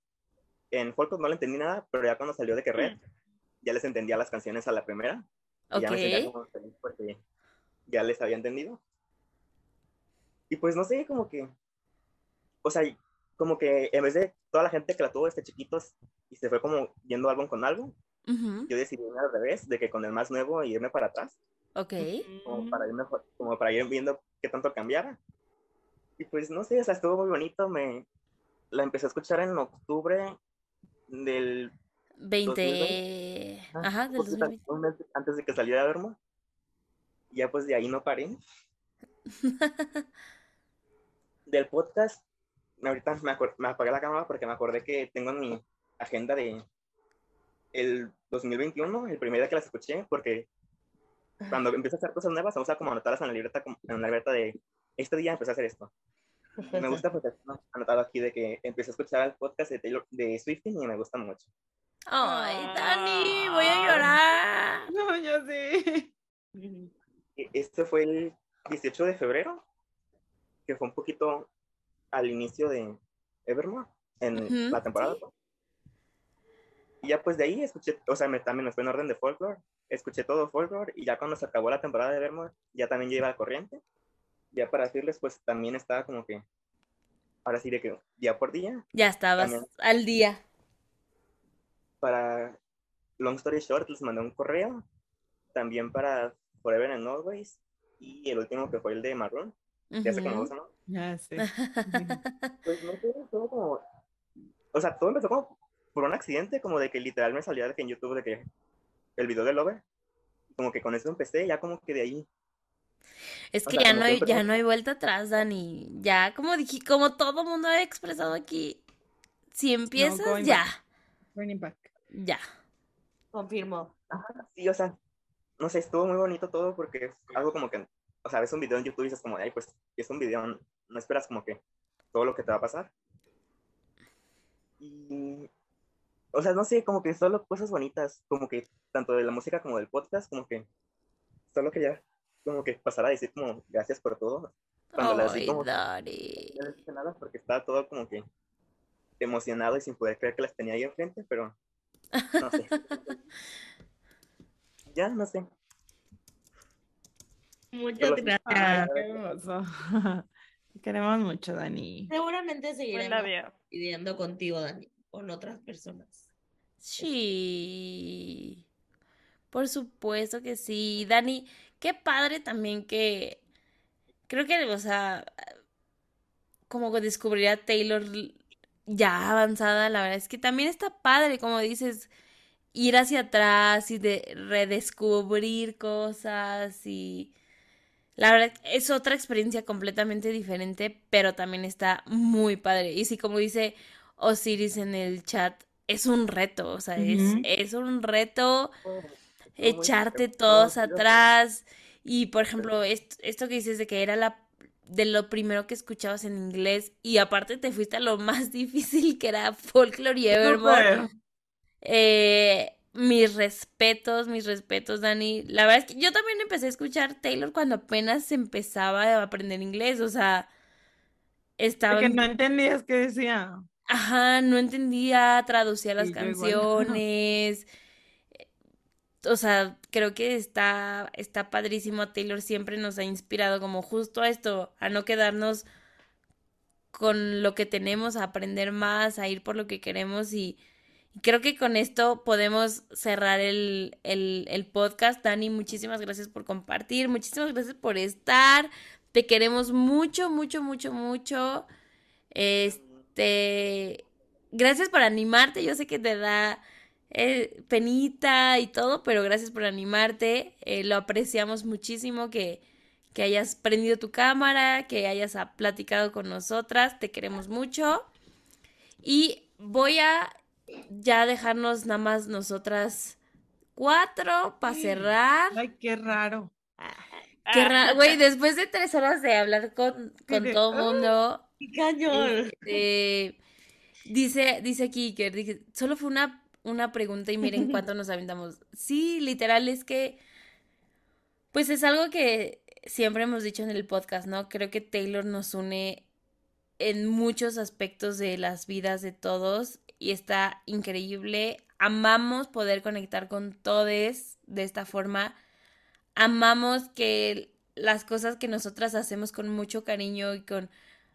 en Folklore no le entendí nada, pero ya cuando salió de que Red, ya les entendía las canciones a la primera. Y ya me sentía como feliz porque ya les había entendido. Y pues no sé, como que, o sea, como que en vez de toda la gente que la tuvo desde chiquitos y se fue como yendo álbum con álbum, Ujú, yo decidí irme al revés, de que con el más nuevo irme para atrás, Ok. como para ir mejor, como para ir viendo qué tanto cambiara. Y pues no sé, o sea, estuvo muy bonito, me la empecé a escuchar en octubre del 20. Ajá, del poquito- 2020. un mes antes de que saliera Evermore. Y ya pues de ahí no paré. [LAUGHS] Del podcast, ahorita me, me apagué la cámara porque me acordé que tengo en mi agenda de el 2021, el primer día que las escuché, porque cuando [LAUGHS] empiezo a hacer cosas nuevas, me gusta como anotarlas en la libreta, como- en la libreta de este día empecé a hacer esto. Me gusta porque tengo anotado aquí de que empecé a escuchar el podcast de Taylor, de Swiftie y me gusta mucho. Ay, Dani, voy a llorar. [LAUGHS] No, yo sé. E- Este fue el 18 de febrero, que fue un poquito al inicio de Evermore, en la temporada. Y ya pues de ahí escuché, o sea, me, también me fue en orden de folklore, escuché todo folklore y ya cuando se acabó la temporada de Evermore, ya también ya iba al corriente. Ya para decirles, pues también estaba como que, ahora sí de que día por día. Ya estabas También al día. para Long Story Short les mandé un correo, también para Forever and Always y el último que fue el de Maroon, como Ujú. dos años. Ya sé. [LAUGHS] Pues no sé, todo como, o sea, todo empezó como por un accidente, como de que literal me salía de que en YouTube de que el video de Lover, como que con eso empecé, ya como que de ahí. Es O que sea, ya no hay, ya no hay vuelta atrás, Dani. Ya, como dije, como todo mundo ha expresado aquí, si empiezas, ya, back. Running back. ya. Confirmo. Ajá, sí, o sea, no sé, estuvo muy bonito todo porque es algo como que, o sea, ves un video en YouTube y dices como, de, ay, pues es un video, no, esperas como que todo lo que te va a pasar. Y, o sea, no sé, como que solo cosas bonitas, como que tanto de la música como del podcast, como que solo quería como que pasar a decir como gracias por todo. Cuando las vi Ay, como Dani. no dije nada porque estaba todo como que emocionado y sin poder creer que las tenía ahí enfrente, pero no sé. [LAUGHS] ya, no sé. Muchas gracias. Ay, qué hermoso. Te [LAUGHS] Queremos mucho, Dani. Seguramente seguiremos pidiendo contigo, Dani, con otras personas. Sí. Por supuesto que sí. Dani, qué padre también que creo que, o sea, como que descubrir a Taylor ya avanzada, la verdad es que también está padre, como dices, ir hacia atrás y de redescubrir cosas y la verdad es otra experiencia completamente diferente, pero también está muy padre. Y sí, como dice Osiris en el chat, es un reto, o sea, es, es un reto echarte todos atrás. Y por ejemplo, esto, esto que dices de que era la de lo primero que escuchabas en inglés y aparte te fuiste a lo más [LAUGHS] difícil que era Folklore y Evermore. Eh, mis respetos, mis respetos, Dani. La verdad es que yo también empecé a escuchar Taylor cuando apenas empezaba a aprender inglés, o sea, estaba Porque no entendías qué decía. Ajá, no entendía, traducía las Sí, canciones. O sea, creo que está, está padrísimo. Taylor siempre nos ha inspirado como justo a esto, a no quedarnos con lo que tenemos, a aprender más, a ir por lo que queremos y creo que con esto podemos cerrar el, el, podcast. Dani, muchísimas gracias por compartir, muchísimas gracias por estar. Te queremos mucho, mucho, mucho, mucho. Este, gracias por animarte. Yo sé que te da eh, penita y todo, pero gracias por animarte. Eh, lo apreciamos muchísimo que, que hayas prendido tu cámara, que hayas platicado con nosotras. Te queremos mucho. Y voy a ya dejarnos nada más nosotras cuatro para cerrar. Ay, qué raro. Qué raro, güey, [LAUGHS] después de tres horas de hablar con, con todo el mundo. ¡Qué cañón! este, dice, dice que dije, solo fue una, una pregunta y miren cuánto [LAUGHS] nos aventamos. Sí, literal, es que, pues es algo que siempre hemos dicho en el podcast, ¿no? Creo que Taylor nos une en muchos aspectos de las vidas de todos y está increíble. Amamos poder conectar con todos de esta forma. Amamos que las cosas que nosotras hacemos con mucho cariño y con...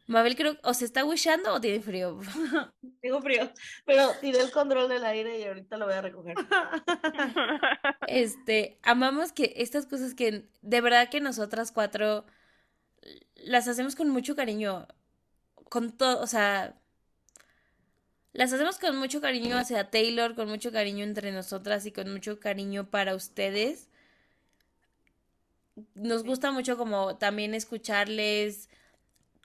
Mabel creo, ¿o se está wishando o tiene frío? [LAUGHS] Tengo frío, pero tiré el control del aire y ahorita lo voy a recoger. [LAUGHS] Este, amamos que estas cosas que de verdad que nosotras cuatro las hacemos con mucho cariño, con todo, o sea, las hacemos con mucho cariño hacia Taylor, con mucho cariño entre nosotras y con mucho cariño para ustedes. Nos gusta mucho como también escucharles,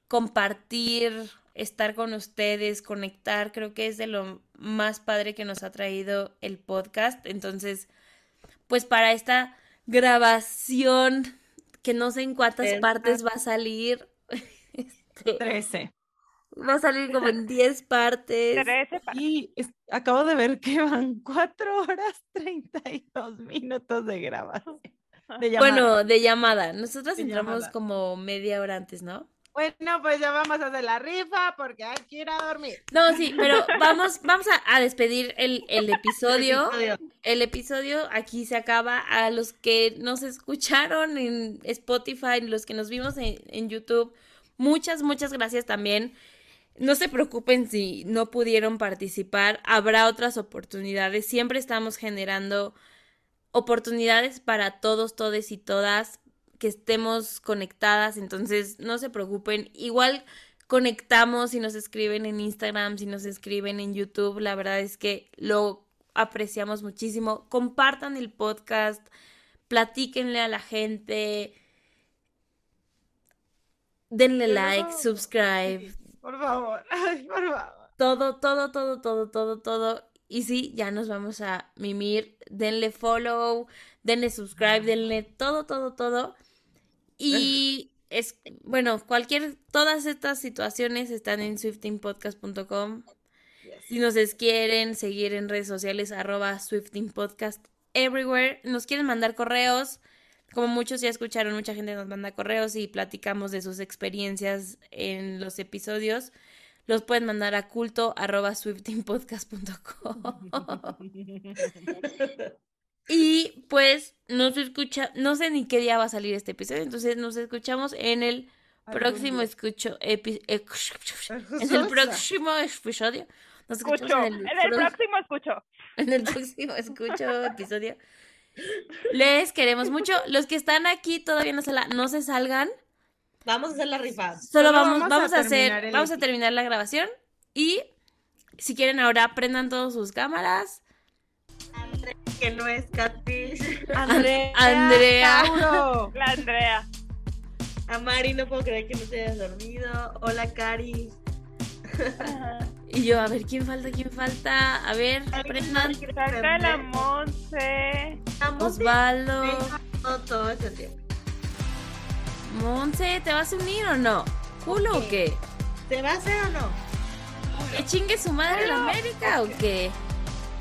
compartir, estar con ustedes, conectar. Creo que es de lo más padre que nos ha traído el podcast. Entonces, pues para esta grabación, que no sé en cuántas partes va a salir. [LAUGHS] este, 13. Va a salir como en 10 partes. Y es- acabo de ver que van 4 horas 32 minutos de grabación. De. Bueno, de llamada. Nosotros De entramos llamada. como media hora antes, ¿no? Bueno, pues ya vamos a hacer la rifa porque hay que ir a dormir. No, sí, pero vamos, vamos a, a despedir el, el [LAUGHS] episodio. episodio. El episodio aquí se acaba. A los que nos escucharon en Spotify, los que nos vimos en, en YouTube, muchas, muchas gracias también. No se preocupen si no pudieron participar. Habrá otras oportunidades. Siempre estamos generando oportunidades para todos, todes y todas que estemos conectadas, entonces no se preocupen. Igual conectamos si nos escriben en Instagram, si nos escriben en YouTube, la verdad es que lo apreciamos muchísimo. Compartan el podcast, platíquenle a la gente, denle like, subscribe, Por favor, [LAUGHS] ay, por favor. todo, todo, todo, todo, todo, todo. Y sí, ya nos vamos a mimir. Denle follow, denle subscribe, denle todo, todo, todo. Y [LAUGHS] es, bueno, cualquier, todas estas situaciones están en swiftingpodcast.com. Si nos quieren seguir en redes sociales, arroba swiftingpodcast everywhere. Nos quieren mandar correos. Como muchos ya escucharon, mucha gente nos manda correos y platicamos de sus experiencias en los episodios. Los pueden mandar a culto arroba. Y pues nos escucha, no sé ni qué día va a salir este episodio, entonces nos escuchamos en el próximo escucho epi- en el próximo episodio. Nos escuchamos Escucho. en el, En el pro- próximo escucho. en el próximo escucho episodio. Les queremos mucho. Los que están aquí todavía no se, la- no se salgan. Vamos a hacer la rifa. Solo Solo vamos, vamos vamos a a hacer, vamos a terminar la grabación y si quieren ahora prendan todas sus cámaras. Que no es catfish. Andrea. Andrea. Tauro. La Andrea. A Mari, no puedo creer que no te hayas dormido. Hola, Cari. Y yo, a ver, ¿quién falta? ¿Quién falta? A ver, prendan. Falta la Monse. Osvaldo. Todo ese tiempo. Monse, ¿te vas a unir o no? ¿Culo o qué? ¿Te va a hacer o no? ¿Que chingue su madre la América o qué?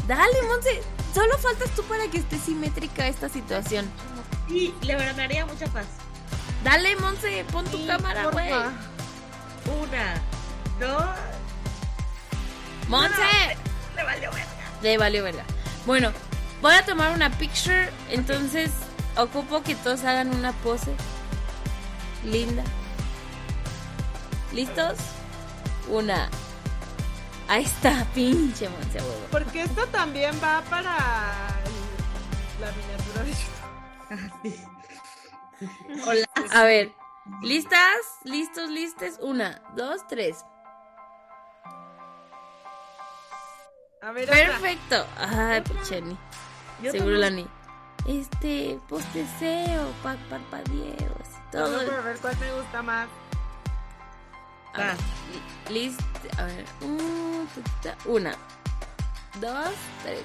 Dale, Monse. Solo faltas tú para que esté simétrica esta situación. Sí, me haría mucha paz. Dale, Monse, pon tu cámara, güey. Una, dos. Monse. Le valió verga. Le valió verga. Bueno, voy a tomar una picture, entonces ocupo que todos hagan una pose linda. ¿Listos? Una. Ahí está, [LAUGHS] pinche Monse huevo. Porque esto también va para la miniatura de YouTube. [LAUGHS] Hola. A ver, ¿listas? ¿Listos? ¿Listes? Una, dos, tres. A ver, otra. Perfecto. Ay, Picheni. Yo Seguro la ni. Este, posteseo, pa parpadeos todo. Vamos a ver cuál me gusta más. A ver, li- list, a ver, una, dos, tres.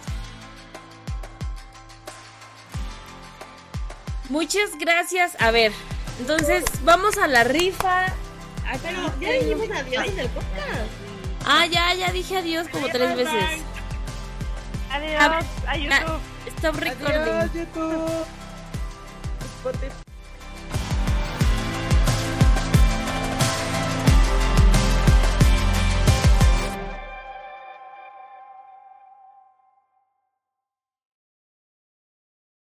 Muchas gracias. A ver, entonces vamos a la rifa. Ay, Pero ya dijimos no. adiós en el podcast. Ah, ya, ya dije adiós como tres veces. Adiós a YouTube. Stop recording. Adiós, YouTube. Spotify.